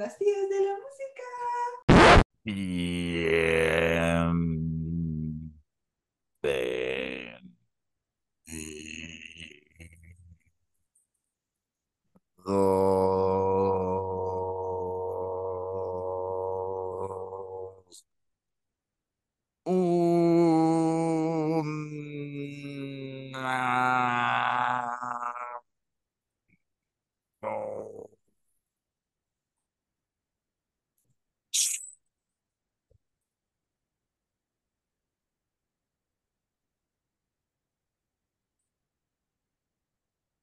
las tías de la música. Dos. Una. Dos.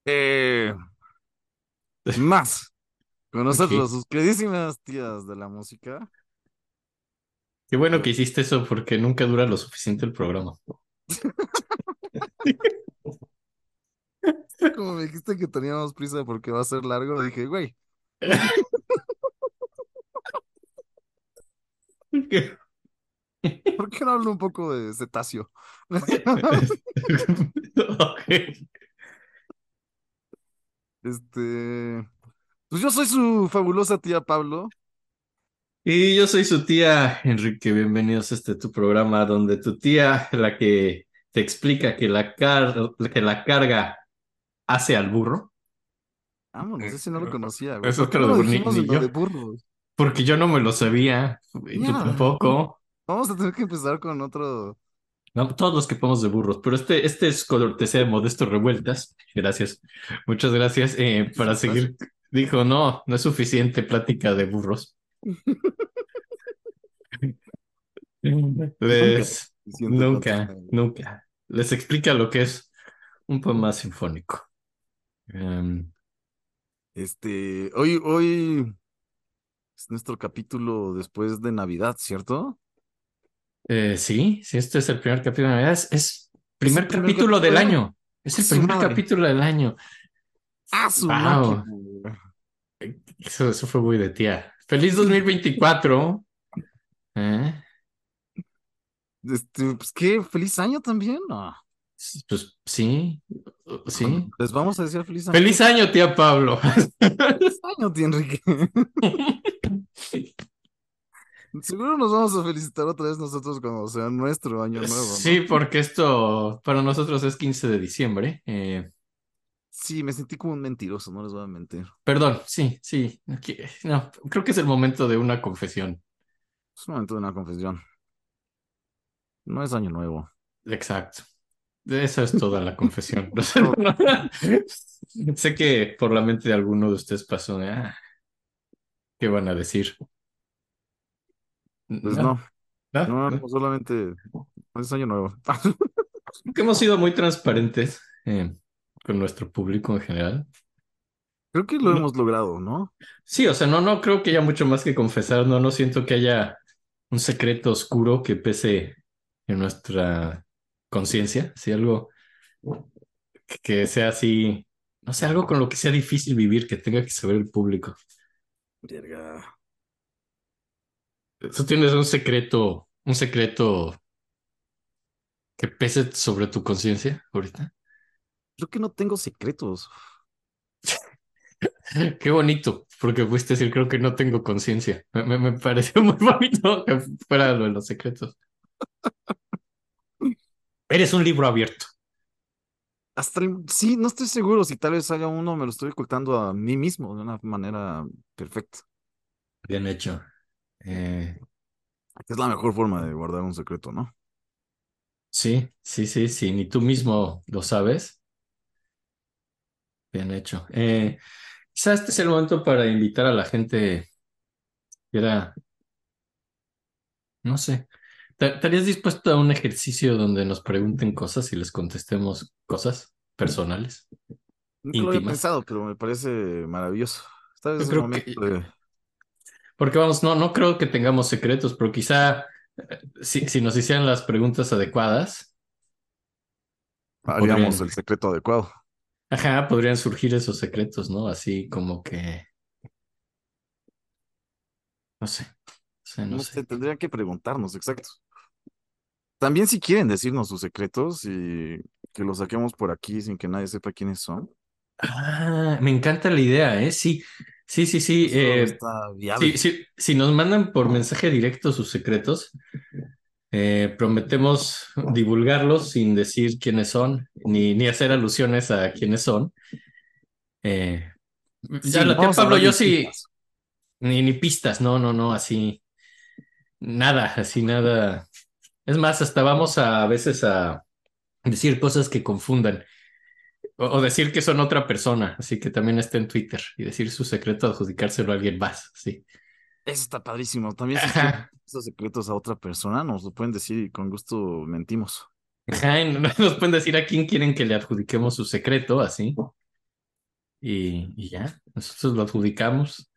Eh, más con nosotros, sus queridísimas tías de la música. Qué bueno que hiciste eso porque nunca dura lo suficiente el programa. Como me dijiste que teníamos prisa porque va a ser largo, dije, güey, ¿Qué? ¿por qué no hablo un poco de cetáceo? Ok. Este, pues yo soy su fabulosa tía Pablo. Y yo soy su tía Enrique, bienvenidos a este tu programa donde tu tía, la que te explica que la, car- que la carga hace al burro, ese no lo conocía, güey. Eso ¿Por qué te lo no lo ni- dijimos ni en lo yo. de burros? porque yo no me lo sabía, y tú tampoco. Vamos a tener que empezar con otro. No, todos los que podemos de burros, pero este, este es cortesía de Modesto Revueltas. Gracias, muchas gracias. eh, para Muchas seguir, dijo, no, no es suficiente plática de burros. Les, nunca, nunca. Les explica lo que es un poema sinfónico. Em, Este, hoy, hoy es nuestro capítulo después de Navidad, ¿cierto? Eh, sí, sí, este es el primer capítulo de Navidad. Es, es primer el primer capítulo del año. Es el primer madre. capítulo del año. ¡Ah, su Wow. Eso, eso fue muy de tía. Feliz 2024. ¿Eh? Este, pues qué, feliz año también, ¿no? Pues sí, sí. Les vamos a decir feliz año. Feliz año, tía Pablo. Feliz año, tío Enrique. Seguro nos vamos a felicitar otra vez nosotros cuando sea nuestro año nuevo, ¿no? Sí, porque esto para nosotros es 15 de diciembre. Eh, Sí, me sentí como un mentiroso, no les voy a mentir. perdón, sí, sí. No, creo que es el momento de una confesión. Es un momento de una confesión. No es año nuevo. Exacto. Esa es toda la confesión. sé que por la mente de alguno de ustedes pasó, de, ah, ¿qué van a decir? Pues no, ¿no? no, no, solamente es año nuevo. Creo que hemos sido muy transparentes eh, con nuestro público en general. Creo que lo No. hemos logrado, ¿no? Sí, o sea, no, no creo que haya mucho más que confesar, no, no siento que haya un secreto oscuro que pese en nuestra conciencia, si algo que- que sea así, no sé, algo con lo que sea difícil vivir, que tenga que saber el público. Verga. ¿Tú tienes un secreto, un secreto que pese sobre tu conciencia ahorita? Creo que no tengo secretos. Qué bonito, porque fuiste a decir, creo que no tengo conciencia. Me, me, me pareció muy bonito que fuera lo de los secretos. Eres un libro abierto. Hasta el- sí, no estoy seguro si tal vez haya uno, me lo estoy ocultando a mí mismo de una manera perfecta. Bien hecho. Eh, es la mejor forma de guardar un secreto, ¿no? sí, sí, sí, sí, ni tú mismo lo sabes. Bien hecho. Eh, quizá este es el momento para invitar a la gente que era, no sé, ¿te- ¿estarías dispuesto a un ejercicio donde nos pregunten cosas y les contestemos cosas personales? Nunca lo había pensado, pero me parece maravilloso. Esta vez Yo es el momento que- de... Porque vamos, no, no creo que tengamos secretos, pero quizá eh, si, si nos hicieran las preguntas adecuadas, Haríamos podrían- el secreto adecuado. ajá, podrían surgir esos secretos, ¿no? Así como que, no sé, no sé, no No sé. sé, tendría que preguntarnos, exacto. También si quieren decirnos sus secretos y que los saquemos por aquí sin que nadie sepa quiénes son. Ah, me encanta la idea, ¿eh? Sí, Sí, sí, sí. Eso eh, está viable. sí, sí, si nos mandan por mensaje directo sus secretos, eh, prometemos divulgarlos sin decir quiénes son, ni, ni hacer alusiones a quiénes son. Eh, ya vamos a Pablo, yo sí, pistas. ni, ni pistas, no, no, no, así, nada, así nada. Es más, hasta vamos a, a veces a decir cosas que confundan. O, o decir que son otra persona, así que también está en Twitter y decir su secreto, adjudicárselo a alguien más, sí. Eso está padrísimo. También si esos secretos a otra persona, nos lo pueden decir y con gusto mentimos. Ajá, nos pueden decir a quién quieren que le adjudiquemos su secreto, así. Y, y ya, nosotros lo adjudicamos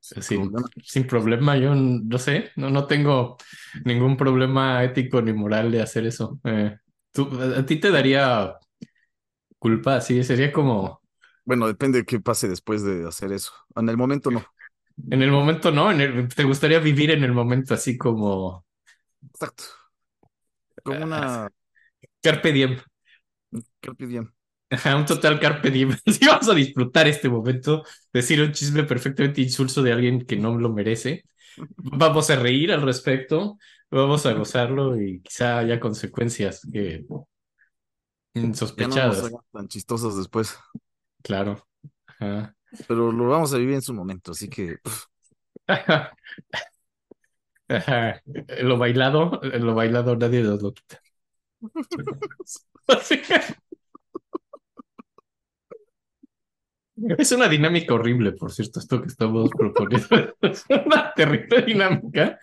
sin, problema. sin problema. Yo no sé, no, no tengo ningún problema ético ni moral de hacer eso. Eh, ¿tú, a ti te daría culpa? Sí, sería como, Bueno, depende de qué pase después de hacer eso. En el momento no. en el momento no, en el- te gustaría vivir en el momento así como Exacto. Como una carpe diem. carpe diem. Ajá, un total carpe diem. Sí, vamos a disfrutar este momento, decir un chisme perfectamente insulso de alguien que no lo merece. Vamos a reír al respecto, vamos a gozarlo y quizá haya consecuencias que Ya no nos insospechadas. tan chistosos después. Claro. Ajá. Pero lo vamos a vivir en su momento, así que pf, Ajá. Ajá. Lo bailado, lo bailado nadie nos lo quita. Así que- Es una dinámica horrible, por cierto, esto que estamos proponiendo. Es una terrible dinámica.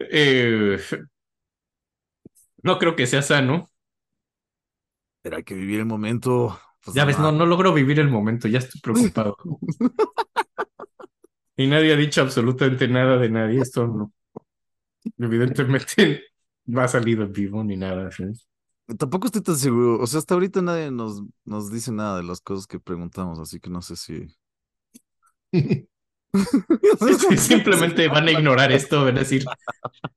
Eh, no creo que sea sano. Pero hay que vivir el momento. Pues, Ya ves, no, no logro vivir el momento, ya estoy preocupado. Y nadie ha dicho absolutamente nada de nadie. Esto no. Evidentemente no ha salido en vivo ni nada. ¿sí? Tampoco estoy tan seguro. O sea, hasta ahorita nadie nos, nos dice nada de las cosas que preguntamos, así que no sé si. Sí, Simplemente van a ignorar esto, van a decir,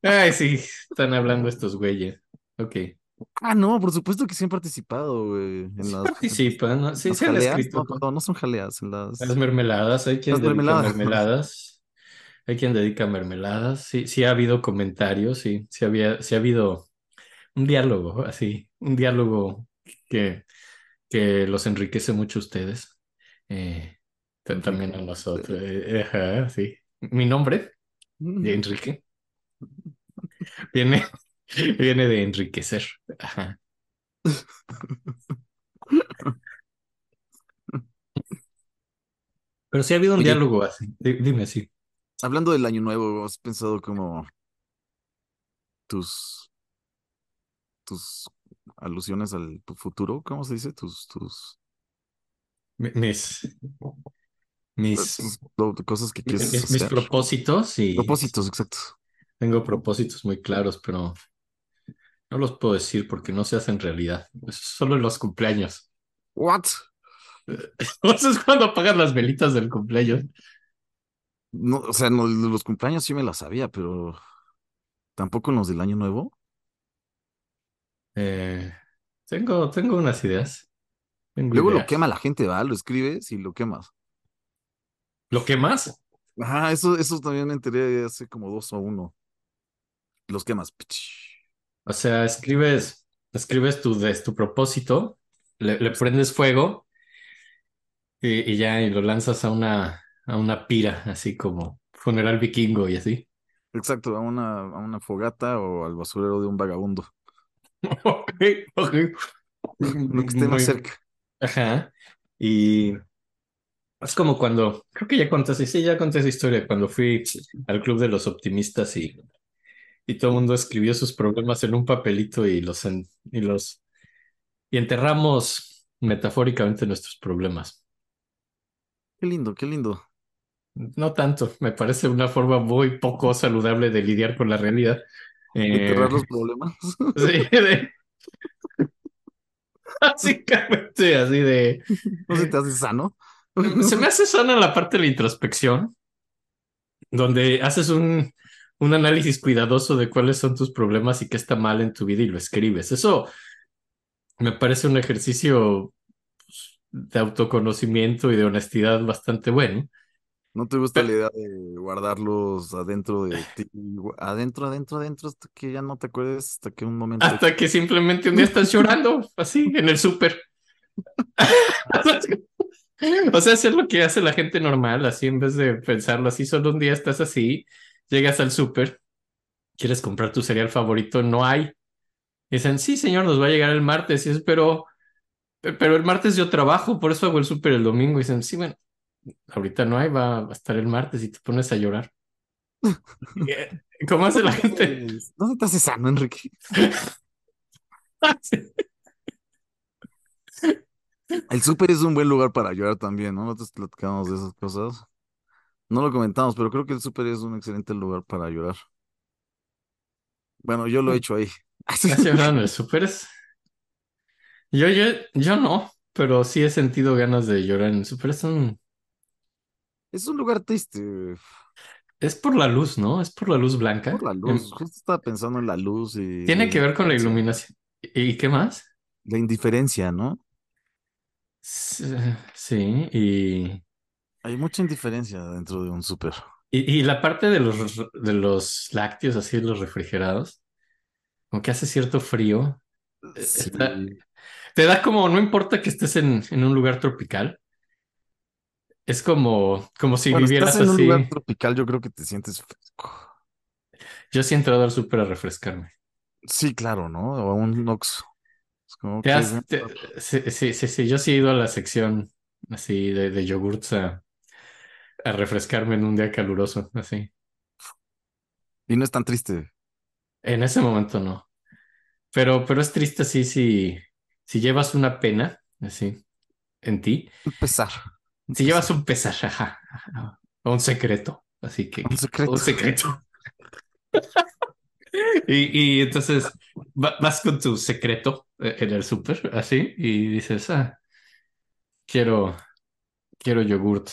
ay, sí, están hablando estos güeyes. Ok. Ah, no, por supuesto que sí han participado, güey. En las, Participan, ¿no? Sí, las se han jaleas. escrito. No, son jaleas, en las. Las mermeladas, hay quien Las dedica mermeladas. mermeladas. Hay quien dedica mermeladas. Sí, sí ha habido comentarios, sí, sí había, sí ha habido un diálogo, así, un diálogo que, que los enriquece mucho a ustedes. Eh, ta- también a nosotros. Eh, ajá, sí. Mi nombre, Enrique, viene, viene de enriquecer. Ajá. Pero sí ha habido un Oye. diálogo así. Di- Dime, sí. Hablando del año nuevo, ¿has pensado como tus tus alusiones al pu- futuro? ¿Cómo se dice? Tus tus, Mi- Mis, mis, tus- cosas que quieres mis, mis propósitos y Propósitos, exacto. tengo propósitos muy claros, pero no los puedo decir porque no se hacen realidad. Es solo en los cumpleaños. What? Eso es cuando apagas las velitas del cumpleaños. No, o sea, no, los cumpleaños sí me las sabía, pero tampoco en los del año nuevo. Eh, tengo, tengo unas ideas. Tengo Luego lo ideas. quema la gente, ¿va? Lo escribes y lo quemas. ¿Lo que más? Ajá, eso, eso también me enteré hace como dos o uno. Los quemas. O sea, escribes, escribes tu, tu propósito, le, le prendes fuego y, y ya y lo lanzas a una, a una pira, así como funeral vikingo y así. Exacto, a una, a una fogata o al basurero de un vagabundo. Ok, ok. Lo que esté más Muy- cerca. Ajá. Y es como cuando, creo que ya contaste, sí, ya conté esa historia, cuando fui al Club de los Optimistas y, y todo el mundo escribió sus problemas en un papelito y los, en- y los, y enterramos metafóricamente nuestros problemas. Qué lindo, qué lindo. No tanto, me parece una forma muy poco saludable de lidiar con la realidad. De Eh, enterrar los problemas. sí, de- Básicamente así de... ¿No se te hace sano? Se me hace sana la parte de la introspección, donde haces un, un análisis cuidadoso de cuáles son tus problemas y qué está mal en tu vida y lo escribes. Eso me parece un ejercicio pues, de autoconocimiento y de honestidad bastante bueno. ¿No te gusta la idea de guardarlos adentro de ti? Adentro, adentro, adentro, hasta que ya no te acuerdes, hasta que un momento... Hasta que simplemente un día estás llorando, así, en el súper. O sea, hacer lo que hace la gente normal, así en vez de pensarlo así, solo un día estás así, llegas al súper, quieres comprar tu cereal favorito, no hay. Dicen, sí, señor, nos va a llegar el martes. Y es, pero, pero el martes yo trabajo, por eso hago el súper el domingo. Y dicen, sí, bueno, ahorita no hay, va a estar el martes y te pones a llorar. Eh, ¿Cómo hace la gente? No te hace sano, Enrique. El súper es un buen lugar para llorar también, ¿no? Nosotros platicamos de esas cosas. No lo comentamos, pero creo que el súper es un excelente lugar para llorar. Bueno, yo lo he hecho ahí. ¿Has llorado en el súper? Yo, yo, yo no, pero sí he sentido ganas de llorar en el súper. Es un- Es un lugar triste. es por la luz, ¿no? Es por la luz blanca. Por la Em, luz. Justo estaba pensando en la luz y Tiene que ver con la iluminación. ¿Y qué más? La indiferencia, ¿no? Sí, y, Hay mucha indiferencia dentro de un súper. y, y la parte de los, de los lácteos, así, los refrigerados, como que hace cierto frío. Eh, Sí. está- te da como, no importa que estés en, en un lugar tropical, es como, como si Bueno, vivieras estás en un así. lugar tropical, yo creo que te sientes fresco. Yo sí he entrado al súper a refrescarme. Sí, claro, ¿no? O a un que has- sí, sí, sí, sí, yo sí he ido a la sección así de, de yogurts a, a refrescarme en un día caluroso, así. Y no es tan triste. En ese momento no. Pero, pero es triste así si, si llevas una pena, así, en ti. Un pesar. Un Si llevas un pesar, ajá, ajá, o un secreto, así que Un secreto. un secreto. Y, y entonces va- vas con tu secreto eh, en el súper, así, y dices, ah, quiero, quiero yogurt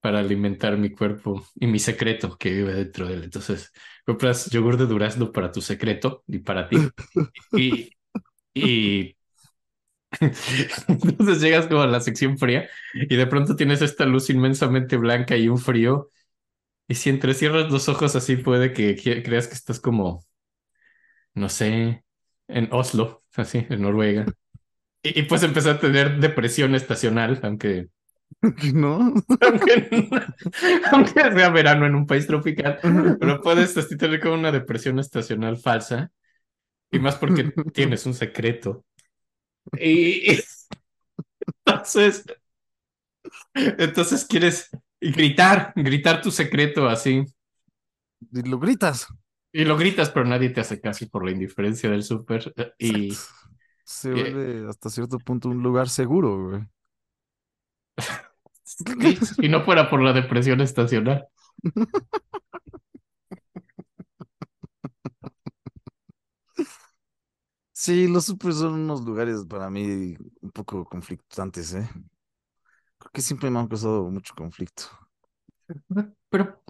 para alimentar mi cuerpo y mi secreto que vive dentro de él. Entonces compras yogur de durazno para tu secreto y para ti. Y, entonces llegas como a la sección fría y de pronto tienes esta luz inmensamente blanca y un frío. Y si entrecierras los ojos así puede que creas que estás como, no sé, en Oslo, así, en Noruega. Y, y puedes empezar a tener depresión estacional, aunque, ¿No? aunque, aunque sea verano en un país tropical, pero puedes así tener como una depresión estacional falsa. Y más porque tienes un secreto. Y, y entonces, entonces quieres gritar, gritar tu secreto así. Y lo gritas. Y lo gritas, pero nadie te hace caso por la indiferencia del súper. eh, Y Exacto. Se vuelve hasta cierto punto un lugar seguro, güey. Y si no fuera por la depresión estacional. Sí, los super son unos lugares para mí un poco conflictantes, ¿eh? Creo que siempre me han causado mucho conflicto. Pero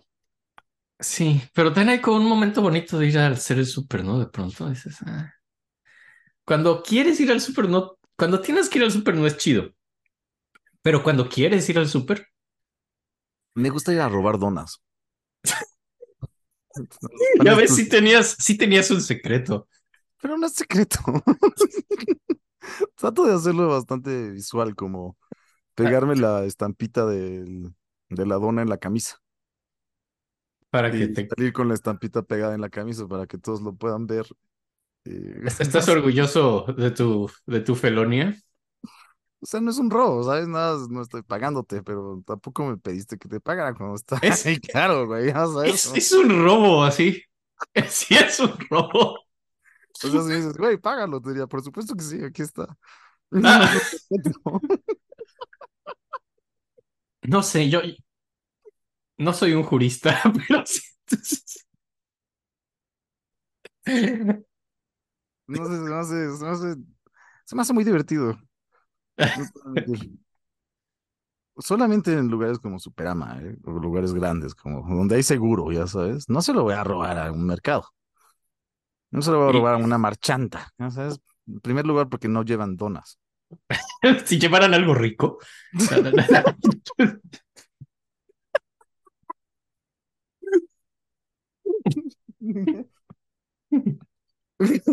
sí, pero hay como un momento bonito de ir al hacer el súper, ¿no? De pronto dices, ah. Cuando quieres ir al súper, no, cuando tienes que ir al súper no es chido. Pero cuando quieres ir al súper, Me gusta ir a robar donas. ya ves, si tenías, sí tenías un secreto. Pero no es secreto. Trato de hacerlo bastante visual, como pegarme la estampita del- de la dona en la camisa. Para que Y te... salir con la estampita pegada en la camisa para que todos lo puedan ver. Y- ¿Estás orgulloso de tu, de tu felonía? O sea, no es un robo, ¿sabes? Nada, no estoy pagándote, pero tampoco me pediste que te pagara cuando estaba Es- ahí. Claro, güey, sabes. Es, ¿no? es un robo así. Sí, es un robo. O sea, si me dices, güey, págalo, te diría, por supuesto que sí, aquí está. Ah. No, No sé, yo no soy un jurista, pero sí. no sé, hace, se me hace, se me hace muy divertido. Solamente en lugares como Superama, ¿eh? o lugares grandes, como donde hay seguro, ya sabes. No se lo voy a robar a un mercado. No se lo voy a robar a una marchanta, ¿ya sabes? En primer lugar, porque no llevan donas. si llevaran algo rico.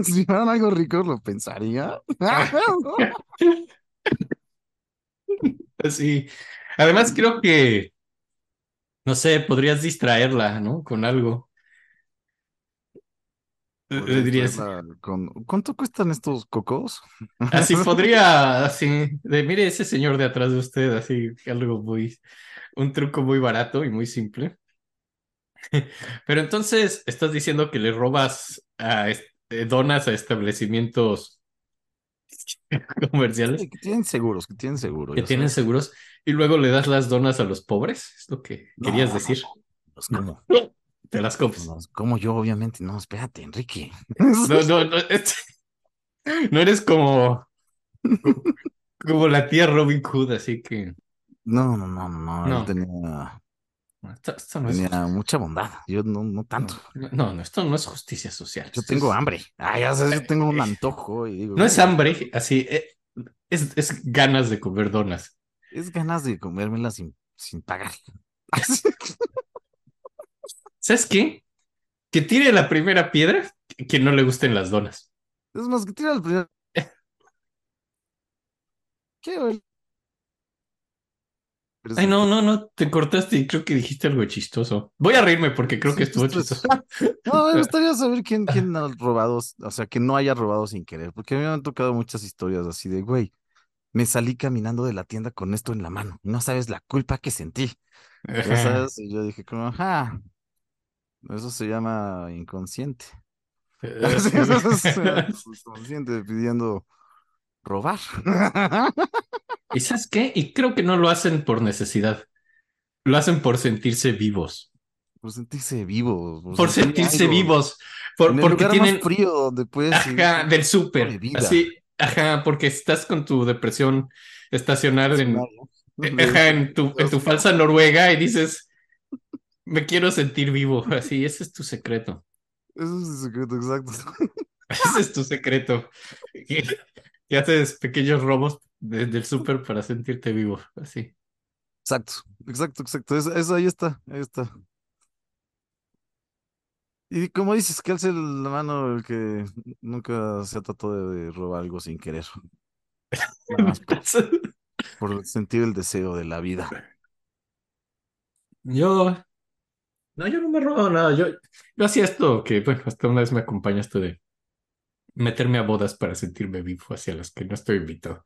si llevaran algo rico, lo pensaría. Ah, Sí. Además, creo que, no sé, podrías distraerla, ¿no? Con algo. Le dirías, con... ¿Cuánto cuestan estos cocos? así podría, así, de mire ese señor de atrás de usted, así, algo muy, un truco muy barato y muy simple. Pero entonces, estás diciendo que le robas a, eh, donas a establecimientos comerciales Sí, que tienen seguros, que tienen seguro. que tienen seguros y luego le das las donas a los pobres, es lo que No, querías no, decir. Pues. Te las comes. No, como yo, obviamente. No, espérate, Enrique. No, no, no, es- no eres como, como la tía Robin Hood, así que No, no, no, no. No. Tenía, esto, esto no es tenía mucha bondad. Yo no, no tanto. no, no, esto no es justicia social. Yo tengo es- hambre. Ah, ya sabes, yo tengo un antojo y digo, No es "Güey, hambre, así eh, es, es ganas de comer donas. Es ganas de comérmela sin, sin pagar. ¿Sabes qué? Que tire la primera piedra que no le gusten las donas. Es más, que tira el primer. ¿Qué, Ay, no, no, no, te cortaste y creo que dijiste algo chistoso. Voy a reírme porque creo Sí, que estuvo justo eso. chistoso. No, me gustaría saber quién, quién ha robado, o sea, que no haya robado sin querer, porque a mí me han tocado muchas historias así de, güey, me salí caminando de la tienda con esto en la mano, y no sabes la culpa que sentí, ya sabes, y yo dije como, ajá, eso se llama inconsciente. Eso se llama inconsciente pidiendo robar. ¿Y sabes qué? Y creo que no lo hacen por necesidad. Lo hacen por sentirse vivos. Por sentirse vivo. Por sentir sentirse algo. vivos. Por, en el porque lugar tienen. más frío donde puedes Ajá, del de súper. Así. Ajá, porque estás con tu depresión estacional en, ajá, en tu, en tu falsa Noruega y dices, me quiero sentir vivo. Así, ese es tu secreto. Eso es el secreto exacto. Ese es tu secreto. Que haces pequeños robos desde el súper para sentirte vivo. Así. Exacto, exacto, exacto. Eso, eso ahí está, ahí está. Y como dices, que alce la mano el que nunca se ha tratado de, robar algo sin querer. Por, por sentir el deseo de la vida. Yo, no, yo no me robo nada. Yo, yo hacía esto que, bueno, hasta una vez me acompañaste de meterme a bodas para sentirme vivo hacia las que no estoy invitado.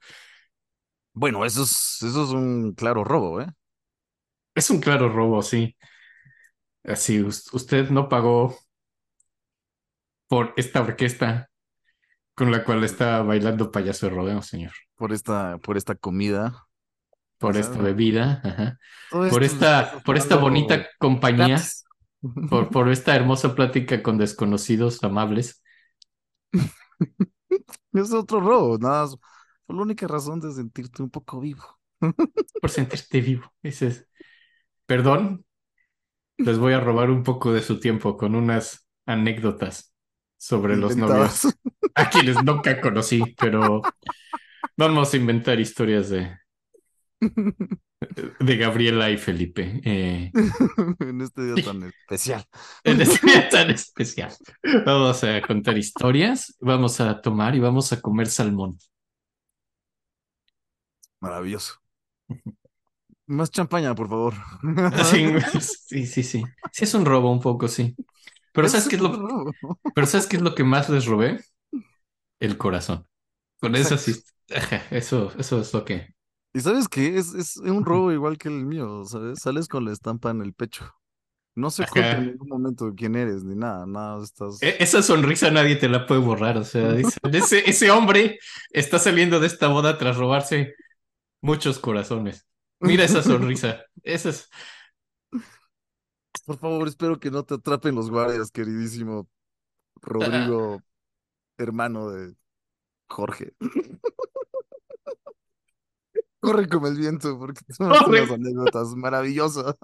Bueno, eso es, eso es un claro robo, ¿eh? Es un claro robo, sí. Así, us- usted no pagó por esta orquesta con la cual está bailando payaso de rodeo, señor. Por esta, por esta comida. Por esta bebida, ajá. Por esta, por esta bonita compañía, por, por esta hermosa plática con desconocidos amables. Es otro robo, nada más. Por la única razón de sentirte un poco vivo. por sentirte vivo. Dices, perdón, les voy a robar un poco de su tiempo con unas anécdotas sobre los novios a quienes nunca conocí, pero vamos a inventar historias de, de Gabriela y Felipe eh, en este día tan especial. en este día tan especial. Vamos a contar historias, vamos a tomar y vamos a comer salmón. Maravilloso. Más champaña, por favor. Sí, sí, sí, sí. Sí es un robo un poco, sí. Pero ¿sabes qué es lo. Pero ¿sabes qué es lo que más les robé? El corazón. Con eso sí. Eso, eso es lo que. ¿Y sabes qué? Es, es un robo igual que el mío, ¿sabes? Sales con la estampa en el pecho. No se oculta en ningún momento quién eres, ni nada, nada, estás... e- Esa sonrisa nadie te la puede borrar. O sea, dicen, ese, ese hombre está saliendo de esta boda tras robarse muchos corazones. Mira esa sonrisa. Esa es. Por favor, espero que no te atrapen los guardias, queridísimo Rodrigo, hermano de Jorge. Corre como el viento, porque son unas anécdotas maravillosas.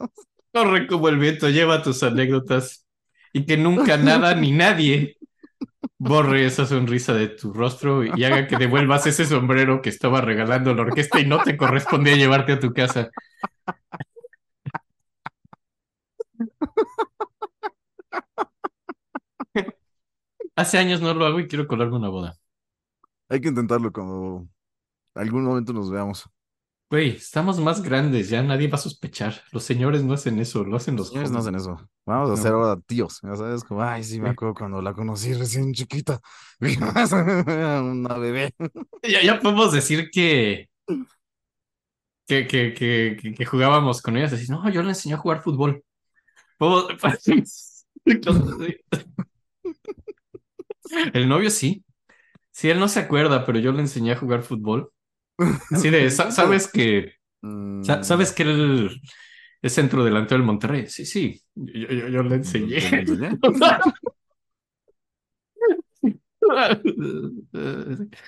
Corre como el viento, lleva tus anécdotas y que nunca nada ni nadie borre esa sonrisa de tu rostro y haga que devuelvas ese sombrero que estaba regalando la orquesta y no te correspondía llevarte a tu casa. hace años no lo hago y quiero colarme una boda. Hay que intentarlo cuando algún momento nos veamos. Güey, estamos más grandes, ya nadie va a sospechar. Los señores no hacen eso, lo hacen los Los señores no hacen jóvenes. eso. Vamos a No. hacer ahora tíos. Ya sabes, como, ay, sí, me acuerdo cuando la conocí recién chiquita. Una bebé. Ya, ya podemos decir que, que, que, que, jugábamos con ellas. Así, no, yo le enseñé a jugar fútbol. El novio sí. Sí, él no se acuerda, pero yo le enseñé a jugar fútbol. Así de, sa- ¿sabes que, Mm, sa- sabes que él es centro delantero del Monterrey? Sí, sí, yo, yo- yo le enseñé. ¿Te lo enseñé?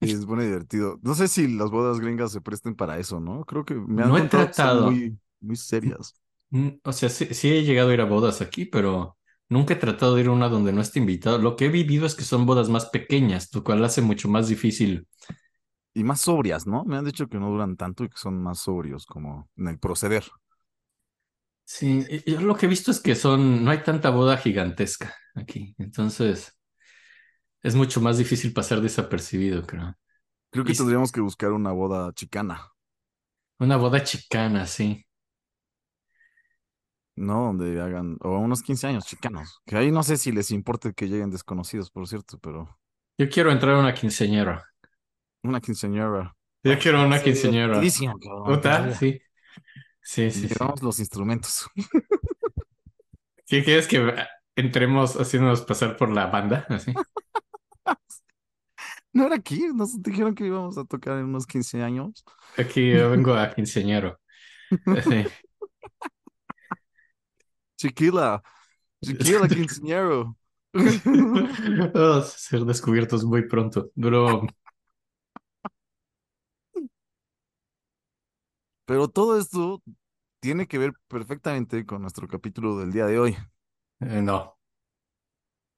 Y divertido. No sé si las bodas gringas se presten para eso, ¿no? Creo que me han No he tratado. muy, muy serias. Mm, O sea, sí, sí he llegado a ir a bodas aquí, pero nunca he tratado de ir a una donde no esté invitado. Lo que he vivido es que son bodas más pequeñas, lo cual hace mucho más difícil. Y más sobrias, ¿no? Me han dicho que no duran tanto y que son más sobrios, como en el proceder. Sí, yo lo que he visto es que son, no hay tanta boda gigantesca aquí, entonces es mucho más difícil pasar desapercibido, creo. Creo que Y- tendríamos que buscar una boda chicana, Una boda chicana, sí. ¿no? Donde hagan, o unos 15 años chicanos. Que ahí no sé si les importe que lleguen desconocidos, por cierto, pero Yo quiero entrar a una quinceañera. Una quinceañera. Yo quiero una quinceañera. ¿Puta? Sí. Sí, sí, sí. Llevamos los instrumentos. ¿Qué quieres que entremos haciéndonos pasar por la banda? Así. No era aquí, nos dijeron que íbamos a tocar en unos 15 años. Aquí yo vengo a quinceañero. Sí. Chiquila, chiquila quinceañero. Vamos a ser descubiertos muy pronto. Pero Pero todo esto tiene que ver perfectamente con nuestro capítulo del día de hoy, eh, no.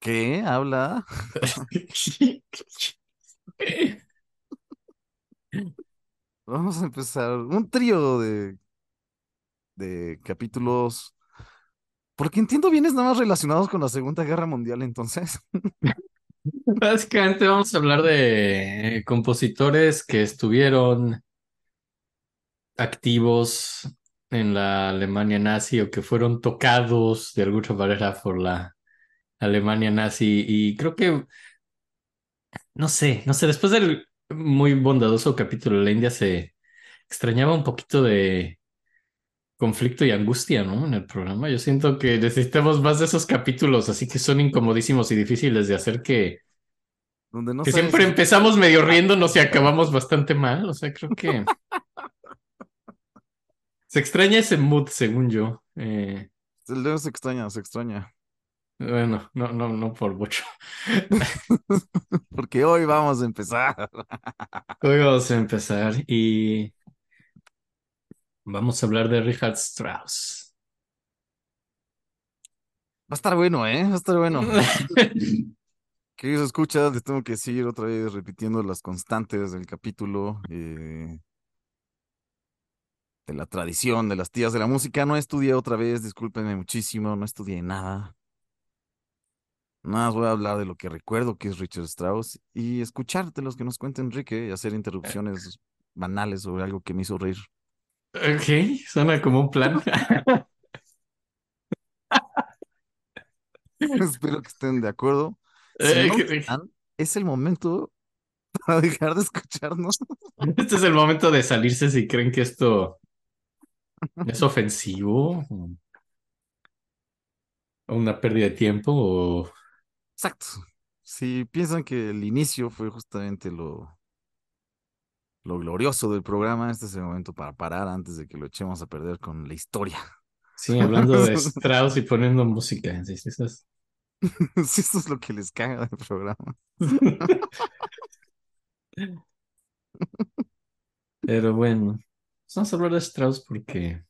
que habla Vamos a empezar un trío de, de capítulos, porque entiendo bien es nada más relacionados con la Segunda Guerra Mundial, entonces. Básicamente vamos a hablar de compositores que estuvieron activos en la Alemania nazi o que fueron tocados de alguna manera por la Alemania nazi. Y creo que, no sé, no sé, después del muy bondadoso capítulo de la India se extrañaba un poquito de conflicto y angustia, ¿no? En el programa. Yo siento que necesitamos más de esos capítulos, así que son incomodísimos y difíciles de hacer que Donde no que siempre si- empezamos medio riéndonos y acabamos bastante mal. O sea, creo que se extraña ese mood, según yo. Eh, El dedo se extraña, se extraña. bueno, no, no, no por mucho. Porque hoy vamos a empezar. Hoy vamos a empezar y vamos a hablar de Richard Strauss. Va a estar bueno, ¿eh? Va a estar bueno. Queridos escuchas, les tengo que decir otra vez, repitiendo las constantes del capítulo, eh, de la tradición de las tías de la música. No estudié otra vez, discúlpenme muchísimo, no estudié nada. Nada más voy a hablar de lo que recuerdo que es Richard Strauss y escuchar de los que nos cuenta Enrique y hacer interrupciones banales sobre algo que me hizo reír. Ok, suena como un plan. Espero que estén de acuerdo. Si Eh, no que- están, es el momento para dejar de escucharnos. Este es el momento de salirse si creen que esto es ofensivo una pérdida de tiempo o Exacto. Si piensan que el inicio fue justamente lo, lo glorioso del programa, este es el momento para parar antes de que lo echemos a perder con la historia. Sí, hablando de Strauss y poniendo música. sí, sí, eso es- Si esto es lo que les caga del programa. Pero bueno, vamos a hablar de Strauss porque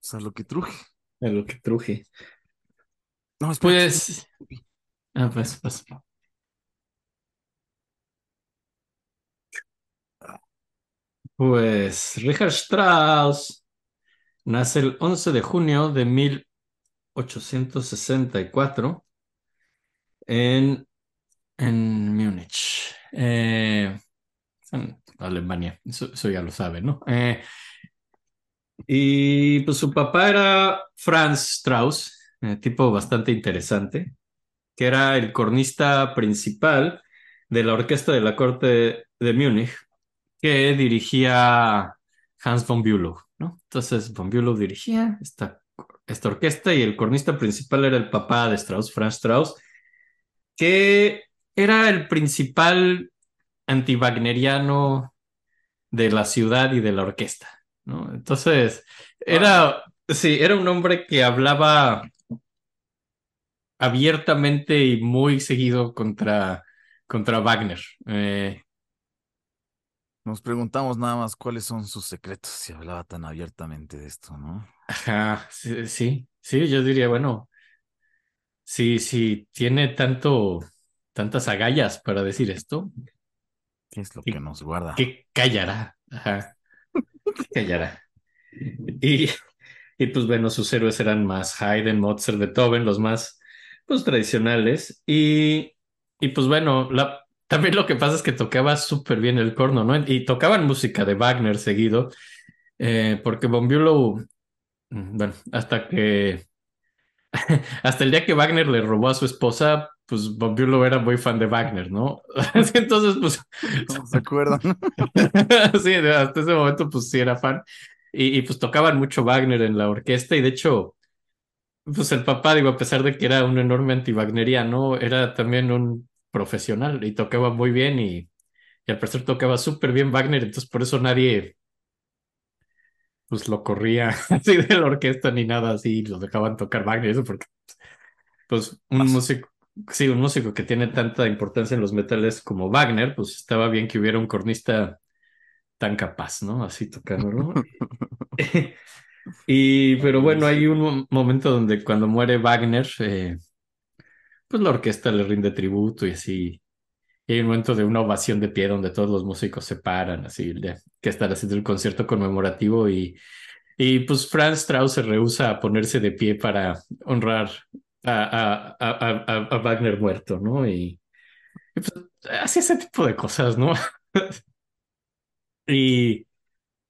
O sea, lo que truje. es lo que truje. No, espera, Pues, ah, pues, pues. Pues Richard Strauss nace el 11 de junio de 1864 en, en Múnich, eh, en Alemania, eso, eso ya lo sabe, ¿no? Eh, y pues su papá era Franz Strauss, eh, tipo bastante interesante, que era el cornista principal de la orquesta de la corte de Múnich, que dirigía Hans von Bülow, ¿no? Entonces von Bülow dirigía esta, esta orquesta y el cornista principal era el papá de Strauss, Franz Strauss, que era el principal antiwagneriano de la ciudad y de la orquesta, ¿no? Entonces, era, sí, era un hombre que hablaba abiertamente y muy seguido contra, contra Wagner. Eh, Nos preguntamos nada más cuáles son sus secretos si hablaba tan abiertamente de esto, ¿no? ajá, sí, sí, sí, yo diría, bueno, sí, sí, tiene tanto, tantas agallas para decir esto, ¿Qué es lo que nos guarda? ¿qué callará? Ajá, ¿qué callará? Y, y pues bueno, sus héroes eran más Haydn, Mozart, Beethoven, los más pues tradicionales. Y, y pues bueno, también lo que pasa es que tocaba súper bien el corno, ¿no? Y tocaban música de Wagner seguido, eh, porque Von Bülow, mm, bueno, hasta que, hasta el día que Wagner le robó a su esposa, pues Bülow era muy fan de Wagner, ¿no? Entonces, pues... ¿No se acuerdan? Sí, hasta ese momento pues sí era fan. Y, y, pues tocaban mucho Wagner en la orquesta y de hecho, pues el papá, digo, a pesar de que era un enorme anti-wagneriano, era también un profesional y tocaba muy bien y, y al parecer tocaba súper bien Wagner, entonces por eso nadie pues lo corría así de la orquesta ni nada así, lo dejaban tocar Wagner, eso porque pues un músico, sí, un músico que tiene tanta importancia en los metales como Wagner, pues estaba bien que hubiera un cornista tan capaz, ¿no? Así tocándolo. Y, pero bueno, hay un mo- momento donde cuando muere Wagner, eh, pues la orquesta le rinde tributo y así. Y hay un momento de una ovación de pie donde todos los músicos se paran, así, de, que están haciendo el concierto conmemorativo y, y pues Franz Strauss se rehúsa a ponerse de pie para honrar a, a, a, a, Wagner muerto, ¿no? Y, y pues ese tipo de cosas, ¿no? Y,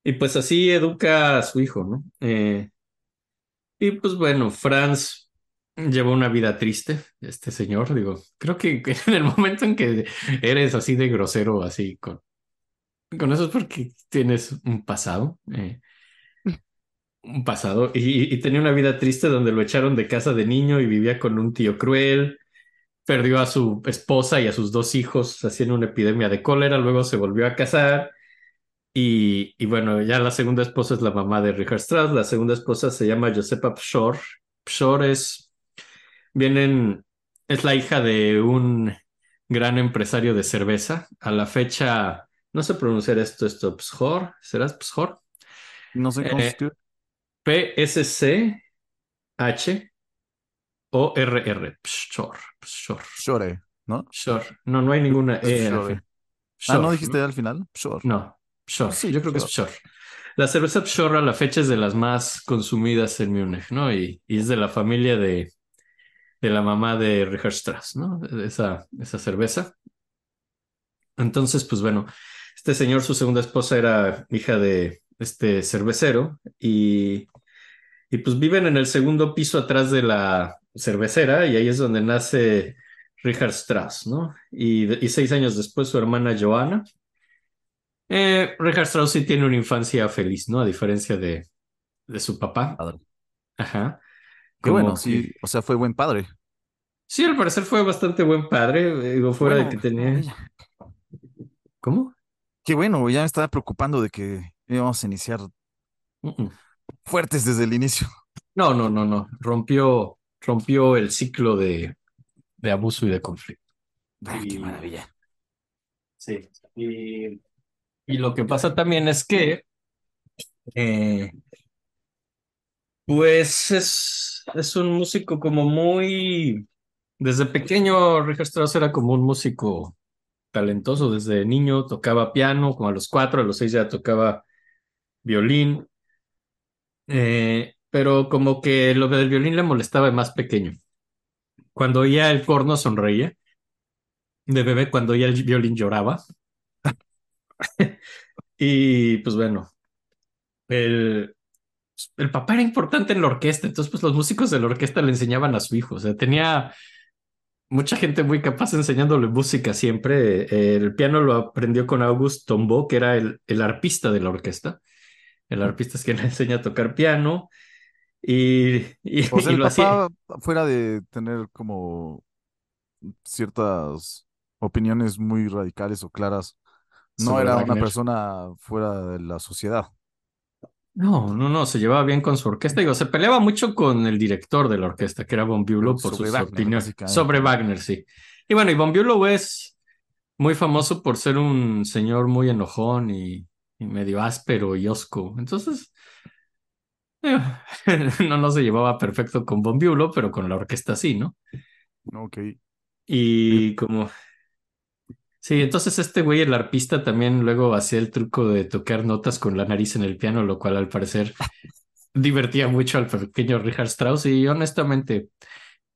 y pues así educa a su hijo, ¿no? Eh, y pues bueno, Franz llevó una vida triste, este señor, digo, creo que en el momento en que eres así de grosero, así con, con eso es porque tienes un pasado, eh, un pasado, y, y tenía una vida triste donde lo echaron de casa de niño y vivía con un tío cruel, perdió a su esposa y a sus dos hijos en una epidemia de cólera, luego se volvió a casar. Y, y bueno, ya la segunda esposa es la mamá de Richard Strauss, la segunda esposa se llama Josepa Pshor. Pshor es, vienen, es la hija de un gran empresario de cerveza. A la fecha, no sé pronunciar esto, esto, Pshor, ¿serás Pshor? No sé cómo se Eh, escribe. P-S-C-H-O-R-R, Pshor, Pshor, Shore, ¿no? Pshor. No, no hay ninguna E. al Pshore. fin. Ah, ¿no Pshor, dijiste al final? Shore. No, Pshor. Sí, yo creo que es Pshor. Pshor. La cerveza Pshor a la fecha es de las más consumidas en Múnich, ¿no? Y, y es de la familia de, de la mamá de Richard Strauss, ¿no? Esa, esa cerveza. Entonces, pues bueno, este señor, su segunda esposa era hija de este cervecero y, y pues viven en el segundo piso atrás de la cervecera y ahí es donde nace Richard Strauss, ¿no? Y, y seis años después su hermana Johanna. Eh, Richard Strauss sí tiene una infancia feliz, ¿no? A diferencia de, de su papá. Padre. Ajá. Qué bueno, que- sí. O sea, fue buen padre. Sí, al parecer fue bastante buen padre, digo, fuera Bueno, de que tenía... maravilla. ¿Cómo? Qué bueno, ya me estaba preocupando de que íbamos a iniciar fuertes desde el inicio. No, no, no, no. Rompió, rompió el ciclo de, de abuso y de conflicto. Ah, qué Y- maravilla. Sí. Y, y lo que pasa también es que, eh, pues es, es un músico como muy, desde pequeño Richard Strauss era como un músico talentoso, desde niño tocaba piano, como a los cuatro, a los seis ya tocaba violín, Eh, pero como que lo del violín le molestaba de más pequeño. cuando oía el corno sonreía. De bebé, cuando oía el violín lloraba. y pues bueno, el, el papá era importante en la orquesta, entonces pues los músicos de la orquesta le enseñaban a su hijo, o sea, tenía mucha gente muy capaz enseñándole música siempre. El piano lo aprendió con August Tombaugh, que era el, el arpista de la orquesta. El arpista es quien le enseña a tocar piano y, y, y el lo hacía. fuera de tener como ciertas opiniones muy radicales o claras, no sobre era una persona fuera de la sociedad. No, no, no, se llevaba bien con su orquesta. Digo, se peleaba mucho con el director de la orquesta, que era Von Bülow, por sus Wagner, opiniones. Sobre Wagner, sí. Y bueno, y Von Bülow es muy famoso por ser un señor muy enojón y medio áspero y osco. Entonces, eh, no, no se llevaba perfecto con Bülow, pero con la orquesta sí, ¿no? Ok. Y como... Sí, entonces este güey, el arpista, también luego hacía el truco de tocar notas con la nariz en el piano, lo cual al parecer divertía mucho al pequeño Richard Strauss. Y honestamente,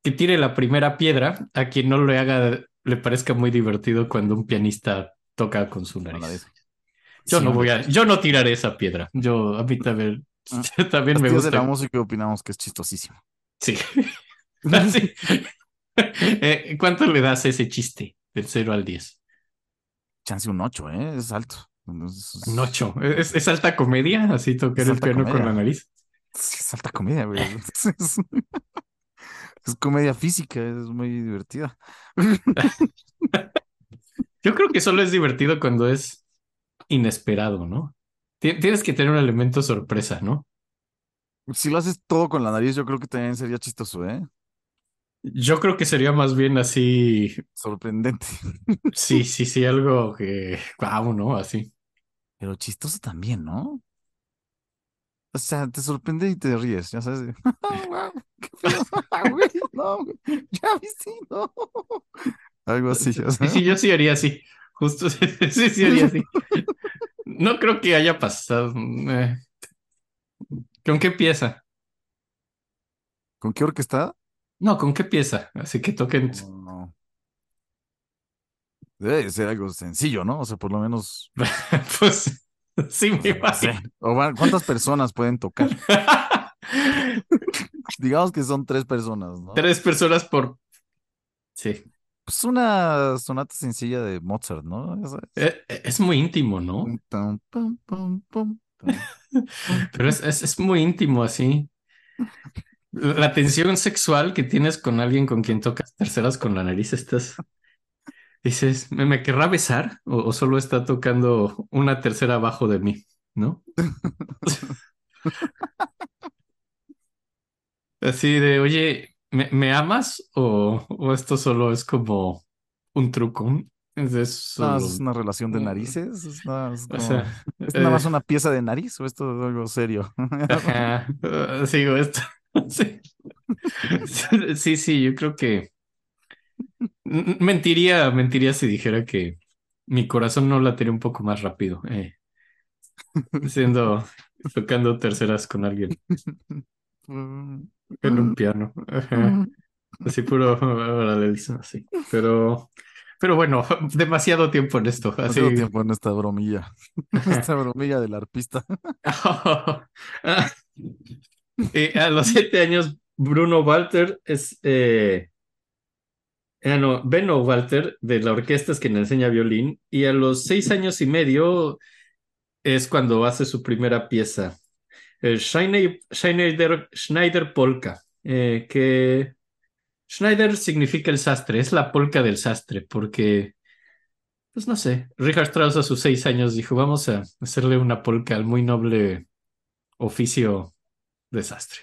que tire la primera piedra a quien no le haga, le parezca muy divertido cuando un pianista toca con su nariz. Yo Sí, no voy a, yo no tiraré esa piedra. Yo, a mí también, Ah, también me tíos de la gusta. música opinamos que es chistosísimo. Sí. Así. Eh, ¿Cuánto le das a ese chiste del 0 al 10? Chance un 8, ¿eh? Es alto. Entonces, Un 8. ¿Es, es alta comedia? Así tocar Es el piano con la nariz. Sí, es alta comedia, güey. Es, es comedia física, es muy divertida. Yo creo que solo es divertido cuando es inesperado, ¿no? Ti- Tienes que tener un elemento sorpresa, ¿no? Si lo haces todo con la nariz, yo creo que también sería chistoso, ¿eh? Yo creo que sería más bien así, Sorprendente. sí, sí, sí, algo que, wow, ¿no? Así. Pero chistoso también, ¿no? O sea, te sorprende y te ríes, ya sabes. "Guau, qué pedo, güey, no, güey, ya viste, no. Algo así, Sí, sabes. sí, yo sí haría así. Justo, sí, sí, haría así. No creo que haya pasado. eh. ¿Con qué pieza? ¿Con qué orquesta? No, ¿con qué pieza? Así que toquen. No, no. Debe de ser algo sencillo, ¿no? O sea, por lo menos, Pues sí, me imagino. O ¿cuántas personas pueden tocar? Digamos que son tres personas, ¿no? Tres personas por. Sí. Pues una sonata sencilla de Mozart, ¿no? Eh, eh, Es muy íntimo, ¿no? Pero es, es, es muy íntimo así. La tensión sexual que tienes con alguien con quien tocas terceras con la nariz, estás. Dices, ¿me, me querrá besar? O, o solo está tocando una tercera abajo de mí, ¿no? Así de, oye, ¿me, me amas? O, o esto solo es como un truco? Es No, es una relación de narices. Es, O sea, ¿es nada más eh, una pieza de nariz o esto es algo serio? Ajá, uh, sigo esto. Sí. Sí, sí, yo creo que mentiría, mentiría si dijera que mi corazón no latería un poco más rápido, eh, siendo tocando terceras con alguien en un piano. Ajá. Así puro paralelismo, así. Pero, pero bueno, demasiado tiempo en esto. Así. tengo tiempo en esta bromilla. Esta bromilla del arpista. Ah, eh, a los siete años, Bruno Walter es. Eh, ah, no, Benno Walter de la orquesta es quien enseña violín. Y a los seis años y medio es cuando hace su primera pieza. El Schneider, Schneider, Polka. eh, que Schneider significa el sastre, es la polka del sastre, porque. Pues no sé, Richard Strauss a sus seis años dijo, vamos a hacerle una polka al muy noble oficio desastre.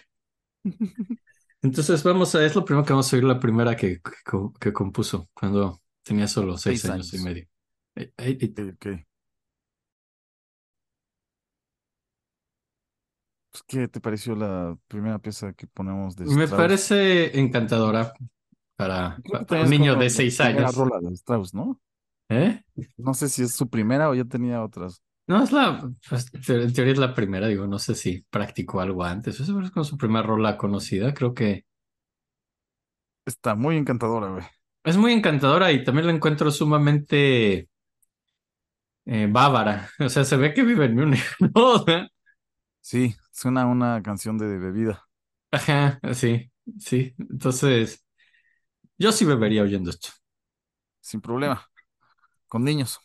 Entonces vamos a, es lo primero que vamos a oír, la primera que, que, co- que compuso cuando tenía solo seis, Seis años, y medio. Eh, eh, eh, Ok, ok. Pues, ¿Qué te pareció la primera pieza que ponemos de Me Strauss? parece encantadora para, un niño como de seis años. rola de Strauss, ¿no? ¿Eh? No sé si es su primera o ya tenía otras. No, es la, pues, en teoría es la primera, digo, no sé si practicó algo antes. Eso es con su primera rola conocida, creo que Está muy encantadora, güey. Es muy encantadora y también la encuentro sumamente eh, bávara. O sea, se ve que vive en Múnich, ¿no? Sí, suena una canción de bebida. Ajá, sí, sí. Entonces, yo sí bebería oyendo esto. Sin problema. Con niños.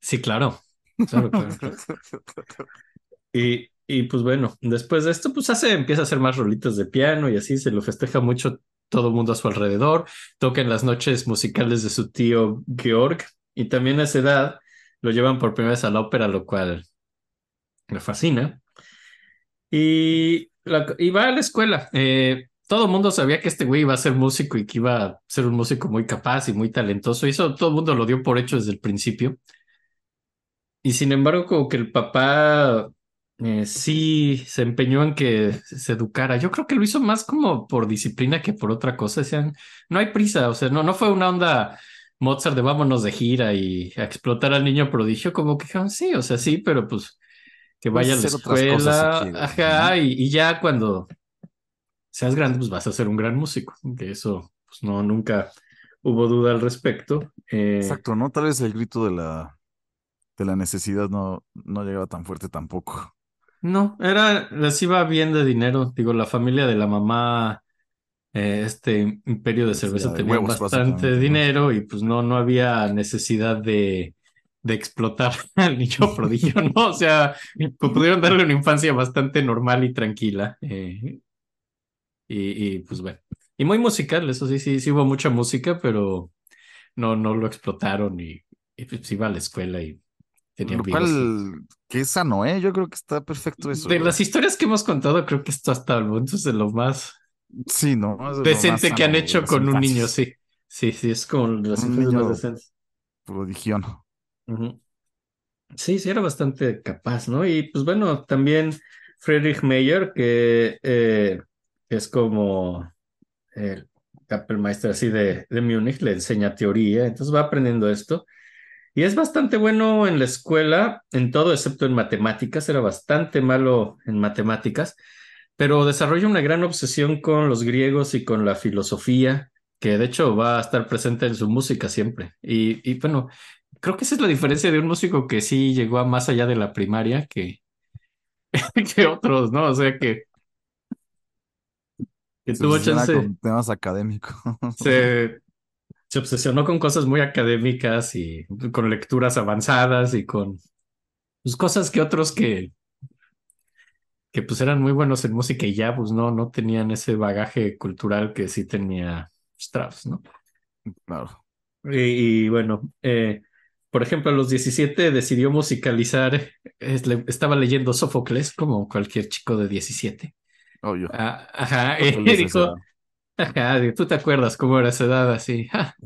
Sí, claro. Claro, claro, claro. Y, y pues bueno, después de esto, pues hace, empieza a hacer más rolitas de piano y así se lo festeja mucho todo el mundo a su alrededor. Toca en las noches musicales de su tío Georg y también a esa edad lo llevan por primera vez a la ópera, lo cual le fascina. Y, la- y va a la escuela. Eh, todo el mundo sabía que este güey iba a ser músico y que iba a ser un músico muy capaz y muy talentoso. Y eso todo el mundo lo dio por hecho desde el principio. Y sin embargo, como que el papá eh, sí se empeñó en que se educara. Yo creo que lo hizo más como por disciplina que por otra cosa. Decían, no hay prisa, o sea, no, no fue una onda Mozart de vámonos de gira y a explotar al niño prodigio, como que sí, o sea, sí, pero pues que vaya a la escuela, ajá, y, y ya cuando seas grande, pues vas a ser un gran músico. De eso, pues no, nunca hubo duda al respecto. Eh, Exacto, ¿no? Tal vez el grito de la, de la necesidad no, no llegaba tan fuerte tampoco. No, era, les iba bien de dinero. Digo, la familia de la mamá, eh, este imperio de cerveza tenía huevos, bastante dinero y pues no, no había necesidad de, de explotar al niño prodigio, ¿no? O sea, pues, pudieron darle una infancia bastante normal y tranquila. eh, y, y, pues bueno, y muy musical, eso sí, sí, sí hubo mucha música, pero no, no lo explotaron y, y pues iba a la escuela y tenía Lo cual, que es sano, ¿eh? Yo creo que está perfecto eso. De güey. las historias que hemos contado, creo que esto hasta el momento es de lo más Sí, decente que han hecho con un niño, sí. Sí, sí, es como las Un infancias más niño- decentes. Prodigión. Sí, sí, era bastante capaz, ¿no? Y pues bueno, también Friedrich Meyer, que eh, es como el Kapellmeister así de, de Múnich, le enseña teoría, entonces va aprendiendo esto. Y es bastante bueno en la escuela, en todo excepto en matemáticas, era bastante malo en matemáticas, pero desarrolla una gran obsesión con los griegos y con la filosofía, que de hecho va a estar presente en su música siempre. Y, y bueno, creo que esa es la diferencia de un músico que sí llegó a más allá de la primaria que, que otros, ¿no? O sea que, que Se tuvo chance, con temas académicos. se, se obsesionó con cosas muy académicas y con lecturas avanzadas y con pues, cosas que otros que, que pues eran muy buenos en música y ya pues no, no tenían ese bagaje cultural que sí tenía Strauss, ¿no? Claro. Y, y bueno, eh, por ejemplo, a los 17 decidió musicalizar, estaba leyendo Sófocles como cualquier chico de 17. Obvio. Ah, ajá, y vez dijo, ajá, tú te acuerdas cómo era esa edad así. ja.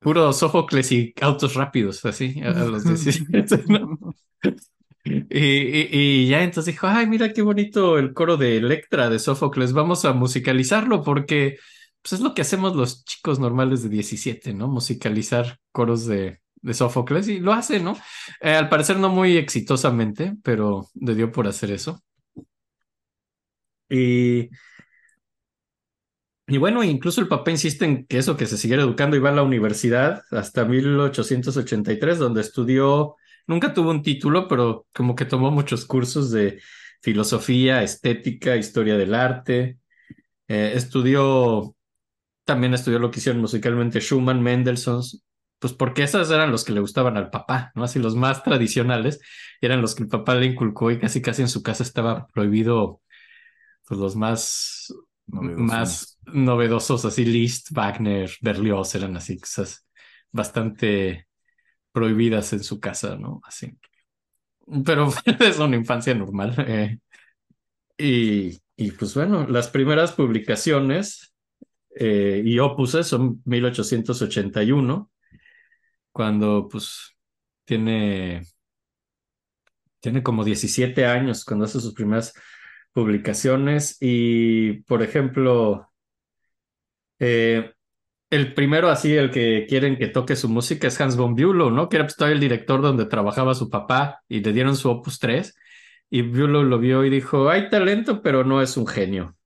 Puro Sófocles y autos rápidos, así, a, a los 17, ¿no? Y, y- y ya entonces dijo, ay, mira qué bonito el coro de Electra de Sófocles, vamos a musicalizarlo porque pues, es lo que hacemos los chicos normales de 17, ¿no? Musicalizar coros de, de Sófocles y lo hace, ¿no? Eh, al parecer no muy exitosamente, pero le dio por hacer eso. Y, y bueno, incluso el papá insiste en que eso, que se siguiera educando y va a la universidad hasta 1883, donde estudió, nunca tuvo un título, pero como que tomó muchos cursos de filosofía, estética, historia del arte. Eh, estudió, también estudió lo que hicieron musicalmente Schumann, Mendelssohn, pues porque esos eran los que le gustaban al papá, ¿no? Así los más tradicionales, eran los que el papá le inculcó y casi casi en su casa estaba prohibido, pues los más Novedosos. más novedosos, así Liszt, Wagner, Berlioz, eran así cosas bastante prohibidas en su casa, ¿no? Así. Pero es una infancia normal. eh. Y, y pues bueno, las primeras publicaciones eh, y opuses son 1881, cuando pues tiene, tiene como 17 años, cuando hace sus primeras publicaciones y, por ejemplo, eh, el primero así, el que quieren que toque su música es Hans von Bülow, ¿no? Que era pues, el director donde trabajaba su papá y le dieron su Opus 3 y Bülow lo vio y dijo, hay talento, pero no es un genio.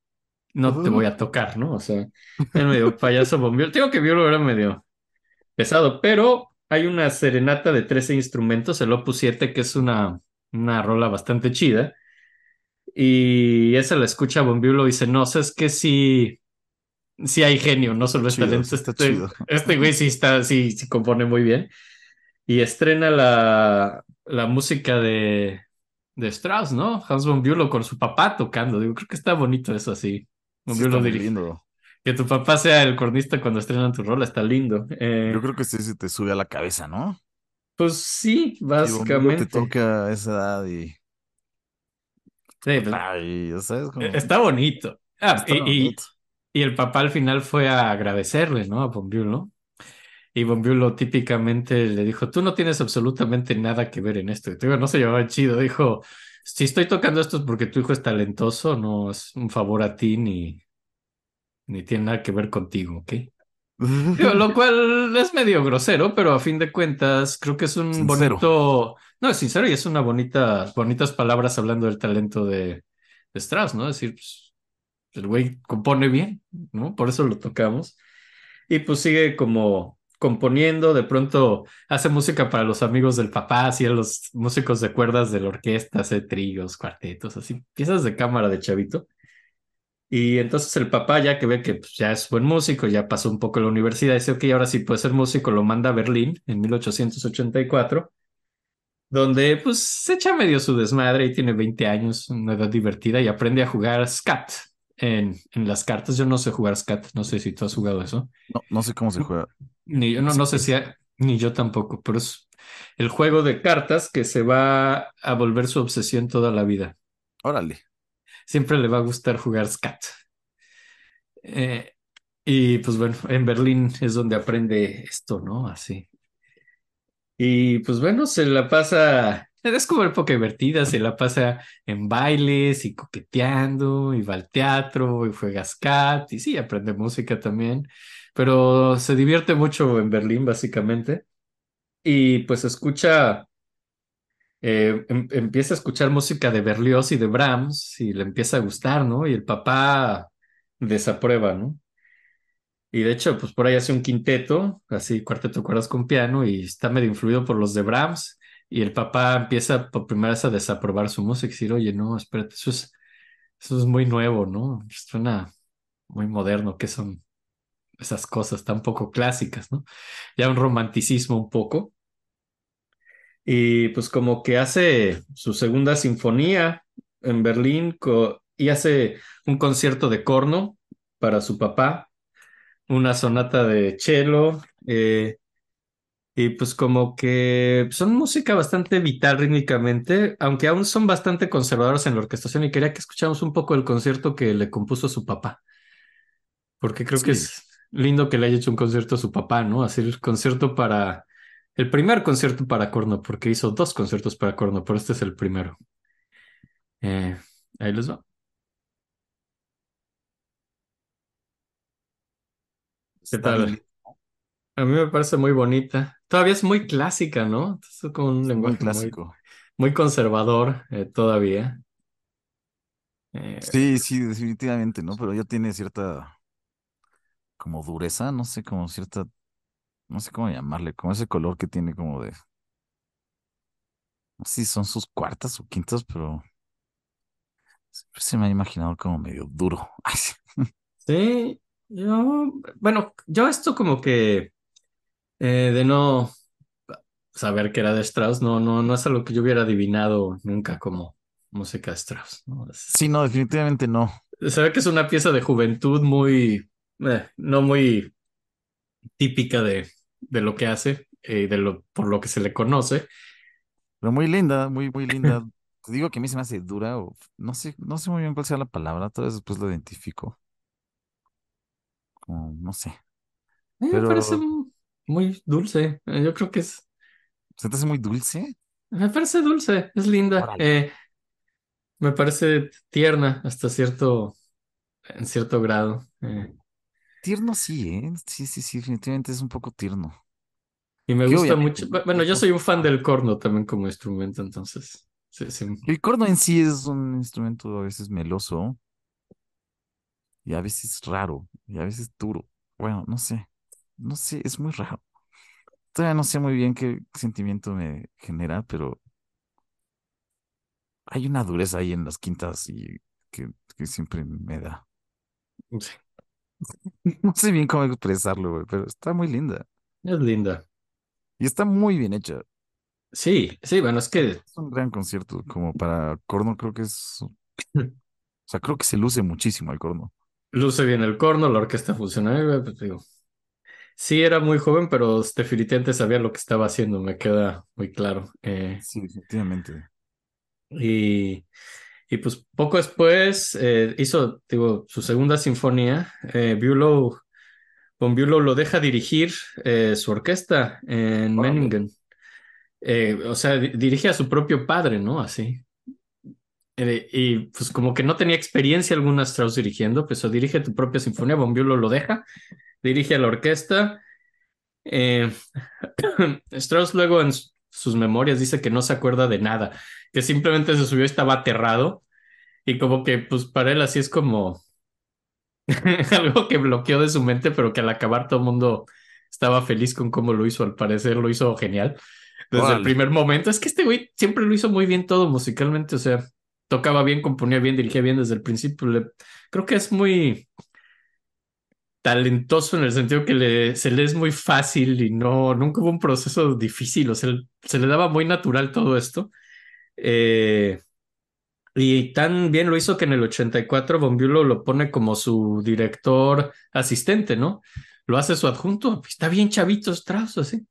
No te voy a tocar, ¿no? O sea, el medio payaso bombiolo. Tengo que Violo era medio pesado, pero hay una serenata de 13 instrumentos, el Opus 7, que es una, una rola bastante chida. Y esa la escucha Bombiolo y dice, no, sé, es que sí, sí hay genio, no solo es Chido, talento. sí está Este, chido. este güey sí está, sí, sí compone muy bien. Y estrena la, la música de, de Strauss, ¿no? Hans von Bülow con su papá tocando. Digo, creo que está bonito eso así. Sí, está lindo. Que tu papá sea el cornista cuando estrenan tu rola, está lindo. Eh, Yo creo que sí se te sube a la cabeza, ¿no? pues sí, básicamente. te toca a esa edad y. Sí, pues, Ay, ¿sabes? Como- está bonito. Ah, está y, bonito. y el papá al final fue a agradecerle, ¿no? A Bülow. Y Bülow típicamente le dijo, tú no tienes absolutamente nada que ver en esto. Y te digo, no se llevaba chido. Dijo, si estoy tocando esto es porque tu hijo es talentoso, no es un favor a ti ni, ni tiene nada que ver contigo, ¿ok? Digo, lo cual es medio grosero, pero a fin de cuentas creo que es un Sincero. bonito, no, es sincero y es una bonita, bonitas palabras hablando del talento de, de Strauss, ¿no? Es decir, pues, el güey compone bien, ¿no? Por eso lo tocamos. Y pues sigue como componiendo, de pronto hace música para los amigos del papá, así a los músicos de cuerdas de la orquesta, hace tríos, cuartetos, así, piezas de cámara de chavito. Y entonces el papá, ya que ve que pues, ya es buen músico, ya pasó un poco la universidad, dice, ok, ahora sí puede ser músico, lo manda a Berlín en 1884, donde pues se echa medio su desmadre y tiene 20 años, una edad divertida, y aprende a jugar scat en, en las cartas. Yo no sé jugar scat, no sé si tú has jugado eso. No, no sé cómo se juega. Ni yo no, no sé si, ni yo tampoco, pero es el juego de cartas que se va a volver su obsesión toda la vida. Órale. Siempre le va a gustar jugar scat. Eh, y pues bueno, en Berlín es donde aprende esto, ¿no? Así. Y pues bueno, se la pasa, es como época divertida, se la pasa en bailes y coqueteando, y va al teatro, y juega scat, y sí, aprende música también, pero se divierte mucho en Berlín, básicamente. Y pues escucha, eh, em- empieza a escuchar música de Berlioz y de Brahms, y le empieza a gustar, ¿no? Y el papá desaprueba, ¿no? Y de hecho, pues por ahí hace un quinteto, así cuarteto cuerdas con piano, y está medio influido por los de Brahms. Y el papá empieza por primera vez a desaprobar su música y decir, oye, no, espérate, eso es, eso es muy nuevo, ¿no? Suena muy moderno, ¿qué son esas cosas tan poco clásicas, ¿no? Ya un romanticismo un poco. Y pues como que hace su segunda sinfonía en Berlín y hace un concierto de corno para su papá una sonata de cello, eh, y pues como que son música bastante vital rítmicamente, aunque aún son bastante conservadores en la orquestación y quería que escucháramos un poco el concierto que le compuso a su papá, porque creo que es lindo que le haya hecho un concierto a su papá, ¿no? Hacer el concierto para, el primer concierto para corno, porque hizo dos conciertos para corno, pero este es el primero. Eh, ahí les va. ¿Qué tal? A mí me parece muy bonita. Todavía es muy clásica, ¿no? Es con un lenguaje muy, clásico. muy conservador eh, todavía. Eh, Sí, sí, definitivamente, ¿no? Pero ya tiene cierta como dureza, no sé, como cierta, no sé cómo llamarle, como ese color que tiene como de, no sé si son sus cuartas o quintas, pero siempre se me ha imaginado como medio duro. Ay, sí. sí, yo, bueno, yo esto como que eh, de no saber que era de Strauss, no, no, no es algo que yo hubiera adivinado nunca como música de Strauss, ¿no? Es- Sí, no, definitivamente no. se ve que es una pieza de juventud muy, eh, no muy típica de, de lo que hace, eh, de lo, por lo que se le conoce. Pero muy linda, muy, muy linda. Digo que a mí se me hace dura o no sé, no sé muy bien cuál sea la palabra, tal vez después lo identifico. Como, no sé. A mí me Pero- parece muy dulce. Eh, Yo creo que es. ¿Se te hace muy dulce? Me parece dulce, es linda. Órale. Eh, me parece tierna hasta cierto. En cierto grado. Eh, Tierno sí, ¿eh? Sí, sí, sí, definitivamente es un poco tierno. y me Que gusta obviamente, mucho. ¿no? Bueno, yo soy un fan del corno también como instrumento, entonces. Sí, sí. El corno en sí es un instrumento a veces meloso, y a veces raro, y a veces duro. Bueno, no sé, no sé, es muy raro. Todavía no sé muy bien qué sentimiento me genera, pero hay una dureza ahí en las quintas y que, que siempre me da. Sí, No sé bien cómo expresarlo, güey, pero está muy linda. es linda. Y está muy bien hecha. Sí, sí, bueno, es que Es un gran concierto, como para corno, creo que es. O sea, creo que se luce muchísimo el corno. luce bien el corno, la orquesta funciona, pues digo. Sí, era muy joven, pero definitivamente sabía lo que estaba haciendo, me queda muy claro. Eh, Sí, definitivamente. y, y pues poco después eh, hizo, digo, su segunda sinfonía. Eh, Bülow, von Bülow lo deja dirigir eh, su orquesta en. Eh, o sea, di- dirige a su propio padre, ¿no? Así. Eh, y pues como que no tenía experiencia alguna Strauss dirigiendo, pues o dirige tu propia sinfonía, Bülow lo deja, dirige a la orquesta. Eh, Strauss luego en sus memorias dice que no se acuerda de nada, que simplemente se subió y estaba aterrado y como que pues para él así es como algo que bloqueó de su mente, pero que al acabar todo el mundo estaba feliz con cómo lo hizo, al parecer lo hizo genial desde el primer momento. Es que este güey siempre lo hizo muy bien todo musicalmente, o sea, tocaba bien, componía bien, dirigía bien desde el principio. Creo que es muy talentoso en el sentido que se le es muy fácil y no, nunca hubo un proceso difícil, o sea, se le daba muy natural todo esto. Eh, y tan bien lo hizo que en el 84 Von Bülow lo pone como su director asistente, ¿no? Lo hace su adjunto, está bien chavito Strauss, así.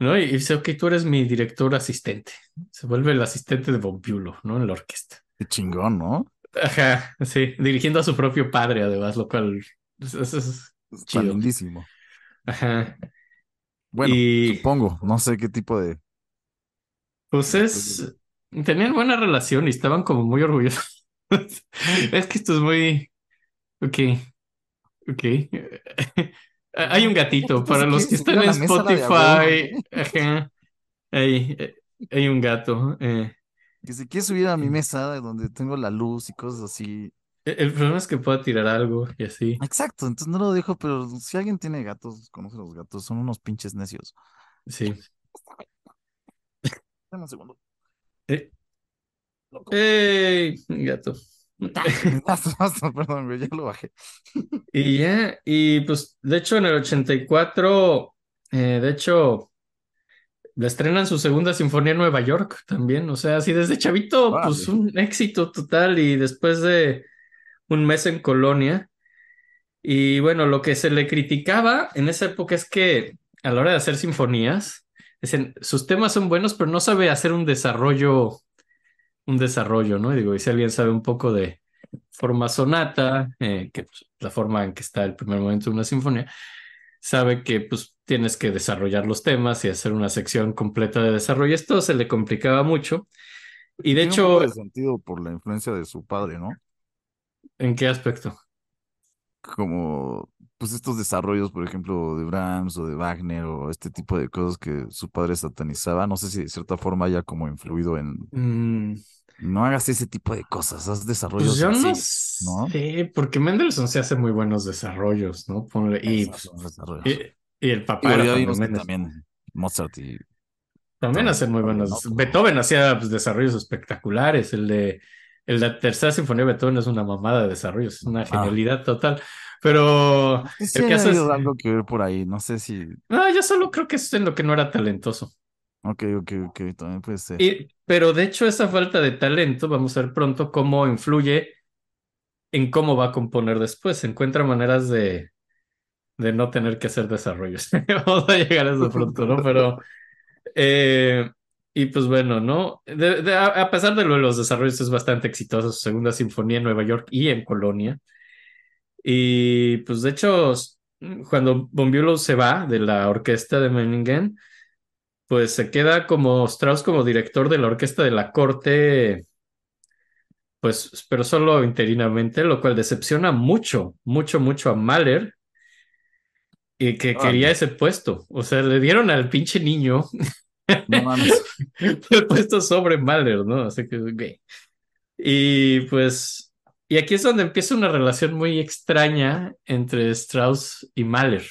¿No? Y dice, ok, tú eres mi director asistente. Se vuelve el asistente de Bülow, ¿no? En la orquesta. Qué chingón, ¿no? Ajá, sí, dirigiendo a su propio padre, además, lo cual es, es- es chido. lindísimo. Ajá. Bueno, Y- supongo, no sé qué tipo de. Pues es, tenían buena relación y estaban como muy orgullosos. Es que esto es muy, ok, ok. Hay un gatito, para los que están en ¿Subir a la mesa la de Spotify, ajá, hay, hay un gato. eh. Que se quiere subir a mi mesa donde tengo la luz y cosas así. El problema es que pueda tirar algo y así. Exacto, entonces no lo dejo, pero si alguien tiene gatos, conoce a los gatos, son unos pinches necios. Sí. Dame un segundo. Eh, ¡Ey! Gato. Perdón, güey, ya lo bajé. Y ya, y pues de hecho en el 84, eh, de hecho, le estrenan su segunda sinfonía en Nueva York también, o sea, así desde chavito, pues un éxito total y después de un mes en Colonia. Y bueno, lo que se le criticaba en esa época es que a la hora de hacer sinfonías, dicen, sus temas son buenos, pero no sabe hacer un desarrollo, un desarrollo, ¿no? Y digo, y si alguien sabe un poco de forma sonata, eh, que pues, la forma en que está el primer momento de una sinfonía, sabe que pues tienes que desarrollar los temas y hacer una sección completa de desarrollo. Esto se le complicaba mucho. Y de Tiene un hecho, poco de sentido por la influencia de su padre, ¿no? ¿en qué aspecto? Como, pues estos desarrollos, por ejemplo, de Brahms o de Wagner o este tipo de cosas que su padre satanizaba. No sé si de cierta forma haya como influido en, Mm, no hagas ese tipo de cosas, haz desarrollos Pues yo no sencillos, ¿no? sé, porque Mendelssohn se hace muy buenos desarrollos, ¿no? Ponle- y, Esos pues, desarrollos. y, y el papá era también Mozart y También hacen muy buenos. ¿no? Beethoven hacía pues, desarrollos espectaculares. El de el de la tercera sinfonía de Beethoven es una mamada de desarrollos, es una Ah. genialidad total. Pero No si el caso es. algo que ver por ahí, no sé si. No, yo solo creo que es en lo que no era talentoso. Ok, ok, ok, también puede ser. Pero de hecho, esa falta de talento, vamos a ver pronto cómo influye en cómo va a componer después. Encuentra maneras de, de no tener que hacer desarrollos. Vamos a llegar a eso pronto, ¿no? Pero, eh, y pues bueno, ¿no? A, pesar de lo de los desarrollos, es bastante exitosa su segunda sinfonía en Nueva York y en Colonia. Y pues de hecho, cuando Bülow se va de la orquesta de Meiningen, pues se queda como Strauss como director de la orquesta de la corte, pues, pero solo interinamente, lo cual decepciona mucho, mucho, mucho a Mahler y que Órale. quería ese puesto. O sea, le dieron al pinche niño No mames. el puesto sobre Mahler, ¿no? Así que, ok. Y pues, y aquí es donde empieza una relación muy extraña entre Strauss y Mahler,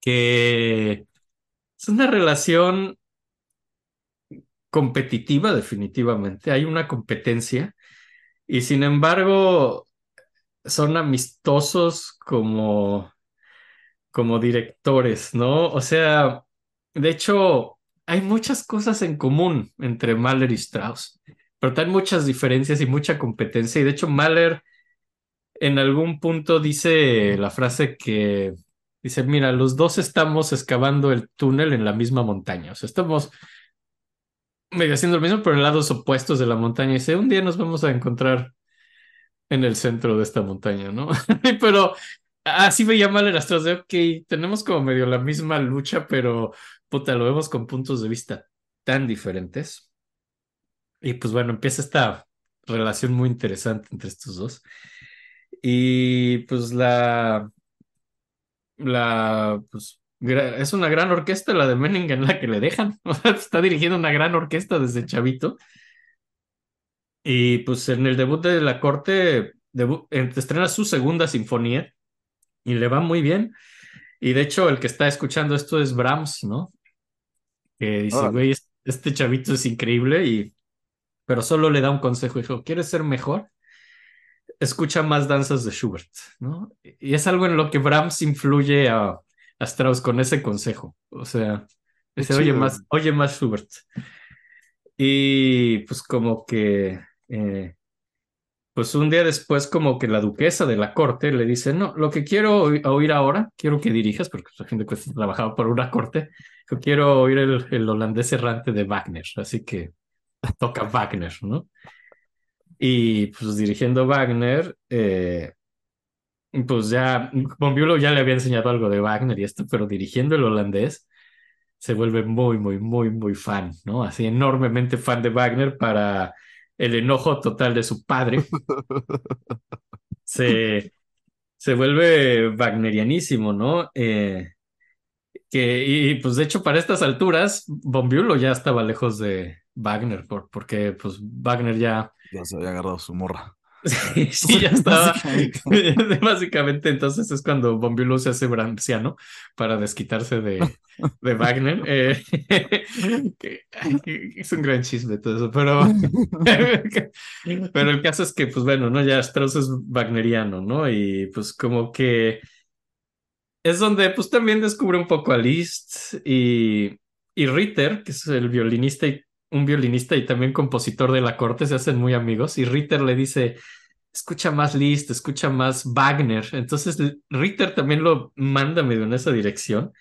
que es una relación competitiva definitivamente, hay una competencia y sin embargo son amistosos como, como directores, ¿no? O sea, de hecho, hay muchas cosas en común entre Mahler y Strauss, pero hay muchas diferencias y mucha competencia. Y de hecho, Mahler en algún punto dice la frase que dice, mira, los dos estamos excavando el túnel en la misma montaña, o sea, estamos medio haciendo lo mismo, pero en lados opuestos de la montaña. Dice, un día nos vamos a encontrar en el centro de esta montaña, ¿no? pero así veía mal el astros de, ok, tenemos como medio la misma lucha, pero puta, lo vemos con puntos de vista tan diferentes. Y pues bueno, empieza esta relación muy interesante entre estos dos. Y pues la, la, pues es una gran orquesta la de Menning en la que le dejan. está dirigiendo una gran orquesta desde chavito. Y pues en el debut de la corte, estrena su segunda sinfonía y le va muy bien. Y de hecho, el que está escuchando esto es Brahms, ¿no? Que dice, güey, este chavito es increíble, y... pero solo le da un consejo. Dijo, ¿quieres ser mejor? Escucha más danzas de Schubert, ¿no? Y es algo en lo que Brahms influye a, a Strauss con ese consejo. O sea, dice, oye más, oye más Schubert. Y pues como que, eh, pues un día después como que la duquesa de la corte le dice, no, lo que quiero oír ahora, quiero que dirijas, porque la gente que trabajaba por una corte, yo quiero oír el, el holandés errante de Wagner, así que toca Wagner, ¿no? Y pues dirigiendo Wagner, eh, pues ya, Bombiulo ya le había enseñado algo de Wagner y esto, pero dirigiendo el holandés se vuelve muy, muy, muy, muy fan, ¿no? Así enormemente fan de Wagner para el enojo total de su padre. se, se vuelve wagnerianísimo, ¿no? Eh, que, y pues de hecho para estas alturas, Bombiulo ya estaba lejos de Wagner, por, porque pues Wagner ya... Ya se había agarrado su morra. Sí, sí, ya estaba. Básicamente. entonces es cuando Bombiulo se hace branciano para desquitarse de, de Wagner. Eh, es un gran chisme todo eso, pero, pero el caso es que, pues bueno, ¿no? Ya Strauss es wagneriano, ¿no? Y pues como que es donde pues también descubre un poco a Liszt y, y Ritter, que es el violinista y un violinista y también compositor de la corte, se hacen muy amigos y Ritter le dice, escucha más Liszt, escucha más Wagner. Entonces Ritter también lo manda medio en esa dirección.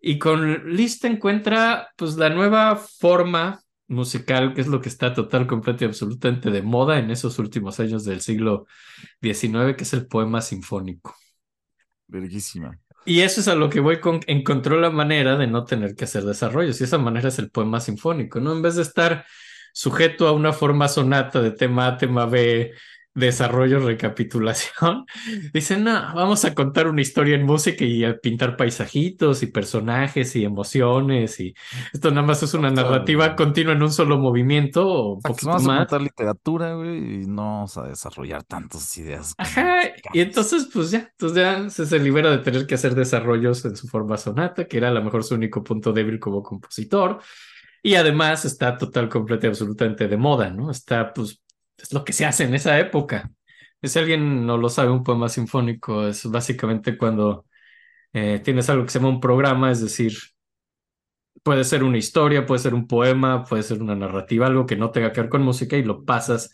Y con Liszt encuentra pues la nueva forma musical, que es lo que está total, completo y absolutamente de moda en esos últimos años del siglo XIX, que es el poema sinfónico. Verguísima. Y eso es a lo que voy con, encontró la manera de no tener que hacer desarrollos, y esa manera es el poema sinfónico, ¿no? En vez de estar sujeto a una forma sonata de tema A, tema B, desarrollo, recapitulación, dicen, no, vamos a contar una historia en música y a pintar paisajitos y personajes y emociones y esto nada más es una narrativa continua en un solo movimiento o un poquito vamos más. a contar literatura, güey, y no vamos a desarrollar tantas ideas. Ajá, y entonces pues ya, entonces ya se, se libera de tener que hacer desarrollos en su forma sonata, que era a lo mejor su único punto débil como compositor. Y además está total, completa y absolutamente de moda, ¿no? Está pues es lo que se hace en esa época. Si alguien no lo sabe, un poema sinfónico es básicamente cuando eh, tienes algo que se llama un programa, es decir, puede ser una historia, puede ser un poema, puede ser una narrativa, algo que no tenga que ver con música y lo pasas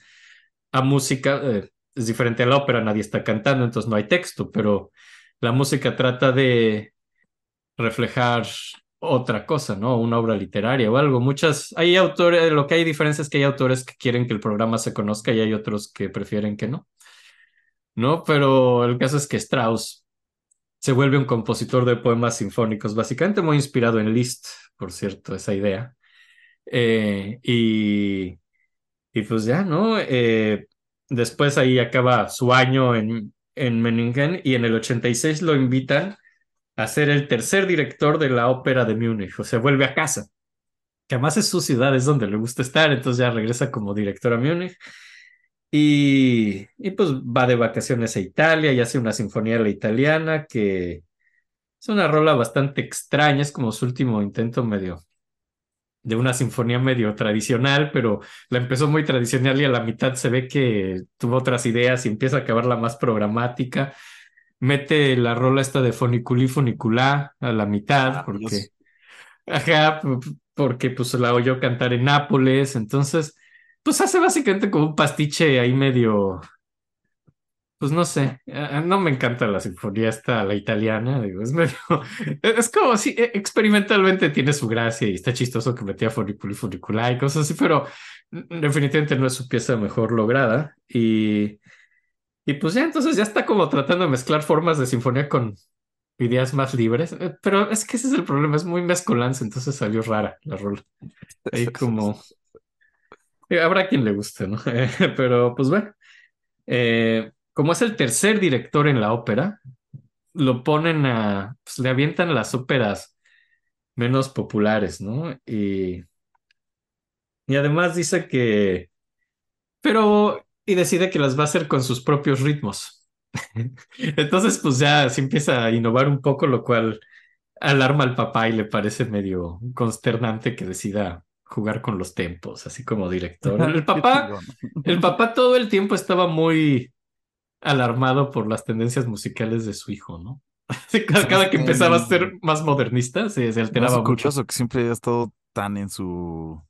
a música. Eh, es diferente a la ópera, nadie está cantando, entonces no hay texto, pero la música trata de reflejar otra cosa, ¿no? Una obra literaria o algo. Muchas, hay autores, lo que hay diferencia es que hay autores que quieren que el programa se conozca y hay otros que prefieren que no. ¿No? Pero el caso es que Strauss se vuelve un compositor de poemas sinfónicos, básicamente muy inspirado en Liszt, por cierto, esa idea. Eh, y, y pues ya, ¿no? Eh, después ahí acaba su año en, en Menningen y en el 86 lo invitan a ser el tercer director de la ópera de Múnich, o sea, vuelve a casa, que además es su ciudad, es donde le gusta estar, entonces ya regresa como director a Múnich. Y, y pues va de vacaciones a Italia y hace una sinfonía a la italiana que es una rola bastante extraña, es como su último intento medio de una sinfonía medio tradicional, pero la empezó muy tradicional y a la mitad se ve que tuvo otras ideas y empieza a acabarla más programática. Mete la rola esta de Funiculí Funiculá a la mitad, Ah, porque, ajá, porque pues la oyó cantar en Nápoles, entonces, pues hace básicamente como un pastiche ahí medio, pues no sé, no me encanta la sinfonía esta, la italiana, digo, es medio, es como si eh, experimentalmente tiene su gracia y está chistoso que metía Funiculi Funiculá y cosas así, pero definitivamente no es su pieza mejor lograda y, y pues ya entonces ya está como tratando de mezclar formas de sinfonía con ideas más libres, eh, pero es que ese es el problema, es muy mezcolanza, entonces salió rara la rola, ahí como, eh, habrá quien le guste, ¿no? Pero pues bueno. Eh, como es el tercer director en la ópera, lo ponen a, pues le avientan las óperas menos populares, ¿no? Y, y además dice que, pero, y decide que las va a hacer con sus propios ritmos. Entonces, pues ya se empieza a innovar un poco, lo cual alarma al papá y le parece medio consternante que decida jugar con los tempos, así como director. El papá, el papá todo el tiempo estaba muy alarmado por las tendencias musicales de su hijo, ¿no? Cada, que empezaba a ser más modernista, se, se alteraba mucho. curioso que siempre ha estado tan en su,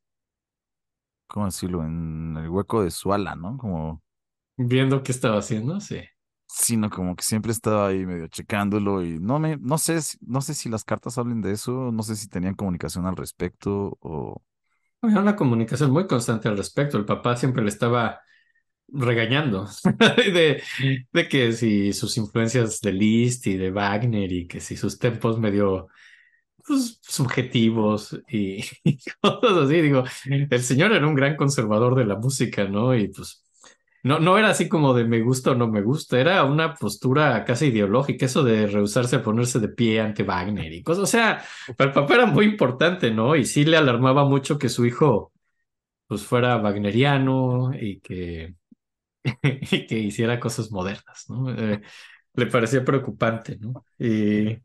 ¿cómo decirlo? En el hueco de su ala, ¿no? Como, Viendo qué estaba haciendo, sí. sino como que siempre estaba ahí medio checándolo y no me, no sé, no sé si las cartas hablen de eso, no sé si tenían comunicación al respecto o Había una comunicación muy constante al respecto. El papá siempre le estaba regañando de, de que si sus influencias de Liszt y de Wagner y que si sus tempos medio pues, subjetivos y, cosas así. Digo, el señor era un gran conservador de la música, ¿no? Y pues no, no era así como de me gusta o no me gusta, era una postura casi ideológica, eso de rehusarse a ponerse de pie ante Wagner y cosas. O sea, para el papá era muy importante, ¿no? Y sí le alarmaba mucho que su hijo pues fuera wagneriano y que, y que hiciera cosas modernas, ¿no? Eh, le parecía preocupante, ¿no? Y,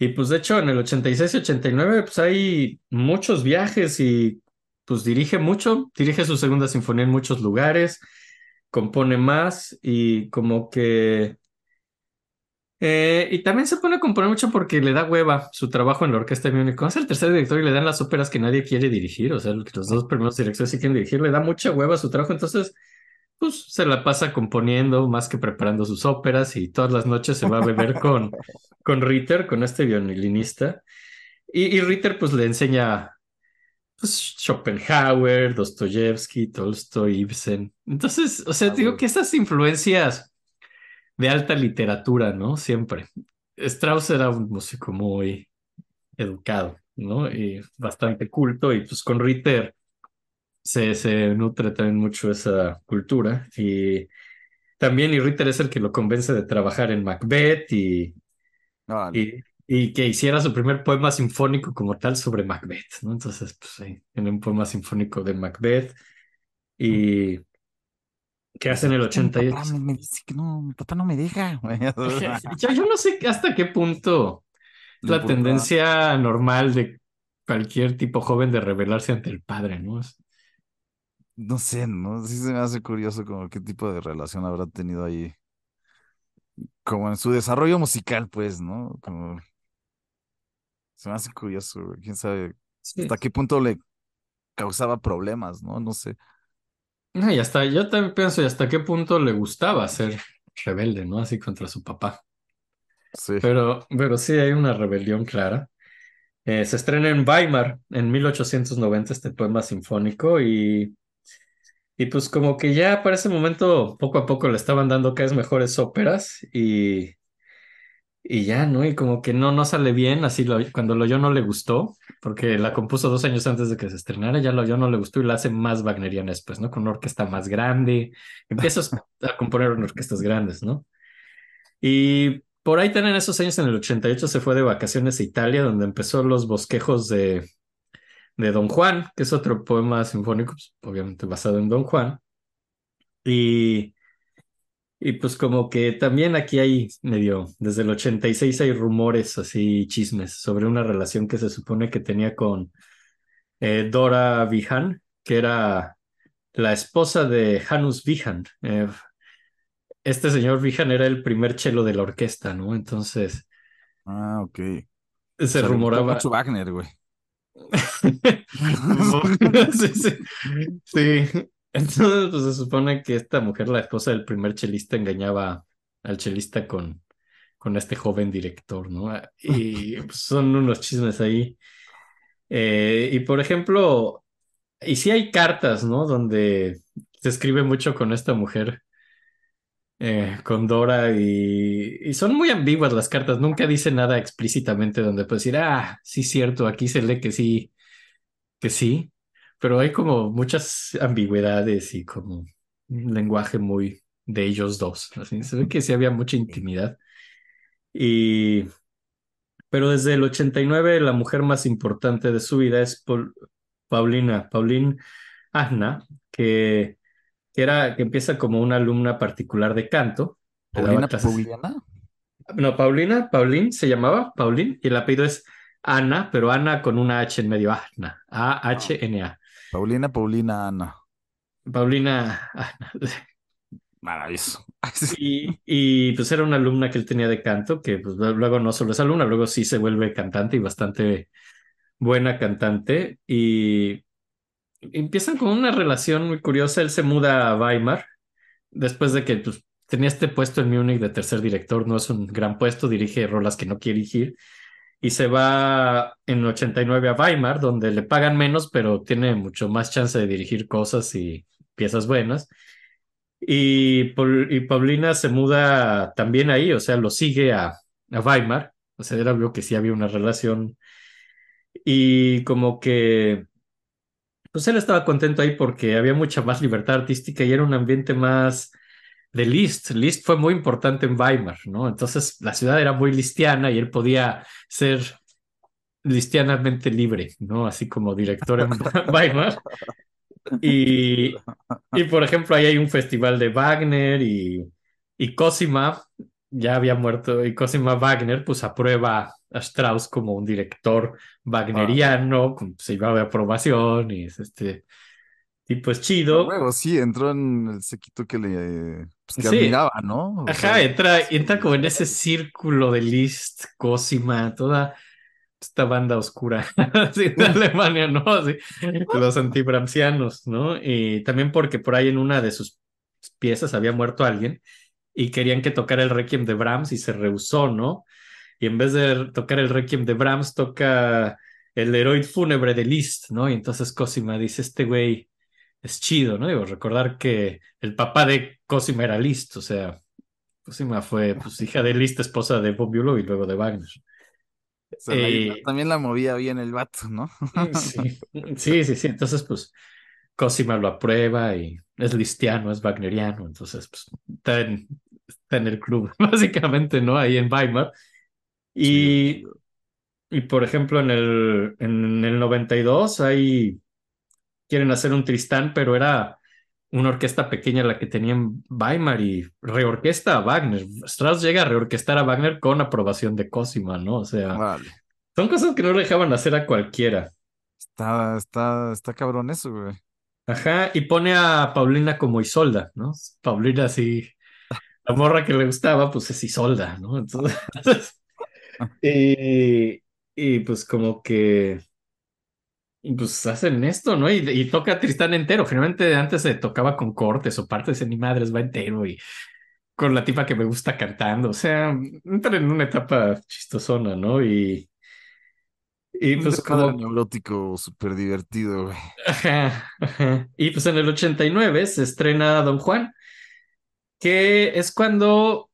y pues de hecho en el 86 y 89 pues hay muchos viajes y pues dirige mucho, dirige su segunda sinfonía en muchos lugares, compone más y como que... eh, y también se pone a componer mucho porque le da hueva su trabajo en la orquesta de Múnich. Es el tercer director y le dan las óperas que nadie quiere dirigir, o sea, los dos primeros directores sí quieren dirigir, le da mucha hueva su trabajo, entonces pues se la pasa componiendo más que preparando sus óperas y todas las noches se va a beber con, con Ritter, con este violinista. Y, y Ritter pues le enseña pues, Schopenhauer, Dostoyevsky, Tolstoy, Ibsen. Entonces, o sea, Ah, digo que estas influencias de alta literatura, ¿no? Siempre. Strauss era un músico muy educado, ¿no? Y bastante culto y pues con Ritter se, se nutre también mucho esa cultura y también y Ritter es el que lo convence de trabajar en Macbeth y, y, y que hiciera su primer poema sinfónico como tal sobre Macbeth, ¿no? Entonces, pues ahí tiene un poema sinfónico de Macbeth y que hace en el Es que mi papá 88. me, dice que no, mi papá no me deja. Yo, yo no sé hasta qué punto la tendencia normal de cualquier tipo joven de rebelarse ante el padre, ¿no? No sé, ¿no? Sí se me hace curioso como qué tipo de relación habrá tenido ahí. Como en su desarrollo musical, pues, ¿no? Como se me hace curioso, güey. Quién sabe sí. hasta qué punto le causaba problemas, ¿no? No sé. No, y hasta, yo también pienso, y hasta qué punto le gustaba ser rebelde, ¿no? Así contra su papá. Sí. Pero, pero sí hay una rebelión clara. Eh, se estrena en Weimar en 1890 este poema sinfónico y, y pues como que ya para ese momento poco a poco le estaban dando cada vez mejores óperas y, y ya, ¿no? Y como que no, no sale bien, así lo, cuando lo oyó no le gustó, porque la compuso dos años antes de que se estrenara, ya lo oyó no le gustó y la hace más wagneriana después, ¿no? Con una orquesta más grande, empiezas a componer en orquestas grandes, ¿no? Y por ahí también en esos años, en el 88, se fue de vacaciones a Italia, donde empezó los bosquejos de, de Don Juan, que es otro poema sinfónico, pues, obviamente basado en Don Juan. Y, y pues como que también aquí hay medio, desde el 86 hay rumores así, chismes sobre una relación que se supone que tenía con eh, Dora Vihan, que era la esposa de Janus Vihan. Eh, este señor Vihan era el primer chelo de la orquesta, ¿no? Entonces Ah, ok. se gustó rumoraba. mucho Wagner, güey. Sí, sí. Sí. Entonces, pues se supone que esta mujer, la esposa del primer chelista, engañaba al chelista con, con este joven director, ¿no? Y pues, son unos chismes ahí. Eh, y por ejemplo, y sí hay cartas, ¿no? Donde se escribe mucho con esta mujer, eh, con Dora, y, y son muy ambiguas las cartas. Nunca dice nada explícitamente donde puedes decir, ah, sí, cierto, aquí se lee que sí, que sí, pero hay como muchas ambigüedades y como un lenguaje muy de ellos dos. Así se ve que sí había mucha intimidad. Y, pero desde el 89 la mujer más importante de su vida es Paul- Paulina, Pauline Agna, que, que era, que empieza como una alumna particular de canto. Paulina Pauliana. no, Paulina, Pauline se llamaba, Pauline, y el apellido es Ana, pero Ana con una H en medio, Agna, A-H-N-A. Paulina, Paulina, Ana. Paulina Agna. Maravilloso. Y, y pues era una alumna que él tenía de canto, que pues luego no solo es alumna, luego sí se vuelve cantante y bastante buena cantante. Y empiezan con una relación muy curiosa. Él se muda a Weimar después de que pues, tenía este puesto en Múnich de tercer director, no es un gran puesto, dirige rolas que no quiere dirigir. Y se va en 89 a Weimar, donde le pagan menos, pero tiene mucho más chance de dirigir cosas y piezas buenas. Y, y Paulina se muda también ahí, o sea, lo sigue a, a Weimar. O sea, era obvio que sí había una relación. Y como que, pues él estaba contento ahí porque había mucha más libertad artística y era un ambiente más de Liszt. Liszt fue muy importante en Weimar, ¿no? Entonces la ciudad era muy listiana y él podía ser listianamente libre, ¿no? Así como director en Weimar. Y, y por ejemplo, ahí hay un festival de Wagner y, y Cosima ya había muerto y Cosima Wagner pues aprueba a Strauss como un director wagneriano, con- se llevaba de aprobación y es este tipo es chido. Luego sí, entró en el sequito que le pues, que Sí. admiraba, ¿no? O Ajá, sea, entra, entra como en ese círculo de Liszt, Cosima, toda esta banda oscura de Alemania, ¿no? Así, los antibramsianos, ¿no? Y también porque por ahí en una de sus piezas había muerto alguien y querían que tocara el Requiem de Brahms y se rehusó, ¿no? Y en vez de tocar el Requiem de Brahms, toca el Heroid Fúnebre de Liszt, ¿no? Y entonces Cosima dice, este güey es chido, ¿no? Digo, recordar que el papá de Cosima era Liszt, o sea, Cosima fue pues, hija de Liszt, esposa de Bob Bülow y luego de Wagner. o sea, la- eh, también la movía bien el vato, ¿no? Sí, sí, sí, sí. Entonces, pues, Cosima lo aprueba y es listiano, es wagneriano, entonces, pues, está en, está en el club, básicamente, ¿no? Ahí en Weimar. Y, y por ejemplo, en el, en el 92, ahí quieren hacer un Tristán, pero era una orquesta pequeña la que tenía en Weimar y reorquesta a Wagner. Strauss llega a reorquestar a Wagner con aprobación de Cosima, ¿no? O sea, son cosas que no le dejaban hacer a cualquiera. Está, está, está cabrón eso, güey. Ajá, y pone a Paulina como Isolda, ¿no? Paulina sí, la morra que le gustaba, pues es Isolda, ¿no? Entonces, y, pues como que, pues hacen esto, ¿no? Y, toca Tristán entero. Generalmente antes se tocaba con cortes o partes de ni madres, va entero y con la tipa que me gusta cantando. O sea, entra en una etapa chistosona, ¿no? Y, y Un pues como neurótico súper divertido, güey. Ajá, ajá. Y pues en el 89 se estrena Don Juan, que es cuando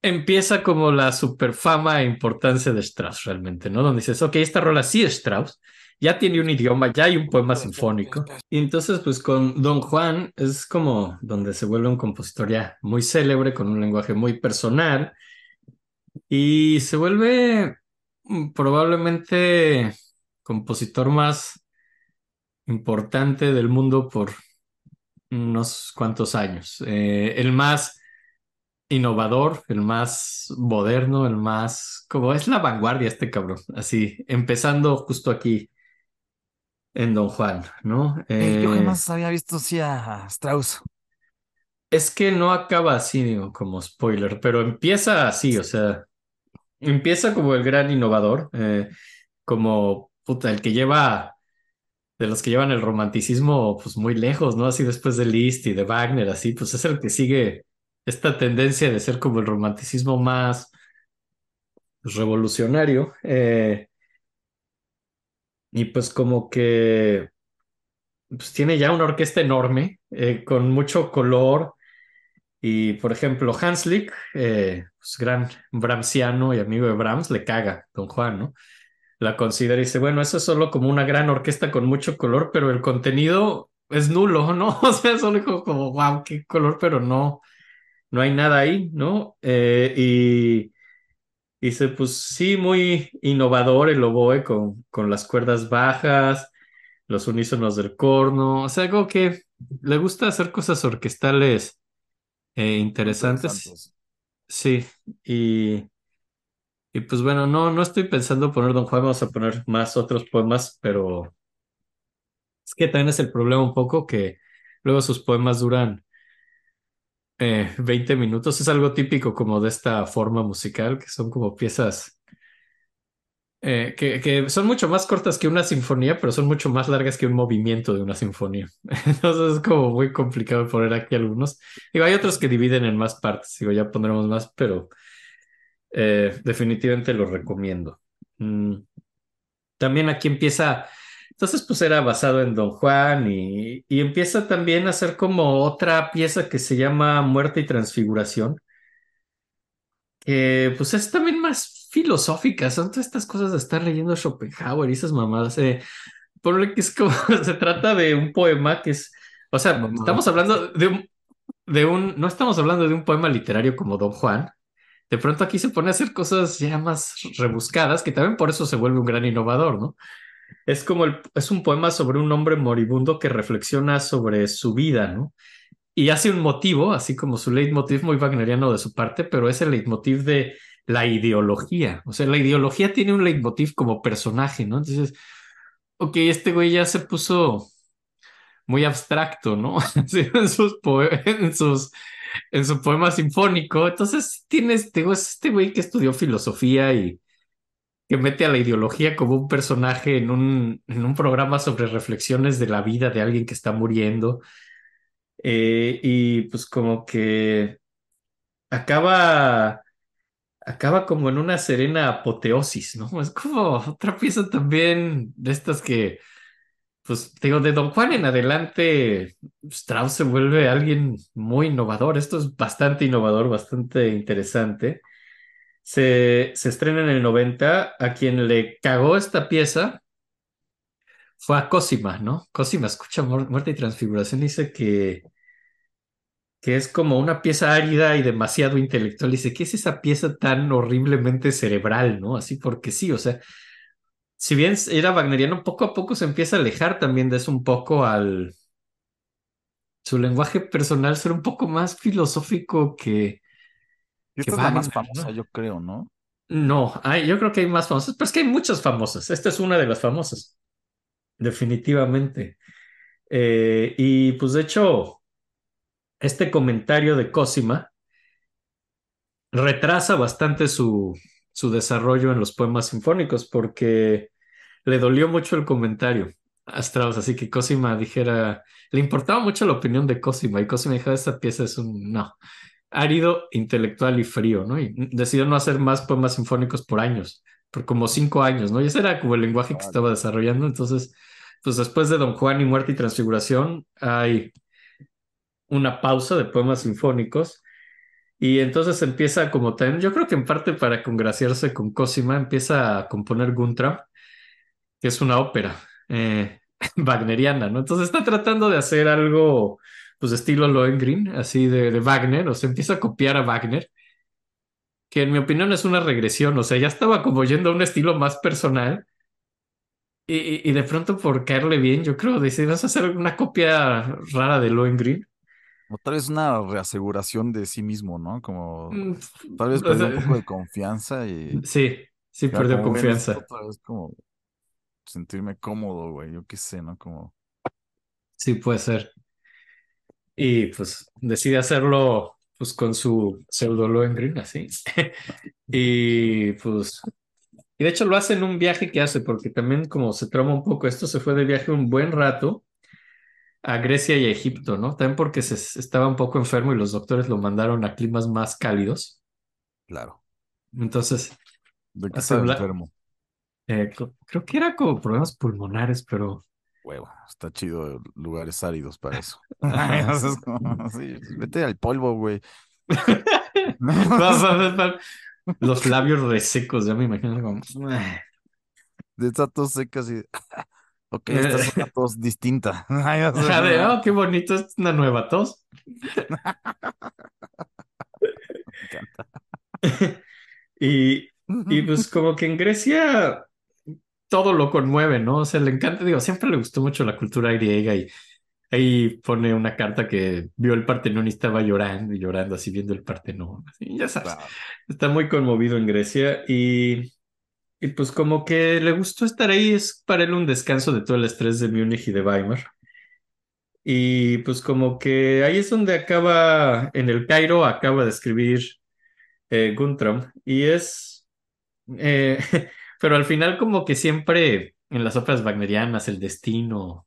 empieza como la superfama e importancia de Strauss realmente, ¿no? Donde dices, ok, esta rola sí es Strauss, ya tiene un idioma, ya hay un poema sinfónico. Y entonces pues con Don Juan es como donde se vuelve un compositor ya muy célebre, con un lenguaje muy personal, y se vuelve probablemente compositor más importante del mundo por unos cuantos años. Eh, el más innovador, el más moderno, el más, como es la vanguardia este cabrón, así, empezando justo aquí en Don Juan, ¿no? Eh, yo Eh, jamás había visto así a Strauss. es que no acaba así, digo, como spoiler, pero empieza así, o sea, empieza como el gran innovador, eh, como puta, el que lleva, de los que llevan el romanticismo, pues muy lejos, ¿no? Así después de Liszt y de Wagner, así, pues es el que sigue esta tendencia de ser como el romanticismo más revolucionario. eh, y pues como que pues tiene ya una orquesta enorme, eh, con mucho color. Y por ejemplo, Hanslick, eh, pues gran Brahmsiano y amigo de Brahms, le caga Don Juan, ¿no? La considera y dice, bueno, eso es solo como una gran orquesta con mucho color, pero el contenido es nulo, ¿no? O sea, solo como, como wow, qué color, pero no, no hay nada ahí, ¿no? Eh, y dice, pues sí, muy innovador el oboe con, con las cuerdas bajas, los unísonos del corno, o sea, algo que le gusta hacer cosas orquestales eh, interesantes. Interesantes. Sí, y, y pues bueno, no, no estoy pensando poner Don Juan, vamos a poner más otros poemas, pero es que también es el problema un poco que luego sus poemas duran eh, 20 minutos, es algo típico como de esta forma musical, que son como piezas eh, que, que son mucho más cortas que una sinfonía, pero son mucho más largas que un movimiento de una sinfonía. Entonces es como muy complicado poner aquí algunos. Digo, hay otros que dividen en más partes, digo, ya pondremos más, pero eh, definitivamente lo recomiendo. Mm, También aquí empieza, entonces pues era basado en Don Juan y, y empieza también a hacer como otra pieza que se llama Muerte y Transfiguración, que pues es también más filosófica, son todas estas cosas de estar leyendo Schopenhauer y esas mamadas. Eh, ponle que es como, se trata de un poema que es, o sea, estamos hablando de un, de un, no estamos hablando de un poema literario como Don Juan. De pronto aquí se pone a hacer cosas ya más rebuscadas, que también por eso se vuelve un gran innovador, ¿no? Es como el, es un poema sobre un hombre moribundo que reflexiona sobre su vida, ¿no? Y hace un motivo, así como su leitmotiv muy wagneriano de su parte, pero es el leitmotiv de la ideología. O sea, la ideología tiene un leitmotiv como personaje, ¿no? Entonces, ok, este güey ya se puso muy abstracto, ¿no? En sus en sus en su poema sinfónico. Entonces, tiene este, es este güey que estudió filosofía y que mete a la ideología como un personaje en un, en un programa sobre reflexiones de la vida de alguien que está muriendo. Eh, y pues como que acaba, acaba como en una serena apoteosis, ¿no? Es como otra pieza también de estas que, pues digo, de Don Juan en adelante, Strauss se vuelve alguien muy innovador. Esto es bastante innovador, bastante interesante. Se, se estrena en el 90. A quien le cagó esta pieza fue a Cosima, ¿no? Cosima escucha Muer- Muerte y Transfiguración dice que, que es como una pieza árida y demasiado intelectual. Dice, ¿qué es esa pieza tan horriblemente cerebral, ¿no? Así porque sí, o sea, si bien era wagneriano, poco a poco se empieza a alejar también de eso un poco al su lenguaje personal ser un poco más filosófico que, Y que es la más famosa, ¿no? yo creo, ¿no? No, hay, yo creo que hay más famosas, pero es que hay muchas famosas. Esta es una de las famosas, definitivamente. Eh, y pues de hecho, este comentario de Cosima retrasa bastante su, su desarrollo en los poemas sinfónicos porque le dolió mucho el comentario a Strauss, así que Cosima dijera, le importaba mucho la opinión de Cosima y Cosima dijo, esta pieza es un no, árido, intelectual y frío, ¿no? Y decidió no hacer más poemas sinfónicos por años, por como cinco años, ¿no? Y ese era como el lenguaje que estaba desarrollando, entonces, pues después de Don Juan y Muerte y Transfiguración hay una pausa de poemas sinfónicos y entonces empieza como también, yo creo que en parte para congraciarse con Cosima, empieza a componer Guntram, que es una ópera eh, wagneriana, ¿no? Entonces está tratando de hacer algo, pues estilo Lohengrin, así de, Wagner, o sea, empieza a copiar a Wagner, que en mi opinión es una regresión, o sea, ya estaba como yendo a un estilo más personal. Y de pronto por caerle bien, yo creo, dice, vas a hacer una copia rara de Lohengrin. O tal vez una reaseguración de sí mismo, ¿no? Como Mm, tal vez perdió un poco de confianza y Sí, sí ya perdió confianza. otra vez como sentirme cómodo, güey, yo qué sé, ¿no? Como, Sí, puede ser. Y pues decide hacerlo pues con su pseudo Lohengrin, así. Y pues, y de hecho lo hace en un viaje que hace, porque también como se trauma un poco esto, se fue de viaje un buen rato a Grecia y a Egipto, ¿no? También porque se estaba un poco enfermo y los doctores lo mandaron a climas más cálidos. claro, Entonces, ¿de qué estaba enfermo? eh, creo que era como problemas pulmonares, pero Huevo, está chido lugares áridos para eso. Ajá. Eso es como, sí, vete al polvo, güey. Los labios resecos, ya me imagino como... De esas tos secas y... Ok, esta es una tos distinta. De, oh, qué bonito, es una nueva tos. me encanta. Y, y pues como que en Grecia todo lo conmueve, ¿no? O sea, le encanta, digo, siempre le gustó mucho la cultura griega y ahí pone una carta que vio el Partenón y estaba llorando y llorando así viendo el Partenón. Así, ya sabes, está muy conmovido en Grecia y, y pues como que le gustó estar ahí, es para él un descanso de todo el estrés de Múnich y de Weimar. Y pues como que ahí es donde acaba, en el Cairo, acaba de escribir eh, Guntram y es, eh, pero al final como que siempre en las óperas wagnerianas el destino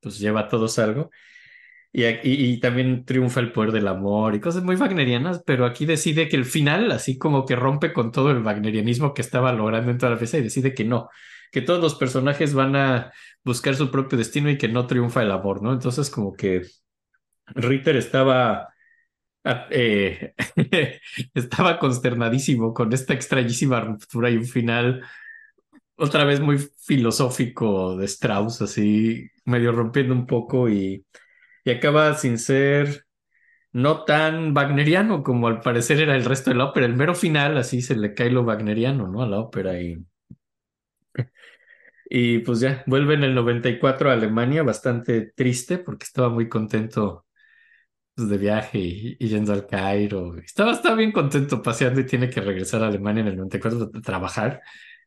pues lleva a todos algo y, aquí- y, también triunfa el poder del amor y cosas muy wagnerianas, pero aquí decide que el final así como que rompe con todo el wagnerianismo que estaba logrando en toda la pieza y decide que no, que todos los personajes van a buscar su propio destino y que no triunfa el amor, ¿no? Entonces como que Ritter estaba ah, eh, estaba consternadísimo con esta extrañísima ruptura y un final otra vez muy filosófico de Strauss, así medio rompiendo un poco y, y acaba sin ser no tan wagneriano como al parecer era el resto de la ópera. El mero final, así se le cae lo wagneriano, ¿no? A la ópera y, y pues ya, vuelve en el 94 a Alemania, bastante triste porque estaba muy contento pues, de viaje y, y yendo al Cairo. Estaba, estaba bien contento paseando y tiene que regresar a Alemania en el 94 a trabajar.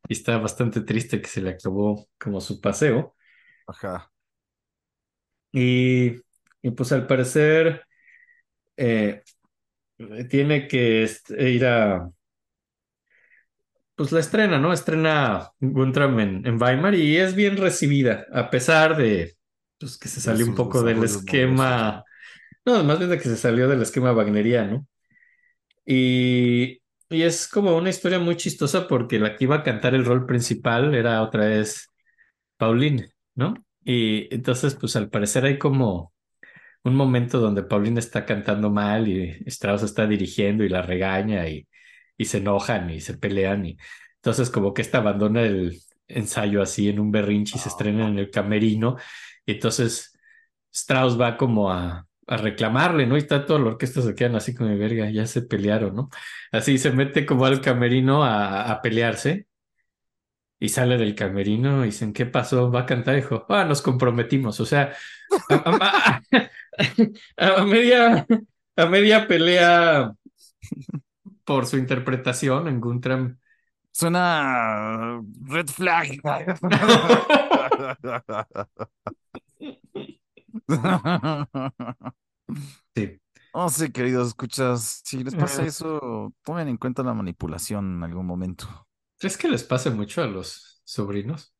Y está bastante triste que se le acabó como su paseo. Ajá. Y, y pues al parecer eh, tiene que est- ir a... Pues la estrena, ¿no? Estrena Guntram en, en Weimar y es bien recibida, a pesar de pues, que se salió un poco del esquema... No, más bien de que se salió del esquema wagneriano. Y, y es como una historia muy chistosa porque la que iba a cantar el rol principal era otra vez Pauline, ¿no? Y entonces, pues al parecer hay como un momento donde Pauline está cantando mal y Strauss está dirigiendo y la regaña y, y se enojan y se pelean y entonces como que esta abandona el ensayo así en un berrinche y se estrena en el camerino y entonces Strauss va como a, a reclamarle, ¿no? Y está toda la orquesta se quedan así como de verga, ya se pelearon, ¿no? Así se mete como al camerino a, a pelearse y sale del camerino y dicen, ¿qué pasó? Va a cantar, dijo, ah, nos comprometimos, o sea, a- media, a media pelea por su interpretación en Guntram. Suena red flag. Sí. Oh, sí, queridos, escuchas, si les pasa Eh. eso, tomen en cuenta la manipulación en algún momento. ¿Crees que les pase mucho a los sobrinos?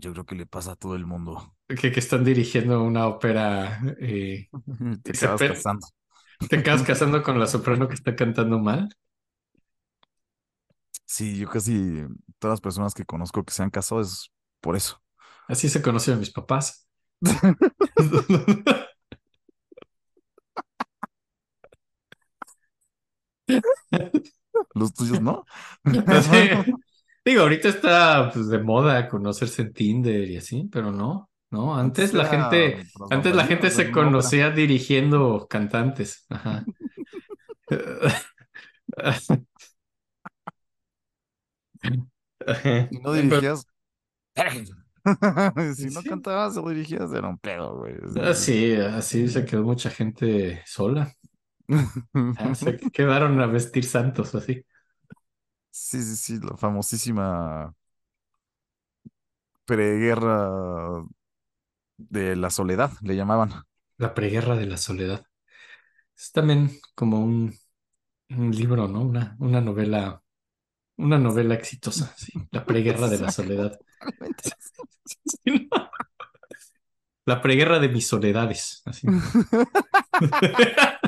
Yo creo que le pasa a todo el mundo. Que, que están dirigiendo una ópera y Te acabas casando. te acabas casando con la soprano que está cantando mal. Sí, yo casi todas las personas que conozco que se han casado es por eso. Así se conocieron mis papás. Los tuyos, ¿no? Así, digo, ahorita está pues, de moda conocerse en Tinder y así, pero no, no, antes la gente, antes la gente se conocía dirigiendo cantantes. Ajá. Y no dirigías. Si no Sí. cantabas o dirigías, era un pedo, güey. Así, así se quedó mucha gente sola. Ah, Se quedaron a vestir santos así. Sí, sí, sí, la famosísima preguerra de la soledad, le llamaban. La preguerra de la soledad. Es también como un, un libro, ¿no? Una, una novela, una novela exitosa, sí. La preguerra de la soledad. Sí, ¿no? La preguerra de mis soledades. Así.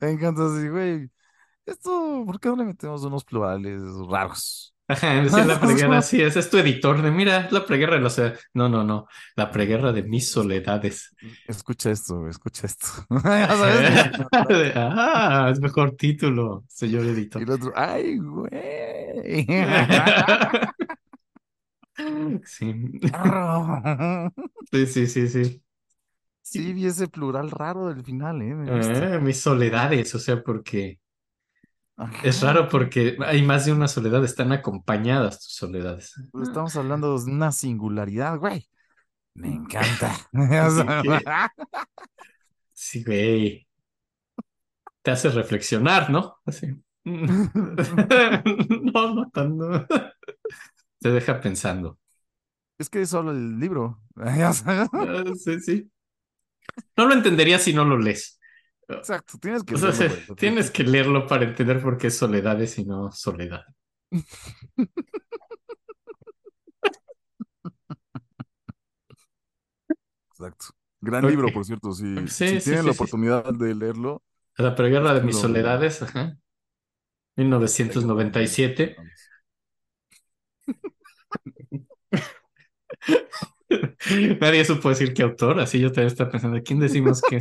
Me encanta así, güey. Esto, ¿por qué no le metemos unos plurales raros? Ajá, decía la preguerra, sí, ese es tu editor de, mira, la preguerra de la soledad. No, no, no, la preguerra de mis soledades. Escucha esto, escucha esto. Ah, es mejor título, señor Y editor. el otro, ay, güey. Sí, sí, sí, sí, sí. Sí, vi ese plural raro del final, ¿eh? Me. Ah, mis soledades, o sea, porque es raro porque hay más de una soledad, están acompañadas tus soledades. pero Estamos hablando de una singularidad, güey. Me encanta. Así que- Sí, güey. Te hace reflexionar, ¿no? Así. No, no tanto. Te deja pensando. Es que eso habla el libro. Ah, Sí, sí. No lo entendería si no lo lees. Exacto, tienes que O sea, leerlo, güey, tienes que leerlo para entender por qué es soledades y no soledad. Exacto. Gran libro, por cierto. Si, Sí, si sí, tienen sí, la oportunidad de leerlo. La preguerra de mis Lo- soledades, ajá. 1997. Nadie supo decir qué autor, así yo también estaba pensando, ¿quién decimos que?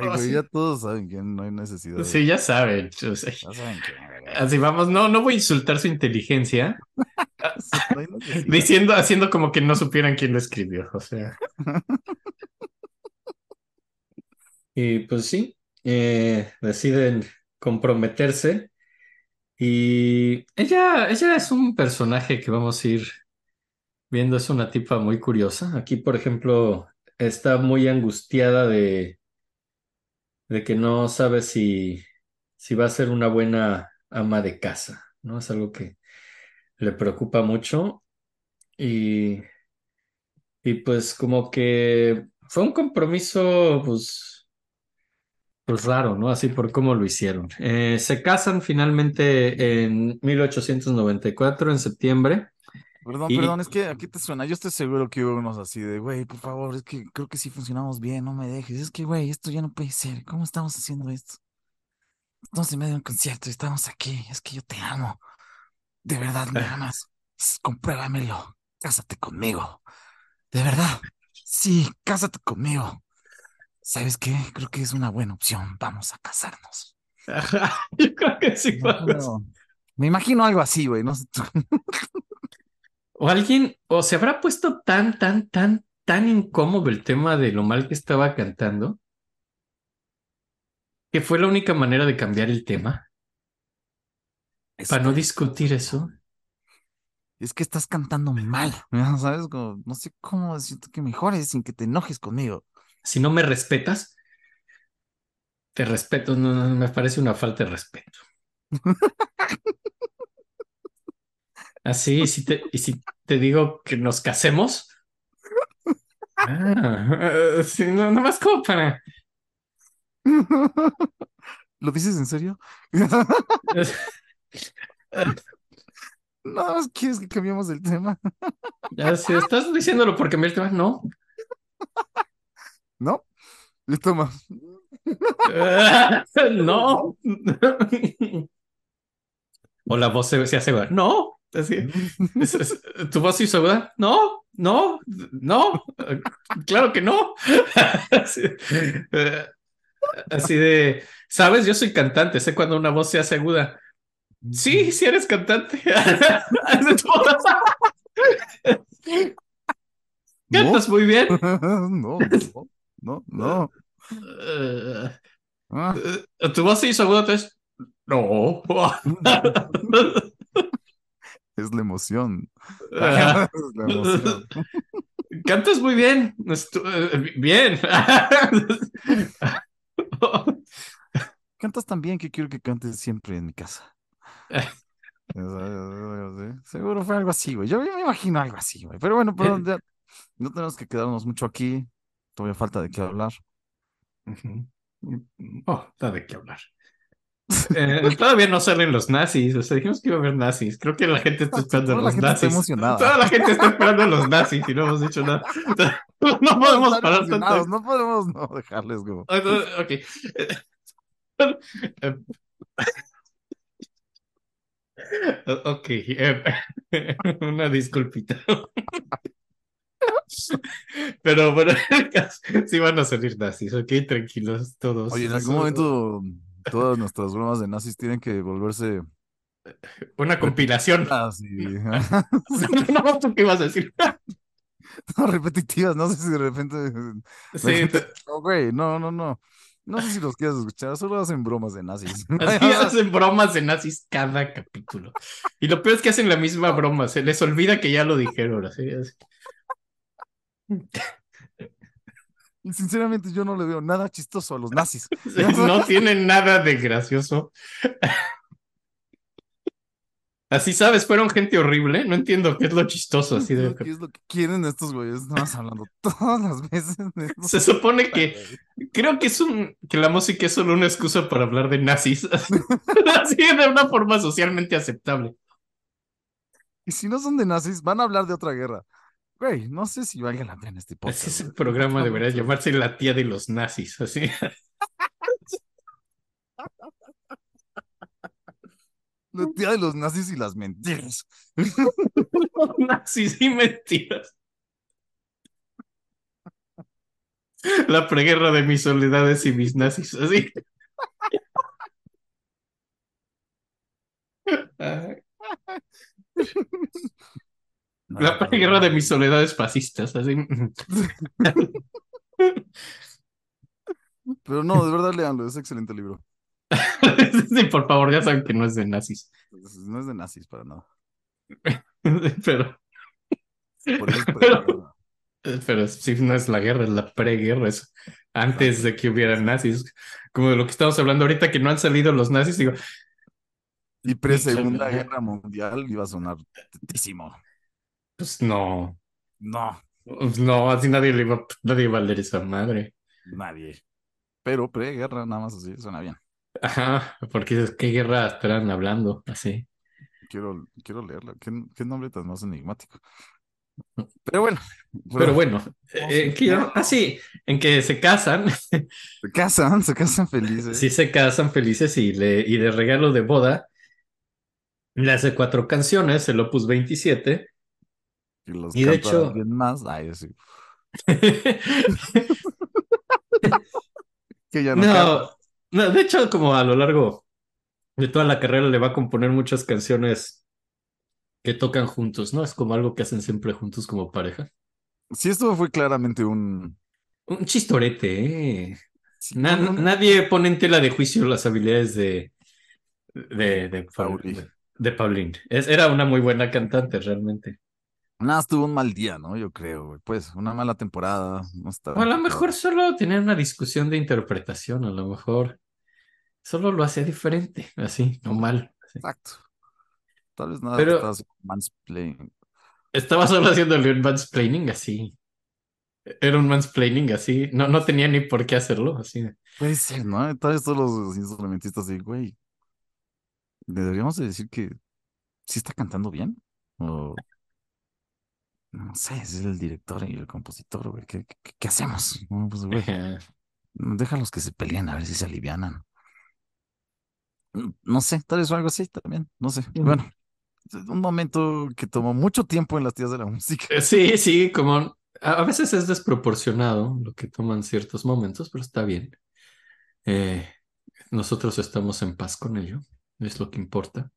Ay, güey, ya todos saben que no hay necesidad. de- Sí, ya saben. o sea, Ya saben que así vamos, no, no voy a insultar su inteligencia, no diciendo, haciendo como que no supieran quién lo escribió. O sea. Y pues sí, eh, deciden comprometerse. Y ella, ella es un personaje que vamos a ir viendo, es una tipa muy curiosa. Aquí, por ejemplo, está muy angustiada de, de que no sabe si, si va a ser una buena ama de casa, ¿no? Es algo que le preocupa mucho. Y, y pues como que fue un compromiso, pues pues raro, ¿no? Así por cómo lo hicieron. Eh, se casan finalmente en 1894, en septiembre. Perdón, Y- perdón, es que aquí te suena. Yo estoy seguro que hubo unos así de, güey, por favor, es que creo que sí funcionamos bien, no me dejes. Es que, güey, esto ya no puede ser. ¿Cómo estamos haciendo esto? Estamos en medio de un concierto y estamos aquí. Es que yo te amo. De verdad me amas. Compruébamelo. Cásate conmigo. De verdad. Sí, cásate conmigo. ¿Sabes qué? Creo que es una buena opción. Vamos a casarnos. Ajá, yo creo que sí. No, Me imagino algo así, güey. No sé tú. O alguien, o se habrá puesto tan, tan, tan, tan incómodo el tema de lo mal que estaba cantando, que fue la única manera de cambiar el tema, para no discutir eso. Es que estás cantando mal, ¿no? ¿sabes? Como, no sé cómo decirte que mejores sin que te enojes conmigo. Si no me respetas, te respeto, no, no, me parece una falta de respeto. Así, y si te, y si te digo que nos casemos. Ah, sí, no, nomás como para. ¿Lo dices en serio? Más quieres que cambiemos el tema, Ya, si estás diciéndolo porque me tema, no. ¿no? Y toma. Ah, No. O la voz se, se hace. No. Así, es- es- ¿Tu voz hizo aguda? No, no, no. Claro que no. Así, eh, así de, ¿sabes? Yo soy cantante, sé cuando una voz se hace aguda. Sí, sí eres cantante. Cantas muy bien. no, no, no, no. Eh, Ah, eh, tu voz se hizo aguda, entonces. No. Es la emoción. es la emoción. Cantas muy bien. Estu- eh, Bien. Cantas tan bien que quiero que cantes siempre en mi casa. Seguro fue algo así, güey. Yo me imagino algo así, güey. Pero bueno, pero ya no tenemos que quedarnos mucho aquí. Todavía falta de qué hablar. Ujú. Oh, da de qué hablar. Eh, todavía no salen los nazis, o sea, dijimos que iba a haber nazis. Creo que la gente está esperando a Toda los nazis. Toda la gente está esperando a los nazis y no hemos dicho nada. No podemos parar tanto. No podemos no dejarles como. Ah, Ok. Eh, Ok, eh, una disculpita. Pero bueno, sí van a salir nazis, ok, tranquilos todos. Oye, en algún momento todas nuestras bromas de nazis tienen que volverse Una compilación. así, No, ¿tú qué ibas a decir? no, repetitivas. No sé si de repente. Sí, No, güey, no, no, no. No sé si los quieres escuchar, solo hacen bromas de nazis. así hacen bromas de nazis cada capítulo. Y lo peor es que hacen la misma broma, se les olvida que ya lo dijeron. Así, así. Sinceramente yo no le veo nada chistoso a los nazis. No tienen nada de gracioso. Así sabes, fueron gente horrible. No entiendo qué es lo chistoso. Así de... ¿Qué es lo que quieren estos güeyes? Estamos hablando todas las veces de. Se supone que creo que es un que la música es solo una excusa para hablar de nazis. Así de una forma socialmente aceptable. Y si no son de nazis, van a hablar de otra guerra. Güey, no sé si valga la pena este podcast. Ese programa Está debería llamarse La tía de los nazis. Así. La tía de los nazis y las mentiras. nazis y mentiras. La preguerra de mis soledades y mis nazis. Así. La preguerra de mis soledades fascistas. Así. Pero no, de verdad, leanlo, es excelente libro. Sí, por favor, ya saben que no es de nazis. No es de nazis para nada. Pero, Por eso es Pero- sí, no es la guerra, es la preguerra. Es antes de que hubiera nazis. Como de lo que estamos hablando ahorita, que no han salido los nazis. Digo, Y pre-segunda guerra mundial iba a sonar tetísimo. Pues no. No, Pues no, así nadie le va, nadie va a leer esa madre. nadie. Pero pre-guerra, nada más así, suena bien. Ajá, porque dices, ¿qué guerra estarán hablando? Así. Quiero, quiero leerla. ¿Qué, qué nombre tan más enigmático? Pero bueno. Pero bueno, eh, que yo- ah, sí, en que se casan, Se casan, se casan felices. sí se casan felices y, le, y de regalo de boda le hace cuatro canciones, el Opus 27. Y los Y de hecho- alguien más. Ay, sí. Que ya no. No, no, de hecho, como a lo largo de toda la carrera le va a componer muchas canciones que tocan juntos, ¿no? Es como algo que hacen siempre juntos como pareja. Sí, esto fue claramente un. Un chistorete, ¿eh? sí, Na- no, no, nadie pone en tela de juicio las habilidades de, de, de, Pauli. de, de Pauline. Es, era una muy buena cantante, realmente. Nada, tuvo un mal día, ¿no? Yo creo, güey. Pues una mala temporada. No. O a lo mejor solo tener una discusión de interpretación, a lo mejor solo lo hacía diferente, así, no mal. así. Exacto. Tal vez nada, Pero- estaba mansplaining. Estaba solo haciéndole un mansplaining así. Era un mansplaining así. No, no tenía ni por qué hacerlo así. Puede ser, ¿no? Tal vez todos los instrumentistas así, güey. Deberíamos de decir que sí está cantando bien. O. No sé, es el director y el compositor, güey. ¿Qué, qué, qué hacemos? No, pues, güey. Déjalos que se peleen a ver si se alivianan. Mm, No sé, tal vez fue algo así también. No sé. Ujú. Bueno, un momento que tomó mucho tiempo en las tías de la música. Eh, Sí, sí, como a, a veces es desproporcionado lo que toman ciertos momentos, pero está bien. Eh, nosotros estamos en paz con ello, es lo que importa.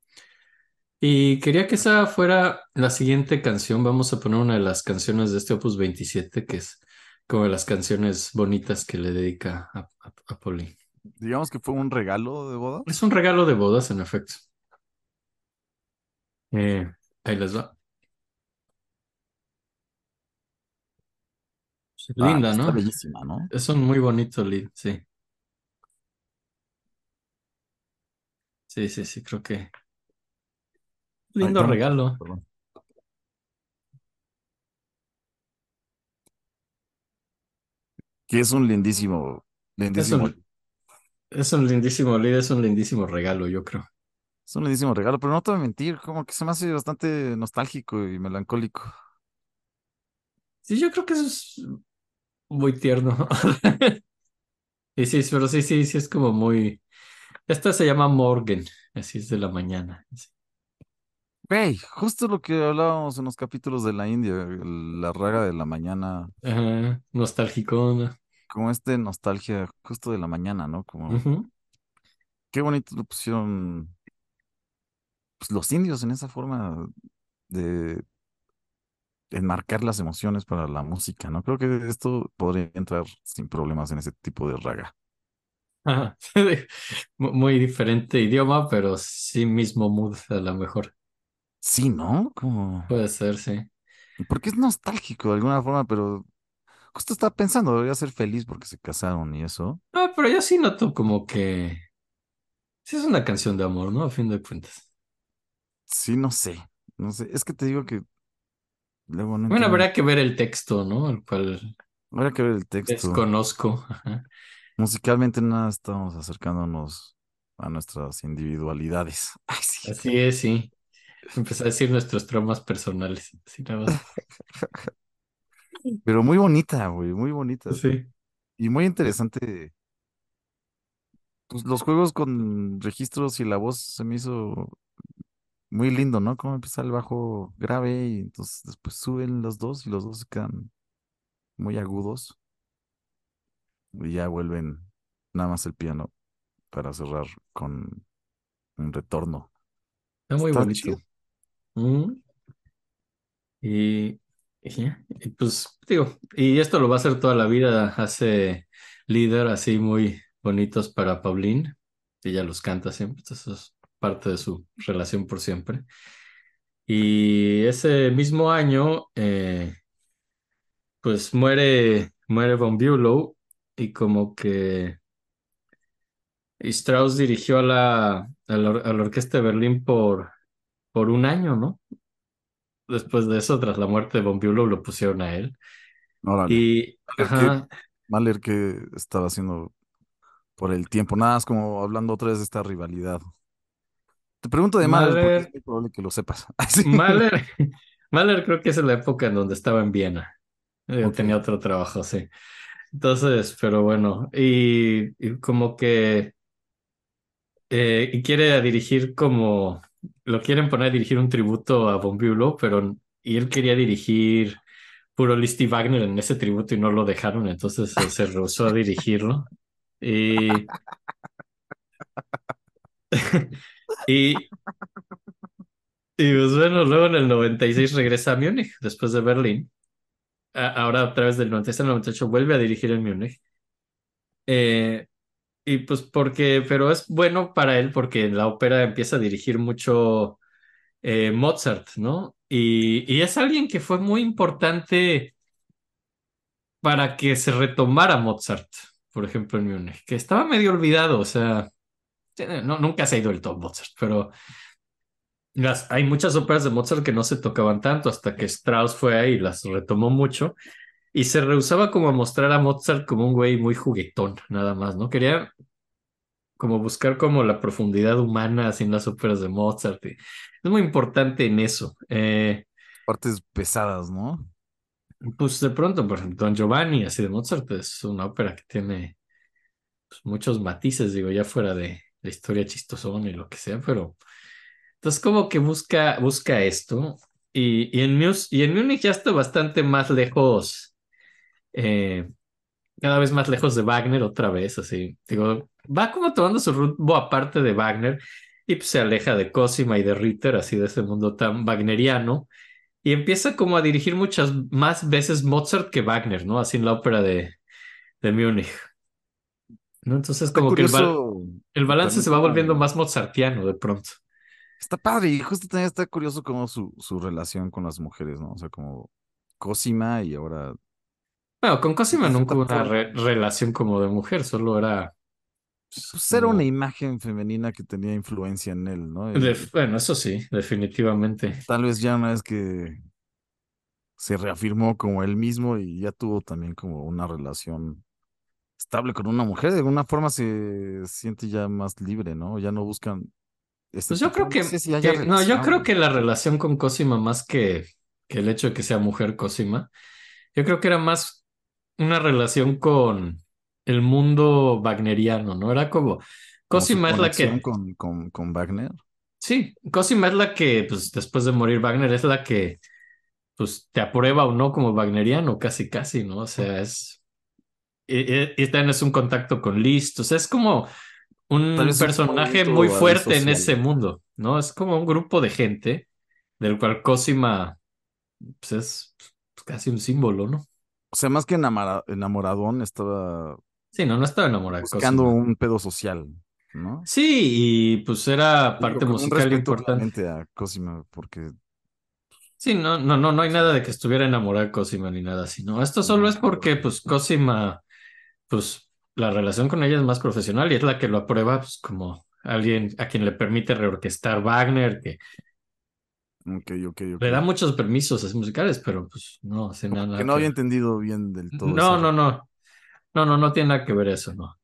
Y quería que esa fuera la siguiente canción. Vamos a poner una de las canciones de este Opus 27, que es como de las canciones bonitas que le dedica a, a, a Pauline. Digamos que fue un regalo de boda. Es un regalo de bodas, en efecto. Eh, ahí les va. Ah, Linda, está ¿no? bellísima, ¿no? Es un muy bonito lead, sí. Sí, sí, sí, creo que. Lindo regalo. perdón. Que es un lindísimo, Es un, es un lindísimo lead, es un lindísimo regalo, yo creo. es un lindísimo regalo, pero no te voy a mentir, como que se me hace bastante nostálgico y melancólico. Sí, yo creo que eso es muy tierno. Y sí, pero sí, sí, sí, es como muy. Esta se llama Morgan, así es de la mañana. sí. Güey, justo lo que hablábamos en los capítulos de la India, el- la raga de la mañana, Ajá, nostalgicona. como este nostalgia justo de la mañana, ¿no? Como qué bonito lo pusieron pues, los indios en esa forma de enmarcar las emociones para la música, ¿no? Creo que esto podría entrar sin problemas en ese tipo de raga. Ajá. Mu- Muy diferente idioma, pero sí mismo mood a lo mejor. Sí, ¿no? Como, Puede ser, sí. porque es nostálgico de alguna forma, pero justo estaba pensando, debería ser feliz porque se casaron y eso. Ah, pero yo sí noto como que sí es una canción de amor, ¿no? A fin de cuentas. Sí, no sé, no sé, es que te digo que luego no Bueno, entiendo. habrá que ver el texto, ¿no? El cual Habrá que ver el texto. desconozco. Ajá. Musicalmente nada, estamos acercándonos a nuestras individualidades. Ay, sí. Así es, sí. Empecé a decir nuestros traumas personales. Así nada más. Pero muy bonita, güey, muy bonita. Sí. Y muy interesante. Pues los juegos con registros y la voz se me hizo muy lindo, ¿no? Cómo empieza el bajo grave y entonces después suben los dos y los dos se quedan muy agudos y ya vuelven nada más el piano para cerrar con un retorno. Está muy Está bonito. chido. Mm. Y, pues digo, y esto lo va a hacer toda la vida, hace líder así muy bonitos para Pauline, ella los canta siempre, eso es parte de su relación por siempre. Y ese mismo año, eh, pues muere, muere Von Bülow y como que Strauss dirigió a la, a la Orquesta de Berlín por, por un año, ¿no? Después de eso, tras la muerte de Bülow, lo pusieron a él. Órale. Y, ajá, Mahler, ¿qué estaba haciendo por el tiempo? Nada más como hablando otra vez de esta rivalidad. Te pregunto de Mahler porque es probable que lo sepas. Sí. Mahler, Mahler creo que es en la época en donde estaba en Viena. Eh. Tenía otro trabajo, sí. Entonces, pero bueno, y, y como que eh, quiere dirigir como, lo quieren poner a dirigir un tributo a Von Bülow, pero él quería dirigir puro Liszt y Wagner en ese tributo y no lo dejaron, entonces se, se rehusó a dirigirlo. Y, y, y pues bueno, luego en el 96 regresa a Múnich, después de Berlín. Ahora a través del 96 al 98 vuelve a dirigir en Múnich. Eh, y pues porque, pero es bueno para él porque en la ópera empieza a dirigir mucho eh, Mozart, ¿no? Y, y es alguien que fue muy importante para que se retomara Mozart, por ejemplo, en Múnich, que estaba medio olvidado, o sea, no, nunca se ha ido el todo Mozart, pero las, hay muchas óperas de Mozart que no se tocaban tanto hasta que Strauss fue ahí y las retomó mucho y se rehusaba como a mostrar a Mozart como un güey muy juguetón, nada más, ¿no? Quería como buscar como la profundidad humana así en las óperas de Mozart. es muy importante en eso. Eh, Partes pesadas, ¿no? pues de pronto, por ejemplo, Don Giovanni, así de Mozart, es una ópera que tiene pues, muchos matices, digo, ya fuera de la historia chistosona y lo que sea, pero entonces como que busca, busca esto. Y, y, en y en Múnich ya está bastante más lejos, eh, cada vez más lejos de Wagner otra vez, así. Digo, va como tomando su rumbo aparte de Wagner y pues se aleja de Cosima y de Ritter, así de ese mundo tan wagneriano. Y empieza como a dirigir muchas más veces Mozart que Wagner, ¿no? Así en la ópera de, de Múnich. ¿no? Entonces como que el, el balance se va volviendo más mozartiano de pronto. Está padre, y justo también está curioso como su, su relación con las mujeres, ¿no? O sea, como Cosima y ahora. Bueno, con Cosima nunca hubo una re- relación como de mujer, solo era... Pues era una imagen femenina que tenía influencia en él, ¿no? de- bueno, eso sí, definitivamente. tal vez ya una vez que se reafirmó como él mismo y ya tuvo también como una relación estable con una mujer, de alguna forma se siente ya más libre, ¿no? Ya no buscan. este Pues yo creo que, no sé si que- no, yo creo que la relación con Cosima, más que, que el hecho de que sea mujer Cosima, yo creo que era más una relación con el mundo wagneriano, ¿no? Era como, Cosima es la que, con, con, con Wagner. sí, Cosima es la que, pues después de morir Wagner, es la que, pues te aprueba o no como wagneriano, casi, casi, ¿no? O sea, es, y, y- y también es un contacto con Liszt, o sea, es como un personaje muy fuerte en ese mundo, ¿no? Es como un grupo de gente del cual Cosima pues, es pues, casi un símbolo, ¿no? O sea, más que enamora- enamoradón, estaba Sí, no, no estaba enamorado buscando un pedo social, ¿no? Sí, y pues era Digo, parte un musical importante. a Cosima, porque Sí, no, no, no, no hay nada de que estuviera enamorado de Cosima ni nada así, ¿no? Esto solo es porque, pues, Cosima, pues, la relación con ella es más profesional y es la que lo aprueba, pues, como alguien a quien le permite reorquestar Wagner, que Le da muchos permisos así musicales, pero pues no hace nada que no que- había entendido bien del todo. No, no, no. No, no, no tiene nada que ver eso, no.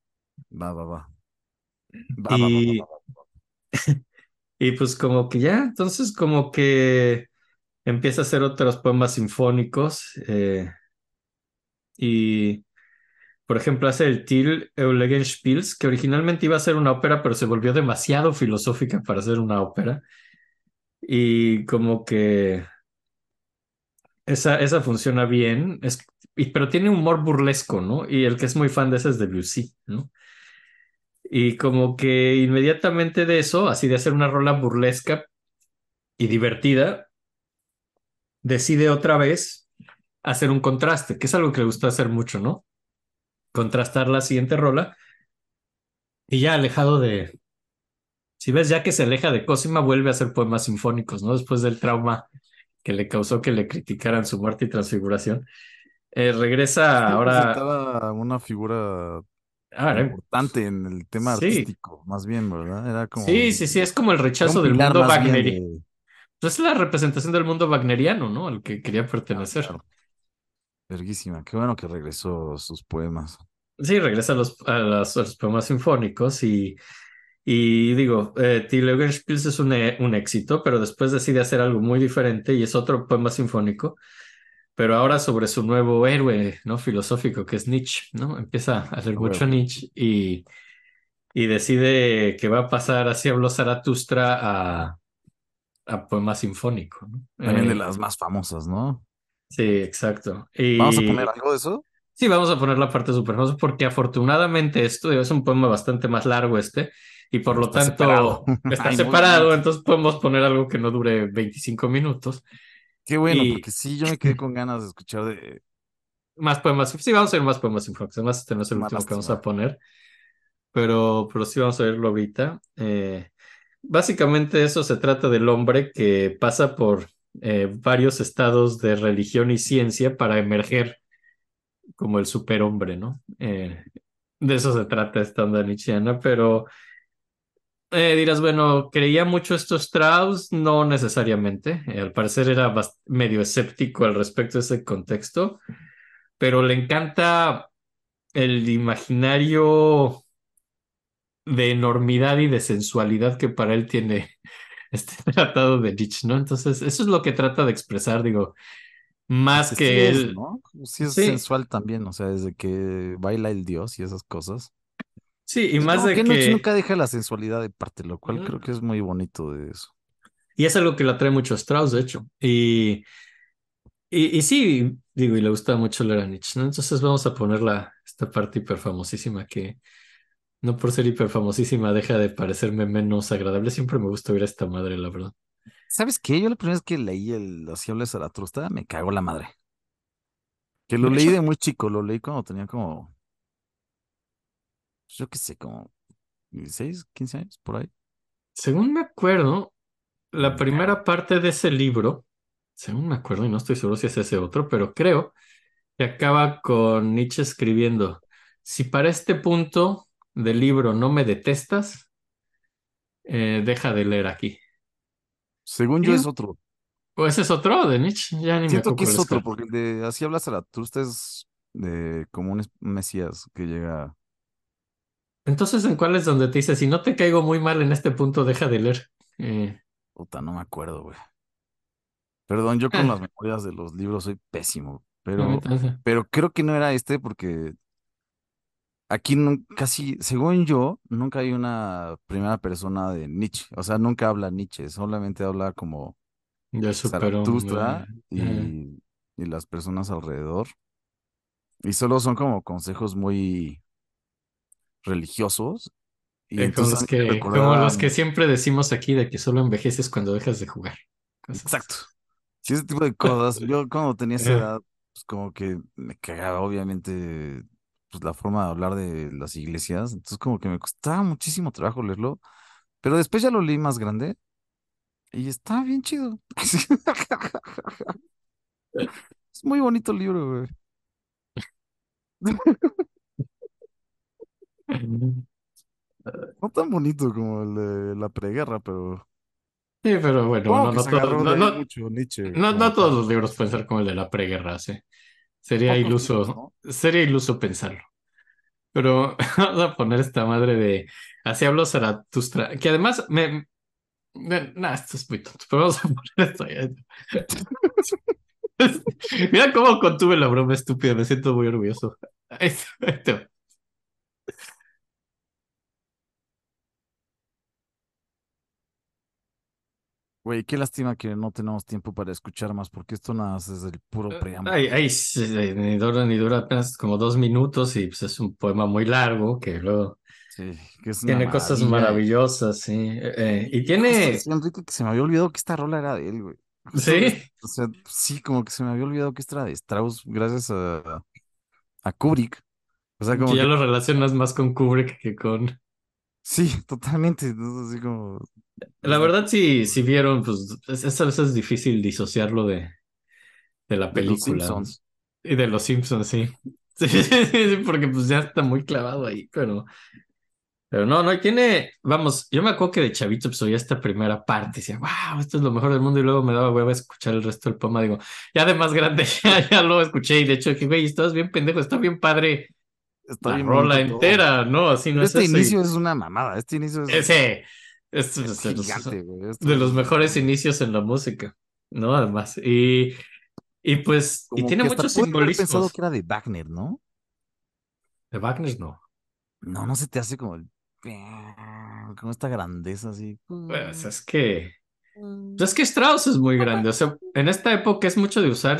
Va, va, va. Va, Y, va, va. y pues como que ya, entonces como que empieza a hacer otros poemas sinfónicos eh, y, por ejemplo, hace el Till Eulenspiels, que originalmente iba a ser una ópera, pero se volvió demasiado filosófica para ser una ópera. Y como que esa, esa funciona bien, es, y- pero tiene humor burlesco, ¿no? Y el que es muy fan de ese es Debussy, ¿no? Y como que inmediatamente de eso, así de hacer una rola burlesca y divertida, decide otra vez hacer un contraste, que es algo que le gusta hacer mucho, ¿no? Contrastar la siguiente rola y ya alejado de... Si ves, ya que se aleja de Cosima, vuelve a hacer poemas sinfónicos, ¿no? Después del trauma que le causó que le criticaran su muerte y transfiguración. Eh, regresa Sí, ahora... una figura Ah, importante en el tema Sí. artístico, más bien, ¿verdad? Era como. Sí, sí, sí, es como el rechazo del mundo wagneriano. de- Pues es la representación del mundo wagneriano, ¿no? Al que quería Ah, pertenecer. claro. Verguísima. Qué bueno que regresó sus poemas. Sí, regresa a los, a los poemas sinfónicos y, y digo, eh, Löwenspiels es un, e- un éxito, pero después decide hacer algo muy diferente y es otro poema sinfónico, pero ahora sobre su nuevo héroe, ¿no? Filosófico, que es Nietzsche, ¿no? Empieza a hacer A mucho. Nietzsche y, y decide que va a pasar así habló Zaratustra a, a poema sinfónico, ¿no? También de Eh, las más famosas, ¿no? Sí, exacto. Y... Vamos a poner algo de eso. Sí, vamos a poner la parte super famosa porque afortunadamente esto es un poema bastante más largo este y por lo Está tanto separado. está Ay, separado, entonces podemos poner algo que no dure 25 minutos. Qué bueno, Y- porque sí, yo me quedé con ganas de escuchar de. Más poemas, sí, vamos a ver más poemas sinfónicos, además este no es el último que vamos a poner, pero, pero sí vamos a verlo ahorita. Eh, básicamente eso se trata del hombre que pasa por eh, varios estados de religión y ciencia para emerger como el superhombre, ¿no? Eh, de eso se trata esta onda nietzscheana, pero eh, dirás, bueno, ¿creía mucho esto Strauss? No necesariamente. Eh, al parecer era medio escéptico al respecto de ese contexto, pero le encanta el imaginario de enormidad y de sensualidad que para él tiene este tratado de Nietzsche, ¿no? Entonces, eso es lo que trata de expresar, digo, más Sí que es, él. ¿no? Sí es Sí. sensual también, o sea, desde que baila el dios y esas cosas. Sí, y Es más de que que... nunca deja la sensualidad de parte, lo cual Mm. creo que es muy bonito de eso. Y es algo que le atrae mucho a Strauss, de hecho. Y, y, y sí, digo, y le gusta mucho leer a Nietzsche, ¿no? Entonces vamos a poner la, esta parte hiperfamosísima que no por ser hiperfamosísima deja de parecerme menos agradable. Siempre me gusta oír a esta madre, la verdad. ¿Sabes qué? Yo la primera vez que leí el Así habla Zaratustra me cagó la madre. Que lo leí de muy chico, lo leí cuando tenía como yo qué sé, como 16, 15 años, por ahí. Según me acuerdo, la primera parte de ese libro, según me acuerdo, y no estoy seguro si es ese otro, pero creo que acaba con Nietzsche escribiendo, si para este punto del libro no me detestas, eh, deja de leer aquí. Según yo es otro. ¿O ese es otro de Nietzsche? Ya ni me Siento acuerdo que es otro, porque de Así habla Zaratustra es de como un mesías que llega. Entonces, ¿en cuál es donde te dice, si no te caigo muy mal en este punto, deja de leer? Eh, Puta, no me acuerdo, güey. Perdón, yo con ah, las memorias de los libros soy pésimo, pero, pero creo que no era este porque aquí nun- casi, según yo, nunca hay una primera persona de Nietzsche. O sea, nunca habla Nietzsche, solamente habla como Ya. Zaratustra y las personas alrededor. Y solo son como consejos muy religiosos. Y Eh, como entonces que, como recordaba, los que siempre decimos aquí de que solo envejeces cuando dejas de jugar. Cosas exacto, sí, ese tipo de cosas. Yo cuando tenía esa Eh, edad, pues como que me cagaba, obviamente, pues la forma de hablar de las iglesias. Entonces como que me costaba muchísimo trabajo leerlo. Pero después ya lo leí más grande y está bien chido. Es muy bonito el libro, güey. No tan bonito como el de la preguerra, pero Sí, pero bueno, supongo no, que no se todos, agarró no, de ahí no, mucho Nietzsche, no, no como todos para los libros pueden ser como el de la preguerra, sí. Sería pocos libros, iluso, ¿no? sería iluso pensarlo. Pero vamos a poner esta madre de Así habló Zaratustra, que además me, me- nah, esto es muy tonto, pero vamos a poner esto ya. Mira cómo contuve la broma estúpida, me siento muy orgulloso. Esto- esto. Güey, qué lástima que no tenemos tiempo para escuchar más, porque esto nada más es el puro preámbulo. Ay, ay, sí, ni dura ni dura apenas como dos minutos y pues es un poema muy largo que luego Sí, que es tiene cosas maravillosas, sí. Eh, eh, y tiene, Enrique que se me había olvidado que esta rola era de él, güey. Sí, o sea, sí, como que se me había olvidado que esta era de Strauss, gracias a, a Kubrick. O sea, que ya que, lo relacionas más con Kubrick que con... sí, totalmente. Entonces, así como, La verdad, sí, si vieron, pues es, es a veces difícil disociarlo de, de la de los película Simpsons. y de los Simpsons, sí. Sí, sí, sí, porque pues ya está muy clavado ahí, pero... Pero no, no, tiene, vamos, yo me acuerdo que de chavito pues oía esta primera parte y decía, wow, esto es lo mejor del mundo y luego me daba hueva escuchar el resto del poema, digo, ya de más grande ya, ya lo escuché y de hecho dije, güey, estás bien pendejo, está bien padre Está la bien rola todo. entera, ¿no? Así no Pero es este inicio es una mamada. Este inicio es, ese es, es de los- gigante, güey. Esto de los es mejores inicios en la música, ¿no? Además, y, y pues, y tiene muchos haber pensado simbolismos. que era de Wagner, ¿no? De Wagner no. No, no se te hace como el... Como esta grandeza así. Pues es que... Pues es que Strauss es muy grande. O sea, en esta época es mucho de usar,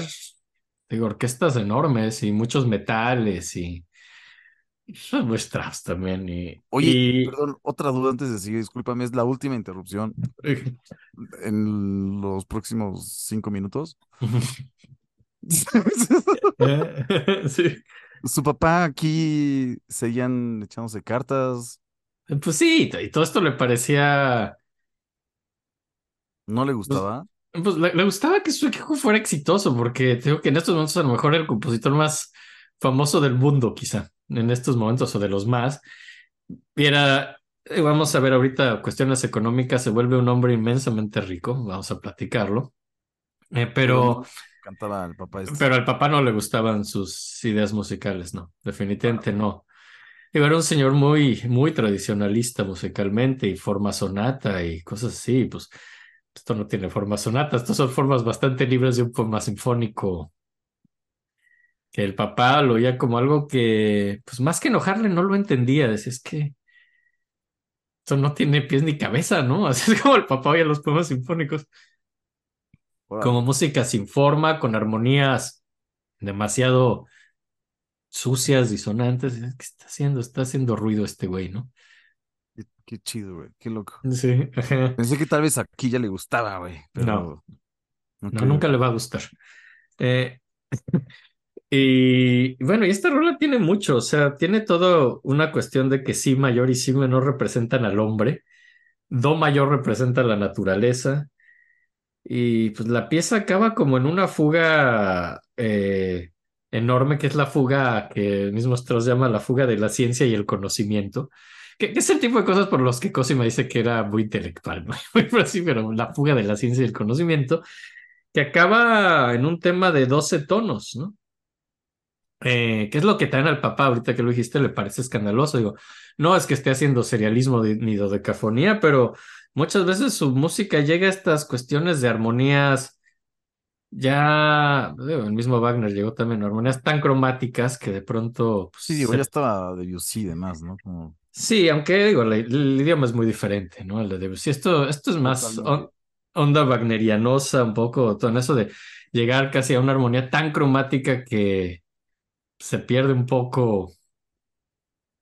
digo, orquestas enormes y muchos metales y es muy también. Y, Oye, y- perdón, otra duda antes de seguir, discúlpame, es la última interrupción en los próximos cinco minutos. sí. Su papá aquí seguían echándose cartas, Pues sí, y todo esto le parecía, no le gustaba. pues le, le gustaba que su hijo fuera exitoso, porque te digo que en estos momentos a lo mejor era el compositor más famoso del mundo, quizá, en estos momentos o de los más. Era, eh, vamos a ver ahorita cuestiones económicas, se vuelve un hombre inmensamente rico, vamos a platicarlo. Eh, pero, no cantaba el papá este. pero al papá no le gustaban sus ideas musicales, no, definitivamente no. Digo, era un señor muy, muy tradicionalista musicalmente y forma sonata y cosas así, pues esto no tiene forma sonata, estas son formas bastante libres de un poema sinfónico que el papá lo oía como algo que, pues más que enojarle, no lo entendía, decía, es que esto no tiene pies ni cabeza, ¿no? Así es como el papá oía los poemas sinfónicos, como música sin forma, con armonías demasiado sucias, disonantes, ¿qué está haciendo? Está haciendo ruido este güey, ¿no? qué, qué chido, güey, qué loco. Sí. Pensé que tal vez aquí ya le gustaba, güey, pero... No, no, nunca le va a gustar. Eh, Y bueno, y esta rola tiene mucho, o sea, tiene todo una cuestión de que sí mayor y sí menor representan al hombre, do mayor representa la naturaleza, y pues la pieza acaba como en una fuga eh, enorme, que es la fuga que el mismo Strauss llama la fuga de la ciencia y el conocimiento, que, que es el tipo de cosas por los que Cosima dice que era muy intelectual, ¿no? Pero sí, pero la fuga de la ciencia y el conocimiento, que acaba en un tema de 12 tonos, ¿no? Eh, ¿qué es lo que traen al papá ahorita que lo dijiste? Le parece escandaloso. Digo, no es que esté haciendo serialismo de- ni dodecafonía, pero muchas veces su música llega a estas cuestiones de armonías ya, digo, el mismo Wagner llegó también a armonías tan cromáticas que de pronto, pues, Sí, digo, se- ya estaba Debussy y demás, ¿no? Como sí, aunque digo, el, idioma es muy diferente, ¿no? El de Debussy. Esto, esto es más on- onda wagnerianosa, un poco, todo en eso de llegar casi a una armonía tan cromática que se pierde un poco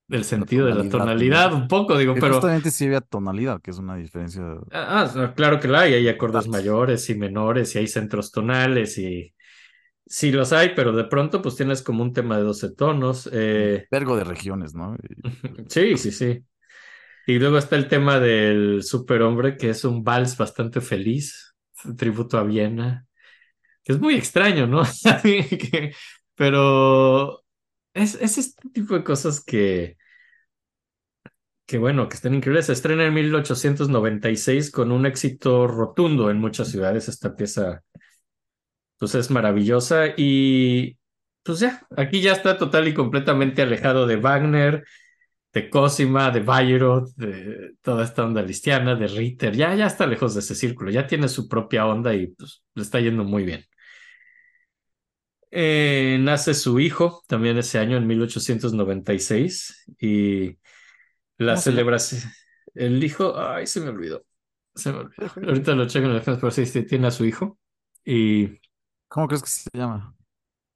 el sentido de la tonalidad, un poco, digo, pero justamente sí había tonalidad, que es una diferencia. ah, ah, claro que la hay, hay acordes mayores y menores y hay centros tonales y sí los hay, pero de pronto pues tienes como un tema de 12 tonos. eh, Vergo de regiones, ¿no? Sí, sí, sí. Y luego está el tema del superhombre, que es un vals bastante feliz, tributo a Viena, que es muy extraño, ¿no? Pero es, es este tipo de cosas que, que bueno, que están increíbles. Se estrena en 1896 con un éxito rotundo en muchas ciudades. Esta pieza, pues es maravillosa y pues ya, aquí ya está total y completamente alejado de Wagner, de Cosima, de Bayreuth, de toda esta onda listiana, de Ritter. Ya, ya está lejos de ese círculo, ya tiene su propia onda y pues le está yendo muy bien. Eh, nace su hijo también ese año, en 1896, y la celebración. El hijo, ay, se me olvidó. Se me olvidó. Ahorita lo checo en el pero sí, tiene a su hijo. Y ¿Cómo crees que se llama?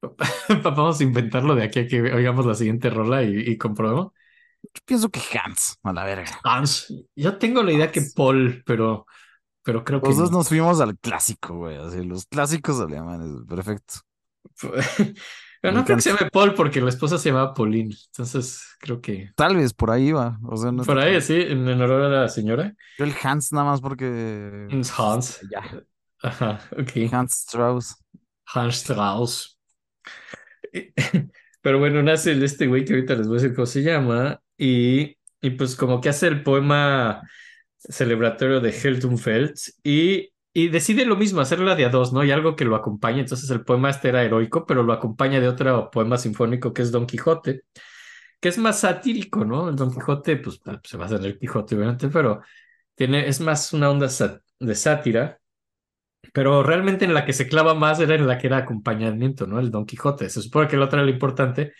vamos a inventarlo de aquí a que oigamos la siguiente rola y, y comprobemos. Yo pienso que Hans, a la verga. Hans. Yo tengo la idea que. Paul, pero, pero creo que Los dos no. nos fuimos al clásico, güey. Así, los clásicos alemanes. Perfecto. Pero no creo que se llame Paul porque la esposa se llamaba Pauline. Entonces creo que Tal vez por ahí va. O sea, no por ahí tan- sí, en honor a la señora. Yo el Hans nada más porque. Hans. Ya. Ajá, ok. Hans Strauss. Hans Strauss. Pero bueno, nace este güey que ahorita les voy a decir cómo se llama. Y, y pues como que hace el poema celebratorio de Heldenfeld y, y decide lo mismo, hacerla de a dos, ¿no? Y algo que lo acompaña. Entonces el poema este era heroico, pero lo acompaña de otro poema sinfónico que es Don Quijote, que es más satírico, ¿no? El Don Quijote, pues se basa en el Quijote, obviamente, pero tiene, es más una onda de sátira. Pero realmente en la que se clava más era en la que era acompañamiento, ¿no? El Don Quijote. Se supone que el otro era lo importante,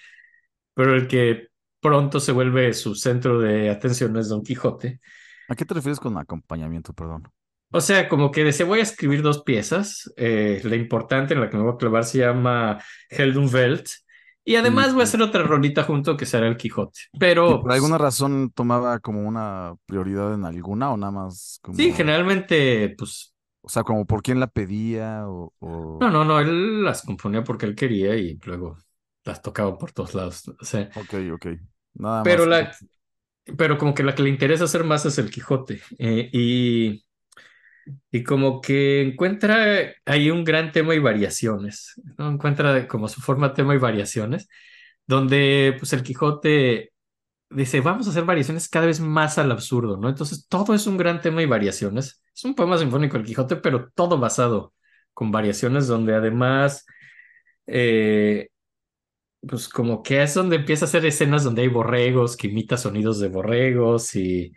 pero el que pronto se vuelve su centro de atención es Don Quijote. ¿A qué te refieres con acompañamiento, perdón? O sea, como que decía, voy a escribir dos piezas. eh, la importante en la que me voy a clavar se llama Heldenwelt. Y además voy a hacer otra rolita junto que será el Quijote. ¿Y Pero por alguna razón tomaba como una prioridad en alguna o nada más como. sí, generalmente, pues, O sea, como por quién la pedía o. o- no, no, no, él las componía porque él quería y luego las tocaba por todos lados. O sea, Ok, ok. Nada pero más. la, pero como que la que le interesa hacer más es el Quijote. eh, y, y como que encuentra ahí un gran tema y variaciones, ¿no? Encuentra como su forma tema y variaciones, donde pues el Quijote dice, vamos a hacer variaciones cada vez más al absurdo, ¿no? Entonces todo es un gran tema y variaciones. Es un poema sinfónico el Quijote, pero todo basado con variaciones donde además... eh, pues como que es donde empieza a hacer escenas donde hay borregos, que imita sonidos de borregos y.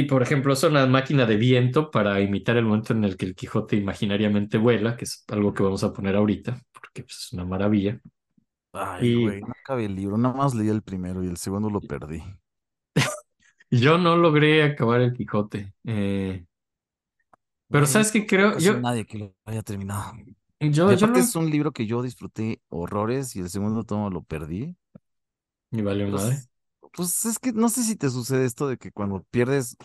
y por ejemplo es una máquina de viento para imitar el momento en el que el Quijote imaginariamente vuela, que es algo que vamos a poner ahorita, porque pues, es una maravilla. Ay, y- güey, no acabé el libro. Nada más leí el primero y el segundo lo perdí. Yo no logré acabar el Quijote. eh, pero ¿sabes qué no creo? a Yo, nadie que lo haya terminado. yo, Y yo aparte es un libro que yo disfruté horrores y el segundo tomo lo perdí. Y Pero madre. Pues es que no sé si te sucede esto de que cuando pierdes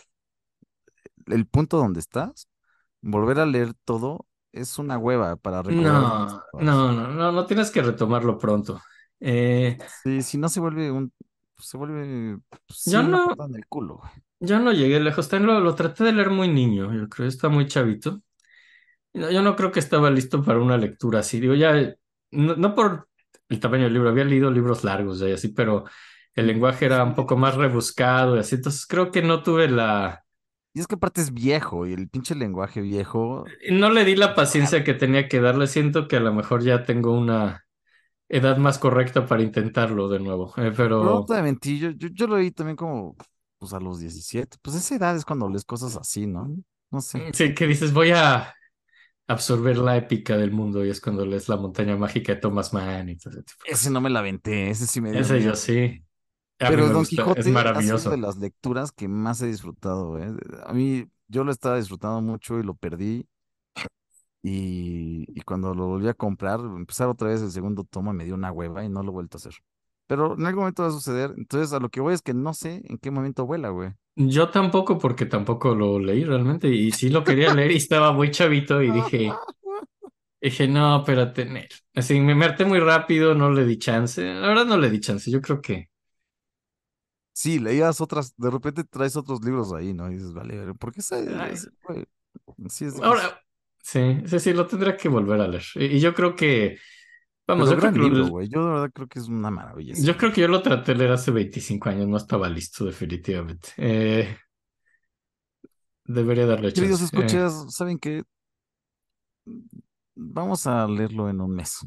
el punto donde estás, volver a leer todo es una hueva para recordar. No, no, no, no, no tienes que retomarlo pronto. Eh, Sí, si no se vuelve un, se vuelve, pues, Yo no- en el culo, yo no llegué lejos, también lo, lo traté de leer muy niño, yo creo, está muy chavito. No, Yo no creo que estaba listo para una lectura así, digo, ya, no, no por el tamaño del libro, había leído libros largos y así, pero el lenguaje era un poco más rebuscado y así, entonces creo que no tuve la, Y es que aparte es viejo, y el pinche lenguaje viejo, no le di la paciencia que tenía que darle, siento que a lo mejor ya tengo una edad más correcta para intentarlo de nuevo, eh, pero no te mentir, yo, yo, yo lo leí también como, pues a los 17, pues esa edad es cuando lees cosas así, ¿no? No sé. Sí, que dices, voy a absorber la épica del mundo y es cuando lees La montaña mágica de Thomas Mann y todo ese tipo. Ese no me la aventé, ese sí me dio. Ese yo sí. Pero Don Quijote es maravilloso. de las lecturas que más he disfrutado, güey. A mí, yo lo estaba disfrutando mucho y lo perdí. Y, y cuando lo volví a comprar, empezar otra vez el segundo tomo me dio una hueva y no lo he vuelto a hacer. Pero en algún momento va a suceder. Entonces, a lo que voy es que no sé en qué momento vuela, güey. Yo tampoco, porque tampoco lo leí realmente y sí lo quería leer y estaba muy chavito y dije, dije, no, espérate, Nel. Así me me harté muy rápido, no le di chance. La verdad no le di chance, yo creo que... Sí, leías otras, de repente traes otros libros ahí, ¿no? Y dices, vale, ¿por qué se? Sí, es. Ahora, sí, sí, sí, lo tendré que volver a leer. Y, y yo creo que, vamos, yo creo que lo- libro. Yo de verdad creo que es una maravilla. Yo creo que yo lo traté de leer hace 25 años, no estaba listo definitivamente. Eh, debería darle Queridos chance. Eh, escuchas, ¿saben qué? Vamos a leerlo en un mes.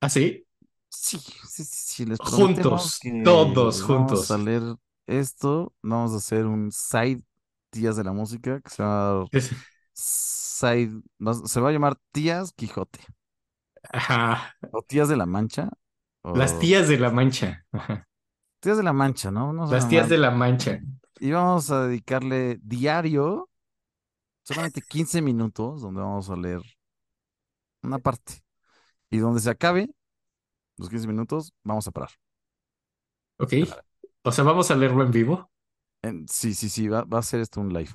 ¿ah, sí? Sí, sí, sí, sí, les Juntos, que todos Vamos juntos. a leer esto, vamos a hacer un side Tías de la Música que se va a side, se va a llamar Tías Quijote Ajá, o Tías de la Mancha o las tías de la Mancha. Ajá, Tías de la Mancha, ¿no? A Las tías de la Mancha. y vamos a dedicarle diario solamente 15 minutos donde vamos a leer una parte y donde se acabe los 15 minutos vamos a parar. ¿Ok? O sea, vamos a leerlo en vivo. En- sí, sí, sí, va, va a ser esto un live.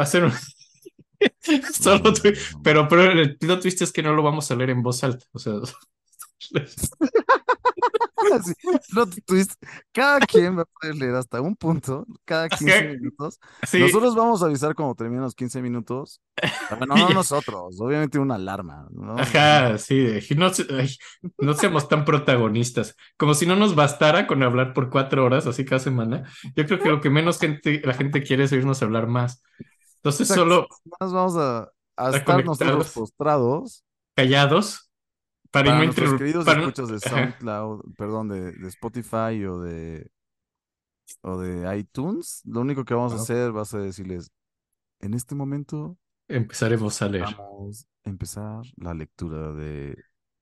Va a ser un... Solo tú- Pero, pero el plot twist es que no lo vamos a leer en voz alta. O sea, Sí, plot twist. Cada quien va a poder leer hasta un punto, cada 15 minutos. sí, Nosotros vamos a avisar cuando terminen los 15 minutos. Ah, Bueno, no nosotros, obviamente una alarma. ¿no? Ajá, sí, no, ay, no seamos tan protagonistas, como si no nos bastara con hablar por cuatro horas, así cada semana. Yo creo que lo que menos gente, la gente quiere es oírnos hablar más. Entonces, Exacto. solo Nos vamos a, a estar nosotros postrados callados para, para nuestros queridos para escuchas de. SoundCloud, perdón, de, de Spotify o de, o de iTunes. Lo único que vamos a Ajá. hacer va a ser decirles, en este momento Empezaremos a leer. vamos a empezar la lectura de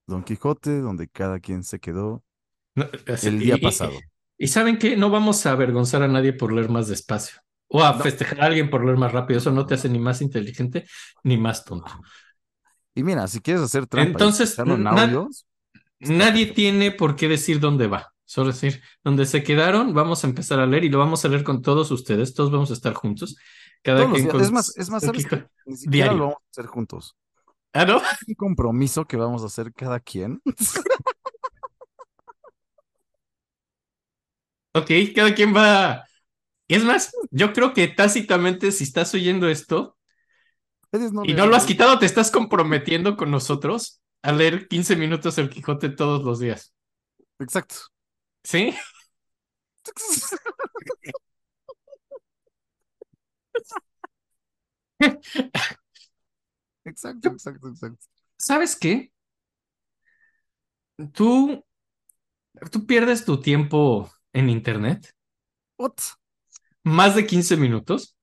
Don Quijote, donde cada quien se quedó No, así- el día y- pasado. Y saben qué, no vamos a avergonzar a nadie por leer más despacio. O a No. festejar a alguien por leer más rápido. Eso no te hace ni más inteligente ni más tonto. Y mira, si quieres hacer trampa Entonces, en audios, Nadie tiene por qué decir dónde va. Solo decir, donde se quedaron, vamos a empezar a leer y lo vamos a leer con todos ustedes. Todos vamos a estar juntos. Cada quien con Es más, es más, ¿sabes? Ni siquiera Diario. lo vamos a hacer juntos. Ah, ¿no? Es un compromiso que vamos a hacer cada quien. Ok, cada quien va. Y es más, yo creo que tácitamente, si estás oyendo esto no y no lo has quitado, te estás comprometiendo con nosotros a leer 15 minutos el Quijote todos los días. Exacto. ¿Sí? Exacto, exacto, exacto. ¿Sabes qué? Tú, tú pierdes tu tiempo en internet What? más de 15 minutos.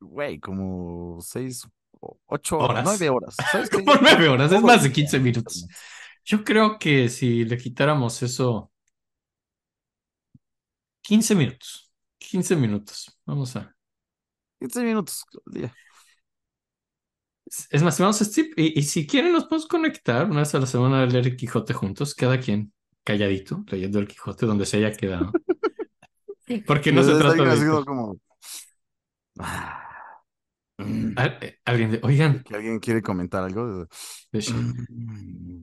Güey, como seis, o- ocho, Horas. nueve horas. ¿Sabes? Como nueve horas, es más de el 15 día en minutos. Yo creo que si le quitáramos eso, 15 minutos. 15 minutos. Vamos a. 15 minutos al día. Es más, vamos a Steve. Y, y si quieren, nos podemos conectar una vez a la semana a leer el Quijote juntos, cada quien calladito, leyendo el Quijote donde se haya quedado. Porque no se trata de. como. "Ah, mm, Al- eh, alguien de, oigan, alguien quiere comentar algo. Mm,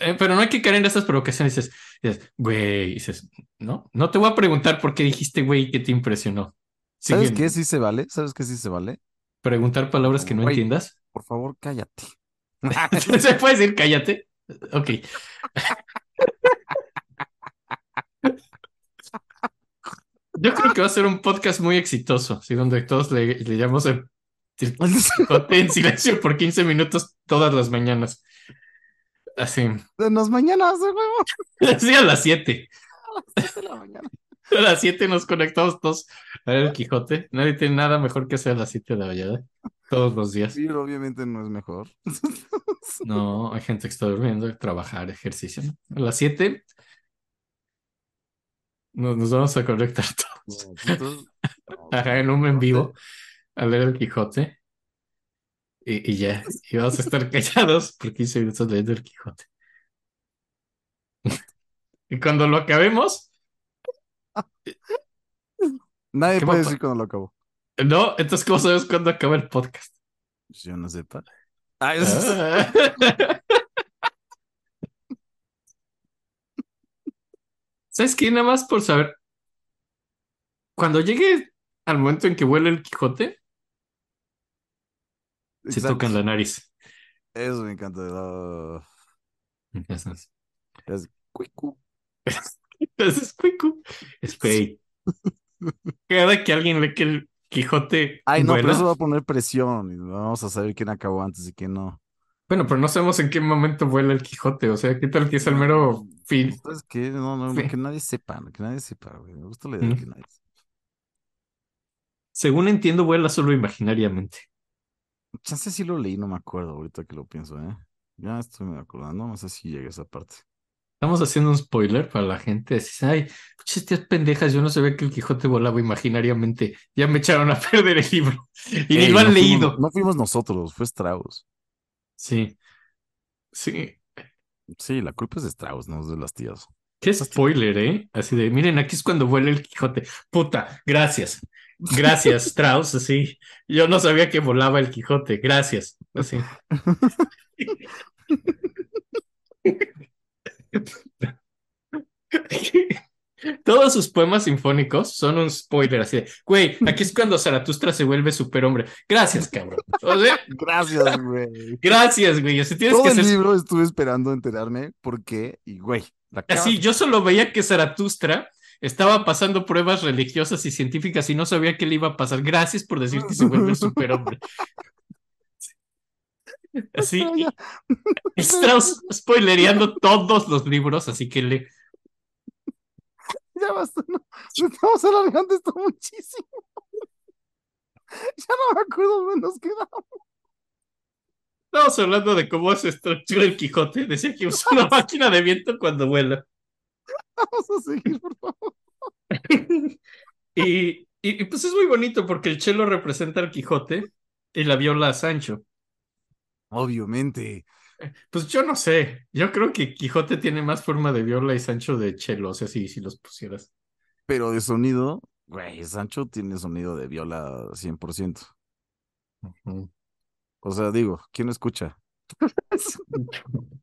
eh, pero no hay que caer en esas provocaciones. Dices, dices, güey, dices, no, no te voy a preguntar por qué dijiste, güey, que te impresionó. ¿Sabes qué sí se vale? ¿Sabes qué sí se vale? Preguntar palabras que no Güey. entiendas. Por favor, cállate. ¿Se puede decir cállate? Ok. Yo creo que va a ser un podcast muy exitoso, así donde todos le, le llamamos el, el Quijote en silencio por 15 minutos todas las mañanas. Así, Nos mañana, de huevo. así a las 7. de la mañana. A las 7 nos conectamos todos a ver el Quijote. Nadie tiene nada mejor que hacer a las 7 de la mañana. Todos los días. Sí, obviamente no es mejor. No, hay gente que está durmiendo, trabajar, ejercicio. ¿no? A las 7 nos, nos vamos a conectar todos. Entonces, Ajá, en un en vivo a leer el Quijote. Y, y ya, y vamos a estar callados por 15 minutos leyendo el Quijote. Y cuando lo acabemos, Nadie ¿Qué puede decir cuando lo acabo. no, entonces, ¿cómo sabes cuándo acaba el podcast? Pues Yo no sepa. Ah, es- Ah. ¿Sabes qué? Nada más por saber. Cuando llegue al momento en que huele el Quijote, se Exacto. toca en la nariz. Eso me encanta. ah, es cuicu. Entonces, cuicu, es fake. Cada que alguien lee que el Quijote Ay, no, pero vuela- eso va a poner presión. y Vamos a saber quién acabó antes y quién no. Bueno, pero no sabemos en qué momento vuela el Quijote. O sea, ¿qué tal que es el mero fin? ¿Sabes qué? No, no, Sí. que nadie sepa, que nadie sepa, güey. Me gusta la idea de Mm. que nadie sepa. Según entiendo, vuela solo imaginariamente. Chance sí lo leí, no me acuerdo ahorita que lo pienso, ¿eh? Ya estoy me acordando, no sé si llega a esa parte. Estamos haciendo un spoiler para la gente. Dices, ay, pinches tías pendejas, yo no sabía que el Quijote volaba imaginariamente. Ya me echaron a perder el libro. Y ni lo han no fuimos- leído. no fuimos nosotros, fue Strauss. Sí. Sí. Sí, la culpa es de Strauss, no es de las tías. Qué spoiler, ¿eh? Así de, miren, aquí es cuando vuela el Quijote. Puta, gracias. Gracias, Strauss, así. Yo no sabía que volaba el Quijote. Gracias. Así. Todos sus poemas sinfónicos son un spoiler así de, güey, aquí es cuando Zaratustra se vuelve superhombre. Gracias, cabrón. O sea, Gracias, güey. gracias, güey. O sea, tienes Todo que el ser libro estuve esperando enterarme por qué y, güey, la Así, yo solo veía que Zaratustra estaba pasando pruebas religiosas y científicas y no sabía qué le iba a pasar. Gracias por decir que se vuelve el superhombre. Así, Strauss spoilereando todos los libros, así que le. Ya basta, no. Estamos alargando esto muchísimo. Ya no me acuerdo dónde nos quedamos. Estamos hablando de cómo se estructura el Quijote. Decía que usa una máquina de viento cuando vuela. Vamos a seguir, por favor. Y, y, y, pues es muy bonito porque el chelo representa al Quijote y la viola a Sancho. Obviamente. Pues yo no sé. Yo creo que Quijote tiene más forma de viola y Sancho de chelo. O sea, si, si los pusieras. Pero de sonido, güey, Sancho tiene sonido de viola 100%. Ujú. O sea, digo, ¿quién escucha?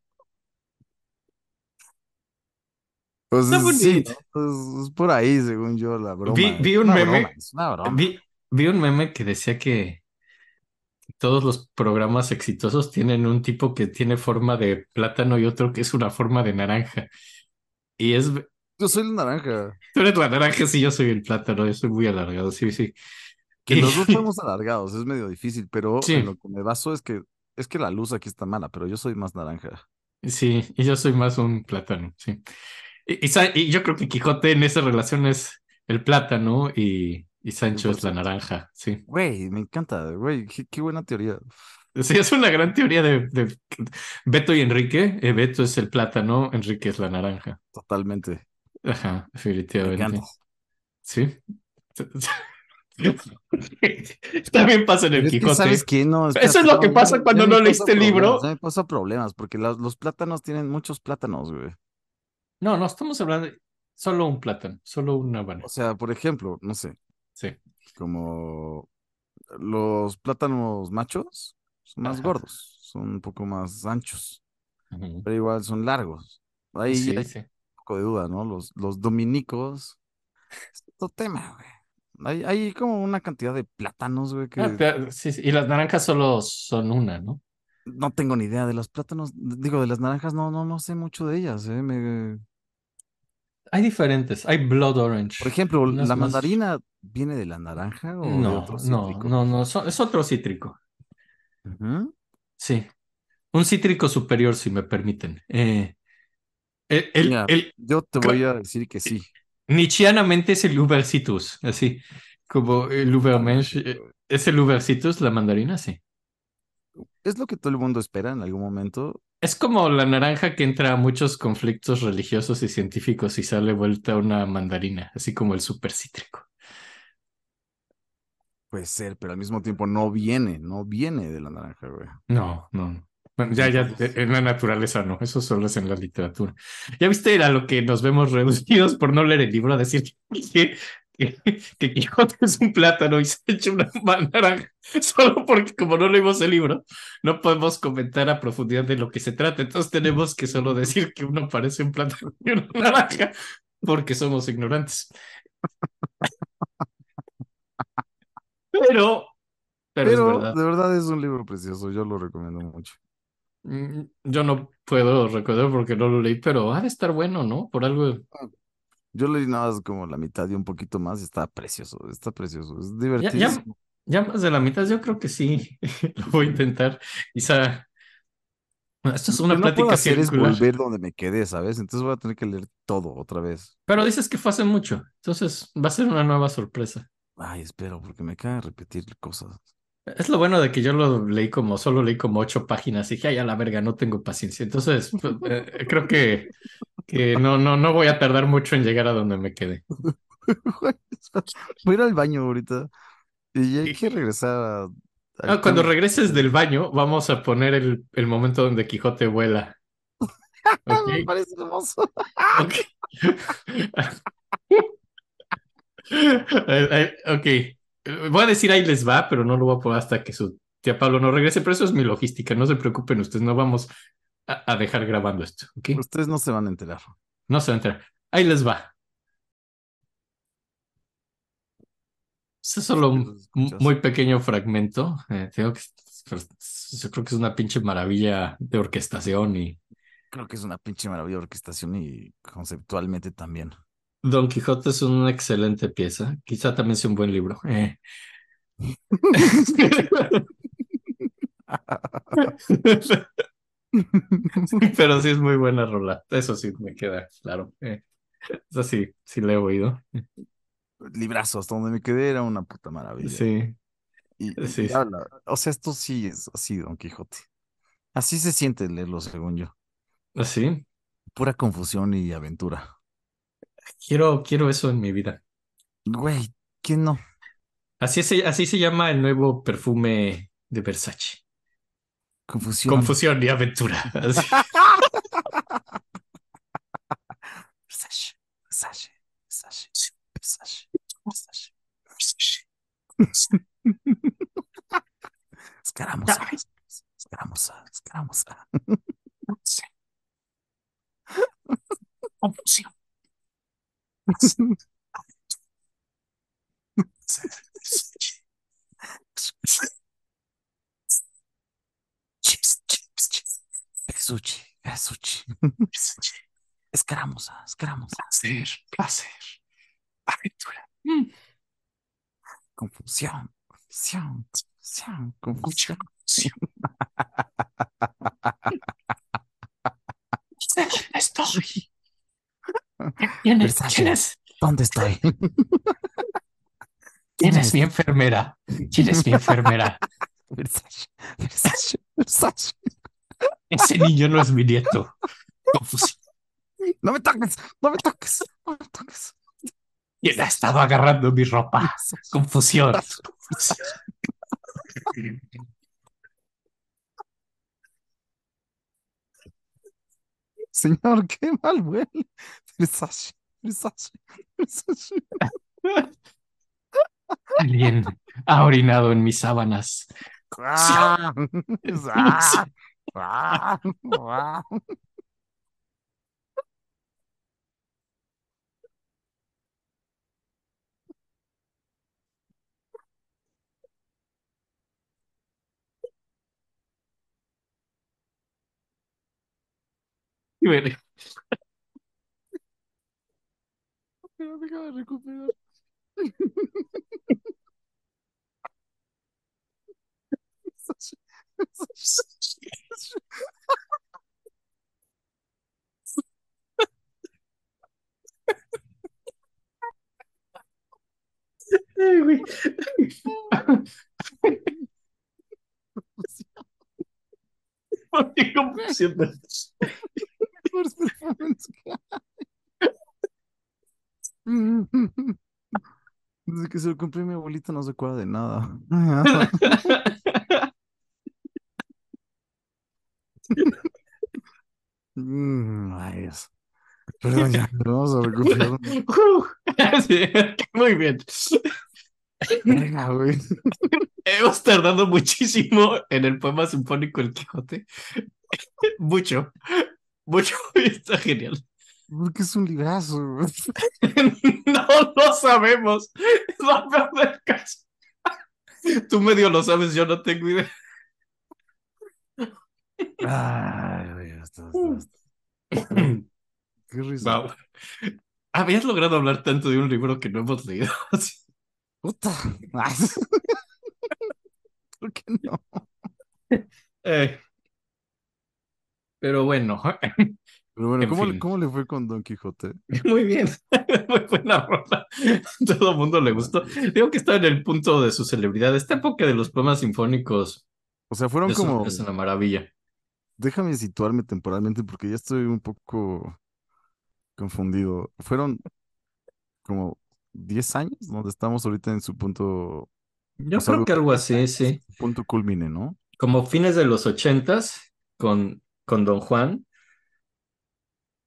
Pues Está sí, bonito. ¿no? es, por ahí, según yo, la broma. Vi- vi Es un una meme. broma, es una broma. Vi, vi un meme que decía que todos los programas exitosos tienen un tipo que tiene forma de plátano y otro que es una forma de naranja. Y es, Yo soy la naranja. tú eres la naranja, sí, yo soy el plátano, yo soy muy alargado, sí, sí. Que Y- los dos somos alargados, es medio difícil, pero Sí. en lo que me baso es que es que la luz aquí está mala, pero yo soy más naranja. Sí, y yo soy más un plátano, sí. Y, y Sa- y yo creo que Quijote en esa relación es el plátano y, y Sancho es la 100%. naranja, sí. Güey, me encanta, güey, qué, qué buena teoría. Sí, es una gran teoría de, de Beto y Enrique. Eh, Beto es el plátano, Enrique es la naranja. Totalmente. Ajá, Me definitivamente. Sí. También pasa en el es Quijote. ¿sabes qué? No, Eso es lo que pasa cuando no leíste el libro. me pasa problemas, porque las- los plátanos tienen muchos plátanos, güey. No, no, estamos hablando de solo un plátano, solo una banana. O sea, por ejemplo, no sé, Sí. como los plátanos machos son más Ajá. gordos, son un poco más anchos, pero igual son largos. Ahí Sí, hay sí. un poco de duda, ¿no? Los, los dominicos, es otro tema, güey. Hay, hay como una cantidad de plátanos, güey, que Ah, sí, sí, Y las naranjas solo son una, ¿no? no tengo ni idea de los plátanos, digo, de las naranjas, no, no, no sé mucho de ellas, ¿eh? Me- Hay diferentes. Hay Blood Orange. Por ejemplo, ¿la más- mandarina viene de la naranja o de No, otro no, cítrico? no, no. so- es otro cítrico. Sí. Un cítrico superior, si me permiten. Eh, el, el- Mira, el- yo te voy a decir que sí. Nietzscheanamente es el Ubercitus, así como el Ubermensch. eh, ¿Es el Ubercitus la mandarina? Sí. Es lo que todo el mundo espera en algún momento. Es como la naranja que entra a muchos conflictos religiosos y científicos y sale vuelta una mandarina, así como el super cítrico. Puede ser, pero al mismo tiempo no viene, no viene de la naranja, güey. No, no. no. Bueno, ya, ya, en la naturaleza no, eso solo es en la literatura. Ya viste a lo que nos vemos reducidos por no leer el libro, a decir que, que, que Quijote es un plátano y se echa una naranja, solo porque como no leímos el libro, no podemos comentar a profundidad de lo que se trata. Entonces tenemos que solo decir que uno parece un plátano y una naranja, porque somos ignorantes. Pero, pero, es Pero verdad. de verdad es un libro precioso, yo lo recomiendo mucho. Mm, Yo no puedo recordar porque no lo leí, pero ha de estar bueno, ¿no? Por algo. Yo leí nada más como la mitad y un poquito más, y está precioso, está precioso, es Ya, divertidísimo. ya, ya más de la mitad, yo creo que sí. Lo voy a intentar. Quizá. Esto es Lo una que no puedo plática hacer es circular. volver donde me quedé, ¿sabes? Entonces voy a tener que leer todo otra vez. Pero dices que fue hace mucho. Entonces va a ser una nueva sorpresa. Ay, espero, porque me caga repetir cosas. Es lo bueno de que yo lo leí como, solo leí como ocho páginas y dije, ay, a la verga, no tengo paciencia. Entonces, pues, eh, creo que, que no, no, no voy a tardar mucho en llegar a donde me quedé. Voy a ir al baño ahorita y hay que regresar a... Ah, cuando regreses del baño, vamos a poner el, el momento donde Quijote vuela. Me parece hermoso. Ok. Eh, eh, Ok. Eh, Voy a decir ahí les va, pero no lo voy a poner hasta que su tía Pablo no regrese. Pero eso es mi logística. No se preocupen ustedes, no vamos a, a dejar grabando esto. ¿Ok? Ustedes no se van a enterar. No se va a enterar. Ahí les va. Es solo un muy pequeño fragmento. Eh, tengo que, pero yo creo que es una pinche maravilla de orquestación y Creo que es una pinche maravilla de orquestación y conceptualmente también. Don Quijote es una excelente pieza. Quizá también sea un buen libro. Eh. Pero sí es muy buena rola. Eso sí me queda claro. Eh, Eso sí, sí le he oído. Librazo, hasta donde me quedé era una puta maravilla. Sí, Y, y- sí, y sí. habla, o sea, esto sí es así, Don Quijote. Así se siente leerlo, según yo. Así. Pura confusión y aventura. Quiero, quiero eso en mi vida. Güey, ¿quién no? Así se, así se llama el nuevo perfume de Versace. Confusión. Confusión y aventura. Así. Versace, Versace, Versace, Versace, Versace. Escaramuza, escaramuza, escaramuza. Confusión. Chips. Versucci, Versucci. Escaramuza, escaramuza. Placer, placer. Aventura. Confusión, confusión, confusión, confusión. Estoy. ¿Quién es? Versace. ¿Quién es? ¿Dónde estoy? ¿Quién es mi enfermera? ¿Quién es mi enfermera? Versace, Versace, Versace. Ese niño no es mi nieto. Confusión. No me toques, no me toques, no me toques. ¿Quién ha estado agarrando mi ropa? Confusión. Señor, qué mal huele. Versace, Versace, Versace. Alguien, ha orinado en mis sábanas. ¡Ah! ¡Ah! ¡Ah! ¡Ah! Y bueno, Pero déjame recuperar. ay, güey. ¿Por qué confusión? Mejores performance que hay. Desde que se lo compré mi abuelita no se acuerda de nada. Mm, ay, Dios. Perdón, ya, vamos a recuperar. Sí, muy bien. Venga, güey. Hemos tardado muchísimo en el poema sinfónico El Quijote. Mucho, mucho. y Está genial. Porque es un librazo. No lo sabemos. Es peor del caso. Tú medio lo sabes, yo no tengo idea. Ay, esto- esto- esto. Qué risa. Wow. Habías logrado hablar tanto de un libro que no hemos leído. Puta. ¿Por qué no? Eh, pero bueno, Pero bueno, En ¿cómo, le- fin. ¿cómo le fue con Don Quijote? muy bien. Muy buena rola. Todo el mundo le gustó. Digo que está en el punto de su celebridad. Esta época de los poemas sinfónicos O sea, fueron como. es una maravilla. Déjame situarme temporalmente porque ya estoy un poco confundido. Fueron como 10 años donde estamos ahorita en su punto, Yo O sea, creo que algo así, sí. punto culmine, ¿no? Como fines de los ochentas con, con Don Juan.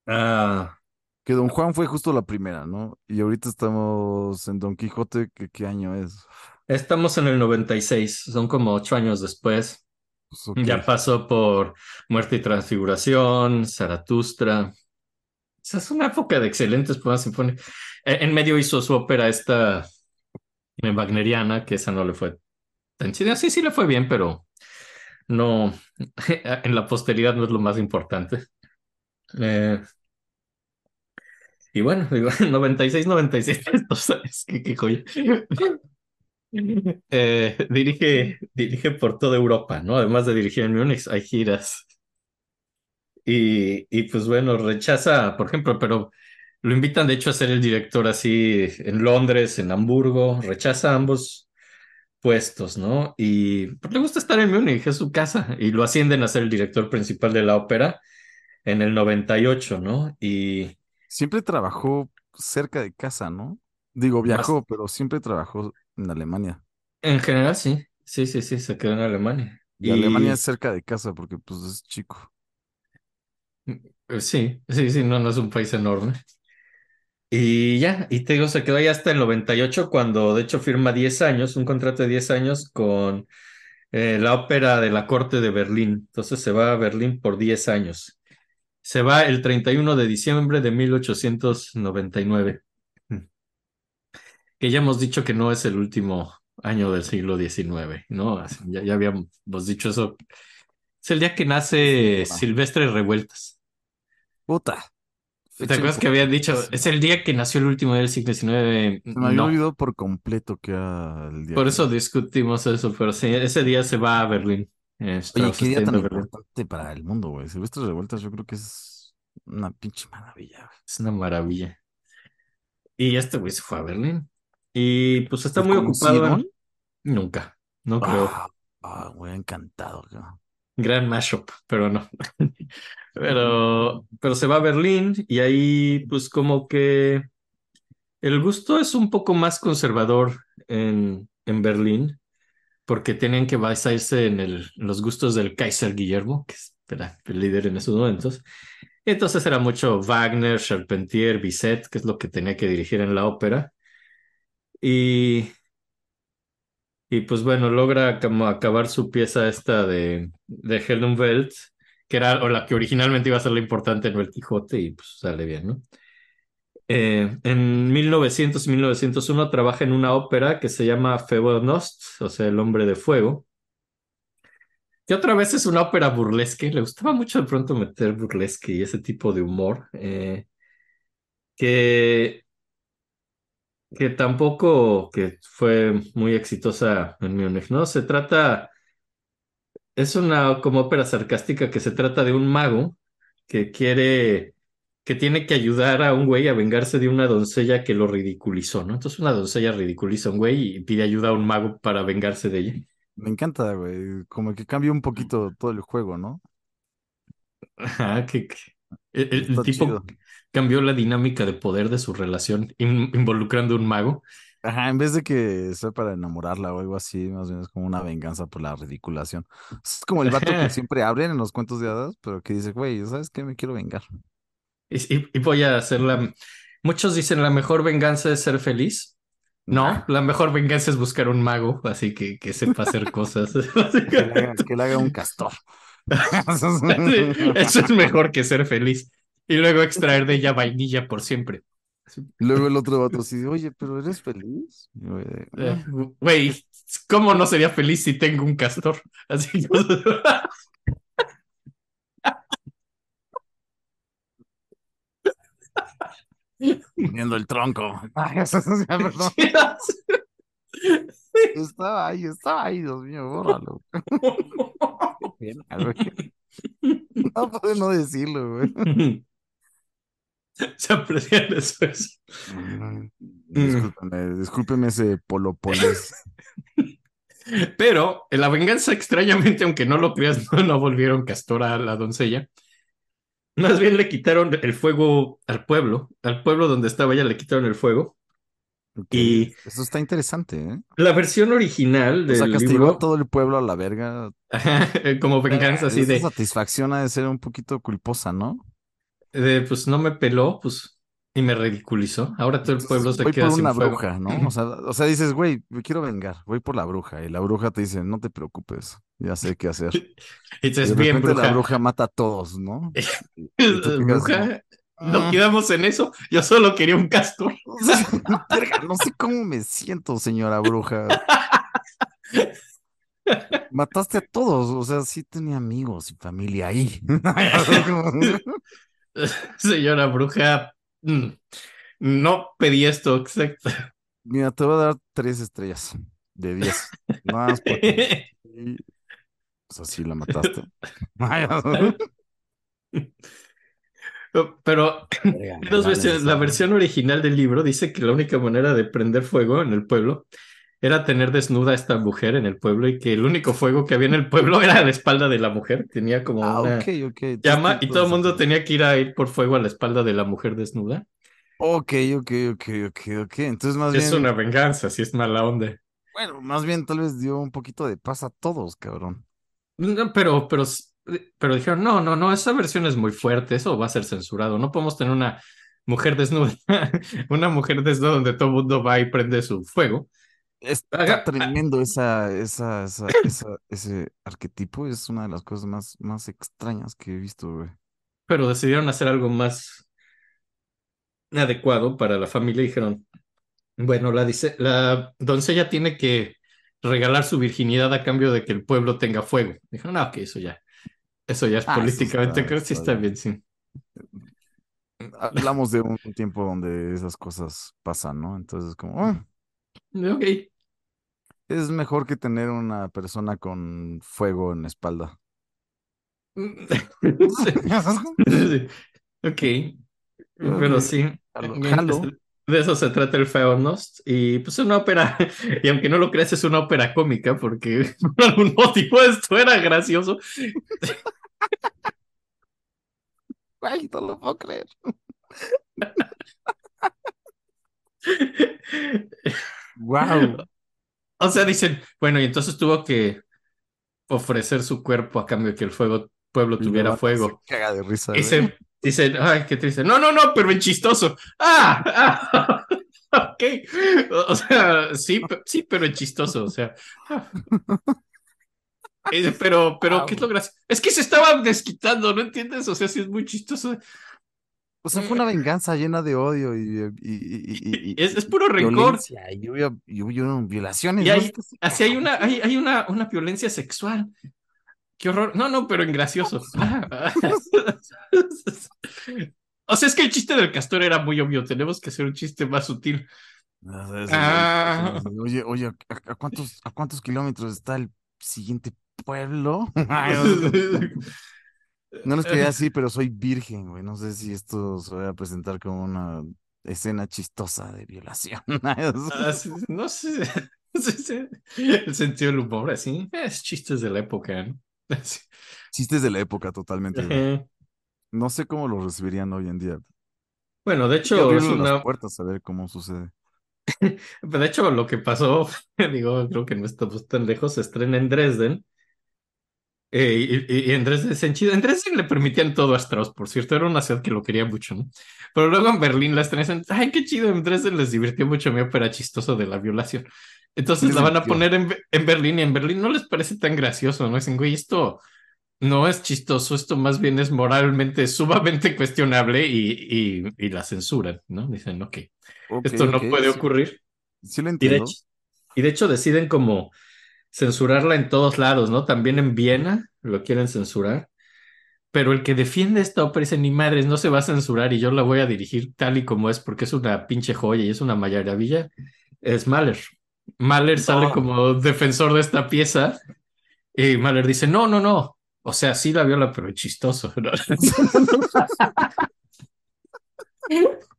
Ah, Que Don Juan fue justo la primera, ¿no? Y ahorita estamos en Don Quijote, que qué año es? estamos en el 96, son como ocho años después. Pues. Ya pasó por Muerte y Transfiguración, Zaratustra. O sea, es una época de excelentes poemas sinfónicos. Eh, En medio hizo su ópera esta wagneriana, que esa no le fue tan chida. Sí, sí le fue bien, pero no, en la posteridad no es lo más importante. Eh, y bueno, digo, 96, 97, entonces, qué, joya. Eh, dirige, dirige por toda Europa, ¿no? Además de dirigir en Múnich, hay giras. Y, y pues bueno, rechaza, por ejemplo, pero lo invitan de hecho a ser el director así en Londres, en Hamburgo, rechaza ambos puestos, ¿no? Y pues, le gusta estar en Múnich, es su casa, y lo ascienden a ser el director principal de la ópera en el 98, ¿no? Y Siempre trabajó cerca de casa, ¿no? Digo, viajó, pero siempre trabajó en Alemania. en general sí, sí, sí, sí, se quedó en Alemania. Y Alemania es cerca de casa porque pues es chico. Eh, Sí, sí, sí, no, no es un país enorme. Y ya, y te digo, se quedó ahí hasta el 98 cuando de hecho firma 10 años, un contrato de 10 años con eh, la ópera de la corte de Berlín. Entonces se va a Berlín por 10 años. Se va el 31 de diciembre de 1899. Mm. Que ya hemos dicho que no es el último año del siglo XIX, ¿no? Ya, ya habíamos dicho eso. Es el día que nace. Silvestre Revueltas. Puta. ¿Te acuerdas que habían dicho? Es el día que nació el último día del siglo XIX. Se me había No, olvidado por completo que era el día por eso discutimos eso, pero sí, ese día se va a Berlín. Eh, Oye, qué día está tan importante para el mundo, güey. Silvestre Revueltas yo creo que es una pinche maravilla. güey. Es una maravilla. Y este güey se fue a Berlín. Y pues está ¿Se muy ocupado. conocieron? Nunca, no creo. Ah, ah, güey, encantado. cabrón. Gran mashup, pero no. Pero, pero se va a Berlín y ahí pues como que el gusto es un poco más conservador en, en Berlín, porque tienen que basarse en, el, en los gustos del Kaiser Guillermo, que era el líder en esos momentos. Entonces era mucho Wagner, Charpentier, Bizet, que es lo que tenía que dirigir en la ópera. Y, Y pues bueno, logra como acabar su pieza esta de, de Heldenwelt, que era o la que originalmente iba a ser la importante en el Quijote, y pues sale bien, ¿no? Eh, en 1900 y 1901 trabaja en una ópera que se llama Feuernost, o sea, El Hombre de Fuego, que otra vez es una ópera burlesque. Le gustaba mucho de pronto meter burlesque y ese tipo de humor, eh, que, que tampoco que fue muy exitosa en Múnich, ¿no? Se trata, es una como ópera sarcástica que se trata de un mago que quiere que tiene que ayudar a un güey a vengarse de una doncella que lo ridiculizó, ¿no? Entonces una doncella ridiculiza a un güey y pide ayuda a un mago para vengarse de ella. Me encanta, güey. Como que cambia un poquito todo el juego, ¿no? Ajá, que, que- el, tipo chido. cambió la dinámica de poder de su relación in- involucrando a un mago. Ajá, en vez de que sea para enamorarla o algo así, más bien es como una venganza por la ridiculación. Es como el vato que siempre abren en los cuentos de hadas, pero que dice, güey, ¿sabes qué? Me quiero vengar. Y, y- y voy a hacer la... Muchos dicen la mejor venganza es ser feliz. No, la mejor venganza es buscar un mago, así que, que sepa hacer cosas. Que le haga, que le haga un castor. Eso es mejor que ser feliz. Y luego extraer de ella vainilla por siempre. Luego el otro vato así, oye, pero ¿eres feliz? Eh, Eh, Güey, ¿cómo no sería feliz si tengo un castor? Así Viendo el tronco. Ay, eso- eso- perdón. Estaba ahí, estaba ahí, Dios mío, bórralo. No puedo no decirlo, güey. Se aprecia el esfuerzo. Mm, Discúlpeme, discúlpeme ese polopolis. Pero en la venganza, extrañamente, aunque no lo creas, no, no volvieron castor a la doncella. Más bien le quitaron el fuego al pueblo. Al pueblo donde estaba ella le quitaron el fuego. Y- Eso está interesante, ¿eh? La versión original O del sea, castigó libro, a todo el pueblo a la verga. ajá, como venganza así Esa de, satisfacción ha de ser un poquito culposa, ¿no? de, pues no me peló, pues, y me ridiculizó. Ahora todo el pueblo se voy queda por sin una fuego. bruja, ¿no? O sea, o sea, dices, güey, me quiero vengar, voy por la bruja. Y la bruja te dice, no te preocupes, ya sé qué hacer. Y bien, bruja. la bruja mata a todos, ¿no? Y- y Bruja, como, no "Ah". quedamos en eso. Yo solo quería un castor. O sea, verga, no sé cómo me siento, señora bruja. Mataste a todos, o sea, sí tenía amigos y familia ahí. Señora bruja, mm, no pedí esto, exacto. Mira, te voy a dar tres estrellas de diez. Más porque pues así la mataste. Pero dos. La versión original del libro dice que la única manera de prender fuego en el pueblo era tener desnuda a esta mujer en el pueblo y que el único fuego que había en el pueblo era la espalda de la mujer. Tenía como Ah, una llama y todo el mundo tenía que ir a ir por fuego a la espalda de la mujer desnuda. Ok, ok, ok, ok, ok. Entonces, más Es bien, una venganza, si es mala onda. bueno, más bien tal vez dio un poquito de paz a todos, cabrón. No, pero, pero, pero dijeron, no, no, no, esa versión es muy fuerte, eso va a ser censurado. No podemos tener una mujer desnuda, una mujer desnuda donde todo el mundo va y prende su fuego. Está tremendo esa, esa, esa, esa- ese arquetipo. Es una de las cosas más, más extrañas que he visto, güey. Pero decidieron hacer algo más adecuado para la familia dijeron, bueno, la, dice, la doncella tiene que regalar su virginidad a cambio de que el pueblo tenga fuego. Dijeron, no, ok, eso ya, eso ya es Ah, políticamente, está- creo que sí está bien, sí. Hablamos de un tiempo donde esas cosas pasan, ¿no? Entonces, como, "Ah, Ok. Es mejor que tener una persona con fuego en la espalda. Sí. Ok, pero sí, de eso se trata el Feuernost y pues una ópera, y aunque no lo creas es una ópera cómica porque por algún motivo esto era gracioso. No lo puedo creer. Wow. O sea, dicen, bueno, y entonces tuvo que ofrecer su cuerpo a cambio de que el fuego, pueblo tuviera fuego. Se caga de risa. Y güey. se dicen, ay, qué triste. No, no, no, pero en chistoso. ¡Ah! ¡Ah! Ok, o sea, sí, sí, pero es chistoso, o sea. Eh, Pero, pero, ¿qué es lo gracioso? Es que se estaba desquitando, ¿no entiendes? O sea, sí es muy chistoso. O sea, fue una venganza llena de odio y, y, y, y- y- Es, es puro rencor. y, hubo- violaciones. Y hay, así, hay una, hay, hay una, una violencia sexual. Qué horror. No, no, pero en gracioso. Ah. O sea, es que el chiste del castor era muy obvio. Tenemos que hacer un chiste más sutil. Ah. Oye, oye, ¿a, a cuántos, ¿a cuántos kilómetros está el siguiente pueblo? No les quería decir, pero soy virgen, güey. No sé si esto se va a presentar como una escena chistosa de violación. Ah, sí, no sé. El sentido del humor, así. Es chistes de la época, ¿no? Sí. Chistes de la época, totalmente. No sé cómo lo recibirían hoy en día. Bueno, de hecho, es una, las puertas a ver cómo sucede. de hecho, lo que pasó, digo, creo que no estamos tan lejos, se estrena en Dresden. Eh, y, y- y en Dresden, se enchida- en Dresden le permitían todo a Strauss, por cierto, era una ciudad que lo quería mucho, ¿no? Pero luego en Berlín la estrenan, ay, qué chido, Dresden les divirtió mucho mi ópera chistoso de la violación. Entonces la van a poner en, en Berlín y en Berlín no les parece tan gracioso, ¿no? Dicen, güey, esto no es chistoso, esto más bien es moralmente sumamente cuestionable y, y, y la censuran, ¿no? Dicen, ok, Ok, esto no ok, puede sí- ocurrir. Sí lo Y de, entiendo. hecho, y de hecho deciden como censurarla en todos lados, ¿no? También en Viena lo quieren censurar. Pero el que defiende esta ópera dice, ni madres, no se va a censurar y yo la voy a dirigir tal y como es porque es una pinche joya y es una maravilla, es Mahler. Mahler sale como defensor de esta pieza y Mahler dice, no, no, no. O sea, sí la viola, pero es chistoso. ¿no?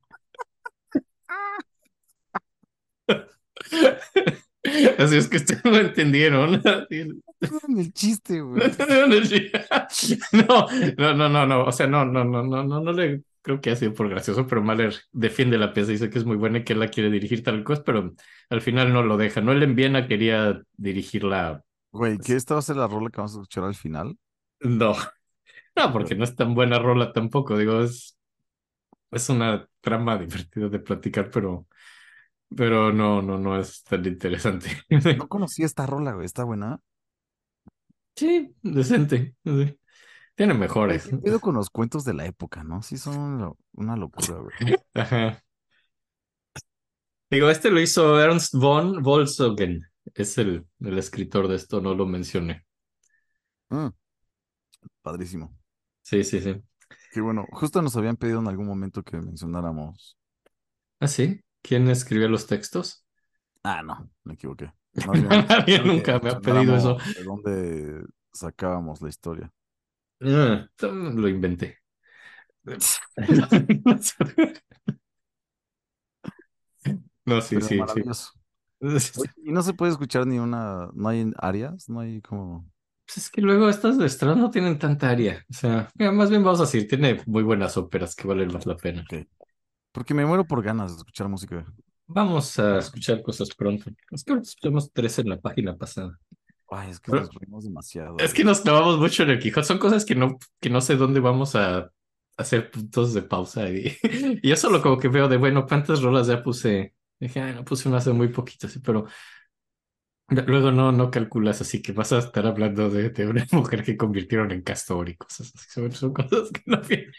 Así es que ustedes lo entendieron. El chiste, güey. No, no, no, no, no. O sea, no, no, no, no, no, no le creo que ha sido por gracioso, pero Mahler defiende la pieza, dice que es muy buena y que él la quiere dirigir tal cosa, pero al final no lo deja. No, él en Viena quería dirigirla. Güey, ¿qué esta va a ser la rola que vamos a escuchar al final? No, no, porque no es tan buena rola tampoco. Digo, es, es una trama divertida de platicar, pero, pero no, no, no es tan interesante. No conocía esta rola, güey. Está buena. Sí, decente. sí. Tiene mejores. ¿Qué pedo con los cuentos de la época, no? Sí, son una, locura, güey. Ajá. Digo, este lo hizo Ernst von Wolfsogen. Es el, el escritor de esto, no lo mencioné. Mm, padrísimo. Sí, sí, sí. Qué bueno. Justo nos habían pedido en algún momento que mencionáramos. ¿Ah, sí? ¿Quién escribió los textos? Ah, no, me equivoqué. Nadie nunca me ha pedido eso. De dónde sacábamos la historia. Ah, lo inventé. No, sí, Pero sí, sí. Y no se puede escuchar ni una, no hay áreas, no hay como. Pues es que luego estas de no tienen tanta área. O sea, más bien vamos a decir, tiene muy buenas óperas que valen más la pena. Porque me muero por ganas de escuchar música. Vamos a escuchar cosas pronto. Es que ahorita escuchamos tres en la página pasada. Ay, es que Pero- nos reímos demasiado. Es que nos clavamos mucho en el Quijote. Son cosas que no, que no sé dónde vamos a hacer puntos de pausa. Y, y yo solo como que veo de, bueno, ¿cuántas rolas ya puse? Dije, ay, no puse una hace muy poquito, sí, pero luego no, no calculas así que vas a estar hablando de, de una mujer que convirtieron en castor y cosas así. Son, son cosas que no vienen.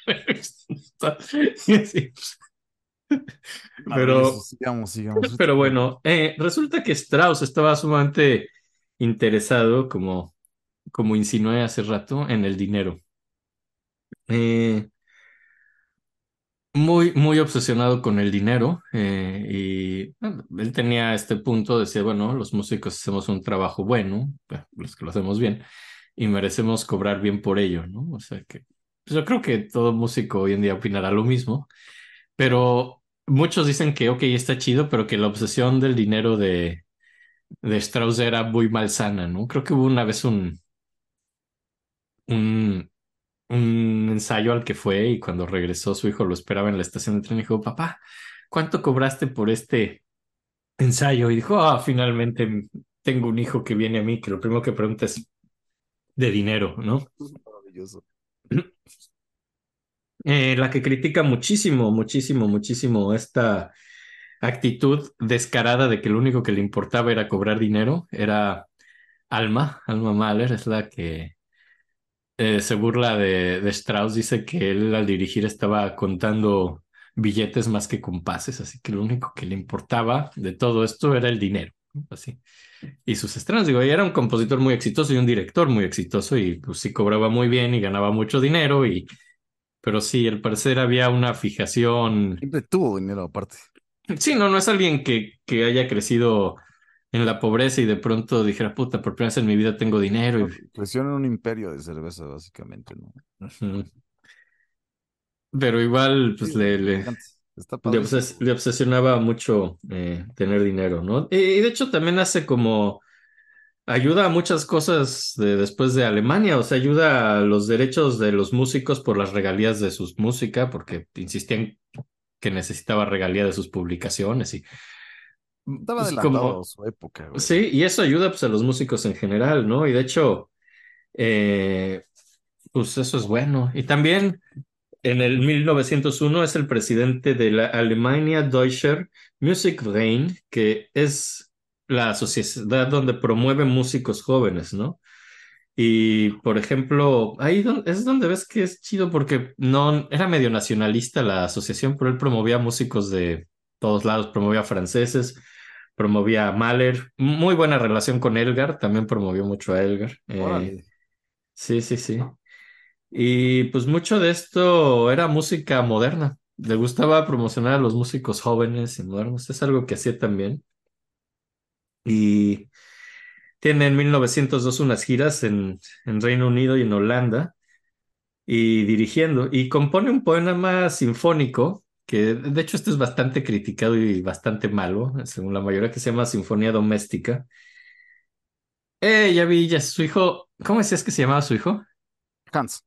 Pero, Maravilloso, sigamos, sigamos. pero bueno, eh, resulta que Strauss estaba sumamente interesado, como, como insinué hace rato, en el dinero. Eh, muy, muy obsesionado con el dinero. eh, y bueno, él tenía este punto, decía, bueno, los músicos hacemos un trabajo bueno, bueno, los que lo hacemos bien, y merecemos cobrar bien por ello, ¿no? O sea que pues yo creo que todo músico hoy en día opinará lo mismo, pero muchos dicen que, ok, está chido, pero que la obsesión del dinero de, de Strauss era muy malsana, ¿no? Creo que hubo una vez un, un, un ensayo al que fue y cuando regresó su hijo lo esperaba en la estación de tren y dijo, papá, ¿cuánto cobraste por este ensayo? Y dijo, ah, finalmente tengo un hijo que viene a mí, que lo primero que pregunta es de dinero, ¿no? Maravilloso. Eh, la que critica muchísimo, muchísimo, muchísimo esta, actitud descarada de que lo único que le importaba era cobrar dinero, era Alma, Alma Mahler, es la que eh, se burla de, Strauss, dice que él al dirigir estaba contando billetes más que compases, así que lo único que le importaba de todo esto era el dinero, así. Y sus estrenos, digo, era un compositor muy exitoso y un director muy exitoso y pues sí cobraba muy bien y ganaba mucho dinero y pero sí, al parecer había una fijación. Siempre tuvo dinero aparte. Sí, no, no es alguien que, que haya crecido en la pobreza y de pronto dijera, puta, por primera vez en mi vida tengo dinero. Y... Creció en un imperio de cerveza, básicamente, ¿no? Pero igual, pues Sí, le, le, le, padre. obses- le obsesionaba mucho eh, tener dinero, ¿no? Y, y de hecho también hace como ayuda a muchas cosas de, después de Alemania, o sea, ayuda a los derechos de los músicos por las regalías de su música, porque insistían que necesitaba regalía de sus publicaciones y Estaba pues, adelantado como- su época, güey. Sí, y eso ayuda pues a los músicos en general, ¿no? Y de hecho, eh, pues eso es bueno. Y también en el 1901 es el presidente de la Alemania Deutscher Musikverein, que es la sociedad donde promueve músicos jóvenes, ¿no? Y por ejemplo, ahí es donde ves que es chido porque no era medio nacionalista la asociación, pero él promovía músicos de todos lados, promovía franceses, promovía a Mahler, muy buena relación con Elgar, también promovió mucho a Elgar. Eh, sí, sí, sí. Y pues mucho de esto era música moderna. Le gustaba promocionar a los músicos jóvenes y modernos, es algo que hacía también. Y tiene en 1902 unas giras en, en Reino Unido y en Holanda y dirigiendo. Y compone un poema sinfónico que de hecho este es bastante criticado y bastante malo, según la mayoría, que se llama Sinfonía Doméstica. Eh, ya vi, ya su hijo, ¿cómo decías que se llamaba su hijo? Hans.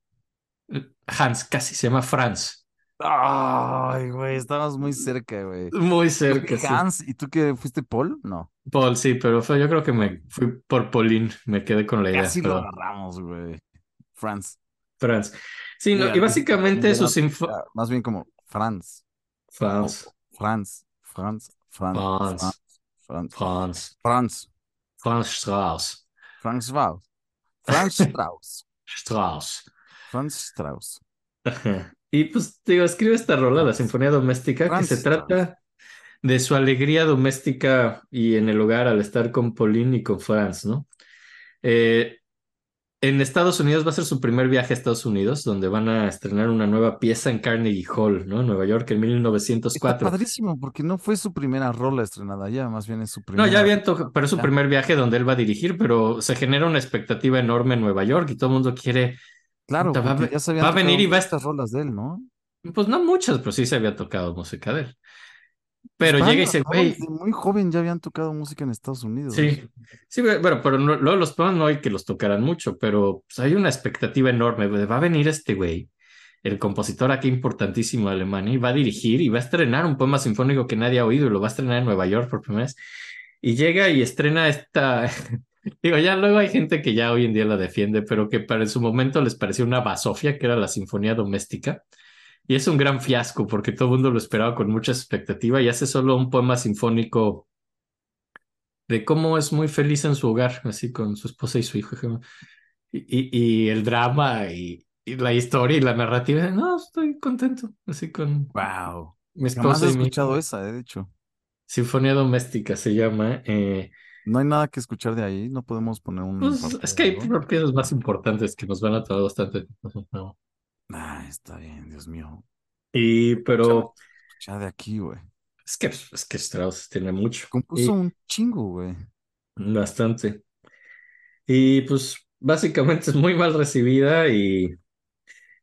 Hans, casi se llama Franz. Ay, güey, estabas muy cerca, güey. Muy cerca, sí. Hans, ¿y tú qué fuiste Paul? No. Paul, sí, pero fue, yo creo que me fui por Pauline, me quedé con la idea. Casi lo agarramos, güey. Franz. Franz. Sí, no, y básicamente sus info... era Más bien como. Franz, Franz. Franz. Franz. Franz. Franz. Franz, Franz. Franz Strauss, Franz Strauss. Franz Strauss. Strauss. Franz Strauss. Y pues, digo, escribe esta rola, la Sinfonía Doméstica, que se trata de su alegría doméstica y en el hogar al estar con Pauline y con Franz, ¿no? Eh, en Estados Unidos va a ser su primer viaje a Estados Unidos, donde van a estrenar una nueva pieza en Carnegie Hall, ¿no? En Nueva York, en Está 1904. padrísimo, porque no fue su primera rola estrenada ya, más bien es su No, primera. ya habían tocado, pero es su primer viaje donde él va a dirigir, pero se genera una expectativa enorme en Nueva York y todo el mundo quiere, Claro, va ya se va a venir y va estas rolas de él, ¿no? pues no muchas, pero sí se había tocado música de él. Pero Estaban llega y dice, güey, muy joven ya habían tocado música en Estados Unidos. sí, sí, bueno, pero no- luego los poemas no hay que los tocaran mucho, pero pues, hay una expectativa enorme, va a venir este güey, el compositor aquí importantísimo de Alemania, y va a dirigir y va a estrenar un poema sinfónico que nadie ha oído y lo va a estrenar en Nueva York por primera vez. Y llega y estrena esta, digo, ya luego hay gente que ya hoy en día la defiende, pero que para en su momento les pareció una basofia, que era la Sinfonía Doméstica. Y es un gran fiasco porque todo el mundo lo esperaba con mucha expectativa y hace solo un poema sinfónico de cómo es muy feliz en su hogar, así con su esposa y su hijo. Y, y, y el drama y, y la historia y la narrativa, no, estoy contento, así con Wow. mi Jamás esposa he y mi escuchado esa, eh, de hecho. Sinfonía Doméstica se llama. eh, No hay nada que escuchar de ahí, no podemos poner un. pues, es que hay piezas más importantes que nos van a tomar bastante tiempo. ¿no? Ah, está bien, Dios mío. Y, pero Escuchar de aquí, güey. es que, es que Strauss tiene mucho. Compuso Y- un chingo, güey. Bastante. Y pues básicamente es muy mal recibida y,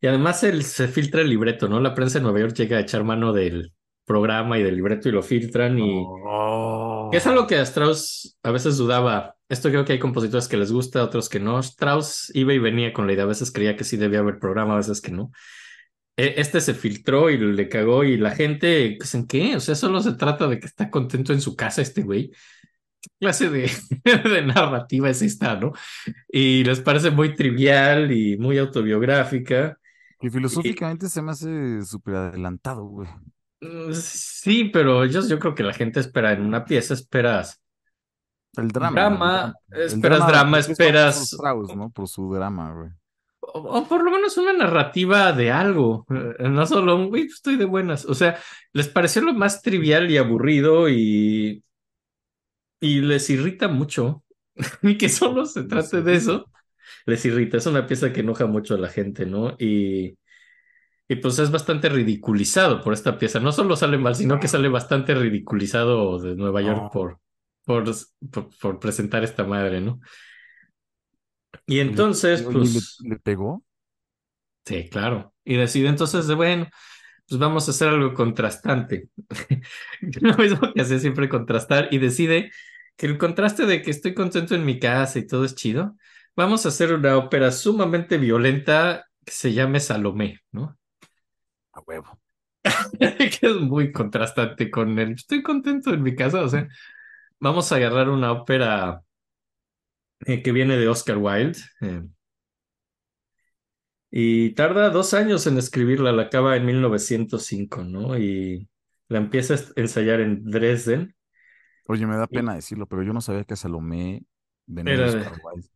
y además el- se filtra el libreto, ¿no? La prensa de Nueva York llega a echar mano del programa y del libreto y lo filtran y Oh. Es algo que a Strauss a veces dudaba. Esto creo que hay compositores que les gusta, otros que no. Strauss iba y venía con la idea, a veces creía que sí debía haber programa, a veces que no. E- Este se filtró y le cagó y la gente, pues ¿en qué? O sea, solo se trata de que está contento en su casa este güey. ¿Qué clase de, de narrativa es esta, no? Y les parece muy trivial y muy autobiográfica. Que filosóficamente se me hace súper adelantado, güey. Mm, Sí, pero yo, yo creo que la gente espera en una pieza, esperas El drama. drama, el esperas drama, esperas Strauss, ¿no? Por su drama, güey. o, o por lo menos una narrativa de algo, eh, no solo un, güey, estoy de buenas. O sea, les pareció lo más trivial y aburrido y, y les irrita mucho y que solo se trate de eso. Les irrita, es una pieza que enoja mucho a la gente, ¿no? Y, y pues es bastante ridiculizado por esta pieza. No solo sale mal, sino que sale bastante ridiculizado de Nueva York No. por, por, por, por presentar esta madre, ¿no? Y entonces, pues... ¿le, le pegó? Sí, claro. Y decide entonces de, bueno, pues vamos a hacer algo contrastante. Lo mismo que hace siempre contrastar y decide que el contraste de que estoy contento en mi casa y todo es chido, vamos a hacer una ópera sumamente violenta que se llame Salomé, ¿no? A huevo. que es muy contrastante con el estoy contento en mi casa, o sea, vamos a agarrar una ópera eh, que viene de Oscar Wilde. eh, y tarda dos años en escribirla, la acaba en 1905, ¿no? Y la empieza a ensayar en Dresden. Oye, me da Y- pena decirlo, pero yo no sabía que Salomé venía Era de- Oscar Wilde.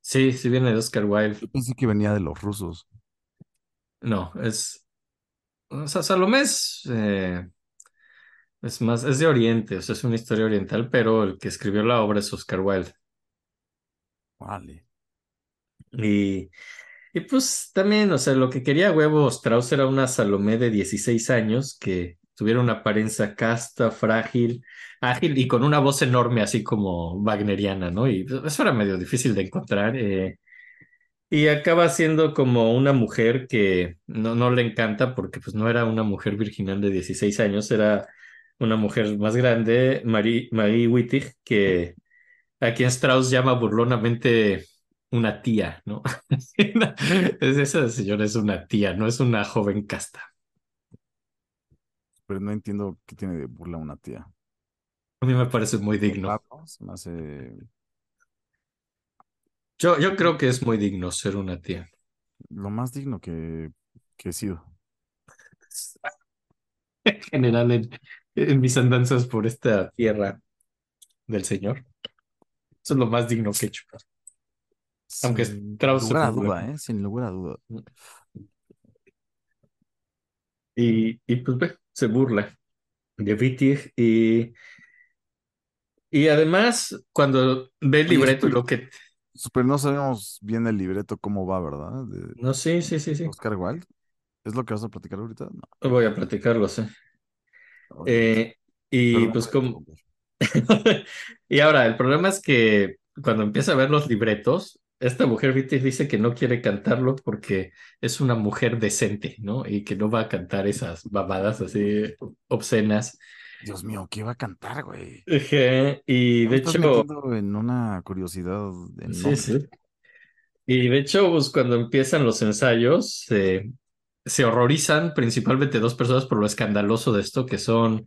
Sí, sí viene de Oscar Wilde. Yo pensé que venía de los rusos. No, es... O sea, Salomé es, eh, es más, es de Oriente, o sea, es una historia oriental, pero el que escribió la obra es Oscar Wilde. Vale. Y, y pues también, o sea, lo que quería huevo Strauss era una Salomé de 16 años que tuviera una apariencia casta, frágil, ágil y con una voz enorme, así como wagneriana, ¿no? Y eso era medio difícil de encontrar. eh, y acaba siendo como una mujer que no, no le encanta porque pues no era una mujer virginal de 16 años, era una mujer más grande, Marie, Marie Wittig, que a quien Strauss llama burlonamente una tía, ¿no? Es- Esa señora es una tía, no es una joven casta. Pero no entiendo qué tiene de burla una tía. A mí me parece muy digno. Raro, Se me hace Yo, yo creo que es muy digno ser una tía. lo más digno que, que he sido. En general, en, en mis andanzas por esta tierra del Señor. Eso es lo más digno que he hecho. Aunque Sin Strauss lugar a duda, ¿eh? Sin lugar a duda. Y, y pues ve, se burla de Wittig y, y además cuando ve el libreto y lo que... Pero no sabemos bien el libreto cómo va, ¿verdad? De No, sí, sí, sí, sí. Oscar Wilde. ¿Es lo que vas a platicar ahorita? No. Voy a platicarlo, sí. Eh, y pues como... y ahora, el problema es que cuando empieza a ver los libretos, esta mujer Wittig dice que no quiere cantarlo porque es una mujer decente, ¿no? Y que no va a cantar esas babadas así obscenas. Dios mío, ¿qué va a cantar, güey? Ejé, Y de hecho, en una curiosidad sí, enorme. sí. Y de hecho, pues cuando empiezan los ensayos, eh, se horrorizan principalmente dos personas por lo escandaloso de esto, que son,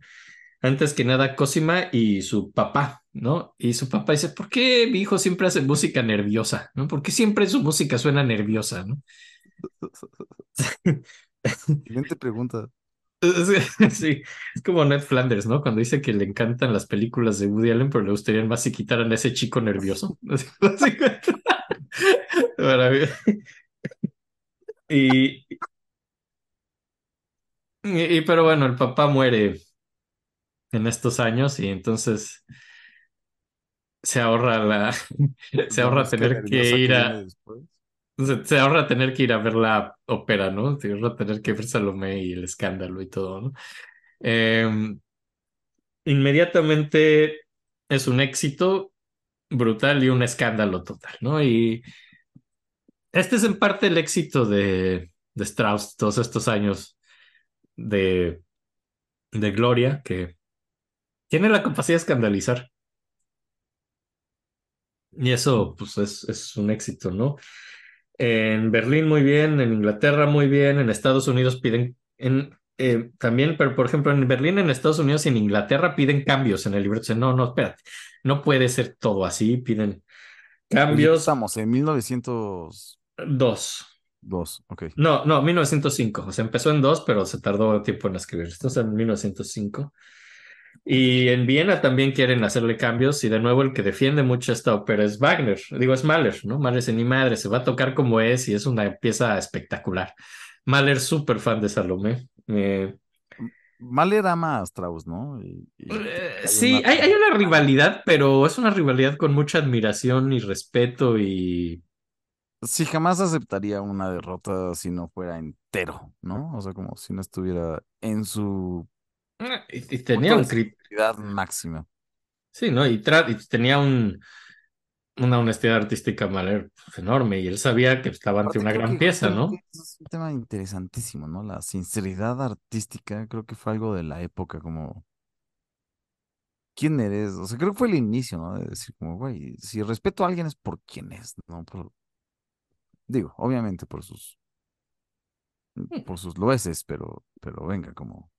antes que nada, Cosima y su papá, ¿no? Y su papá dice, ¿por qué mi hijo siempre hace música nerviosa? ¿No? ¿Por qué siempre su música suena nerviosa, ¿no? Siguiente pregunta. Sí, es como Ned Flanders, ¿no? Cuando dice que le encantan las películas de Woody Allen, pero le gustaría más si quitaran a ese chico nervioso. Y, y, pero bueno, el papá muere en estos años y entonces se ahorra la, se ahorra tener que ir a, después. Se, ahorra tener que ir a ver la ópera, ¿no? Se ahorra tener que ver Salomé y el escándalo y todo, ¿no? Em, inmediatamente es un éxito brutal y un escándalo total, ¿no? Y este es en parte el éxito de, Strauss todos estos años de, gloria, que tiene la capacidad de escandalizar. Y eso, pues, es, es un éxito, ¿no? En Berlín muy bien, en Inglaterra muy bien, en Estados Unidos piden, en, eh, también, pero por ejemplo, en Berlín, en Estados Unidos y en Inglaterra piden cambios en el libreto. Dicen, no, no, espérate, no puede ser todo así, piden Oye, ¿qué cambios. estamos en 1900. Dos. Dos, ok. No, no, 1905. O sea, empezó en dos, pero se tardó tiempo en escribir. Esto es en 1905. Y en Viena también quieren hacerle cambios. Y de nuevo, el que defiende mucho esta ópera es Wagner. Digo, es Mahler, ¿no? Mahler es ni madre, se va a tocar como es y es una pieza espectacular. Mahler, súper fan de Salomé. Eh, Mahler ama a Strauss, ¿no? Y- y eh, hay sí, una- hay, hay una rivalidad, pero es una rivalidad con mucha admiración y respeto y Sí, jamás aceptaría una derrota si no fuera entero, ¿no? O sea, como si no estuviera en su Y, tenía un punto de crit- seguridad máxima. sí, ¿no? Y, tenía un, una honestidad artística pues, enorme y él sabía que estaba ante una gran pieza, ¿no? Es un tema interesantísimo, ¿no? La sinceridad artística, creo que fue algo de la época, como, ¿quién eres? O sea, creo que fue el inicio, ¿no? De decir, como, güey, si respeto a alguien es por quién es, ¿no? Por, digo, obviamente por sus, por sus loeses, pero, pero venga, como,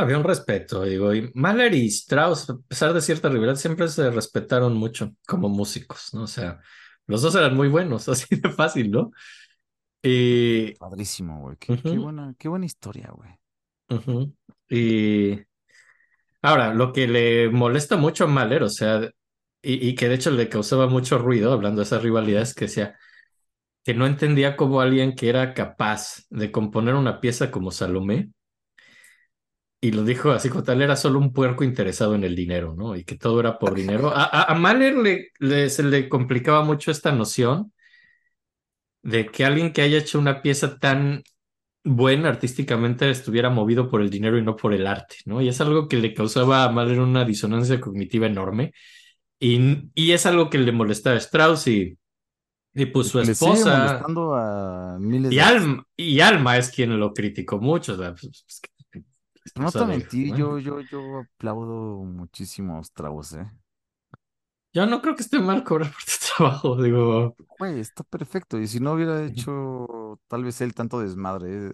Había un respeto, digo, y Mahler y Strauss, a pesar de cierta rivalidad, siempre se respetaron mucho como músicos, ¿no? O sea, los dos eran muy buenos, así de fácil, ¿no? Y, padrísimo, güey. Qué, buena, qué buena historia, güey. Y ahora, lo que le molesta mucho a Mahler, o sea, y, y que de hecho le causaba mucho ruido, hablando de esas rivalidades, que decía que no entendía cómo alguien que era capaz de componer una pieza como Salomé, y lo dijo así como tal, era solo un puerco interesado en el dinero, ¿no? Y que todo era por dinero. A, a, a Mahler le, le- se le complicaba mucho esta noción de que alguien que haya hecho una pieza tan buena artísticamente estuviera movido por el dinero y no por el arte, ¿no? Y es algo que le causaba a Mahler una disonancia cognitiva enorme. Y, y es algo que le molestaba a Strauss y, y pues su esposa. molestando a miles Y de Alma, y Alma es quien lo criticó mucho. o sea, pues, pues, no te esposa de- mentir, bueno. yo, yo, yo aplaudo muchísimo a ¿eh? Yo no creo que esté mal cobrar por tu trabajo, digo. Güey, está perfecto. Y si no hubiera hecho tal vez él tanto desmadre,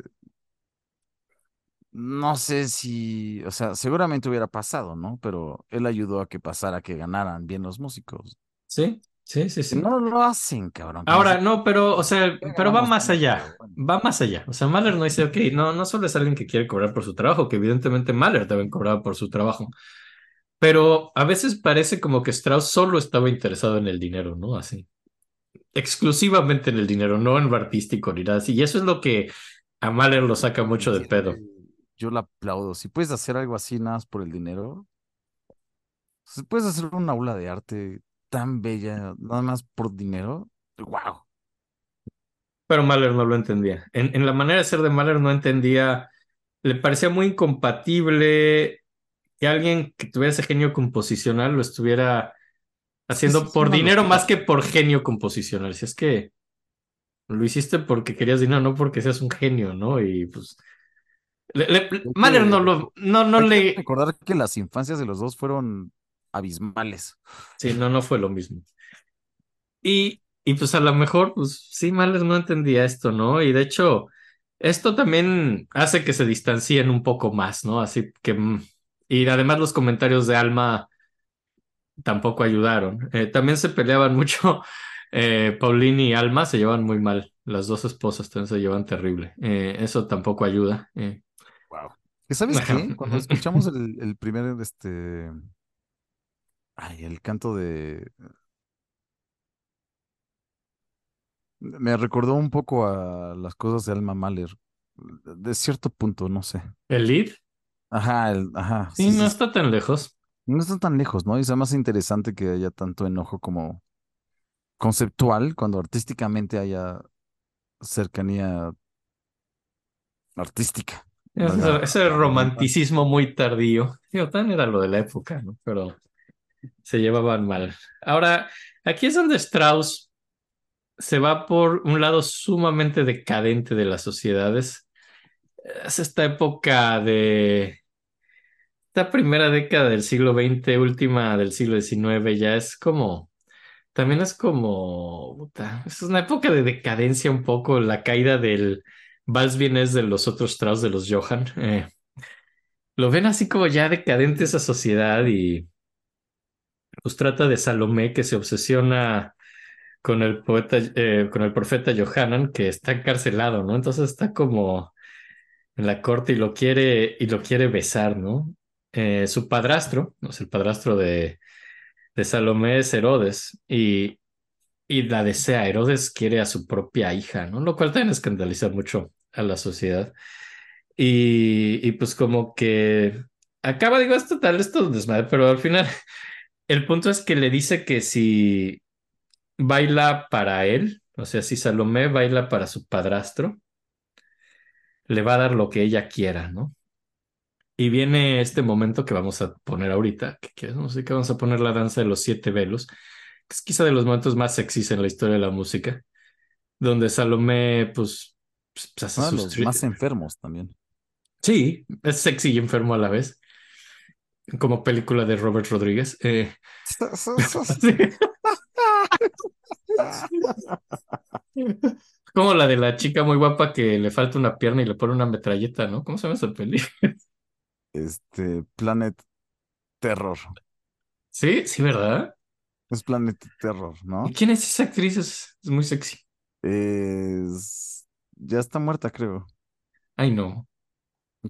no sé si, o sea, seguramente hubiera pasado, ¿no? Pero él ayudó a que pasara, que ganaran bien los músicos. Sí, sí, sí, sí. no lo hacen, cabrón. Ahora, no, pero, o sea, pero va más allá, va más allá. O sea, Mahler no dice, ok, no, no solo es alguien que quiere cobrar por su trabajo, que evidentemente Mahler debe cobrar por su trabajo, pero a veces parece como que Strauss solo estaba interesado en el dinero, ¿no? Así, exclusivamente en el dinero, no en lo artístico ni nada así. Y eso es lo que a Mahler lo saca mucho de pedo. Yo la aplaudo. Si puedes hacer algo así nada más por el dinero, si puedes hacer una aula de arte tan bella nada más por dinero, wow. Pero Mahler no lo entendía. En, en la manera de ser de Mahler no entendía, le parecía muy incompatible que alguien que tuviera ese genio composicional lo estuviera haciendo sí, sí, por dinero más que por genio composicional. Si es que lo hiciste porque querías dinero, no porque seas un genio, ¿no? Y pues le- le- Hay Mahler no lo, no, no le, recordar que las infancias de los dos fueron abismales. sí, no, no fue lo mismo. Y, y pues a lo mejor, pues sí, Mahler no entendía esto, ¿no? Y de hecho, esto también hace que se distancien un poco más, ¿no? Así que, mm, y además los comentarios de Alma tampoco ayudaron. Eh, también se peleaban mucho, eh, Paulini y Alma se llevan muy mal, las dos esposas también se llevan terrible. Eh, eso tampoco ayuda. eh. Wow. ¿Que sabes qué? Cuando escuchamos el, el primer, este, ay, el canto de, me recordó un poco a las cosas de Alma Mahler, de cierto punto, no sé. ¿El lead? Ajá, el- ajá, Sí, sí, no sí, está tan lejos. No están tan lejos, ¿no? Y es más interesante que haya tanto enojo como conceptual cuando artísticamente haya cercanía artística. Ese, romanticismo muy tardío. Digo, tan era lo de la época, ¿no? Pero se llevaban mal. Ahora, aquí es donde Strauss se va por un lado sumamente decadente de las sociedades. Es esta época de esta primera década del siglo XX, última del siglo XIX, ya es como, también es como, es una época de decadencia un poco, la caída del Vals Vienes de los otros Strauss, de los Johann. eh, lo ven así como ya decadente esa sociedad y pues trata de Salomé que se obsesiona con el poeta, eh, con el profeta Johanan, que está encarcelado, ¿no? Entonces está como en la corte y lo quiere, y lo quiere besar, ¿no? Eh, su padrastro, no sé, el padrastro de, de Salomé es Herodes, y, y la desea. Herodes quiere a su propia hija, ¿no? Lo cual también escandaliza mucho a la sociedad. Y, y pues como que acaba, digo, esto tal, esto es desmadre, pero al final el punto es que le dice que si baila para él, o sea, si Salomé baila para su padrastro, le va a dar lo que ella quiera, ¿no? Y viene este momento que vamos a poner ahorita, que, que no sé qué vamos a poner la danza de los siete velos, que es quizá de los momentos más sexys en la historia de la música, donde Salomé, pues, pues, pues, hace de sus los más enfermos también. Sí, es sexy y enfermo a la vez, como película de Robert Rodríguez. Eh. Como la de la chica muy guapa que le falta una pierna y le pone una metralleta, ¿no? ¿Cómo se llama esa peli? Este, Planet Terror. Sí, sí, ¿verdad? Es Planet Terror, ¿no? ¿Y quién es esa actriz? Es, es muy sexy. Es... Ya está muerta, creo. Ay, no.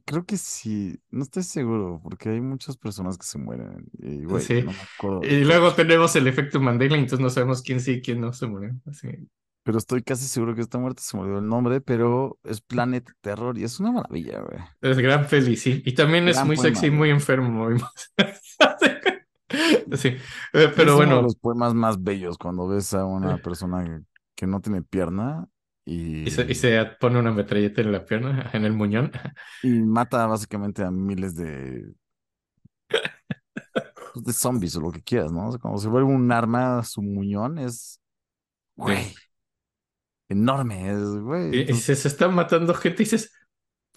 Creo que sí. No estoy seguro, porque hay muchas personas que se mueren. Y, güey, Sí. no me acuerdo Y luego tenemos el efecto Mandela, y entonces no sabemos quién sí y quién no se murió. Así. Pero estoy casi seguro que está muerta, se me olvidó el nombre, pero es Planet Terror y es una maravilla, güey. Es gran peli, sí. Y también es muy poema, sexy, güey. muy enfermo. muy- Sí, eh, Es pero uno de bueno, los poemas más bellos cuando ves a una persona que, que no tiene pierna y, y se, y se pone una metralleta en la pierna, en el muñón. y mata básicamente a miles de, pues, de zombies o lo que quieras, ¿no? O sea, cuando se vuelve un arma, su muñón es, güey, enorme, es, güey. Y, se, se está matando gente y dices,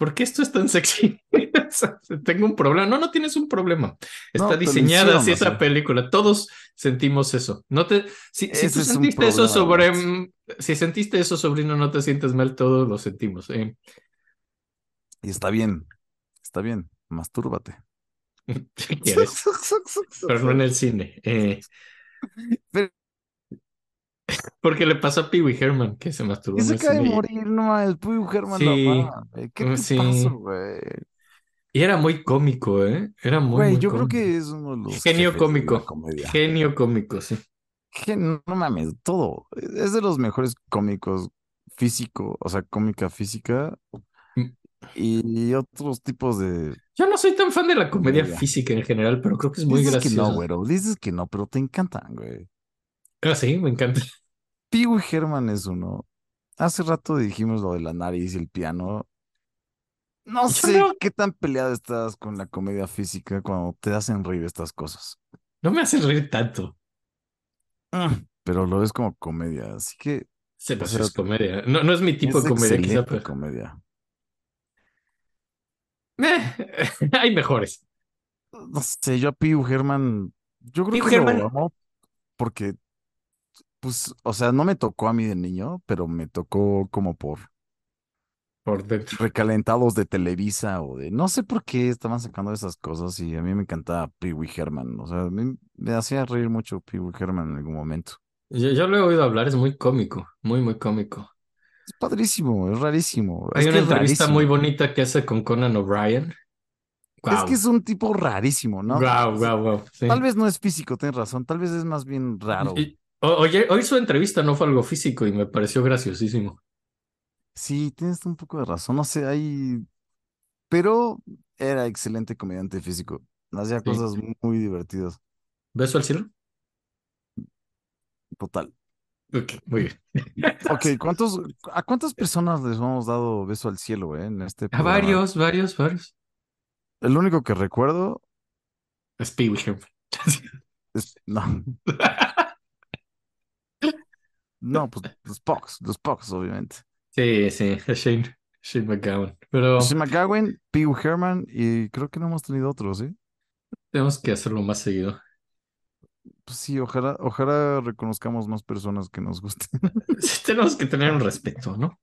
¿por qué esto es tan sexy? Tengo un problema. No, no tienes un problema. Está No, diseñada así esa película. Todos sentimos eso. No te, si, tú es sentiste eso sobre, mm, si sentiste eso, sobrino, no te sientes mal, todos lo sentimos. ¿eh? y está bien, está bien, mastúrbate. Quieres, pero no en el cine. eh. Pero- Porque le pasó a Pee Wee Herman que se masturbó Y se acaba de morir, no mames, Puy Germán Sí, lo amaba, güey. ¿Qué te sí. pasa, güey? Y era muy cómico, ¿eh? Era muy, Güey, muy yo creo que es uno de los Genio cómico. comedia. Genio cómico, sí. Gen- no mames, todo. Es de los mejores cómicos físico, o sea, cómica física Mm. y otros tipos de... Yo no soy tan fan de la comedia Comedia. física en general, pero creo que es muy Dices que no, gracioso. güero, dices que no, pero te encantan, güey. Ah, sí, me encanta. Pee Wee Herman es uno. Hace rato dijimos lo de la nariz y el piano. No Yo sé no. qué tan peleado estás con la comedia física cuando te hacen reír estas cosas. No me hace reír tanto. Mm, Pero lo ves como comedia, así que Se pues es comedia. No, no es mi tipo es de comedia, quizá, pero. comedia. Eh, hay mejores. No sé, yo a Wee Herman, yo creo que Herman. lo amo porque, pues, o sea, no me tocó a mí de niño, pero me tocó como por Por dentro. recalentados de Televisa o de, no sé por qué estaban sacando esas cosas y a mí me encantaba Pee Wee Herman, o sea, a mí me hacía reír mucho Pee Wee Herman en algún momento. Yo, yo lo he oído hablar, es muy cómico, muy, muy cómico. Es padrísimo, es rarísimo. Hay es una entrevista muy bonita que hace con Conan O'Brien. Es que es un tipo rarísimo, ¿no? Guau, guau. sí. Tal vez no es físico, tienes razón, tal vez es más bien raro. Y- oye, hoy su entrevista no fue algo físico y me pareció graciosísimo. Sí, tienes un poco de razón, no sé, hay... Pero era excelente comediante físico, hacía Sí. cosas muy divertidas, ¿Beso al cielo? total. Ok, muy bien. Ok, ¿cuántos, ¿a cuántas personas les hemos dado beso al cielo, eh, en este A programa? varios, varios, varios. El único que recuerdo Es Pee Wee Herman. es... No, no, pues los Pucks, los Pucks, obviamente. Sí, sí, Shane, Shane McGowan. Pero Shane McGowan, Pee Wee Herman y creo que no hemos tenido otros, ¿eh? tenemos que hacerlo más seguido. Pues sí, ojalá, ojalá reconozcamos más personas que nos gusten. Sí, tenemos que tener un respeto, ¿no?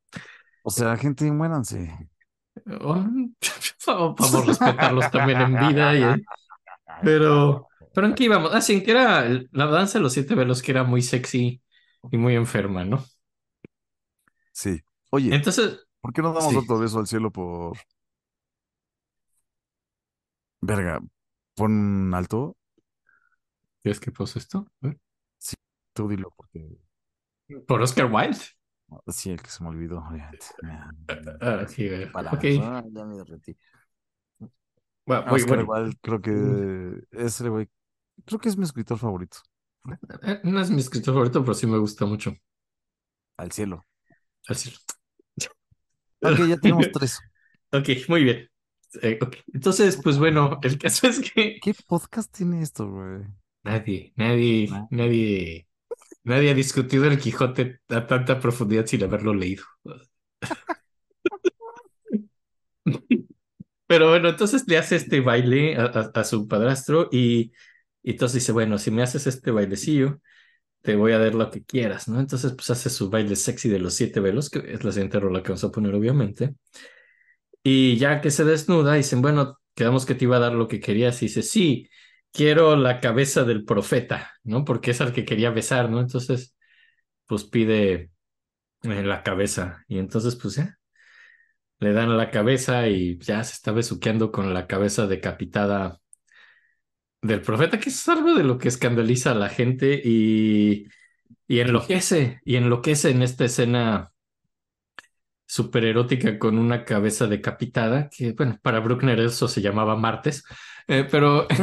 O sea, gente, muéranse. Vamos a respetarlos también en vida. y- pero, pero ¿en qué íbamos? Ah, sí, que era la danza de los siete velos, que era muy sexy y muy enferma, ¿no? Sí. Oye, Entonces, ¿por qué no damos sí. otro beso al cielo por... Verga, pon alto. ¿quieres que pose esto? A ver. Tú dilo, porque... Por Oscar Wilde. Sí, el que se me olvidó. Ah, sí, eh, ok. ah, ya me derretí. Bueno, Ah, Oscar bueno. Wilde, creo que ese güey, creo que es mi escritor favorito. Eh, No es mi escritor favorito, pero sí me gusta mucho. Al cielo. Así. Ok, ya tenemos tres. Ok, muy bien. Eh. Entonces, pues bueno, el caso es que ¿Qué podcast tiene esto, güey? nadie, nadie, No. nadie, nadie ha discutido el Quijote a tanta profundidad sin haberlo leído. Pero bueno, entonces le hace este baile a, a- a su padrastro y, y entonces dice, bueno, si me haces este bailecillo, te voy a dar lo que quieras, ¿no? Entonces, pues hace su baile sexy de los siete velos, que es la siguiente rola que vamos a poner, obviamente. Y ya que se desnuda, dicen, bueno, quedamos que te iba a dar lo que querías. Y dice, sí, quiero la cabeza del profeta, ¿no? Porque es al que quería besar, ¿no? Entonces, pues pide eh, la cabeza. Y entonces, pues ya, le dan la cabeza y ya se está besuqueando con la cabeza decapitada del profeta, que es algo de lo que escandaliza a la gente y, y enloquece, y enloquece en esta escena súper erótica con una cabeza decapitada, que bueno, para Bruckner eso se llamaba martes, eh, pero,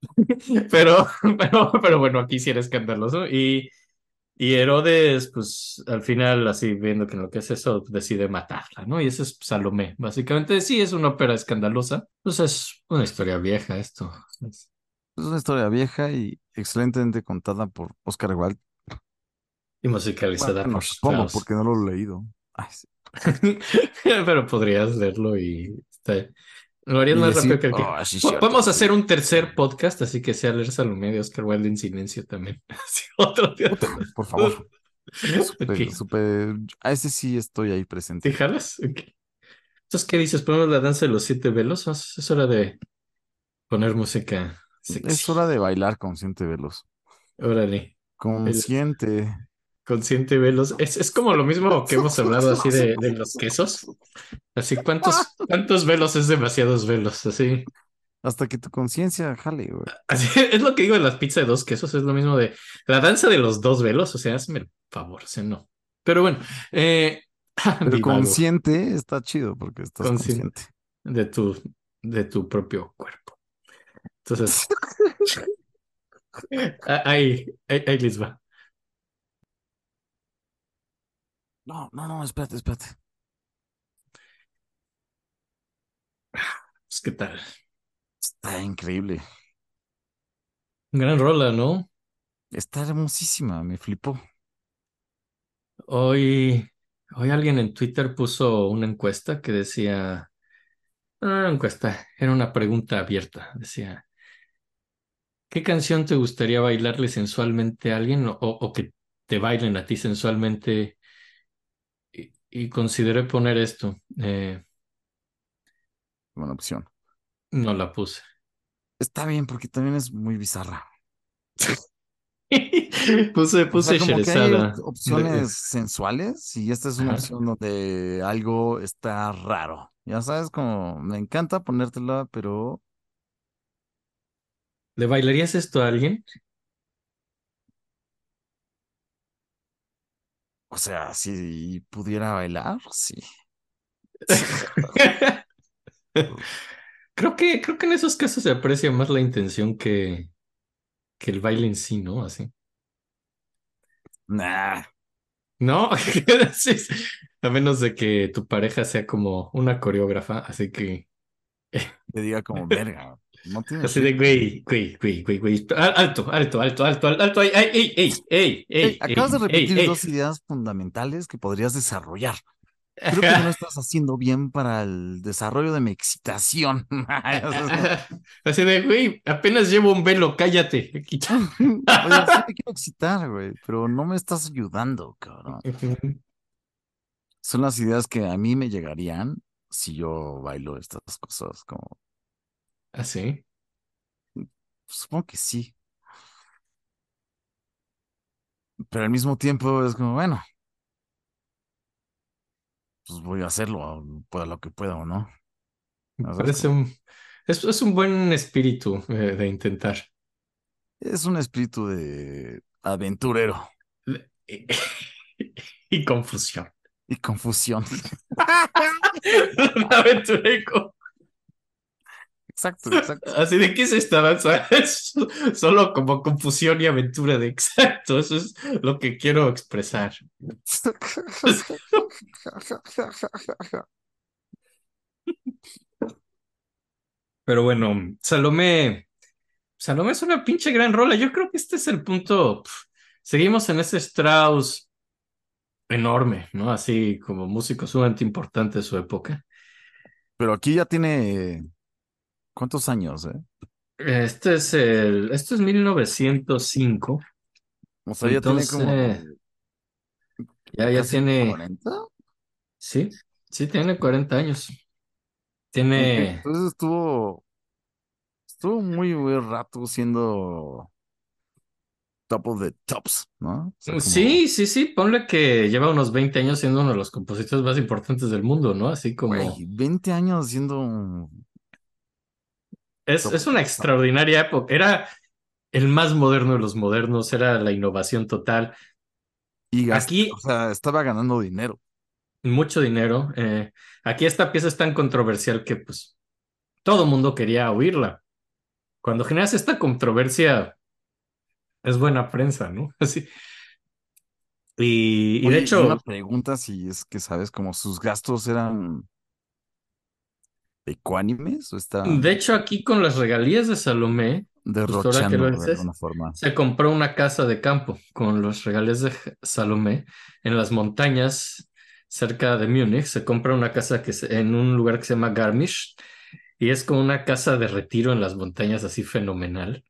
pero, pero, pero bueno, aquí sí era escandaloso. Y, y Herodes, pues al final, así viendo que lo que es eso, decide matarla, ¿no? Y ese es Salomé. Básicamente, sí, es una ópera escandalosa. Pues es una historia vieja esto. Es- una historia vieja y excelentemente contada por Oscar Wilde. Y musicalizada Bueno, por supongo, porque no lo he leído. Ay, sí. Pero podrías leerlo y está- lo harías más decir, rápido que el que. "Oh, sí, Podemos sí". hacer un tercer podcast, así que sea leer Salomé de Oscar Wilde en silencio también. Otro día. Por favor. A ese sí estoy ahí presente. ¿Te jalas? Ok. Entonces, ¿qué dices? ¿Ponemos la danza de los siete velos? ¿O Es hora de poner música sexy. Es hora de bailar consciente veloz. Órale, Consciente. Consciente velos. Es, es como lo mismo que hemos hablado así de, de los quesos. Así, ¿cuántos, cuántos velos es demasiados velos? Así. Hasta que tu conciencia jale, güey. Así es lo que digo de las pizzas de dos quesos, es lo mismo de la danza de los dos velos, o sea, hazme el favor, o sea, no. Pero bueno, eh, Pero consciente está chido porque estás Consciente. consciente. de tu, de tu propio cuerpo. Entonces, ah, ahí, ahí, ahí les va. No, no, no, espérate, espérate. Pues, ¿qué tal? Está increíble. Gran rola, ¿no? Está hermosísima, me flipó. Hoy, hoy alguien en Twitter puso una encuesta que decía, no era una encuesta, era una pregunta abierta. Decía, ¿qué canción te gustaría bailarle sensualmente a alguien o, o que te bailen a ti sensualmente? Y, consideré poner esto. eh, Buena opción. no la puse. Está bien porque también es muy bizarra. Puse, O puse sea, como que hay Sherezada. op- opciones sensuales y esta es una Ajá. opción donde algo está raro. Ya sabes, como me encanta ponértela, pero ¿Le bailarías esto a alguien? O sea, si pudiera bailar, sí. Creo que, creo que en esos casos se aprecia más la intención que, que el baile en sí, ¿no? Así. Nah, No, a menos de que tu pareja sea como una coreógrafa, así que, te diga como verga. No tienes así de güey, güey, güey, güey, güey, Al- alto, alto, alto, alto, al- alto, ay, ay, ey, Ey, ey, acabas de repetir dos ideas fundamentales que podrías desarrollar. Creo que no estás haciendo bien para el desarrollo de mi excitación. Así de, güey, apenas llevo un velo, cállate. Oye, sí me quiero excitar, güey, pero no me estás ayudando, cabrón. Son las ideas que a mí me llegarían si yo bailo estas cosas, como Así. supongo que sí. pero al mismo tiempo es como, bueno, pues voy a hacerlo, pueda lo que pueda o no. Me parece un, es, es un buen espíritu eh, de intentar. Es un espíritu de aventurero Y, y confusión. y confusión. Aventureco. Exacto, exacto. Así de qué es esta danza. Es solo como confusión y aventura de exacto. Eso es lo que quiero expresar. Pero bueno, Salomé, Salomé es una pinche gran rola. Yo creo que este es el punto. seguimos en ese Strauss enorme, ¿no? Así como músico sumamente importante de su época. Pero aquí ya tiene, ¿cuántos años, eh? Este es el, esto es 1905. O sea, ya tiene como Entonces, Ya, ya tiene, 40. sí, sí, tiene 40 años. Tiene, Entonces estuvo, estuvo muy buen rato siendo top of the tops, ¿no? O sea, como, sí, sí, sí, ponle que lleva unos 20 años siendo uno de los compositores más importantes del mundo, ¿no? Así como, güey, 20 años siendo un es, es una extraordinaria época. Era el más moderno de los modernos, era la innovación total. Y Aquí, o sea, estaba ganando dinero. mucho dinero. eh, aquí esta pieza es tan controversial que, pues, todo mundo quería oírla. Cuando generas esta controversia, es buena prensa, ¿no? Así. Y, y de Oye, hecho, una pregunta si es que sabes, como sus gastos eran ecuánimes o de estaban hecho, aquí con las regalías de Salomé, que derrochando de alguna forma. se compró una casa de campo con los regalías de Salomé en las montañas cerca de Múnich. Se compra una casa que se- en un lugar que se llama Garmisch y es como una casa de retiro en las montañas así fenomenal,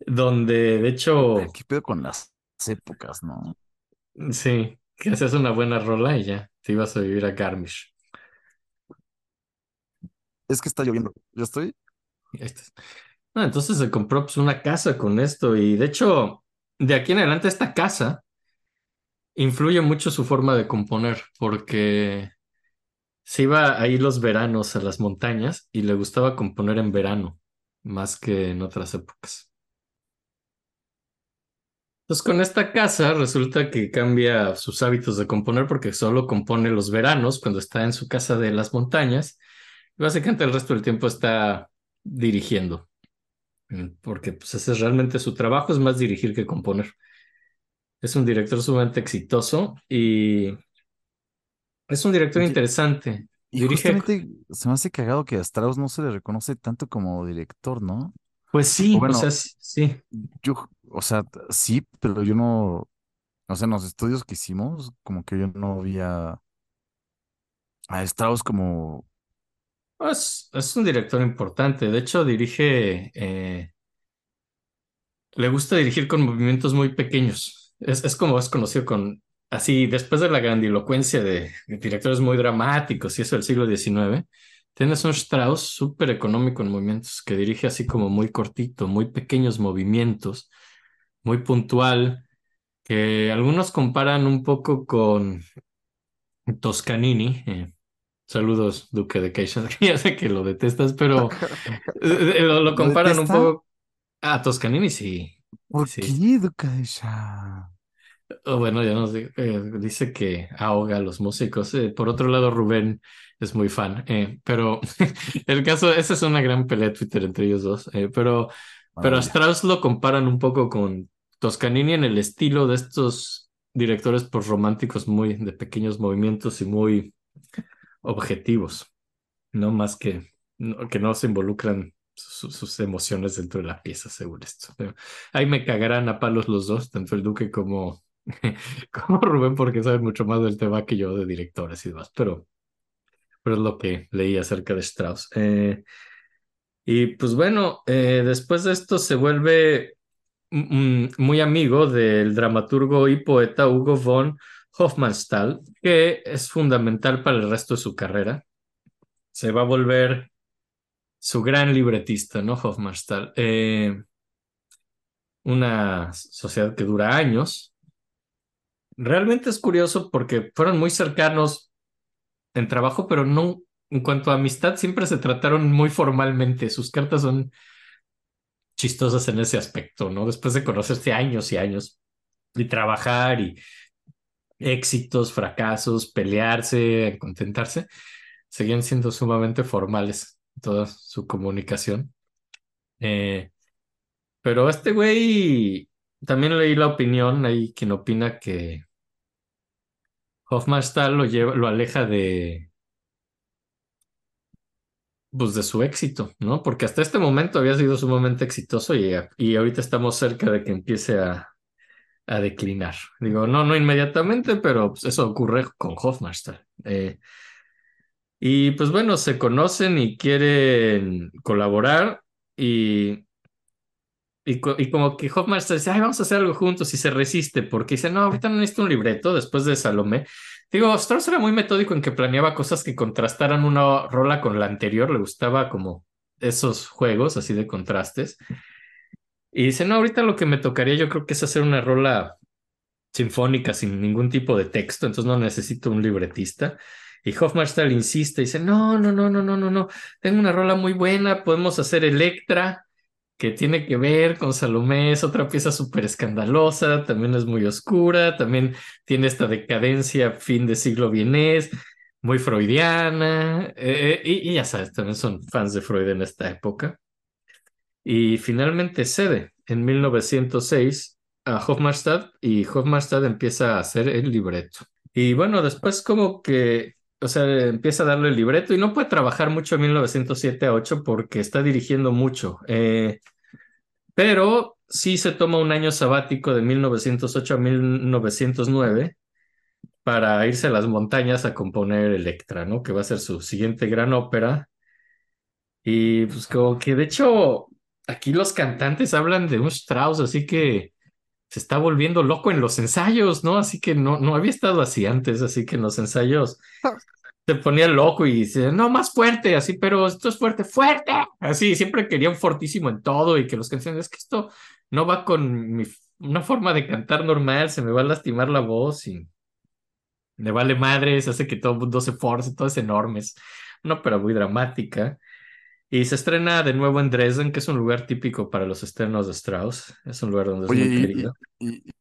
donde de hecho, ¿Qué pedo con las épocas, no? sí, que haces una buena rola y ya te ibas a vivir a Garmisch. Es que está lloviendo. ¿Ya estoy? Ahí entonces se compró pues, una casa con esto y de hecho, de aquí en adelante esta casa influye mucho su forma de componer porque se iba a ir los veranos a las montañas y le gustaba componer en verano más que en otras épocas. Entonces con esta casa resulta que cambia sus hábitos de componer porque solo compone los veranos cuando está en su casa de las montañas básicamente el resto del tiempo está dirigiendo. Mm, Porque pues ese es realmente su trabajo, es más dirigir que componer. Es un director sumamente exitoso y es un director interesante. Y Dirige, justamente se me hace cagado que a Strauss no se le reconoce tanto como director, ¿no? pues sí, O sea, sí, yo, o sea, sí, pero yo no, o sea, en los estudios que hicimos, como que yo no vi a, a Strauss como, Es, un director importante. De hecho, dirige, eh, le gusta dirigir con movimientos muy pequeños. Es, es como es conocido con, así, después de la grandilocuencia de, de directores muy dramáticos y eso del siglo XIX, tienes un Strauss súper económico en movimientos que dirige así como muy cortito, muy pequeños movimientos, muy puntual, que algunos comparan un poco con Toscanini. eh, Saludos, Duque de Keisha. Ya sé que lo detestas, pero eh, lo, lo ¿lo comparan un poco. Ah, Toscanini sí. ¿Por Sí. qué Ducadesha? Oh, bueno, ya nos eh, dice que ahoga a los músicos. Eh, por otro lado, Rubén es muy fan. eh, pero el caso, esa es una gran pelea de Twitter entre ellos dos. eh, pero, pero a. Strauss lo comparan un poco con Toscanini en el estilo de estos directores pues, románticos muy de pequeños movimientos y muy objetivos, no más que no, que no se involucran su- sus emociones dentro de la pieza, según esto. Ahí me cagarán a palos los dos, tanto el Duque como, como Rubén, porque saben mucho más del tema que yo de directores y demás, pero, pero es lo que leí acerca de Strauss. Eh, y pues bueno, eh, después de esto se vuelve muy amigo del dramaturgo y poeta Hugo von Hofmannsthal, que es fundamental para el resto de su carrera. Se va a volver su gran libretista, ¿no? Hofmannsthal. Eh, una sociedad que dura años. realmente es curioso porque fueron muy cercanos en trabajo, pero no, en cuanto a amistad, siempre se trataron muy formalmente. Sus cartas son chistosas en ese aspecto, ¿no? Después de conocerse años y años y trabajar y éxitos, fracasos, pelearse, contentarse, seguían siendo sumamente formales toda su comunicación. Eh, pero este güey, también leí la opinión, hay quien opina que Hofmannsthal lo lleva, lo aleja de, pues de su éxito, ¿no? Porque hasta este momento había sido sumamente exitoso y, y ahorita estamos cerca de que empiece a, a declinar. Digo, no, no inmediatamente, pero pues, eso ocurre con Hofmannsthal. Eh, y pues bueno, se conocen y quieren colaborar y, y, y como que Hofmannsthal dice, ay, vamos a hacer algo juntos y se resiste porque dice, no, ahorita no necesito un libreto después de Salomé. Digo, Strauss era muy metódico en que planeaba cosas que contrastaran una rola con la anterior, le gustaba como esos juegos así de contrastes. Y dice, no, ahorita lo que me tocaría yo creo que es hacer una rola sinfónica sin ningún tipo de texto, entonces no necesito un libretista. Y Hofmannsthal insiste, dice, no, no, no, no, no, no, no, tengo una rola muy buena, podemos hacer Electra, que tiene que ver con Salomé, es otra pieza súper escandalosa, también es muy oscura, también tiene esta decadencia fin de siglo vienés, muy freudiana, eh, y, y ya sabes, también son fans de Freud en esta época. Y finalmente cede en 1906 a Hofmannsthal y Hofmannsthal empieza a hacer el libreto. Y bueno, después como que, o sea, empieza a darle el libreto y no puede trabajar mucho en 1907 a 8 porque está dirigiendo mucho. Eh, pero sí se toma un año sabático de 1908 a 1909 para irse a las montañas a componer Electra, ¿no? Que va a ser su siguiente gran ópera. Y pues como que de hecho aquí los cantantes hablan de un Strauss, así que se está volviendo loco en los ensayos, ¿no? Así que no, no había estado así antes, así que en los ensayos se ponía loco y dice, no, más fuerte, así, pero esto es fuerte, fuerte. Así, siempre quería un fortísimo en todo y que los canciones, es que esto no va con mi, una forma de cantar normal, se me va a lastimar la voz y me vale madres, hace que todo el mundo se force, todo es enorme, es una ópera muy dramática. Y se estrena de nuevo en Dresden, que es un lugar típico para los estrenos de Strauss. Es un lugar donde es muy y, querido. y- y-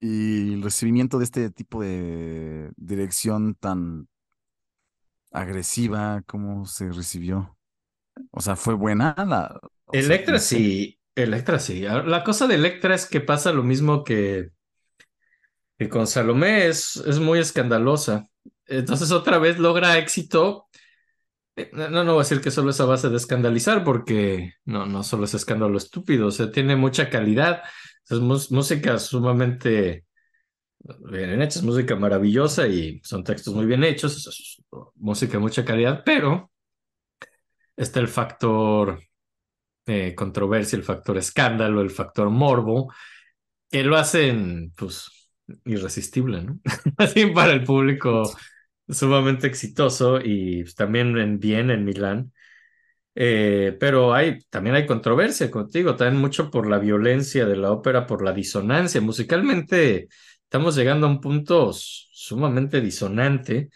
y el recibimiento de este tipo de dirección tan agresiva, ¿cómo se recibió? O sea, ¿fue buena la... sea, Electra sí, Electra sí. Ahora, La cosa de Electra es que pasa lo mismo que, que con Salomé, es, es muy escandalosa. Entonces otra vez logra éxito. Eh, No, no voy a decir que solo es a base de escandalizar, porque no, no solo es escándalo estúpido, o sea, tiene mucha calidad. Es música sumamente bien hecha, es música maravillosa y son textos muy bien hechos, es música de mucha calidad, pero está el factor eh, controversia, el factor escándalo, el factor morbo, que lo hacen, pues, irresistible, ¿no? Así para el público sumamente exitoso y pues, también en bien en Milán. Eh, pero hay, también hay controversia contigo, también mucho por la violencia de la ópera, por la disonancia. Musicalmente estamos llegando a un punto sumamente disonante,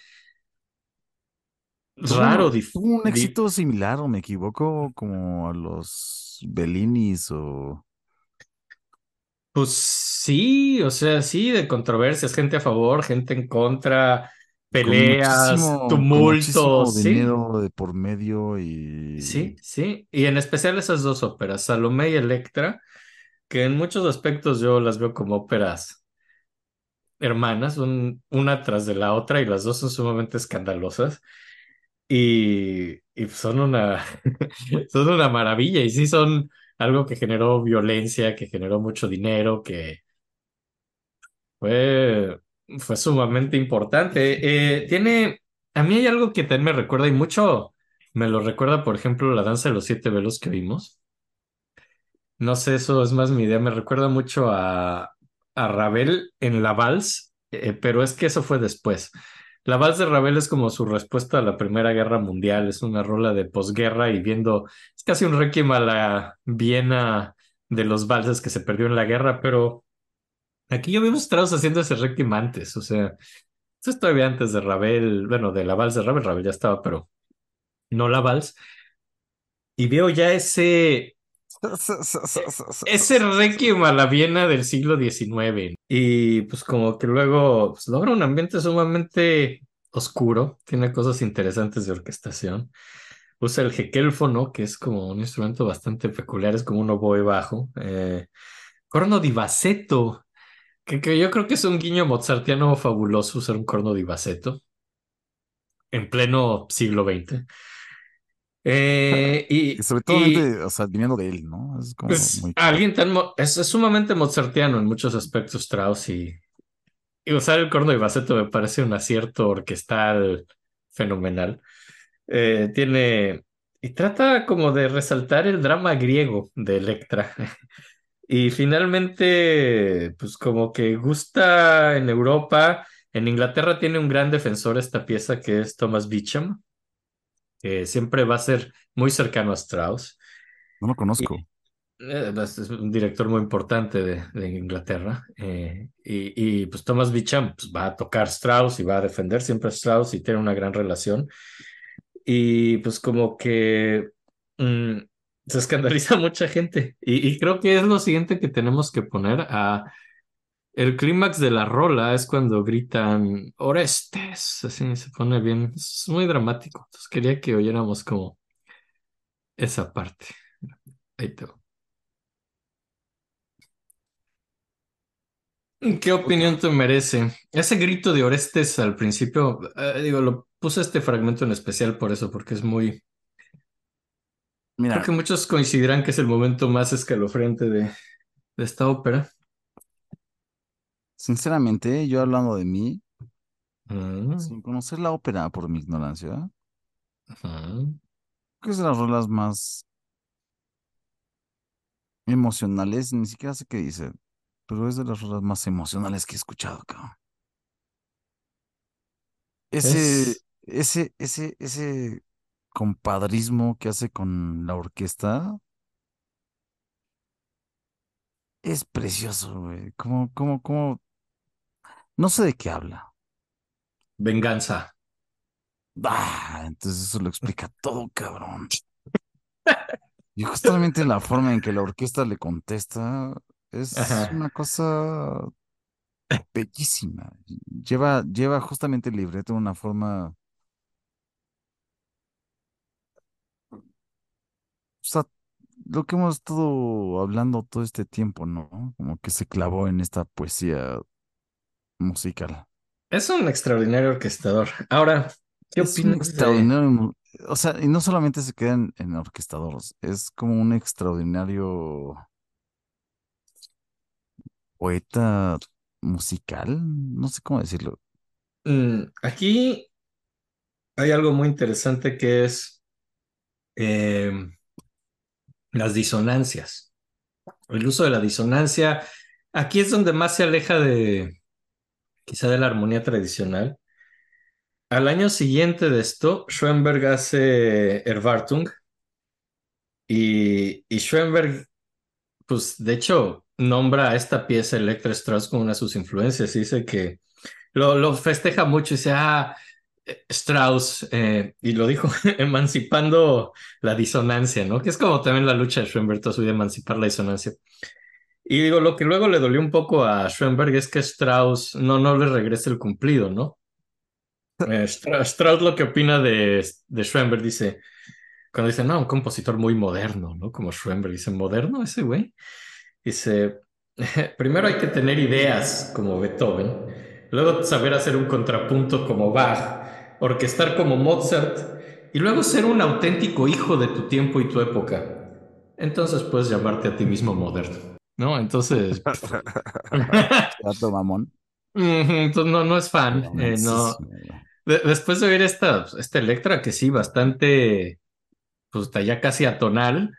Tuvo raro, un, un éxito similar, o me equivoco, como a los Bellinis o... Pues sí, o sea, sí, de controversias, gente a favor, gente en contra, con peleas, muchísimo, con muchísimo tumultos, sí, de por medio sí, y... sí. Y en especial esas dos óperas, Salomé y Electra, que en muchos aspectos yo las veo como óperas hermanas, un- una tras de la otra, y las dos son sumamente escandalosas. Y, y son una, son una maravilla, y sí son algo que generó violencia, que generó mucho dinero, que Fue, fue sumamente importante. Eh, tiene, a mí hay algo que también me recuerda y mucho me lo recuerda, por ejemplo, la danza de los siete velos que vimos. No sé, eso es más mi idea. Me recuerda mucho a, a Ravel en la Vals, eh, pero es que eso fue después. La Vals de Ravel es como su respuesta a la Primera Guerra Mundial. Es una rola de posguerra y viendo, es casi un requiem a la Viena de los valses que se perdió en la guerra, pero Aquí yo vimos Strauss haciendo ese Requiem antes, o sea, esto es todavía antes de Ravel, bueno, de la Vals de Ravel, Ravel ya estaba, pero no la Vals. Y veo ya ese, ese Requiem a la Viena del siglo XIX. Y pues como que luego pues, logra un ambiente sumamente oscuro, tiene cosas interesantes de orquestación. Usa el jequelfono, que es como un instrumento bastante peculiar, es como un oboe bajo. Eh, corno di bassetto, que, que yo creo que es un guiño mozartiano fabuloso usar un corno di bassetto en pleno siglo XX. Eh, y, Y sobre todo, y, gente, o sea, viniendo de él, ¿no? Es como pues, muy... alguien tan es, es sumamente mozartiano en muchos aspectos, Strauss, y, y usar el corno di bassetto me parece un acierto orquestal fenomenal. Eh, tiene y trata como de resaltar el drama griego de Electra. Y finalmente, pues como que gusta en Europa. En Inglaterra tiene un gran defensor esta pieza que es Thomas Beecham, que siempre va a ser muy cercano a Strauss. No lo Y conozco. eh, es es un director muy importante de, de Inglaterra. eh, y, y, pues Thomas Beecham pues, va a tocar Strauss y va a defender siempre a Strauss y tiene una gran relación. Y pues como que mm, se escandaliza mucha gente. Y, creo que es lo siguiente que tenemos que poner a... El clímax de la rola es cuando gritan Orestes, así se pone bien, es muy dramático. Entonces quería que oyéramos como esa parte. Ahí te va. ¿Qué opinión te merece? Ese grito de Orestes al principio, eh, digo, lo puse este fragmento en especial por eso, porque es muy, creo que muchos coincidirán que es el momento más escalofriante de, de esta ópera. sinceramente, yo hablando de mí, Mm, sin conocer la ópera por mi ignorancia, creo que es de las rolas más emocionales, ni siquiera sé qué dice, pero es de las rolas más emocionales que he escuchado, cabrón. Ese, Es, ese, ese, ese compadrismo que hace con la orquesta es precioso, güey. Como, como, como, no sé de qué habla. venganza. Ah, entonces eso lo explica todo, cabrón. Y justamente la forma en que la orquesta le contesta es Ajá. una cosa bellísima. Lleva, lleva justamente el libreto de una forma, sea, lo que hemos estado hablando todo este tiempo, ¿no? Como que se clavó en esta poesía musical. Es un extraordinario orquestador. Ahora, ¿qué Es un opinas extraordinario, o sea, y no solamente se queda en, en orquestadores, es como un extraordinario poeta musical, no sé cómo decirlo. Mm, aquí hay algo muy interesante que es eh, las disonancias. El uso de la disonancia. Aquí es donde más se aleja de quizá de la armonía tradicional. Al año siguiente de esto, Schoenberg hace Erwartung y, y Schoenberg, pues de hecho, nombra a esta pieza Electra Strauss como una de sus influencias. y Dice que lo, lo festeja mucho y dice, ah, Strauss, eh, y lo dijo, emancipando la disonancia, ¿no? Que es como también la lucha de Schoenberg su vida, emancipar la disonancia. Y digo, lo que luego le dolió un poco a Schoenberg es que Strauss no, no le regrese el cumplido, ¿no? Eh, Stra- Strauss lo que opina de, de Schoenberg dice, cuando dice, no, un compositor muy moderno, ¿no? Como Schoenberg, dice, ¿moderno ese güey? Dice, primero hay que tener ideas como Beethoven, luego saber hacer un contrapunto como Bach, orquestar como Mozart y luego ser un auténtico hijo de tu tiempo y tu época. Entonces puedes llamarte a ti mismo moderno, ¿no? Entonces, Gato mamón. Entonces no, no es fan, eh, no. De- después de oír esta, esta Electra, que sí, bastante, pues está ya casi atonal,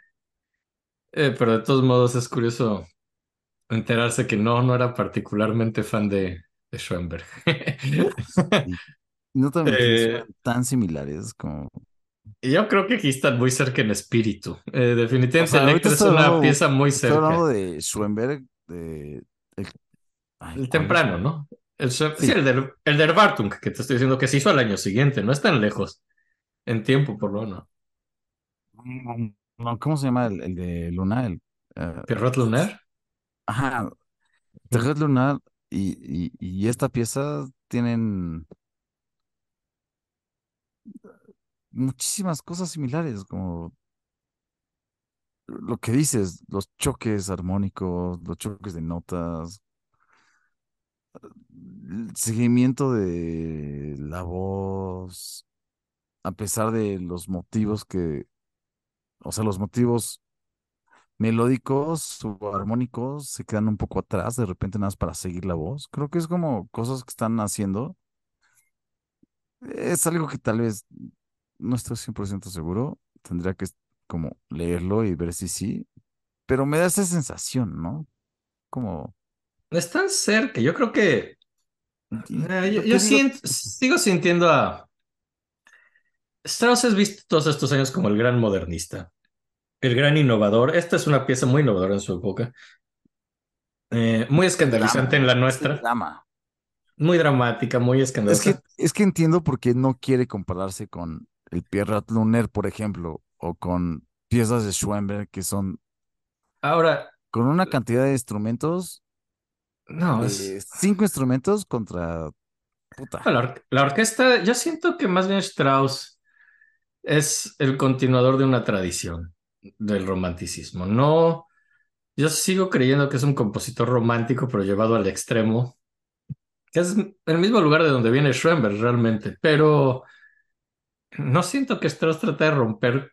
eh, pero de todos modos es curioso enterarse que no, no era particularmente fan de, de Schoenberg. no mentir, Eh, tan similares como. yo creo que aquí están muy cerca en espíritu. Eh, O definitivamente sea, ahorita Electra es una hablando, pieza muy estoy hablando cerca. de Schoenberg, de el Ay, El ¿cuál es? temprano, ¿no? El, sí, Sí. el der, el der Wartung, que te estoy diciendo que se hizo al año siguiente, no es tan lejos. En tiempo, por lo menos. Mm, No, ¿cómo se llama el, el de Luna? El, Pierrot Lunar. ajá, Tercer Lunar y, y, y esta pieza tienen muchísimas cosas similares, como lo que dices, los choques armónicos, los choques de notas, el seguimiento de la voz, a pesar de los motivos que, o sea, los motivos melódicos o armónicos se quedan un poco atrás, de repente nada más para seguir la voz. Creo que es como cosas que están haciendo. Es algo que tal vez no estoy 100% seguro. Tendría que como leerlo y ver si sí. Pero me da esa sensación, ¿no? Como... Están cerca. Yo creo que. eh, yo siento- sigo sintiendo a. Strauss es visto todos estos años como el gran modernista, el gran innovador. Esta es una pieza muy innovadora en su época. Eh, muy escandalizante en la nuestra. drama. Muy dramática, muy Es escandalosa. que, es que entiendo por qué no quiere compararse con el Pierrot Lunaire, por ejemplo, o con piezas de Schoenberg que son Ahora, con una cantidad de instrumentos, no, es. de cinco instrumentos contra puta. La, or- la orquesta, yo siento que más bien Strauss es el continuador de una tradición del romanticismo. No, yo sigo creyendo que es un compositor romántico, pero llevado al extremo, que es el mismo lugar de donde viene Schoenberg realmente, pero no siento que Strauss trate de romper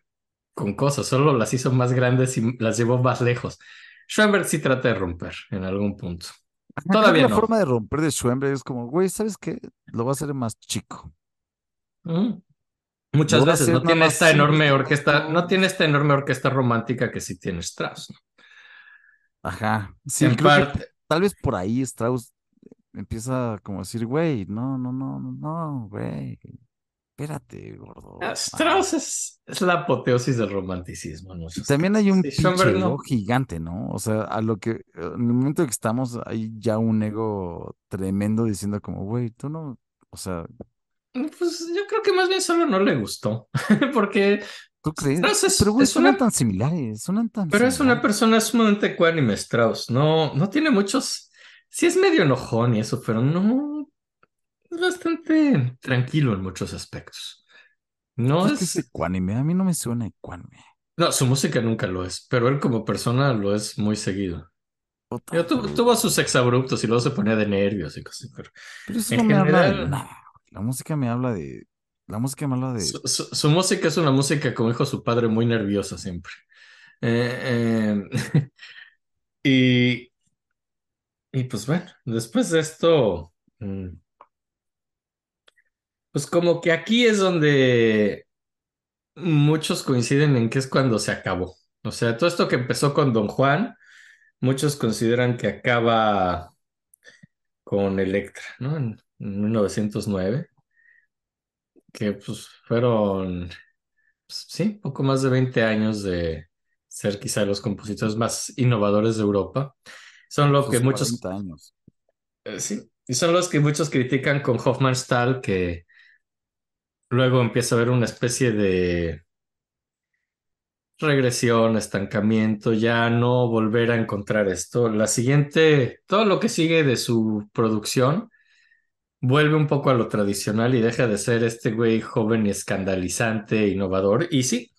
con cosas, solo las hizo más grandes y las llevó más lejos. Schoenberg sí trata de romper en algún punto. Todavía la no. forma de romper de Schoenberg es como, güey, ¿sabes qué? Lo va a hacer más chico. Mm. Muchas veces no tiene esta enorme orquesta, ¿no? tiene esta enorme orquesta romántica que sí tiene Strauss. ¿no? Ajá. Sí, En creo que parte, tal vez por ahí Strauss empieza como a decir, güey, no, no, no, no, no, güey. Espérate, gordo. Strauss es, es la apoteosis del romanticismo. ¿no? También hay un Sí, ego gigante, ¿no? O sea, a lo que, en el momento que estamos, hay ya un ego tremendo diciendo como, güey, tú no, o sea, Pues yo creo que más bien solo no le gustó, porque ¿tú crees? Strauss es, Pero, güey, es suenan una, tan similares, suenan tan pero es una persona sumamente ecuánime, Strauss. No, no tiene muchos, sí es medio enojón y eso, pero no, es bastante tranquilo en muchos aspectos. No Pues es es, ecuánime, a mí no me suena ecuánime. no, su música nunca lo es, pero él como persona lo es muy seguido. Tu- tuvo sus exabruptos y luego se ponía de nervios y cosas, pero pero eso en no me habla de general, nada. La música me habla de, la música me habla de, su, su- su música es una música, como dijo su padre, muy nerviosa siempre. Eh, eh, y, y pues bueno, después de esto, mm, pues como que aquí es donde muchos coinciden en que es cuando se acabó. O sea, todo esto que empezó con Don Juan, muchos consideran que acaba con Electra, ¿no? En, en 1909, que pues fueron, pues, sí, poco más de 20 años de ser quizá los compositores más innovadores de Europa. Son lo que muchos 40 años. Eh, sí, y son los que muchos critican con Hofmannsthal, que luego empieza a haber una especie de regresión, estancamiento, ya no volver a encontrar esto. La siguiente, todo lo que sigue de su producción vuelve un poco a lo tradicional y deja de ser este güey joven y escandalizante, innovador. Y sí,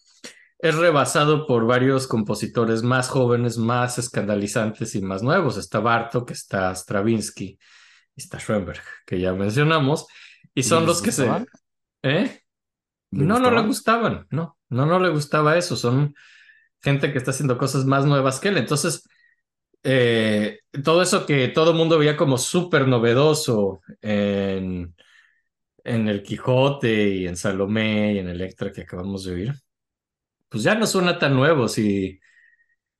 es rebasado por varios compositores más jóvenes, más escandalizantes y más nuevos. Está Bartók, está Stravinsky, está Schoenberg, que ya mencionamos, y son ¿Les los que se... gustaba? ¿Eh? ¿Le No, no le gustaba? gustaban, no, no, no le gustaba eso. Son gente que está haciendo cosas más nuevas que él. Entonces, eh, todo eso que todo el mundo veía como súper novedoso en, en El Quijote y en Salomé y en Electra que acabamos de oír, pues ya no suena tan nuevo si,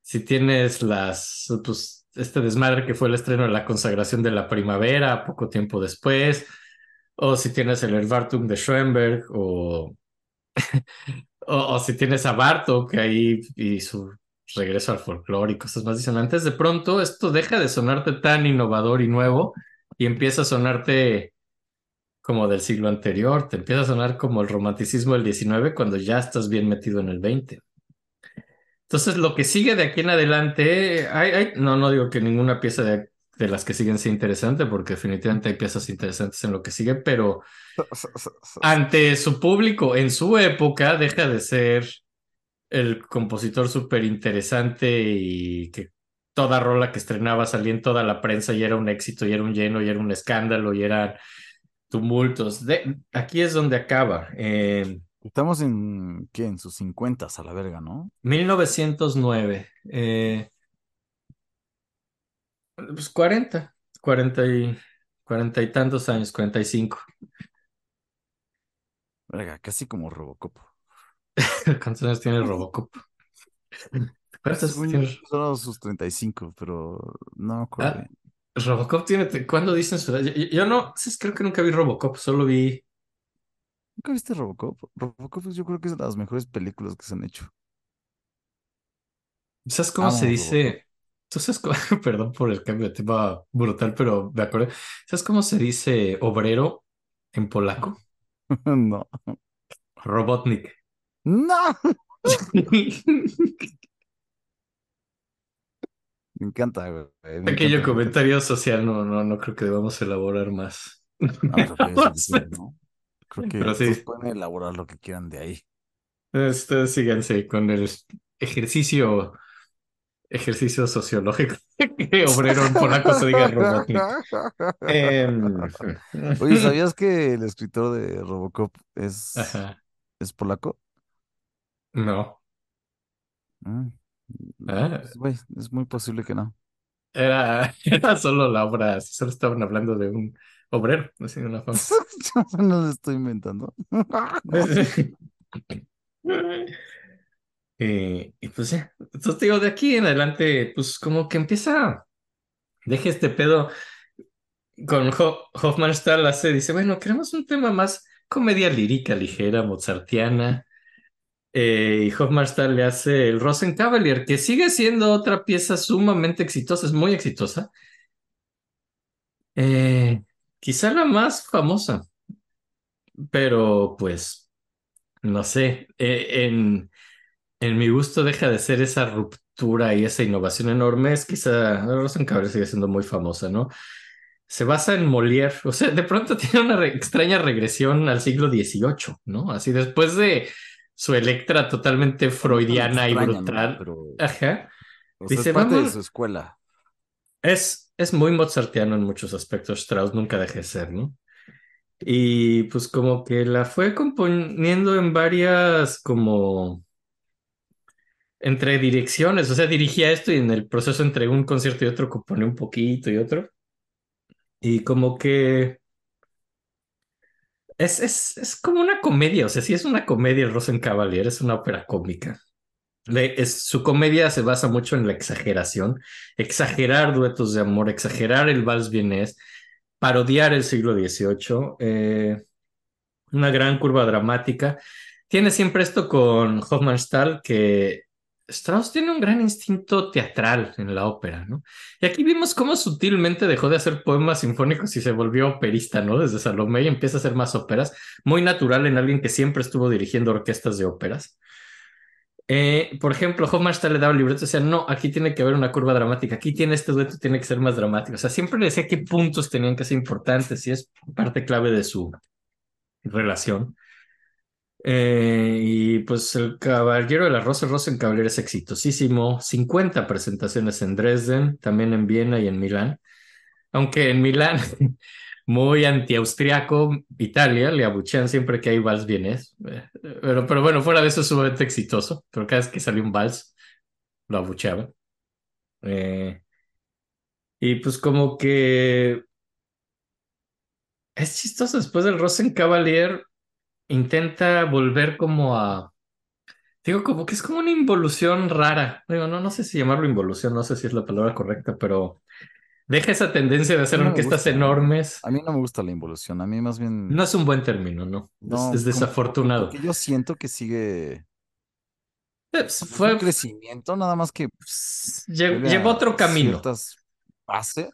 si tienes las, pues, este desmadre que fue el estreno de la consagración de la primavera poco tiempo después, o si tienes el Erwartung de Schoenberg, o, o, si tienes a Bartók ahí y su regreso al folclore y cosas más disonantes, de pronto esto deja de sonarte tan innovador y nuevo y empieza a sonarte como del siglo anterior, te empieza a sonar como el romanticismo del 19 cuando ya estás bien metido en el 20. Entonces, lo que sigue de aquí en adelante, no, no digo que ninguna pieza de, de las que siguen sea interesante, porque definitivamente hay piezas interesantes en lo que sigue, pero ante su público en su época deja de ser el compositor súper interesante y que toda rola que estrenaba salía en toda la prensa y era un éxito y era un lleno y era un escándalo y eran tumultos. De, aquí es donde acaba. En Estamos en, ¿qué? En sus 50 a la verga, ¿no? 1909. eh, pues 40, 40 y, 40 y tantos años, 45. Verga, casi como Robocop. ¿Cuántos años tiene Robocop? ¿Cuántos yo, Solo sus 35, pero no acuerdo Ah. Robocop tiene, ¿cuándo dicen su edad? Yo, no, creo que nunca vi Robocop, solo vi, ¿Nunca viste Robocop? Robocop yo creo que es de las mejores películas que se han hecho. ¿sabes cómo se dice? ¿Tú cómo? Perdón por el cambio de tema brutal, pero me acuerdo. ¿Sabes cómo se dice obrero en polaco? No. Robotnik. ¡No! Me encanta, güey. Me Pequeño encanta, me comentario social, no, no, no creo que debamos elaborar más. No, suficiente, ¿no? Creo que Pero sí. todos pueden elaborar lo que quieran de ahí. Ustedes síganse con el ejercicio, ejercicio sociológico que obrero en polaco se diga Robotnik. Em, Oye, ¿sabías que el escritor de Robocop es, Ajá. es polaco? No. Ah. Güey, es muy posible que no. Era, era solo la obra, solo estaban hablando de un obrero, así de una forma. Yo no lo estoy inventando. Y, y pues ya, entonces digo, de aquí en adelante, pues como que empieza, deje este pedo con Ho Hofmannsthal hace, dice, bueno, queremos un tema más comedia lírica, ligera, mozartiana. Eh, y Hofmannsthal le hace el Rosenkavalier, que sigue siendo otra pieza sumamente exitosa, es muy exitosa. Eh, quizá la más famosa, pero pues, no sé, eh, en, en mi gusto deja de ser esa ruptura y esa innovación enorme, es quizá, Rosenkavalier sigue siendo muy famosa, ¿no? Se basa en Molière, o sea, de pronto tiene una re- extraña regresión al siglo XVIII, ¿no? Así después de su Electra totalmente freudiana y Extraña, ¿no? brutal. Pero, Ajá. o sea, Dice, es parte de vamos- su escuela. Es, es muy mozartiano en muchos aspectos. Strauss nunca deje de ser, ¿no? Y pues como que la fue componiendo en varias como entre direcciones, o sea, dirigía esto y en el proceso entre un concierto y otro componía un poquito y otro. Y como que es, es, es como una comedia, o sea, sí es una comedia el Rosenkavalier, es una ópera cómica. Es, su comedia se basa mucho en la exageración, exagerar duetos de amor, exagerar el vals vienés, parodiar el siglo XVIII, eh, una gran curva dramática. Tiene siempre esto con Hofmannsthal, que Strauss tiene un gran instinto teatral en la ópera, ¿no? Y aquí vimos cómo sutilmente dejó de hacer poemas sinfónicos y se volvió operista, ¿no? Desde Salomé y empieza a hacer más óperas, muy natural en alguien que siempre estuvo dirigiendo orquestas de óperas. Eh, por ejemplo, Hofmannsthal le daba el libreto decía, no, aquí tiene que haber una curva dramática, aquí tiene este dueto, tiene que ser más dramático. O sea, siempre le decía qué puntos tenían que ser importantes y es parte clave de su relación. Eh, y pues el Caballero de la Rosa Rosenkavalier es exitosísimo, 50 presentaciones en Dresden, también en Viena y en Milán. Aunque en Milán, muy anti-austriaco, Italia, le abuchean siempre que hay vals vienes. Eh, Pero, pero bueno, fuera de eso es sumamente exitoso. Pero cada vez que salió un vals, lo abucheaban. Eh, y pues como que es chistoso. Después del Rosenkavalier, intenta volver como a. Digo, como que es como una involución rara. Digo, no, no sé si llamarlo involución, no sé si es la palabra correcta, pero deja esa tendencia de hacer No orquestas gusta. enormes. A mí no me gusta la involución. A mí más bien. No es un buen término, ¿no? Es- no, es, como- desafortunado. Porque yo siento que sigue. Pues, Fue un crecimiento, nada más que pues, llevó otro camino. ciertas bases.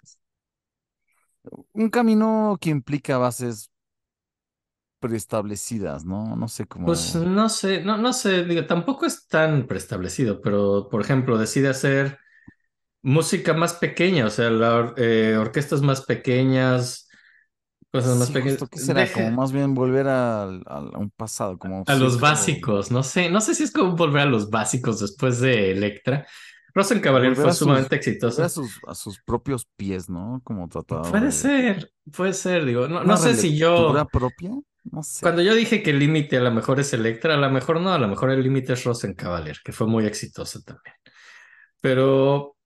Un camino que implica bases preestablecidas, ¿no? No sé cómo. Pues no sé, no, no sé, digo, tampoco es tan preestablecido, pero por ejemplo, decide hacer música más pequeña, o sea, la or- eh, orquestas más pequeñas, cosas más Sí, pequeñas. ¿qué será? Deje- Como más bien volver a un pasado, como a los básicos, no sé, no sé si es como volver a los básicos después de Electra. Rosencavalier Volver fue sus- sumamente exitoso. a sus, a sus propios pies, ¿no? Como tratado Puede de- ser, puede ser, digo, no, no sé si yo... propia, no sé. Cuando yo dije que el límite a lo mejor es Electra, a lo mejor no, a lo mejor el límite es Rosencavalier, que fue muy exitosa también. Pero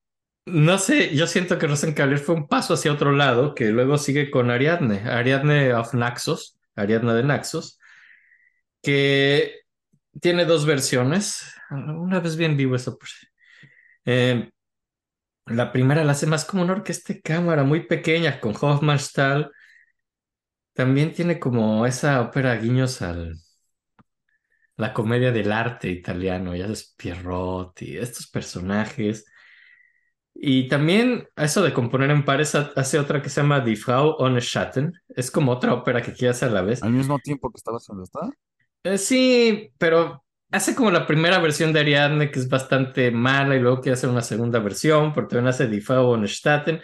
no sé, yo siento que Rosencavalier fue un paso hacia otro lado, que luego sigue con Ariadne, Ariadne of Naxos, Ariadne de Naxos, que tiene dos versiones. Una vez bien vivo eso. Eh, la primera la hace más como una orquesta de cámara muy pequeña, con Hofmannsthal. También tiene como esa ópera guiños al la comedia del arte italiano, ya es Pierrotti, estos personajes. Y también eso de componer en pares ha- hace otra que se llama Die Frau ohne Schatten. Es como otra ópera que quiere hacer a la vez. Al mismo tiempo que estaba haciendo esta. Eh, sí, pero hace como la primera versión de Ariadne, que es bastante mala, y luego quiere hacer una segunda versión, porque también hace Die Frau ohne Schatten.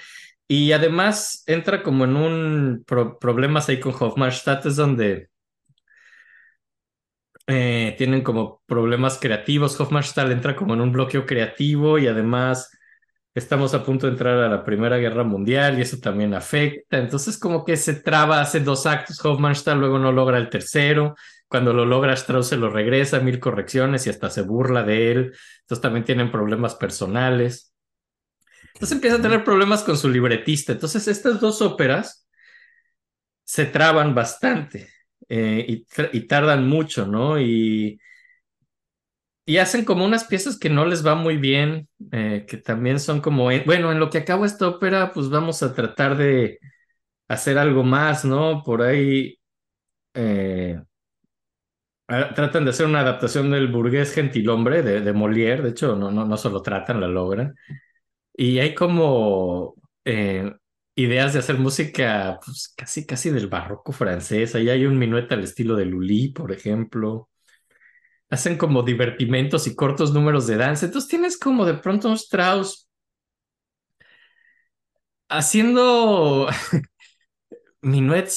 Y además entra como en un pro- problemas ahí con Hofmannsthal, es donde eh, tienen como problemas creativos. Hofmannsthal entra como en un bloqueo creativo y además estamos a punto de entrar a la Primera Guerra Mundial y eso también afecta. Entonces como que se traba, hace dos actos Hofmannsthal, luego no logra el tercero. Cuando lo logra, Strauss se lo regresa, mil correcciones y hasta se burla de él. Entonces también tienen problemas personales. Entonces empieza a tener problemas con su libretista. Entonces estas dos óperas se traban bastante eh, y, tardan mucho, ¿no? Y, y hacen como unas piezas que no les va muy bien, eh, que también son como, eh, bueno, en lo que acabo esta ópera, pues vamos a tratar de hacer algo más, ¿no? Por ahí tratan de hacer una adaptación del burgués gentilhombre de, de Molière, de hecho, no, no, no solo tratan, la logran. Y hay como eh, ideas de hacer música pues, casi, casi del barroco francés. Ahí hay un minuet al estilo de Lully, por ejemplo. Hacen como divertimentos y cortos números de danza. Entonces tienes como de pronto un Strauss haciendo minuets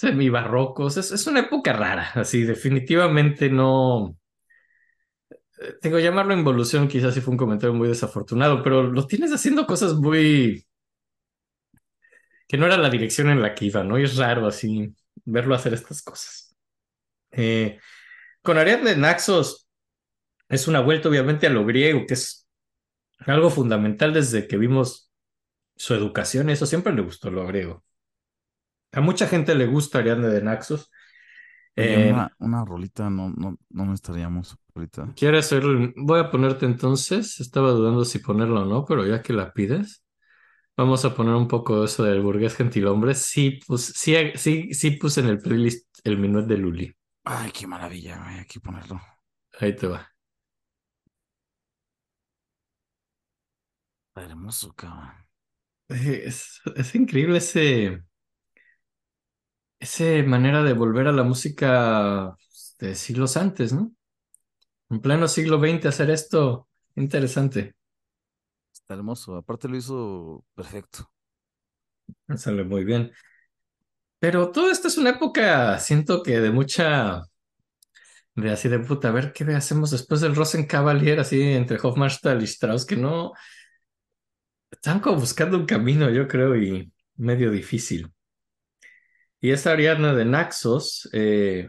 semibarrocos. Es, es una época rara, así definitivamente no... eh, Tengo llamarlo involución, quizás sí fue un comentario muy desafortunado, pero lo tienes haciendo cosas muy... que no era la dirección en la que iba, ¿no? Y es raro así verlo hacer estas cosas. Eh, con Ariadne Naxos es una vuelta obviamente a lo griego, que es algo fundamental desde que vimos su educación, eso siempre le gustó lo griego. A mucha gente le gusta Ariadne de Naxos. Eh, una, una rolita no, no, no necesitaríamos ahorita. ¿Quieres? Voy a ponerte entonces. Estaba dudando si ponerlo o no, pero ya que la pides, vamos a poner un poco eso del burgués gentilhombre. Sí, pues, sí, sí, sí puse en el playlist el minuet de Luli. Ay, qué maravilla, güey, aquí ponerlo. Ahí te va. Hermoso, cabrón. Es, es increíble ese, ese manera de volver a la música de siglos antes, ¿no? En pleno siglo XX hacer esto, interesante. Está hermoso. Aparte lo hizo perfecto. Sale muy bien. Pero todo esto es una época, siento que de mucha, de así de puta, a ver qué hacemos después del Rosencavalier, así entre Hofmannsthal y Strauss, que no, están como buscando un camino, yo creo, y medio difícil. Y esa Ariadna de Naxos, eh,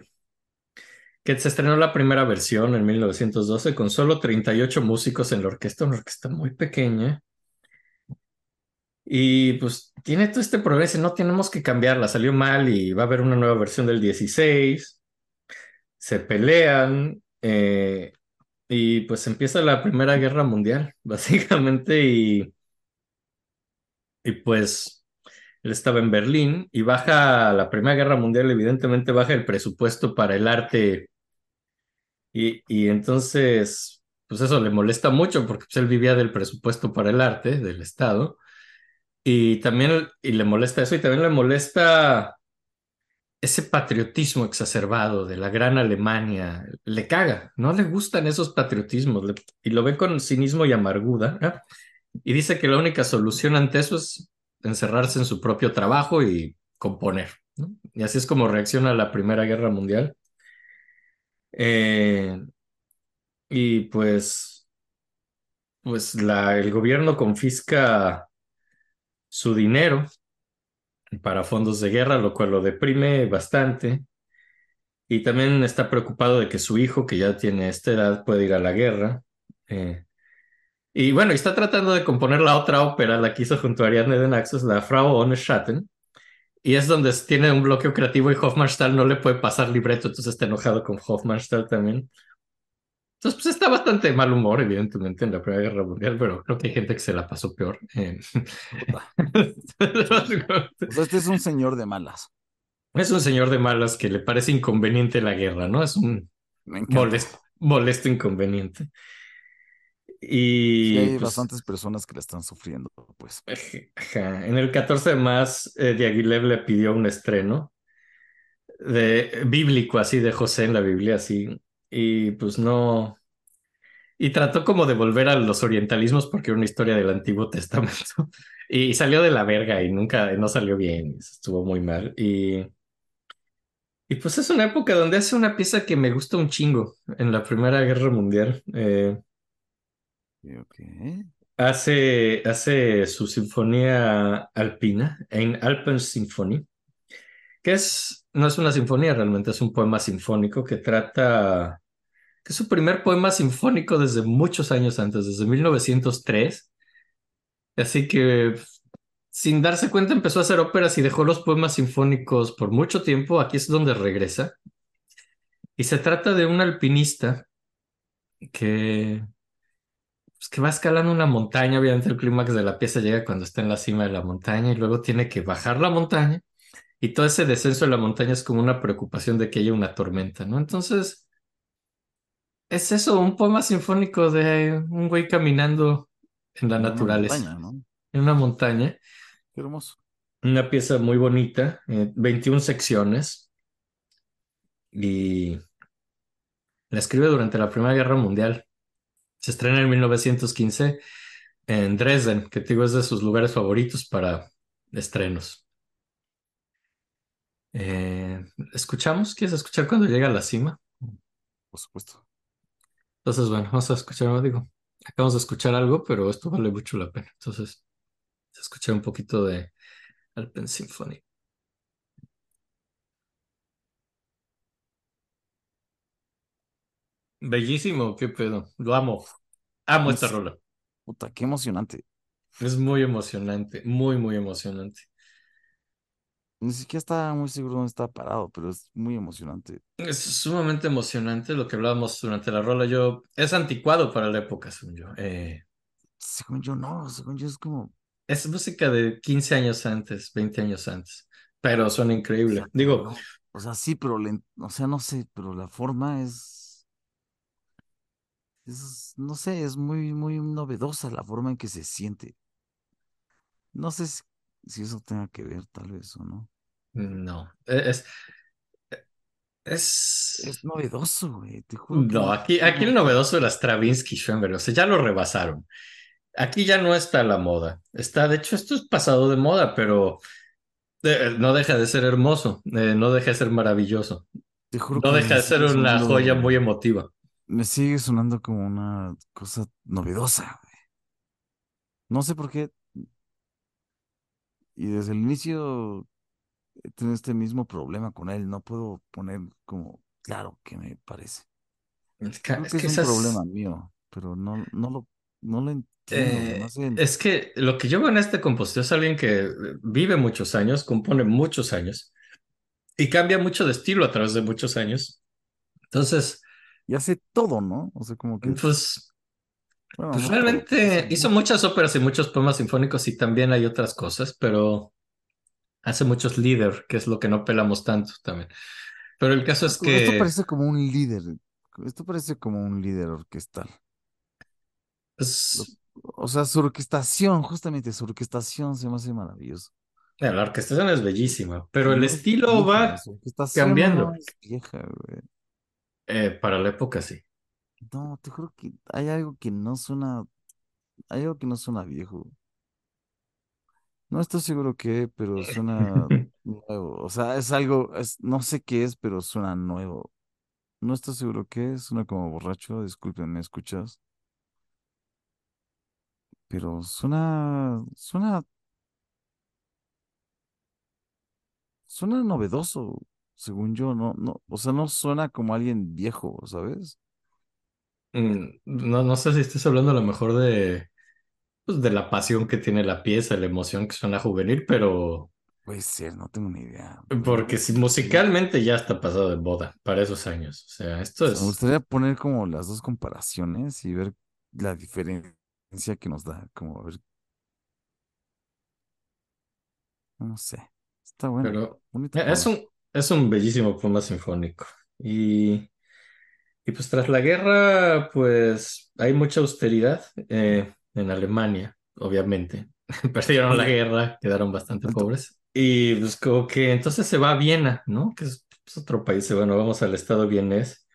que se estrenó la primera versión en 1912 con solo 38 músicos en la orquesta, una orquesta muy pequeña. Y pues tiene todo este progreso, no tenemos que cambiarla, salió mal y va a haber una nueva versión del 16. Se pelean eh, y pues empieza la Primera Guerra Mundial, básicamente, y, y pues él estaba en Berlín y baja la Primera Guerra Mundial, evidentemente baja el presupuesto para el arte y, entonces pues eso le molesta mucho porque pues, él vivía del presupuesto para el arte del Estado. Y también, y le molesta eso, y también le molesta ese patriotismo exacerbado de la gran Alemania. Le caga, no le gustan esos patriotismos y lo ve con cinismo y amargura. Y dice que la única solución ante eso es encerrarse en su propio trabajo y componer. Y así es como reacciona a la Primera Guerra Mundial. Eh, y pues, pues el gobierno confisca su dinero para fondos de guerra, lo cual lo deprime bastante. Y también está preocupado de que su hijo, que ya tiene esta edad, puede ir a la guerra. Eh, y bueno, está tratando de componer la otra ópera, la que hizo junto a Ariadne de Naxos, la Frau ohne Schatten. Y es donde tiene un bloqueo creativo y Hofmannsthal no le puede pasar libreto, entonces está enojado con Hofmannsthal también. Entonces, pues está bastante mal humor, evidentemente, en la Primera Guerra Mundial, pero creo que hay gente que se la pasó peor. Eh, sea, este es un señor de malas. Es un señor de malas que le parece inconveniente la guerra, ¿no? Es un molesto inconveniente. Y Sí, hay pues, bastantes personas que la están sufriendo, pues. ajá, en el 14 de marzo, eh, Diaghilev le pidió un estreno de bíblico, así de José en la Biblia, así, y pues no. Y trató como de volver a los orientalismos porque era una historia del Antiguo Testamento. Y salió de la verga y nunca, no salió bien, estuvo muy mal. Y, y pues es una época donde hace una pieza que me gusta un chingo en la Primera Guerra Mundial. Eh, Ok. hace, hace su sinfonía alpina, en Alpen Symphony, que es, no es una sinfonía realmente, es un poema sinfónico que trata, que es su primer poema sinfónico desde muchos años antes, desde 1903. Así que sin darse cuenta empezó a hacer óperas y dejó los poemas sinfónicos por mucho tiempo. Aquí es donde regresa. Y se trata de un alpinista que, pues, que va escalando una montaña. Obviamente el clímax de la pieza llega cuando está en la cima de la montaña y luego tiene que bajar la montaña. Y todo ese descenso de la montaña es como una preocupación de que haya una tormenta, ¿no? Entonces, es eso, un poema sinfónico de un güey caminando en la En una naturaleza, montaña, ¿no? en una montaña. Qué hermoso. Una pieza muy bonita, eh, 21 secciones, y la escribe durante la Primera Guerra Mundial. Se estrena en 1915 en Dresden, que te digo es de sus lugares favoritos para estrenos. Eh, ¿escuchamos? ¿Quieres escuchar cuando llega a la cima? Por supuesto. Entonces, bueno, vamos a escuchar, digo, acabamos de escuchar algo, pero esto vale mucho la pena. Entonces, escuchar un poquito de Alpen Symphony. Bellísimo, qué pedo. Lo amo. Amo esta Es- rola. Puta, qué emocionante. Es muy emocionante, muy, muy emocionante. Ni siquiera estaba muy seguro dónde estaba parado, pero es muy emocionante. Es sumamente emocionante lo que hablábamos durante la rola. Yo, es anticuado para la época, según yo. Eh, Según yo, no, según yo es como. es música de 15 años antes, 20 años antes, pero suena increíble. Digo, O sea, sí, pero o sea, no sé, pero la forma es. Es, no sé, es muy, muy novedosa la forma en que se siente. No sé si, si eso tenga que ver, tal vez, o no. no, e, es, es, Es novedoso, güey, te juro no, aquí, aquí el no- novedoso era Stravinsky, Schoenberg, o sea, ya lo rebasaron. Aquí ya no está la moda. Está, de hecho, esto es pasado de moda, pero eh, no deja de ser hermoso, eh, no deja de ser maravilloso, Te juro no que deja de ser una joya muy emotiva. Me sigue sonando como una cosa novedosa, güey. No sé por qué. Y desde el inicio he tenido este mismo problema con él. No puedo poner como claro que me parece. Es que, Creo es que que es un problema mío, pero no, no lo, no lo entiendo. Eh, es que lo que yo veo en este compositor es alguien que eh, vive muchos años, compone muchos años y cambia mucho de estilo a través de muchos años. Entonces, Y hace todo, ¿no? O sea, como que. pues, bueno, pues no realmente hizo muchas óperas y muchos poemas sinfónicos y también hay otras cosas, pero hace muchos líder, que es lo que no pelamos tanto también. Pero el caso es Esto que parece como un líder. Esto parece como un líder orquestal. Es- O sea, su orquestación, justamente su orquestación se me hace maravilloso. la orquestación es bellísima, pero el estilo va cambiando. Es vieja, güey. Eh, para la época, sí. No, te juro que hay algo que no suena, hay algo que no suena viejo. No estoy seguro qué, pero suena nuevo. O sea, es algo, es, no sé qué es, pero suena nuevo. No estoy seguro qué es, suena como borracho, discúlpenme, escuchas. Pero suena, suena, suena novedoso, según yo, no, no, o sea, no suena como alguien viejo, ¿sabes? Mm, No, no sé si estás hablando a lo mejor de, pues, de la pasión que tiene la pieza, la emoción que suena juvenil, pero Puede ser, no tengo ni idea. porque si musicalmente ya está pasado de moda para esos años. O sea, esto O sea, me es... gustaría poner como las dos comparaciones y ver la diferencia que nos da, como a ver, no sé, está bueno, Pero bonito es un, es un bellísimo poema sinfónico. Y, y pues tras la guerra, pues hay mucha austeridad eh, en Alemania, obviamente. Perdieron la guerra, quedaron bastante pobres. Y pues como que entonces se va a Viena, ¿no? Que es, es otro país. Bueno, vamos al estado vienés.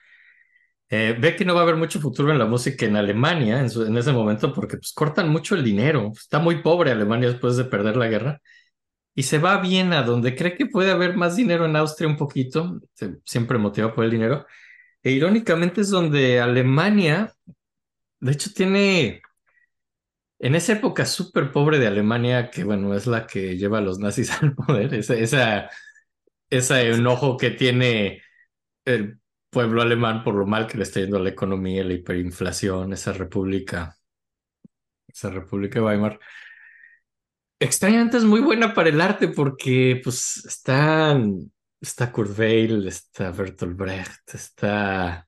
Eh, ve que no va a haber mucho futuro en la música en Alemania en, su- en ese momento porque pues cortan mucho el dinero. Está muy pobre Alemania después de perder la guerra. Y se va a Viena, donde cree que puede haber más dinero en Austria un poquito, siempre motivado por el dinero. E irónicamente es donde Alemania, de hecho, tiene, en esa época súper pobre de Alemania, que bueno, es la que lleva a los nazis al poder, esa, esa, ese enojo que tiene el pueblo alemán por lo mal que le está yendo a la economía, la hiperinflación, esa república, esa república de Weimar. Extrañamente es muy buena para el arte porque pues están, está Kurt Weill, está Bertolt Brecht, está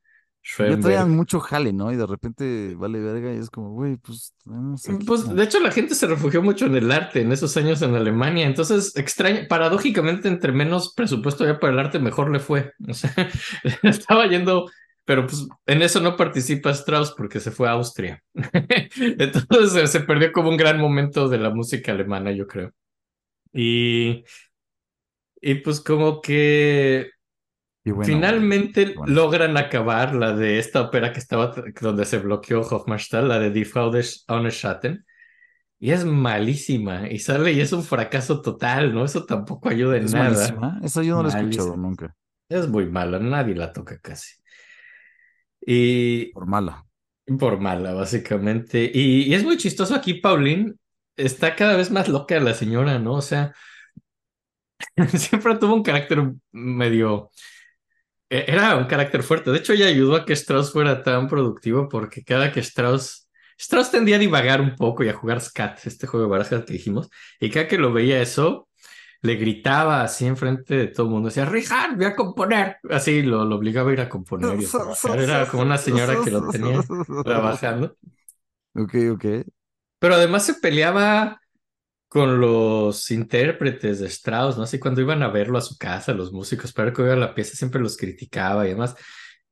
ya traían Schoenberg. mucho jale, ¿no? Y de repente vale verga y es como, güey, pues aquí Pues de hecho la gente se refugió mucho en el arte en esos años en Alemania, entonces extraño, paradójicamente entre menos presupuesto había para el arte mejor le fue, o sea, estaba yendo, pero pues en eso no participa Strauss porque se fue a Austria, entonces se, perdió como un gran momento de la música alemana, yo creo. Y, y pues como que bueno, finalmente bueno. logran acabar la de esta ópera que estaba, donde se bloqueó Hofmannsthal, la de Die Frau des ohne Schatten. Y es malísima. Y sale y es un fracaso total, ¿no? Eso tampoco ayuda en Es nada. malísima. Esa yo no la he escuchado nunca. Es muy mala, nadie la toca casi. Y Por mala. por mala, básicamente. Y, y es muy chistoso aquí, Pauline. Está cada vez más loca la señora, ¿no? O sea, siempre tuvo un carácter medio. e- Era un carácter fuerte. De hecho, ella ayudó a que Strauss fuera tan productivo porque cada que Strauss. Strauss tendía a divagar un poco y a jugar scat, este juego de barajas que dijimos. Y cada que lo veía eso, le gritaba así enfrente de todo el mundo. Decía, Richard, voy a componer. Así lo, lo obligaba a ir a componer y a. Era como una señora que lo tenía trabajando. Ok, ok. Pero además se peleaba con los intérpretes de Strauss, ¿no? Así cuando iban a verlo a su casa, los músicos, para que oigan la pieza, siempre los criticaba y además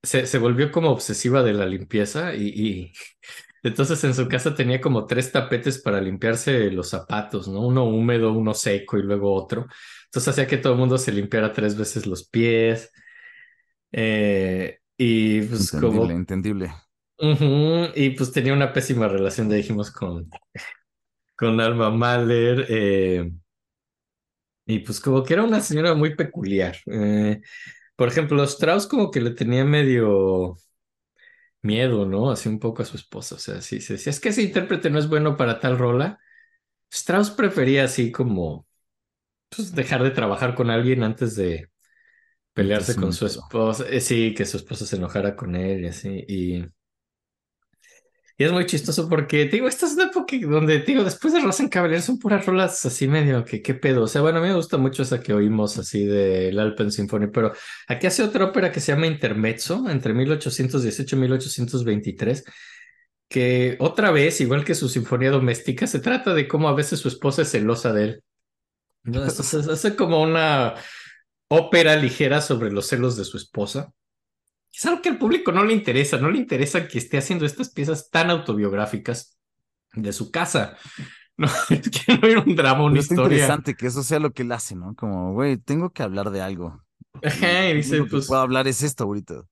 se, se volvió como obsesiva de la limpieza y, y entonces en su casa tenía como tres tapetes para limpiarse los zapatos, ¿no? Uno húmedo, uno seco y luego otro. Entonces hacía que todo el mundo se limpiara tres veces los pies. Eh, y pues Entendible, como... entendible. Ujú, y pues tenía una pésima relación, ya dijimos, con, con Alma Mahler. eh, y pues como que era una señora muy peculiar. Eh, por ejemplo, Strauss como que le tenía medio miedo, ¿no? Así un poco a su esposa. O sea, sí, se decía, es que ese intérprete no es bueno para tal rola. Strauss prefería así como pues, dejar de trabajar con alguien antes de pelearse con su esposa. Eh, sí, que su esposa se enojara con él y así. Y, y es muy chistoso porque, te digo, esta es una época donde, te digo, después de Rosenkavalier son puras rolas así medio que qué pedo. O sea, bueno, a mí me gusta mucho esa que oímos así del Alpen Symphony, pero aquí hace otra ópera que se llama Intermezzo entre 1818 y 1823 que otra vez, igual que su sinfonía doméstica, se trata de cómo a veces su esposa es celosa de él. Entonces, hace como una ópera ligera sobre los celos de su esposa. Es algo que al público no le interesa, no le interesa que esté haciendo estas piezas tan autobiográficas. de su casa. No, es que no era un drama, una está historia. interesante que eso sea lo que él hace, ¿no? Como, güey, tengo que hablar de algo. Ajá, y Lo dice, único que pues, puedo hablar es esto ahorita.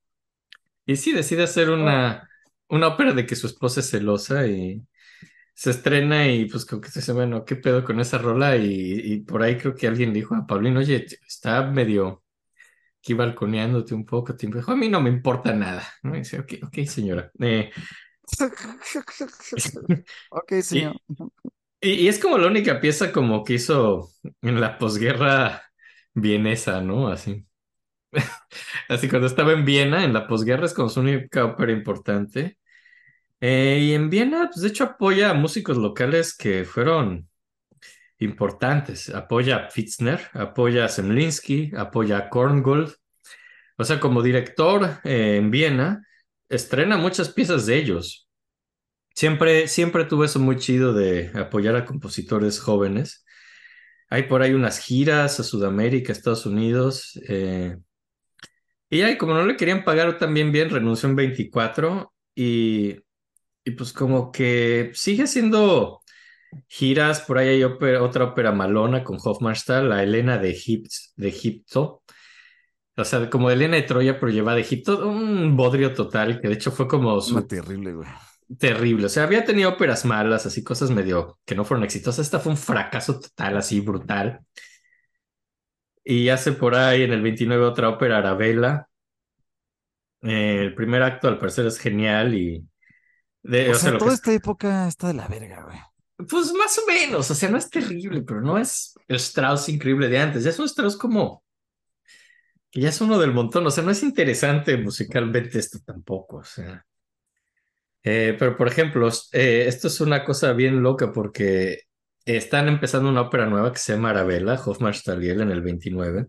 y sí, decide hacer una, una ópera de que su esposa es celosa y se estrena y pues como que se dice, bueno, ¿qué pedo con esa rola? Y, y por ahí creo que alguien dijo a Paulino, oye, está medio aquí balconeándote un poco. Te dijo, a mí no me importa nada. ¿no? Y dice, ok, ok, señora. Eh, ok, señor. Y, y es como la única pieza como que hizo en la posguerra vienesa, ¿no? Así. Así cuando estaba en Viena, en la posguerra es como su única ópera importante. Eh, y en Viena, pues de hecho apoya a músicos locales que fueron importantes. Apoya a Fitzner, apoya a Zemlinsky, apoya a Korngold. O sea, como director eh, en Viena, estrena muchas piezas de ellos. Siempre, siempre tuve eso muy chido de apoyar a compositores jóvenes. Hay por ahí unas giras a Sudamérica, Estados Unidos. eh, y ahí, como no le querían pagar también bien, renunció en 24 y, y pues como que sigue haciendo giras. Por ahí hay ópera- otra ópera malona con Hofmannsthal, la Helena de, Egip- de Egipto. O sea, como Helena de Troya, pero lleva de Egipto, un bodrio total, que de hecho fue como su, Una terrible, güey. terrible. O sea, había tenido óperas malas, así cosas medio que no fueron exitosas. Esta fue un fracaso total, así brutal. Y hace por ahí en el 29 otra ópera, Arabella. Eh, el primer acto al parecer es genial y... De, O o sea, toda que- esta época está de la verga, güey. Pues más o menos, o sea, no es terrible, pero no es el Strauss increíble de antes. Ya es un Strauss como... que ya es uno del montón, o sea, no es interesante musicalmente esto tampoco, o sea... Eh, pero, por ejemplo, eh, esto es una cosa bien loca porque están empezando una ópera nueva que se llama Arabella, él en el 29.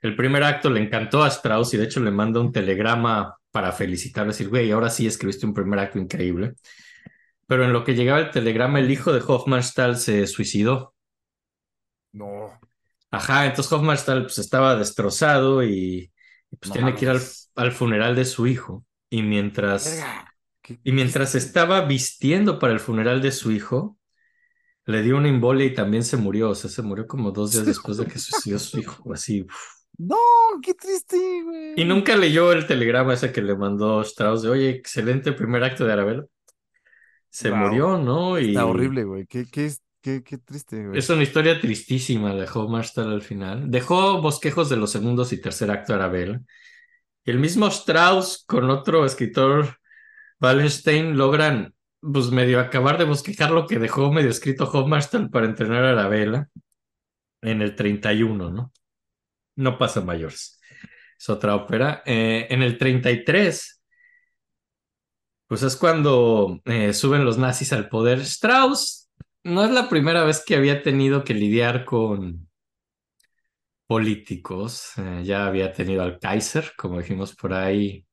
El primer acto le encantó a Strauss y de hecho le manda un telegrama para felicitarlo, decir, güey, ahora sí escribiste un primer acto increíble. Pero en lo que llegaba el telegrama, el hijo de Hofmannsthal se suicidó. No. Ajá, entonces Hofmannsthal pues estaba destrozado y, y, pues No tiene que ir al, funeral de su hijo. Y mientras... Verga. ¿Qué- Y mientras estaba vistiendo para el funeral de su hijo, le dio una embolia y también se murió. O sea, se murió como dos días después de que suicidó su hijo. Así. uf. No, qué triste, güey. Y nunca leyó el telegrama ese que le mandó Strauss de, oye, excelente primer acto de Arabella. Se Wow. murió, ¿no? Y Está horrible, güey. Qué, qué, qué, qué triste, güey. es una historia tristísima, dejó Marshall al final. Dejó bosquejos de los segundos y tercer acto Arabella. Y el mismo Strauss con otro escritor, Wallenstein, logran pues medio acabar de bosquejar lo que dejó medio escrito Hofmannsthal para entrenar a Arabella en el 31, ¿no? No pasa mayores. Es otra ópera. Eh, en el 33, pues es cuando eh, suben los nazis al poder. Strauss no es la primera vez que había tenido que lidiar con políticos. Eh, ya había tenido al Kaiser, como dijimos por ahí.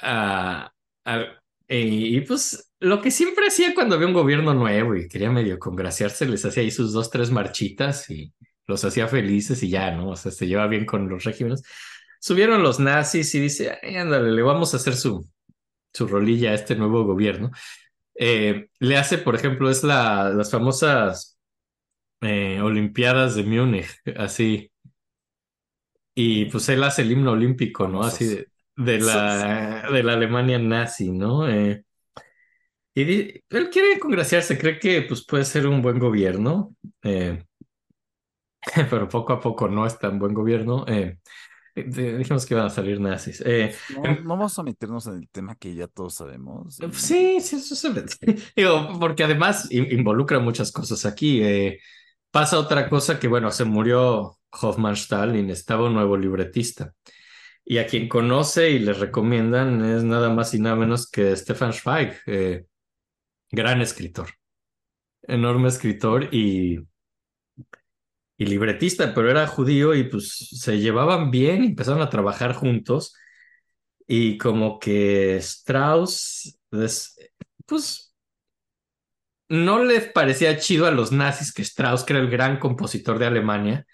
Ah, al- y, y, pues lo que siempre hacía cuando había un gobierno nuevo y quería medio congraciarse, les hacía ahí sus dos, tres marchitas y los hacía felices y ya, ¿no? O sea, se lleva bien con los regímenes. Subieron los nazis y dice, "Ay, ándale, le vamos a hacer su, su rolilla a este nuevo gobierno. Eh, le hace, por ejemplo, es la, las famosas eh, Olimpiadas de Múnich, así. Y pues él hace el himno olímpico, ¿no? Así de, de la, de la Alemania nazi, ¿no? Eh, y di- él quiere congraciarse, cree que pues puede ser un buen gobierno, pero poco a poco no es tan buen gobierno. Eh, dijimos que iban a salir nazis. Eh, No, no vamos a meternos en el tema que ya todos sabemos. Pues Sí, sí, eso se ve. Digo, porque además in- involucra muchas cosas aquí. eh, pasa otra cosa que, bueno, se murió Hofmannsthal y necesitaba un nuevo libretista. Y a quien conoce y le recomiendan es nada más y nada menos que Stefan Zweig, eh, gran escritor, enorme escritor y, libretista, pero era judío y pues se llevaban bien empezaron a trabajar juntos. Y como que Strauss, pues, no les parecía chido a los nazis que Strauss, que era el gran compositor de Alemania,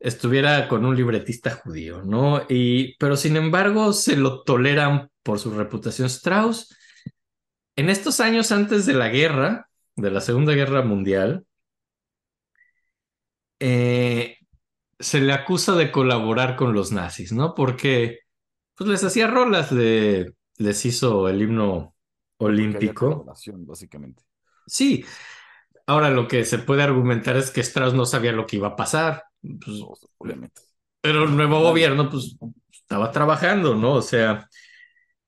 estuviera con un libretista judío, ¿no? Y, pero sin embargo, se lo toleran por su reputación. Strauss en estos años antes de la guerra, de la Segunda Guerra Mundial, eh, se le acusa de colaborar con los nazis, ¿no? Porque pues les hacía rolas, le- les hizo el himno olímpico. básicamente. Sí, ahora lo que se puede argumentar es que Strauss no sabía lo que iba a pasar, pues, obviamente. pero el nuevo gobierno pues estaba trabajando, ¿no? O sea,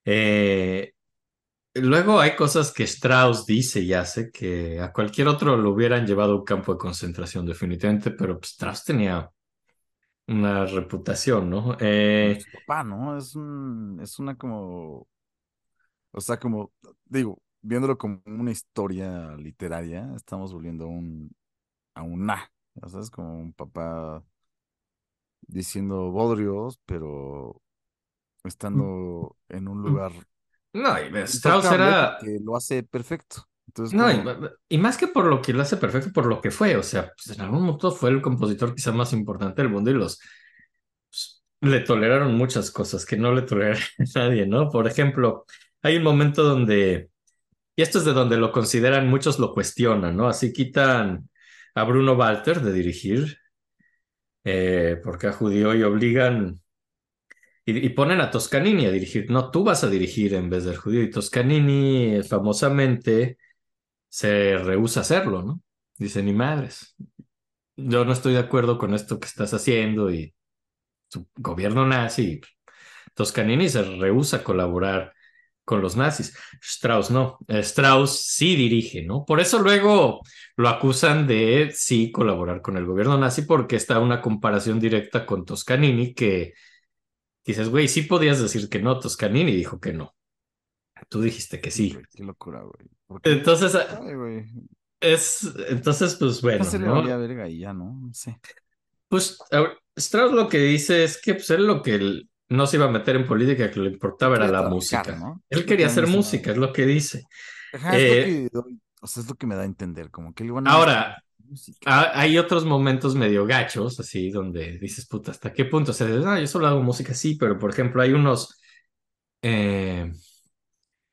eh, luego hay cosas que Strauss dice y hace que a cualquier otro lo hubieran llevado a un campo de concentración definitivamente, pero pues, Strauss tenía una reputación, ¿no? Eh, Su papá, ¿no? Es un, es una como, o sea, como, digo, viéndolo como una historia literaria, estamos volviendo a un, a un na, ya ¿sabes? Como un papá diciendo bodrios, pero estando en un lugar no, y Strauss era... lo hace perfecto. Entonces, No, y más que por lo que lo hace perfecto, por lo que fue, o sea, pues en algún momento fue el compositor quizá más importante del mundo y los pues, le toleraron muchas cosas que no le toleraron a nadie, ¿no? Por ejemplo, hay un momento donde, y esto es de donde lo consideran, muchos lo cuestionan, ¿no? Así quitan a Bruno Walter de dirigir, eh, porque a judío y obligan, y, ponen a Toscanini a dirigir, no, tú vas a dirigir en vez del judío, y Toscanini eh, famosamente se rehúsa a hacerlo, ¿no? Dice, ni madres, yo no estoy de acuerdo con esto que estás haciendo y tu gobierno nazi. Toscanini se rehúsa a colaborar con los nazis. Strauss no. Eh, Strauss sí dirige, ¿no? Por eso luego lo acusan de sí colaborar con el gobierno nazi porque está una comparación directa con Toscanini que dices, güey, sí podías decir que no. Toscanini dijo que no. Tú dijiste que sí. qué locura, güey. Entonces, Ay, güey. es, entonces, pues bueno, se le ¿no? verga y ya, ¿no? No sé. Pues a- Strauss lo que dice es que pues, él lo que él no se iba a meter en política, que le importaba era la música. ¿no? Él quería que hacer música, es lo que dice. Ajá, es Eh, lo que doy- o sea, es lo que me da a entender, como que el bueno Ahora, Ah, hay otros momentos medio gachos, así, donde dices, puta, ¿hasta qué punto? O sea, ah, yo solo hago música, sí, pero por ejemplo, hay unos eh,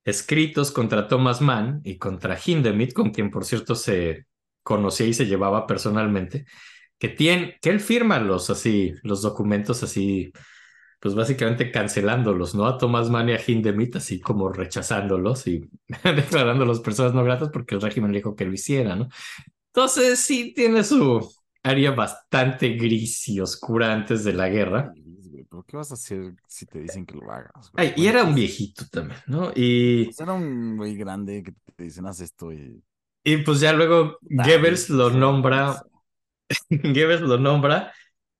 escritos contra Thomas Mann y contra Hindemith, con quien, por cierto, se conocía y se llevaba personalmente, que, tiene, que él firma los, así, los documentos así, pues básicamente cancelándolos, ¿no? A Thomas Mann y a Hindemith, así como rechazándolos y declarándolos personas no gratas porque el régimen le dijo que lo hiciera, ¿no? Entonces sí tiene su área bastante gris y oscura antes de la guerra. ¿Pero qué vas a hacer si te dicen que lo hagas? güey? Ay, y era un pues, viejito también, ¿no? Y, pues, era un güey grande que te dicen, haz esto y... y pues ya luego Goebbels lo nombra, Goebbels lo nombra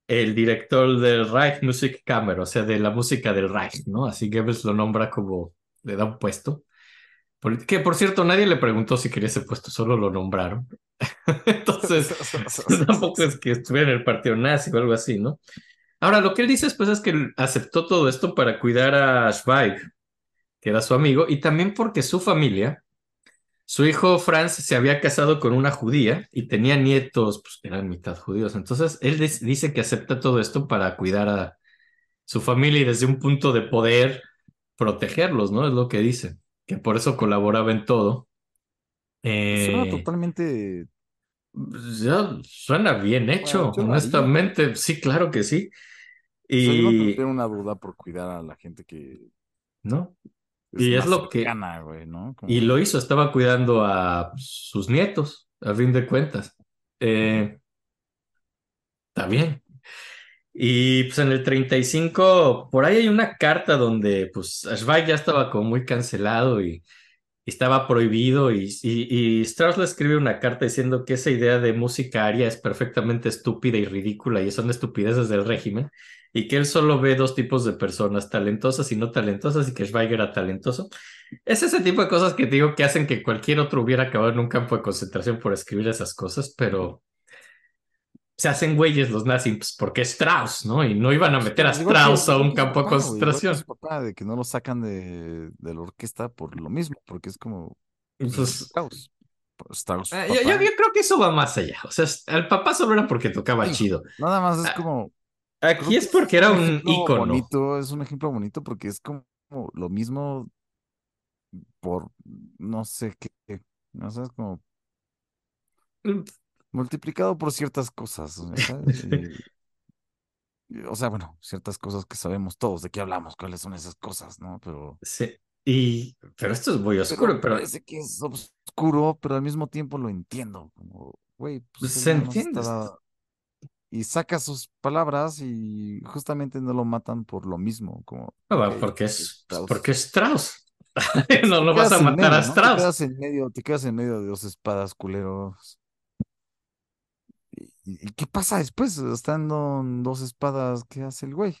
el director del Reich Musikkammer, o sea, de la música del Reich, ¿no? Así Goebbels lo nombra como, le da un puesto. Que por cierto, nadie le preguntó si quería ese puesto, solo lo nombraron. Entonces, tampoco es que estuviera en el partido nazi o algo así, ¿no? Ahora, lo que él dice después es que aceptó todo esto para cuidar a Zweig, que era su amigo, y también porque su familia, su hijo Franz se había casado con una judía y tenía nietos, pues eran mitad judíos. Entonces, él dice que acepta todo esto para cuidar a su familia y desde un punto de poder protegerlos, ¿no? Es lo que dice, que por eso colaboraba en todo. Suena Eh, totalmente... pues, Ya suena bien hecho, haría. honestamente. Sí, claro que sí. O sea, no Y una duda por cuidar a la gente que no, Y es lo que- cercana, güey, ¿no? Como- y lo hizo, estaba cuidando a sus nietos, a fin de cuentas. Eh, está bien. Y pues en el 35, por ahí hay una carta donde pues Zweig ya estaba como muy cancelado y, estaba prohibido y, y, y Strauss le escribe una carta diciendo que esa idea de música aria es perfectamente estúpida y ridícula y son estupideces del régimen y que él solo ve dos tipos de personas, talentosas y no talentosas y que Zweig era talentoso. Es ese tipo de cosas que digo que hacen que cualquier otro hubiera acabado en un campo de concentración por escribir esas cosas, pero se hacen güeyes los nazis pues, porque es Strauss, ¿no? Y no iban a meter a que- Strauss a un campo de concentración. papá, de que no lo sacan de, de la orquesta por lo mismo, porque es como pues, Strauss. Strauss, eh, yo, creo que eso va más allá. O sea, el papá solo era porque tocaba Sí. chido. Nada más es Ah, como. Aquí es porque era un ejemplo ícono. bonito, es un ejemplo bonito porque es como lo mismo por no sé qué, qué, no sé, es como Mm, multiplicado por ciertas cosas, o sea, ¿sabes? Y- o sea, bueno, ciertas cosas que sabemos todos de qué hablamos, cuáles son esas cosas, ¿no? Pero, Sí. Y, pero esto es muy oscuro, pero pero parece que es oscuro, pero al mismo tiempo lo entiendo, como, güey, pues se nada más entiende. y saca sus palabras y justamente no lo matan por lo mismo, como, Ah, va, ok, porque es es, Strauss. porque es Strauss. No lo vas a matar medio, a ¿no? Te Strauss. quedas en medio, te quedas en medio de dos espadas, culeros. ¿Y, qué pasa después? Estando en dos espadas, ¿qué hace el güey?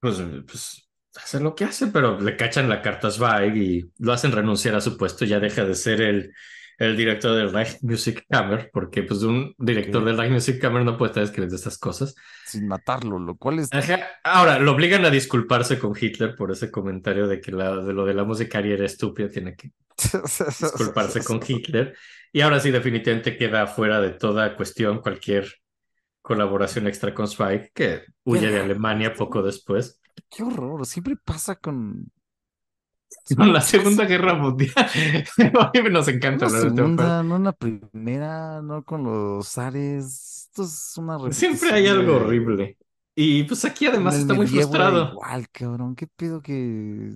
Pues, eh, pues hace lo que hace, pero le cachan la carta Zweig y lo hacen renunciar a su puesto. Ya deja de ser el, el director del Reich Music Kammer, porque pues un director Ok. del Reich Music Kammer no puede estar escribiendo estas cosas. Sin matarlo, lo cual es Ajá. Ahora, lo obligan a disculparse con Hitler por ese comentario de que la, de lo de la musicaria era estúpida, tiene que disculparse con Hitler. Y ahora sí, definitivamente queda fuera de toda cuestión cualquier colaboración extra con Zweig, que huye de Alemania poco después. Qué horror, siempre pasa con Con la Segunda Guerra Mundial. A mí nos encanta la segunda, no en la primera, no con los zares. Esto es una Siempre hay algo horrible. Y pues aquí además está muy frustrado. Igual, cabrón, qué pedo que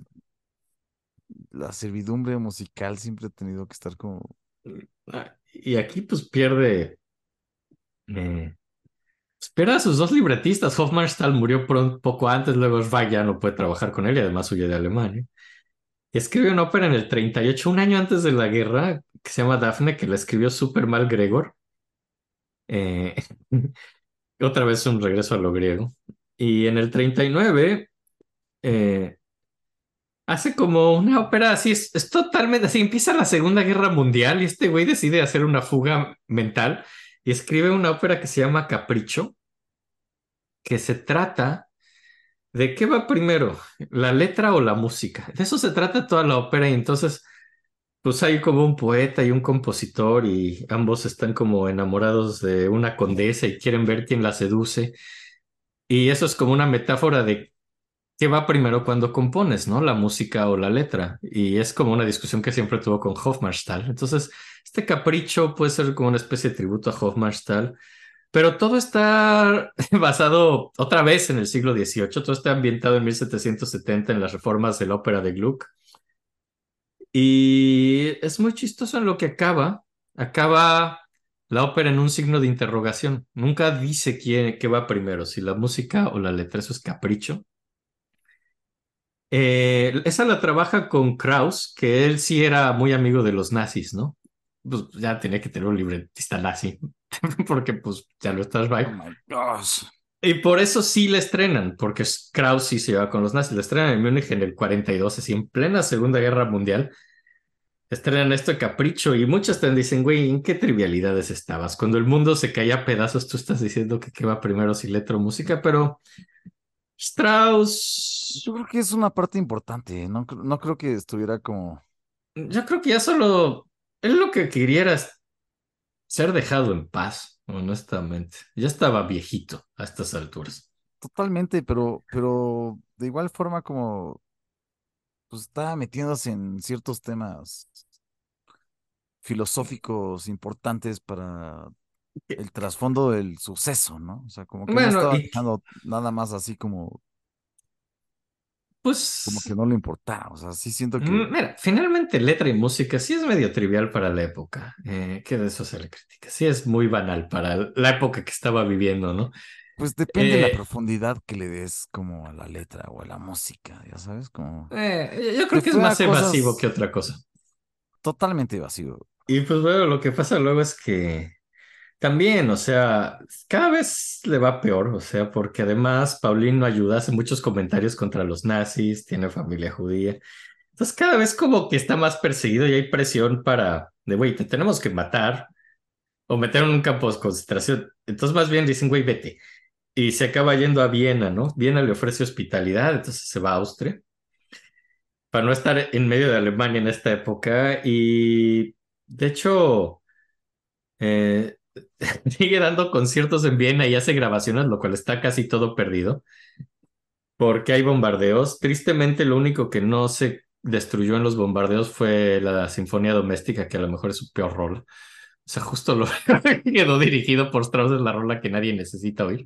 la servidumbre musical siempre ha tenido que estar como Ah, Y aquí pues pierde. eh, espera a sus dos libretistas. Hofmannsthal murió pron- poco antes, luego Zweig ya no puede trabajar con él y además huye de Alemania. Escribe una ópera en el 38, un año antes de la guerra, que se llama Dafne, que la escribió súper mal Gregor. Eh, otra vez un regreso a lo griego. Y en el 39 eh, hace como una ópera así, es, es totalmente así. Empieza la Segunda Guerra Mundial y este güey decide hacer una fuga mental y escribe una ópera que se llama Capricho, que se trata de qué va primero, la letra o la música. De eso se trata toda la ópera y entonces pues hay como un poeta y un compositor y ambos están como enamorados de una condesa y quieren ver quién la seduce. Y eso es como una metáfora de qué va primero cuando compones, ¿no? La música o la letra. Y es como una discusión que siempre tuvo con Hofmannsthal. Entonces, este capricho puede ser como una especie de tributo a Hofmannsthal, pero todo está basado otra vez en el siglo XVIII, todo está ambientado en 1770 en las reformas de la ópera de Gluck. Y es muy chistoso en lo que acaba. Acaba la ópera en un signo de interrogación. Nunca dice quién, qué va primero, si la música o la letra. Eso es capricho. Eh, esa la trabaja con Krauss, que él sí era muy amigo de los nazis, ¿no? Pues ya tenía que tener un libretista nazi, porque pues ya lo estás, Oh my gosh. Y por eso sí le estrenan, porque Krauss sí se lleva con los nazis. Le estrenan en Múnich en el 42, así en plena Segunda Guerra Mundial. Estrenan esto de capricho y muchos te dicen, güey, ¿en qué trivialidades estabas? Cuando el mundo se caía a pedazos, tú estás diciendo que qué va primero, si letra o música, pero Strauss, Yo creo que es una parte importante, no, cre- no creo que estuviera como yo creo que ya solo, él lo que quería era ser dejado en paz, honestamente. Ya estaba viejito a estas alturas. totalmente, pero, pero de igual forma como pues estaba metiéndose en ciertos temas filosóficos importantes para el trasfondo del suceso, ¿no? O sea, como que no estaba y- dejando nada más así como, Pues, como que no le importaba. O sea, sí siento que Mira, finalmente letra y música sí es medio trivial para la época, eh, que de eso se le critica. Sí es muy banal para la época que estaba viviendo, ¿no? pues depende de la Eh, profundidad que le des como a la letra o a la música, ya sabes, como Eh, yo creo Te que es más evasivo cosas- que otra cosa. totalmente vacío. Y pues bueno, lo que pasa luego es que también, o sea, cada vez le va peor, o sea, porque además Paulín no ayuda, hace muchos comentarios contra los nazis, tiene familia judía. Entonces cada vez como que está más perseguido y hay presión para, de, güey, te tenemos que matar o meter en un campo de concentración. Entonces más bien dicen, güey, vete. Y se acaba yendo a Viena, ¿no? Viena le ofrece hospitalidad, entonces se va a Austria para no estar en medio de Alemania en esta época. Y de hecho, eh, sigue dando conciertos en Viena y hace grabaciones, lo cual está casi todo perdido, porque hay bombardeos. Tristemente, lo único que no se destruyó en los bombardeos fue la Sinfonía Doméstica, que a lo mejor es su peor rola. O sea, justo lo quedó dirigido por Strauss, es la rola que nadie necesita oír.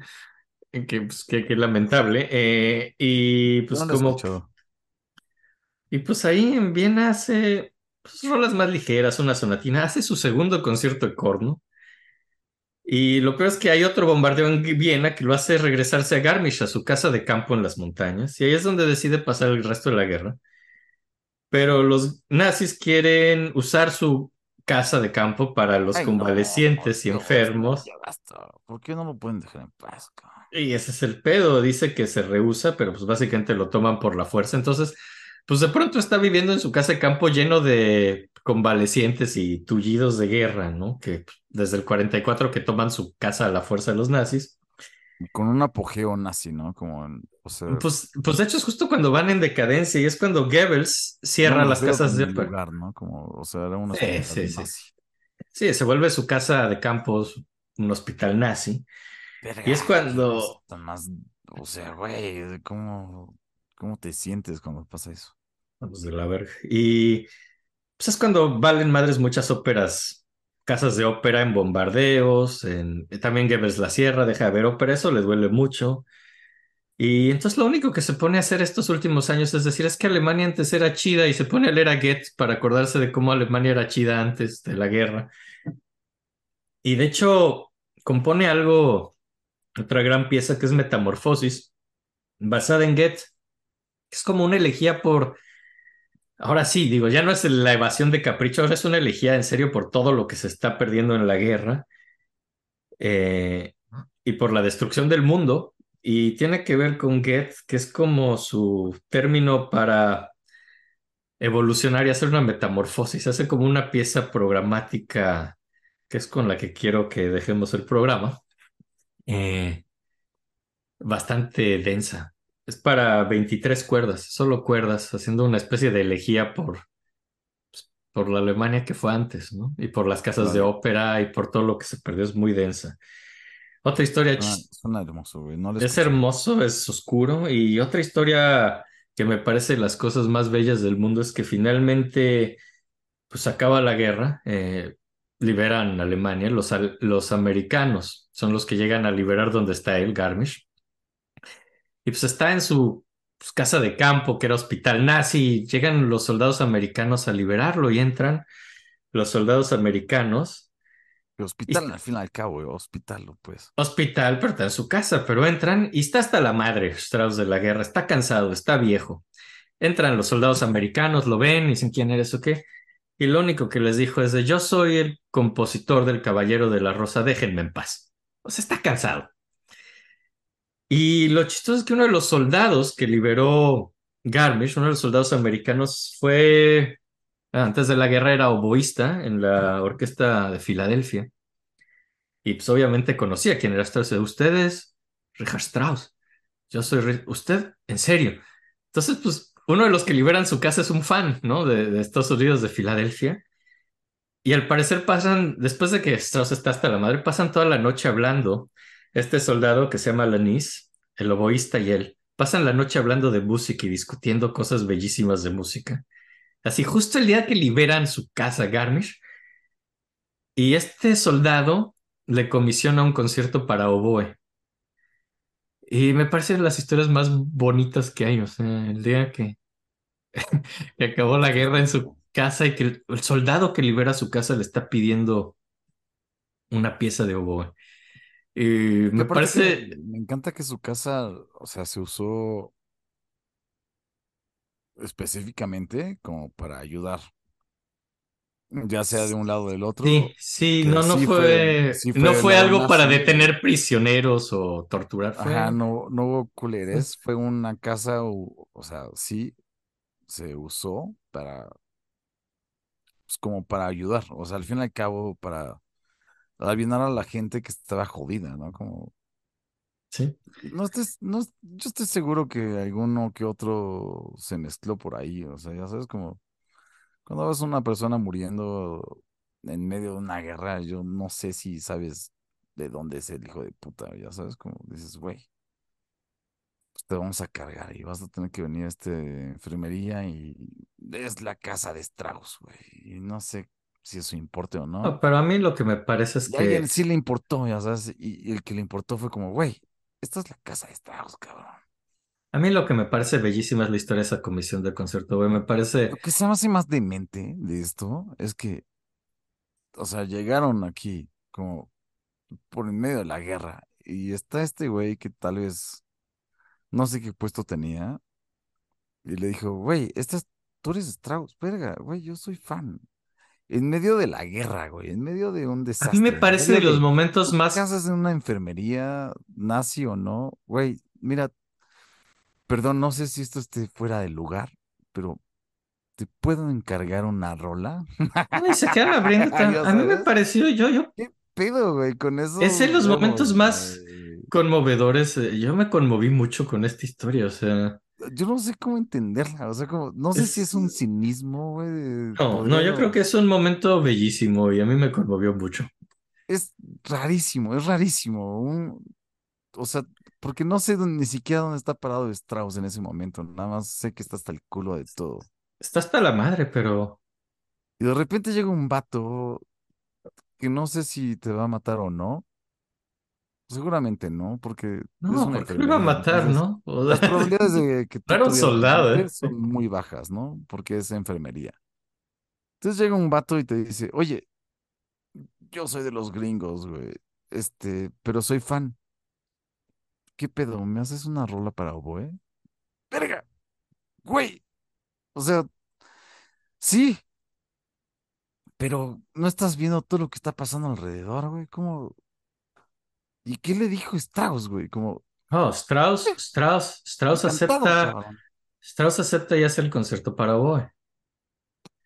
Que, pues, que, que lamentable. Eh, y pues No como... Y pues ahí en Viena hace pues, rolas más ligeras, una sonatina, hace su segundo concierto de corno. Y lo peor es que hay otro bombardeo en Viena que lo hace regresarse a Garmisch, a su casa de campo en las montañas, y ahí es donde decide pasar el resto de la guerra. Pero los nazis quieren usar su casa de campo para los Ay, no, convalecientes y enfermos. ya basta. ¿Por qué no lo pueden dejar en paz, cabrón? Y ese es el pedo, dice que se rehúsa, pero pues básicamente lo toman por la fuerza. Entonces, pues de pronto está viviendo en su casa de campo lleno de convalecientes y tullidos de guerra, ¿no? Que pues, desde el 44 que toman su casa a la fuerza de los nazis. Con un apogeo nazi, ¿no? Como, o sea, Pues, pues de hecho es justo cuando van en decadencia y es cuando Goebbels cierra no las casas de lugar, ¿no? Como, o sea, era una Sí, sí, sí. nazi. Sí, se vuelve su casa de campos un hospital nazi. Verga, Y es cuando- más, o sea, güey, ¿cómo, cómo te sientes cuando pasa eso? Vamos de la verga. Y pues es cuando valen madres muchas óperas, casas de ópera en bombardeos, en, también Goebbels la cierra, deja de ver ópera, eso le duele mucho. Y entonces lo único que se pone a hacer estos últimos años es decir, es que Alemania antes era chida y se pone a leer a Goethe para acordarse de cómo Alemania era chida antes de la guerra. Y de hecho compone algo, otra gran pieza que es Metamorfosis, basada en Goethe, que es como una elegía por Ahora sí, digo, ya no es la evasión de capricho, ahora es una elegía en serio por todo lo que se está perdiendo en la guerra eh, y por la destrucción del mundo. Y tiene que ver con Goethe, que es como su término para evolucionar y hacer una metamorfosis. Hace como una pieza programática, que es con la que quiero que dejemos el programa, eh, bastante densa. Es para 23 cuerdas, solo cuerdas, haciendo una especie de elegía por, pues, por la Alemania que fue antes, ¿no? Y por las casas de ópera y por todo lo que se perdió, es muy densa. Otra historia suena hermoso, güey. No es escuché. hermoso, es oscuro. Y otra historia que me parece las cosas más bellas del mundo es que finalmente, pues acaba la guerra, eh, liberan Alemania, los, los americanos son los que llegan a liberar donde está él, Garmisch. Y pues está en su pues, casa de campo, que era hospital nazi, y llegan los soldados americanos a liberarlo y entran los soldados americanos, El hospital, al fin y al cabo, güey, hospital, pues. hospital, pero está en su casa, pero entran y está hasta la madre Strauss de la guerra, está cansado, está viejo. Entran los soldados americanos, lo ven, dicen quién eres o qué. Y lo único que les dijo es de yo soy el compositor del Caballero de la Rosa, déjenme en paz. O sea, está cansado. Y lo chistoso es que uno de los soldados que liberó Garmisch, uno de los soldados americanos, fue, antes de la guerra era oboísta en la orquesta de Filadelfia. Y pues obviamente conocía quién era Strauss. Usted es Richard Strauss. Yo soy... Ri- ¿Usted? ¿En serio? Entonces, pues uno de los que liberan su casa es un fan, ¿no? De, de Estados Unidos, de Filadelfia. Y al parecer pasan, después de que Strauss está hasta la madre, pasan toda la noche hablando. Este soldado que se llama Lanis, el oboísta y él, pasan la noche hablando de música y discutiendo cosas bellísimas de música. Así, justo el día que liberan su casa, Garmisch, y este soldado le comisiona un concierto para oboe. Y me parecen las historias más bonitas que hay. O sea, el día que, que acabó la guerra en su casa y que el, el soldado que libera su casa le está pidiendo una pieza de oboe. Que me parece, que me encanta que su casa, o sea, se usó específicamente como para ayudar, ya sea de un lado o del otro. sí, sí, no, no sí fue, fue- sí no fue algo para detener prisioneros o torturar. Fue, Ajá, no, no hubo culerés, fue una casa, o, o sea, sí se usó para, pues como para ayudar, o sea, al fin y al cabo, para ayudar a la gente que estaba jodida, ¿no? Como, sí. no estés, no, yo estoy seguro que alguno que otro se mezcló por ahí, o sea, ya sabes, como, cuando ves a una persona muriendo en medio de una guerra, yo no sé si sabes de dónde es el hijo de puta, ya sabes, como dices, güey. pues te vamos a cargar y vas a tener que venir a este enfermería y es la casa de Strauss, güey. Y no sé si eso importe o no. No, pero a mí lo que me parece es Y a alguien que sí le importó, ya sabes, y, y el que le importó fue como, güey, esta es la casa de Strauss, cabrón. a mí lo que me parece bellísima es la historia de esa comisión del concierto, güey. Me parece Lo que se me hace más demente de esto es que, o sea, llegaron aquí como por en medio de la guerra y está este güey que tal vez, no sé qué puesto tenía, y le dijo, güey, esta es- tú eres Strauss, verga, güey, yo soy fan. En medio de la guerra, güey, en medio de un A desastre. mí me parece de los momentos más. casas en una enfermería, nazi o no, güey, mira, perdón, no sé si esto esté fuera de lugar, pero ¿te puedo encargar una rola? Ay, se quedan abriendo. tan- A mí me pareció, yo, yo, ¿Qué pedo, güey, con eso? Es en los momentos más- conmovedores. eh, Yo me conmoví mucho con esta historia, o sea. Yo no sé cómo entenderla, o sea, como, no sé si es un cinismo, güey. No, no, yo creo que es un momento bellísimo y a mí me conmovió mucho. Es rarísimo, es rarísimo. un- O sea, porque no sé dónde- ni siquiera dónde está parado Strauss en ese momento, nada más sé que está hasta el culo de todo. Está hasta la madre, pero Y de repente llega un vato que no sé si te va a matar o no. Seguramente no, porque no, porque lo iba a matar, ¿no? O Las probabilidades de que era un soldado, ¿eh? son muy bajas, ¿no? Porque es enfermería. Entonces llega un vato y te dice, oye, yo soy de los gringos, güey, este, pero soy fan. ¿Qué pedo? ¿Me haces una rola para oboe? ¡Verga! ¡Güey! O sea, sí, pero no estás viendo todo lo que está pasando alrededor, güey. ¿Cómo? ¿Y qué le dijo Strauss, güey? Como, No, Strauss, Strauss, Strauss encantado, acepta, cabrón. Strauss acepta y hace el concierto para oboe.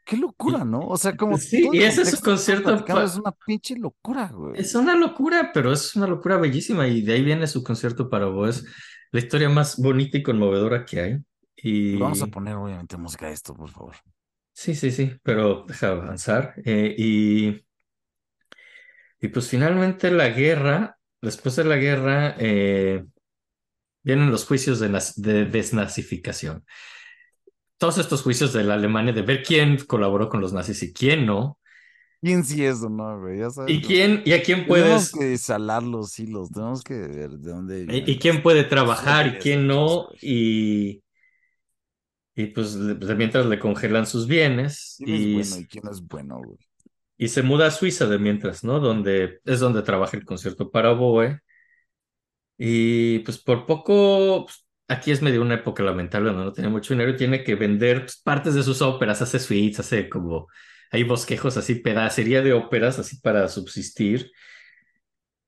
Qué locura, ¿no? O sea, como Sí, y ese es su concierto pa- es una pinche locura, güey. Es una locura, pero es una locura bellísima y de ahí viene su concierto para oboe. Es la historia más bonita y conmovedora que hay. Y vamos a poner, obviamente, música de esto, por favor. sí, sí, sí, pero deja avanzar. Eh, y, y pues finalmente la guerra, después de la guerra, eh, vienen los juicios de, desnazificación. Todos estos juicios de la Alemania de ver quién colaboró con los nazis y quién no, ¿Quién sí es o no, güey? Ya sabes. y quién y a quién Tenemos puedes que salar los hilos, tenemos que ver de dónde y, y quién puede trabajar y quién no y y pues de- mientras le congelan sus bienes ¿Quién es y, bueno y quién es bueno, güey? Y se muda a Suiza de mientras, ¿no? Donde es donde trabaja el concierto para oboe y pues por poco pues, aquí es medio una época lamentable no tiene mucho dinero tiene que vender pues, partes de sus óperas, hace suites, hace como hay bosquejos así, pedacería de óperas así para subsistir.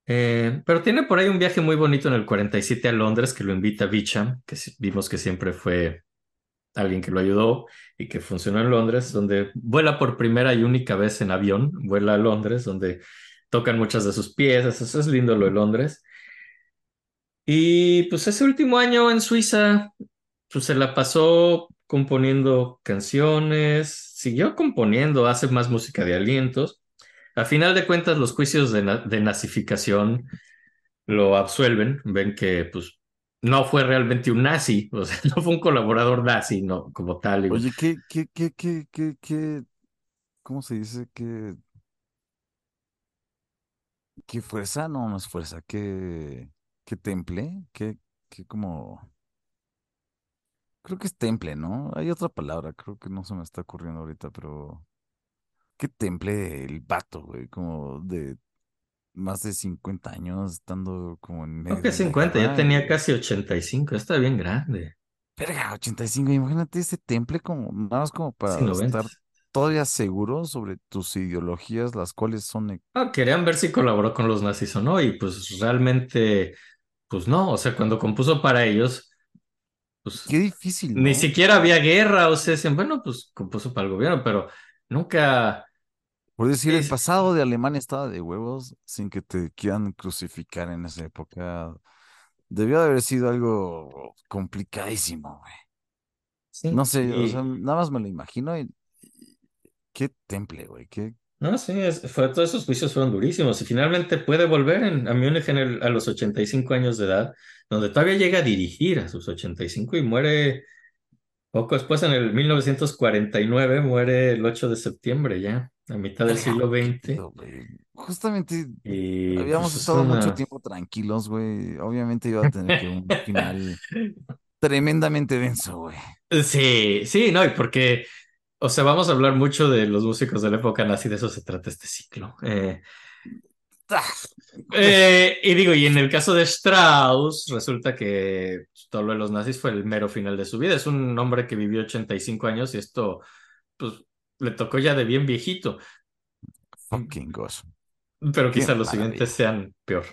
Eh, pero tiene por ahí un viaje muy bonito en el 47 a Londres que lo invita Beecham, que vimos que siempre fue alguien que lo ayudó y que funcionó en Londres, donde vuela por primera y única vez en avión, vuela a Londres, donde tocan muchas de sus piezas, eso es lindo lo de Londres. Y pues ese último año en Suiza, pues se la pasó componiendo canciones, siguió componiendo, hace más música de alientos. A final de cuentas, los juicios de, na- de nazificación lo absuelven, ven que pues no fue realmente un nazi, o sea, no fue un colaborador nazi, no, como tal. Oye, ¿qué, qué, qué, qué, qué, qué, cómo se dice? ¿Qué, qué fuerza? No, no es fuerza. ¿Qué, qué temple? ¿Qué, qué como... Creo que es temple, ¿no? Hay otra palabra, creo que no se me está ocurriendo ahorita, pero... ¿Qué temple el vato, güey? Como de más de 50 años estando como en medio Creo que de la 50, ya guerra tenía y- casi 85, está bien grande, Verga, 85, imagínate ese temple como, nada más como para 90. estar todavía seguro sobre tus ideologías, las cuales son... e- Ah, querían ver si colaboró con los nazis o no, y pues realmente, pues no, o sea, cuando compuso para ellos, pues Qué difícil, ni siquiera había guerra, o sea, bueno, pues compuso para el gobierno, pero nunca, Por decir, el pasado de Alemania estaba de huevos sin que te quieran crucificar en esa época. Debió de haber sido algo complicadísimo, güey. sí, No sé, o y- sea, nada más me lo imagino y... y- Qué temple, güey, qué... No, sí, es- fue, todos esos juicios fueron durísimos y finalmente puede volver en, a Múnich en el- a los 85 años de edad, donde todavía llega a dirigir a sus 85 y muere Poco después, en el 1949, muere el 8 de septiembre ya, a mitad del siglo XX. Justamente Y habíamos pues es estado mucho tiempo tranquilos, güey. Obviamente iba a tener que un final tremendamente denso, güey. Sí, sí, no, y porque, o sea, vamos a hablar mucho de los músicos de la época nazi, de eso se trata este ciclo. Eh, Ah, eh, y digo, y en el caso de Strauss, resulta que pues, todo lo de los nazis fue el mero final de su vida. Es un hombre que vivió 85 años y esto, pues, le tocó ya de bien viejito, Fucking gosh. pero Qué quizá los maravilla. siguientes sean peor.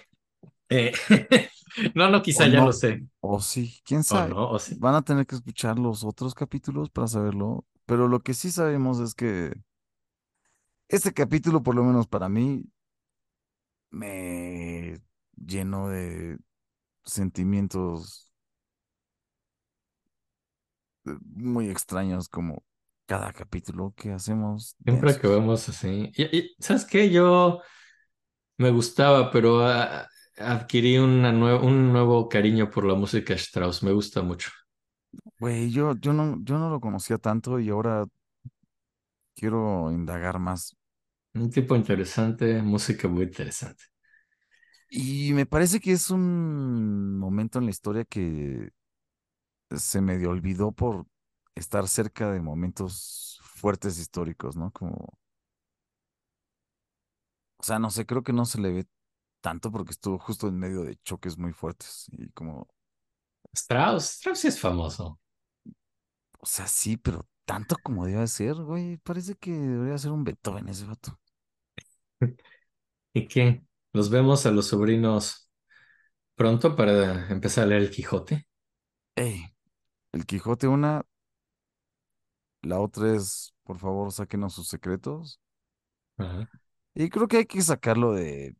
Eh, no, no, quizá O ya no. lo sé. O sí, quién O sabe. no, o sí. Van a tener que escuchar los otros capítulos para saberlo. Pero lo que sí sabemos es que este capítulo, por lo menos para mí, me llenó de sentimientos muy extraños como cada capítulo que hacemos. Siempre densos. acabamos así. Y, y, ¿sabes qué? Yo me gustaba, pero ah, adquirí una nue- un nuevo cariño por la música Strauss. Me gusta mucho. Güey, yo, yo no, yo no lo conocía tanto y ahora quiero indagar más. Un tipo interesante, música muy interesante. Y me parece que es un momento en la historia que se medio olvidó por estar cerca de momentos fuertes históricos, ¿no? Como, o sea, no sé, creo que no se le ve tanto porque estuvo justo en medio de choques muy fuertes y como, Strauss, Strauss sí es famoso. o sea, sí, pero tanto como debe ser, güey, parece que debería ser un Beethoven ese vato. ¿Y qué? Los vemos a los sobrinos pronto para empezar a leer el Quijote. Ey, el Quijote una, la otra es, por favor, sáquenos sus secretos. Ajá. Y creo que hay que sacarlo de,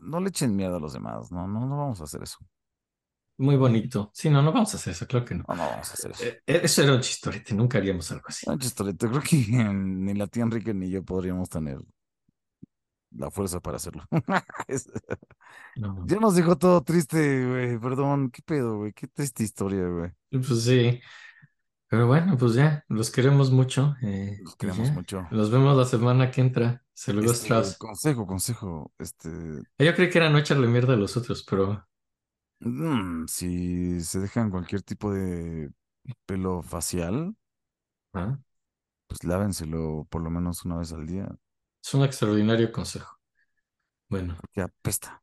no le echen miedo a los demás, no, no, no vamos a hacer eso. Muy bonito. Sí, no, no vamos a hacer eso, claro que no. No, no vamos a hacer eso. Eh, eh, Eso era un chistorete, nunca haríamos algo así. No, Chistolete, creo que ni la tía Enrique ni yo podríamos tener la fuerza para hacerlo. No. Ya nos dejó todo triste, güey. Perdón, qué pedo, güey. Qué triste historia, güey. Pues sí. Pero bueno, pues ya, los queremos mucho. eh, Los y queremos ya. mucho. Los vemos la semana que entra. Saludos, Este, Strauss. consejo, consejo. Este, Yo creí que era no echarle mierda a los otros, pero mm, si se dejan cualquier tipo de pelo facial, ah, pues lávenselo por lo menos una vez al día, es un extraordinario consejo. Bueno, porque apesta.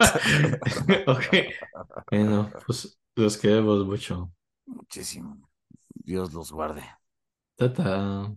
ok. Bueno, pues los queremos mucho. Muchísimo. Dios los guarde. Tata.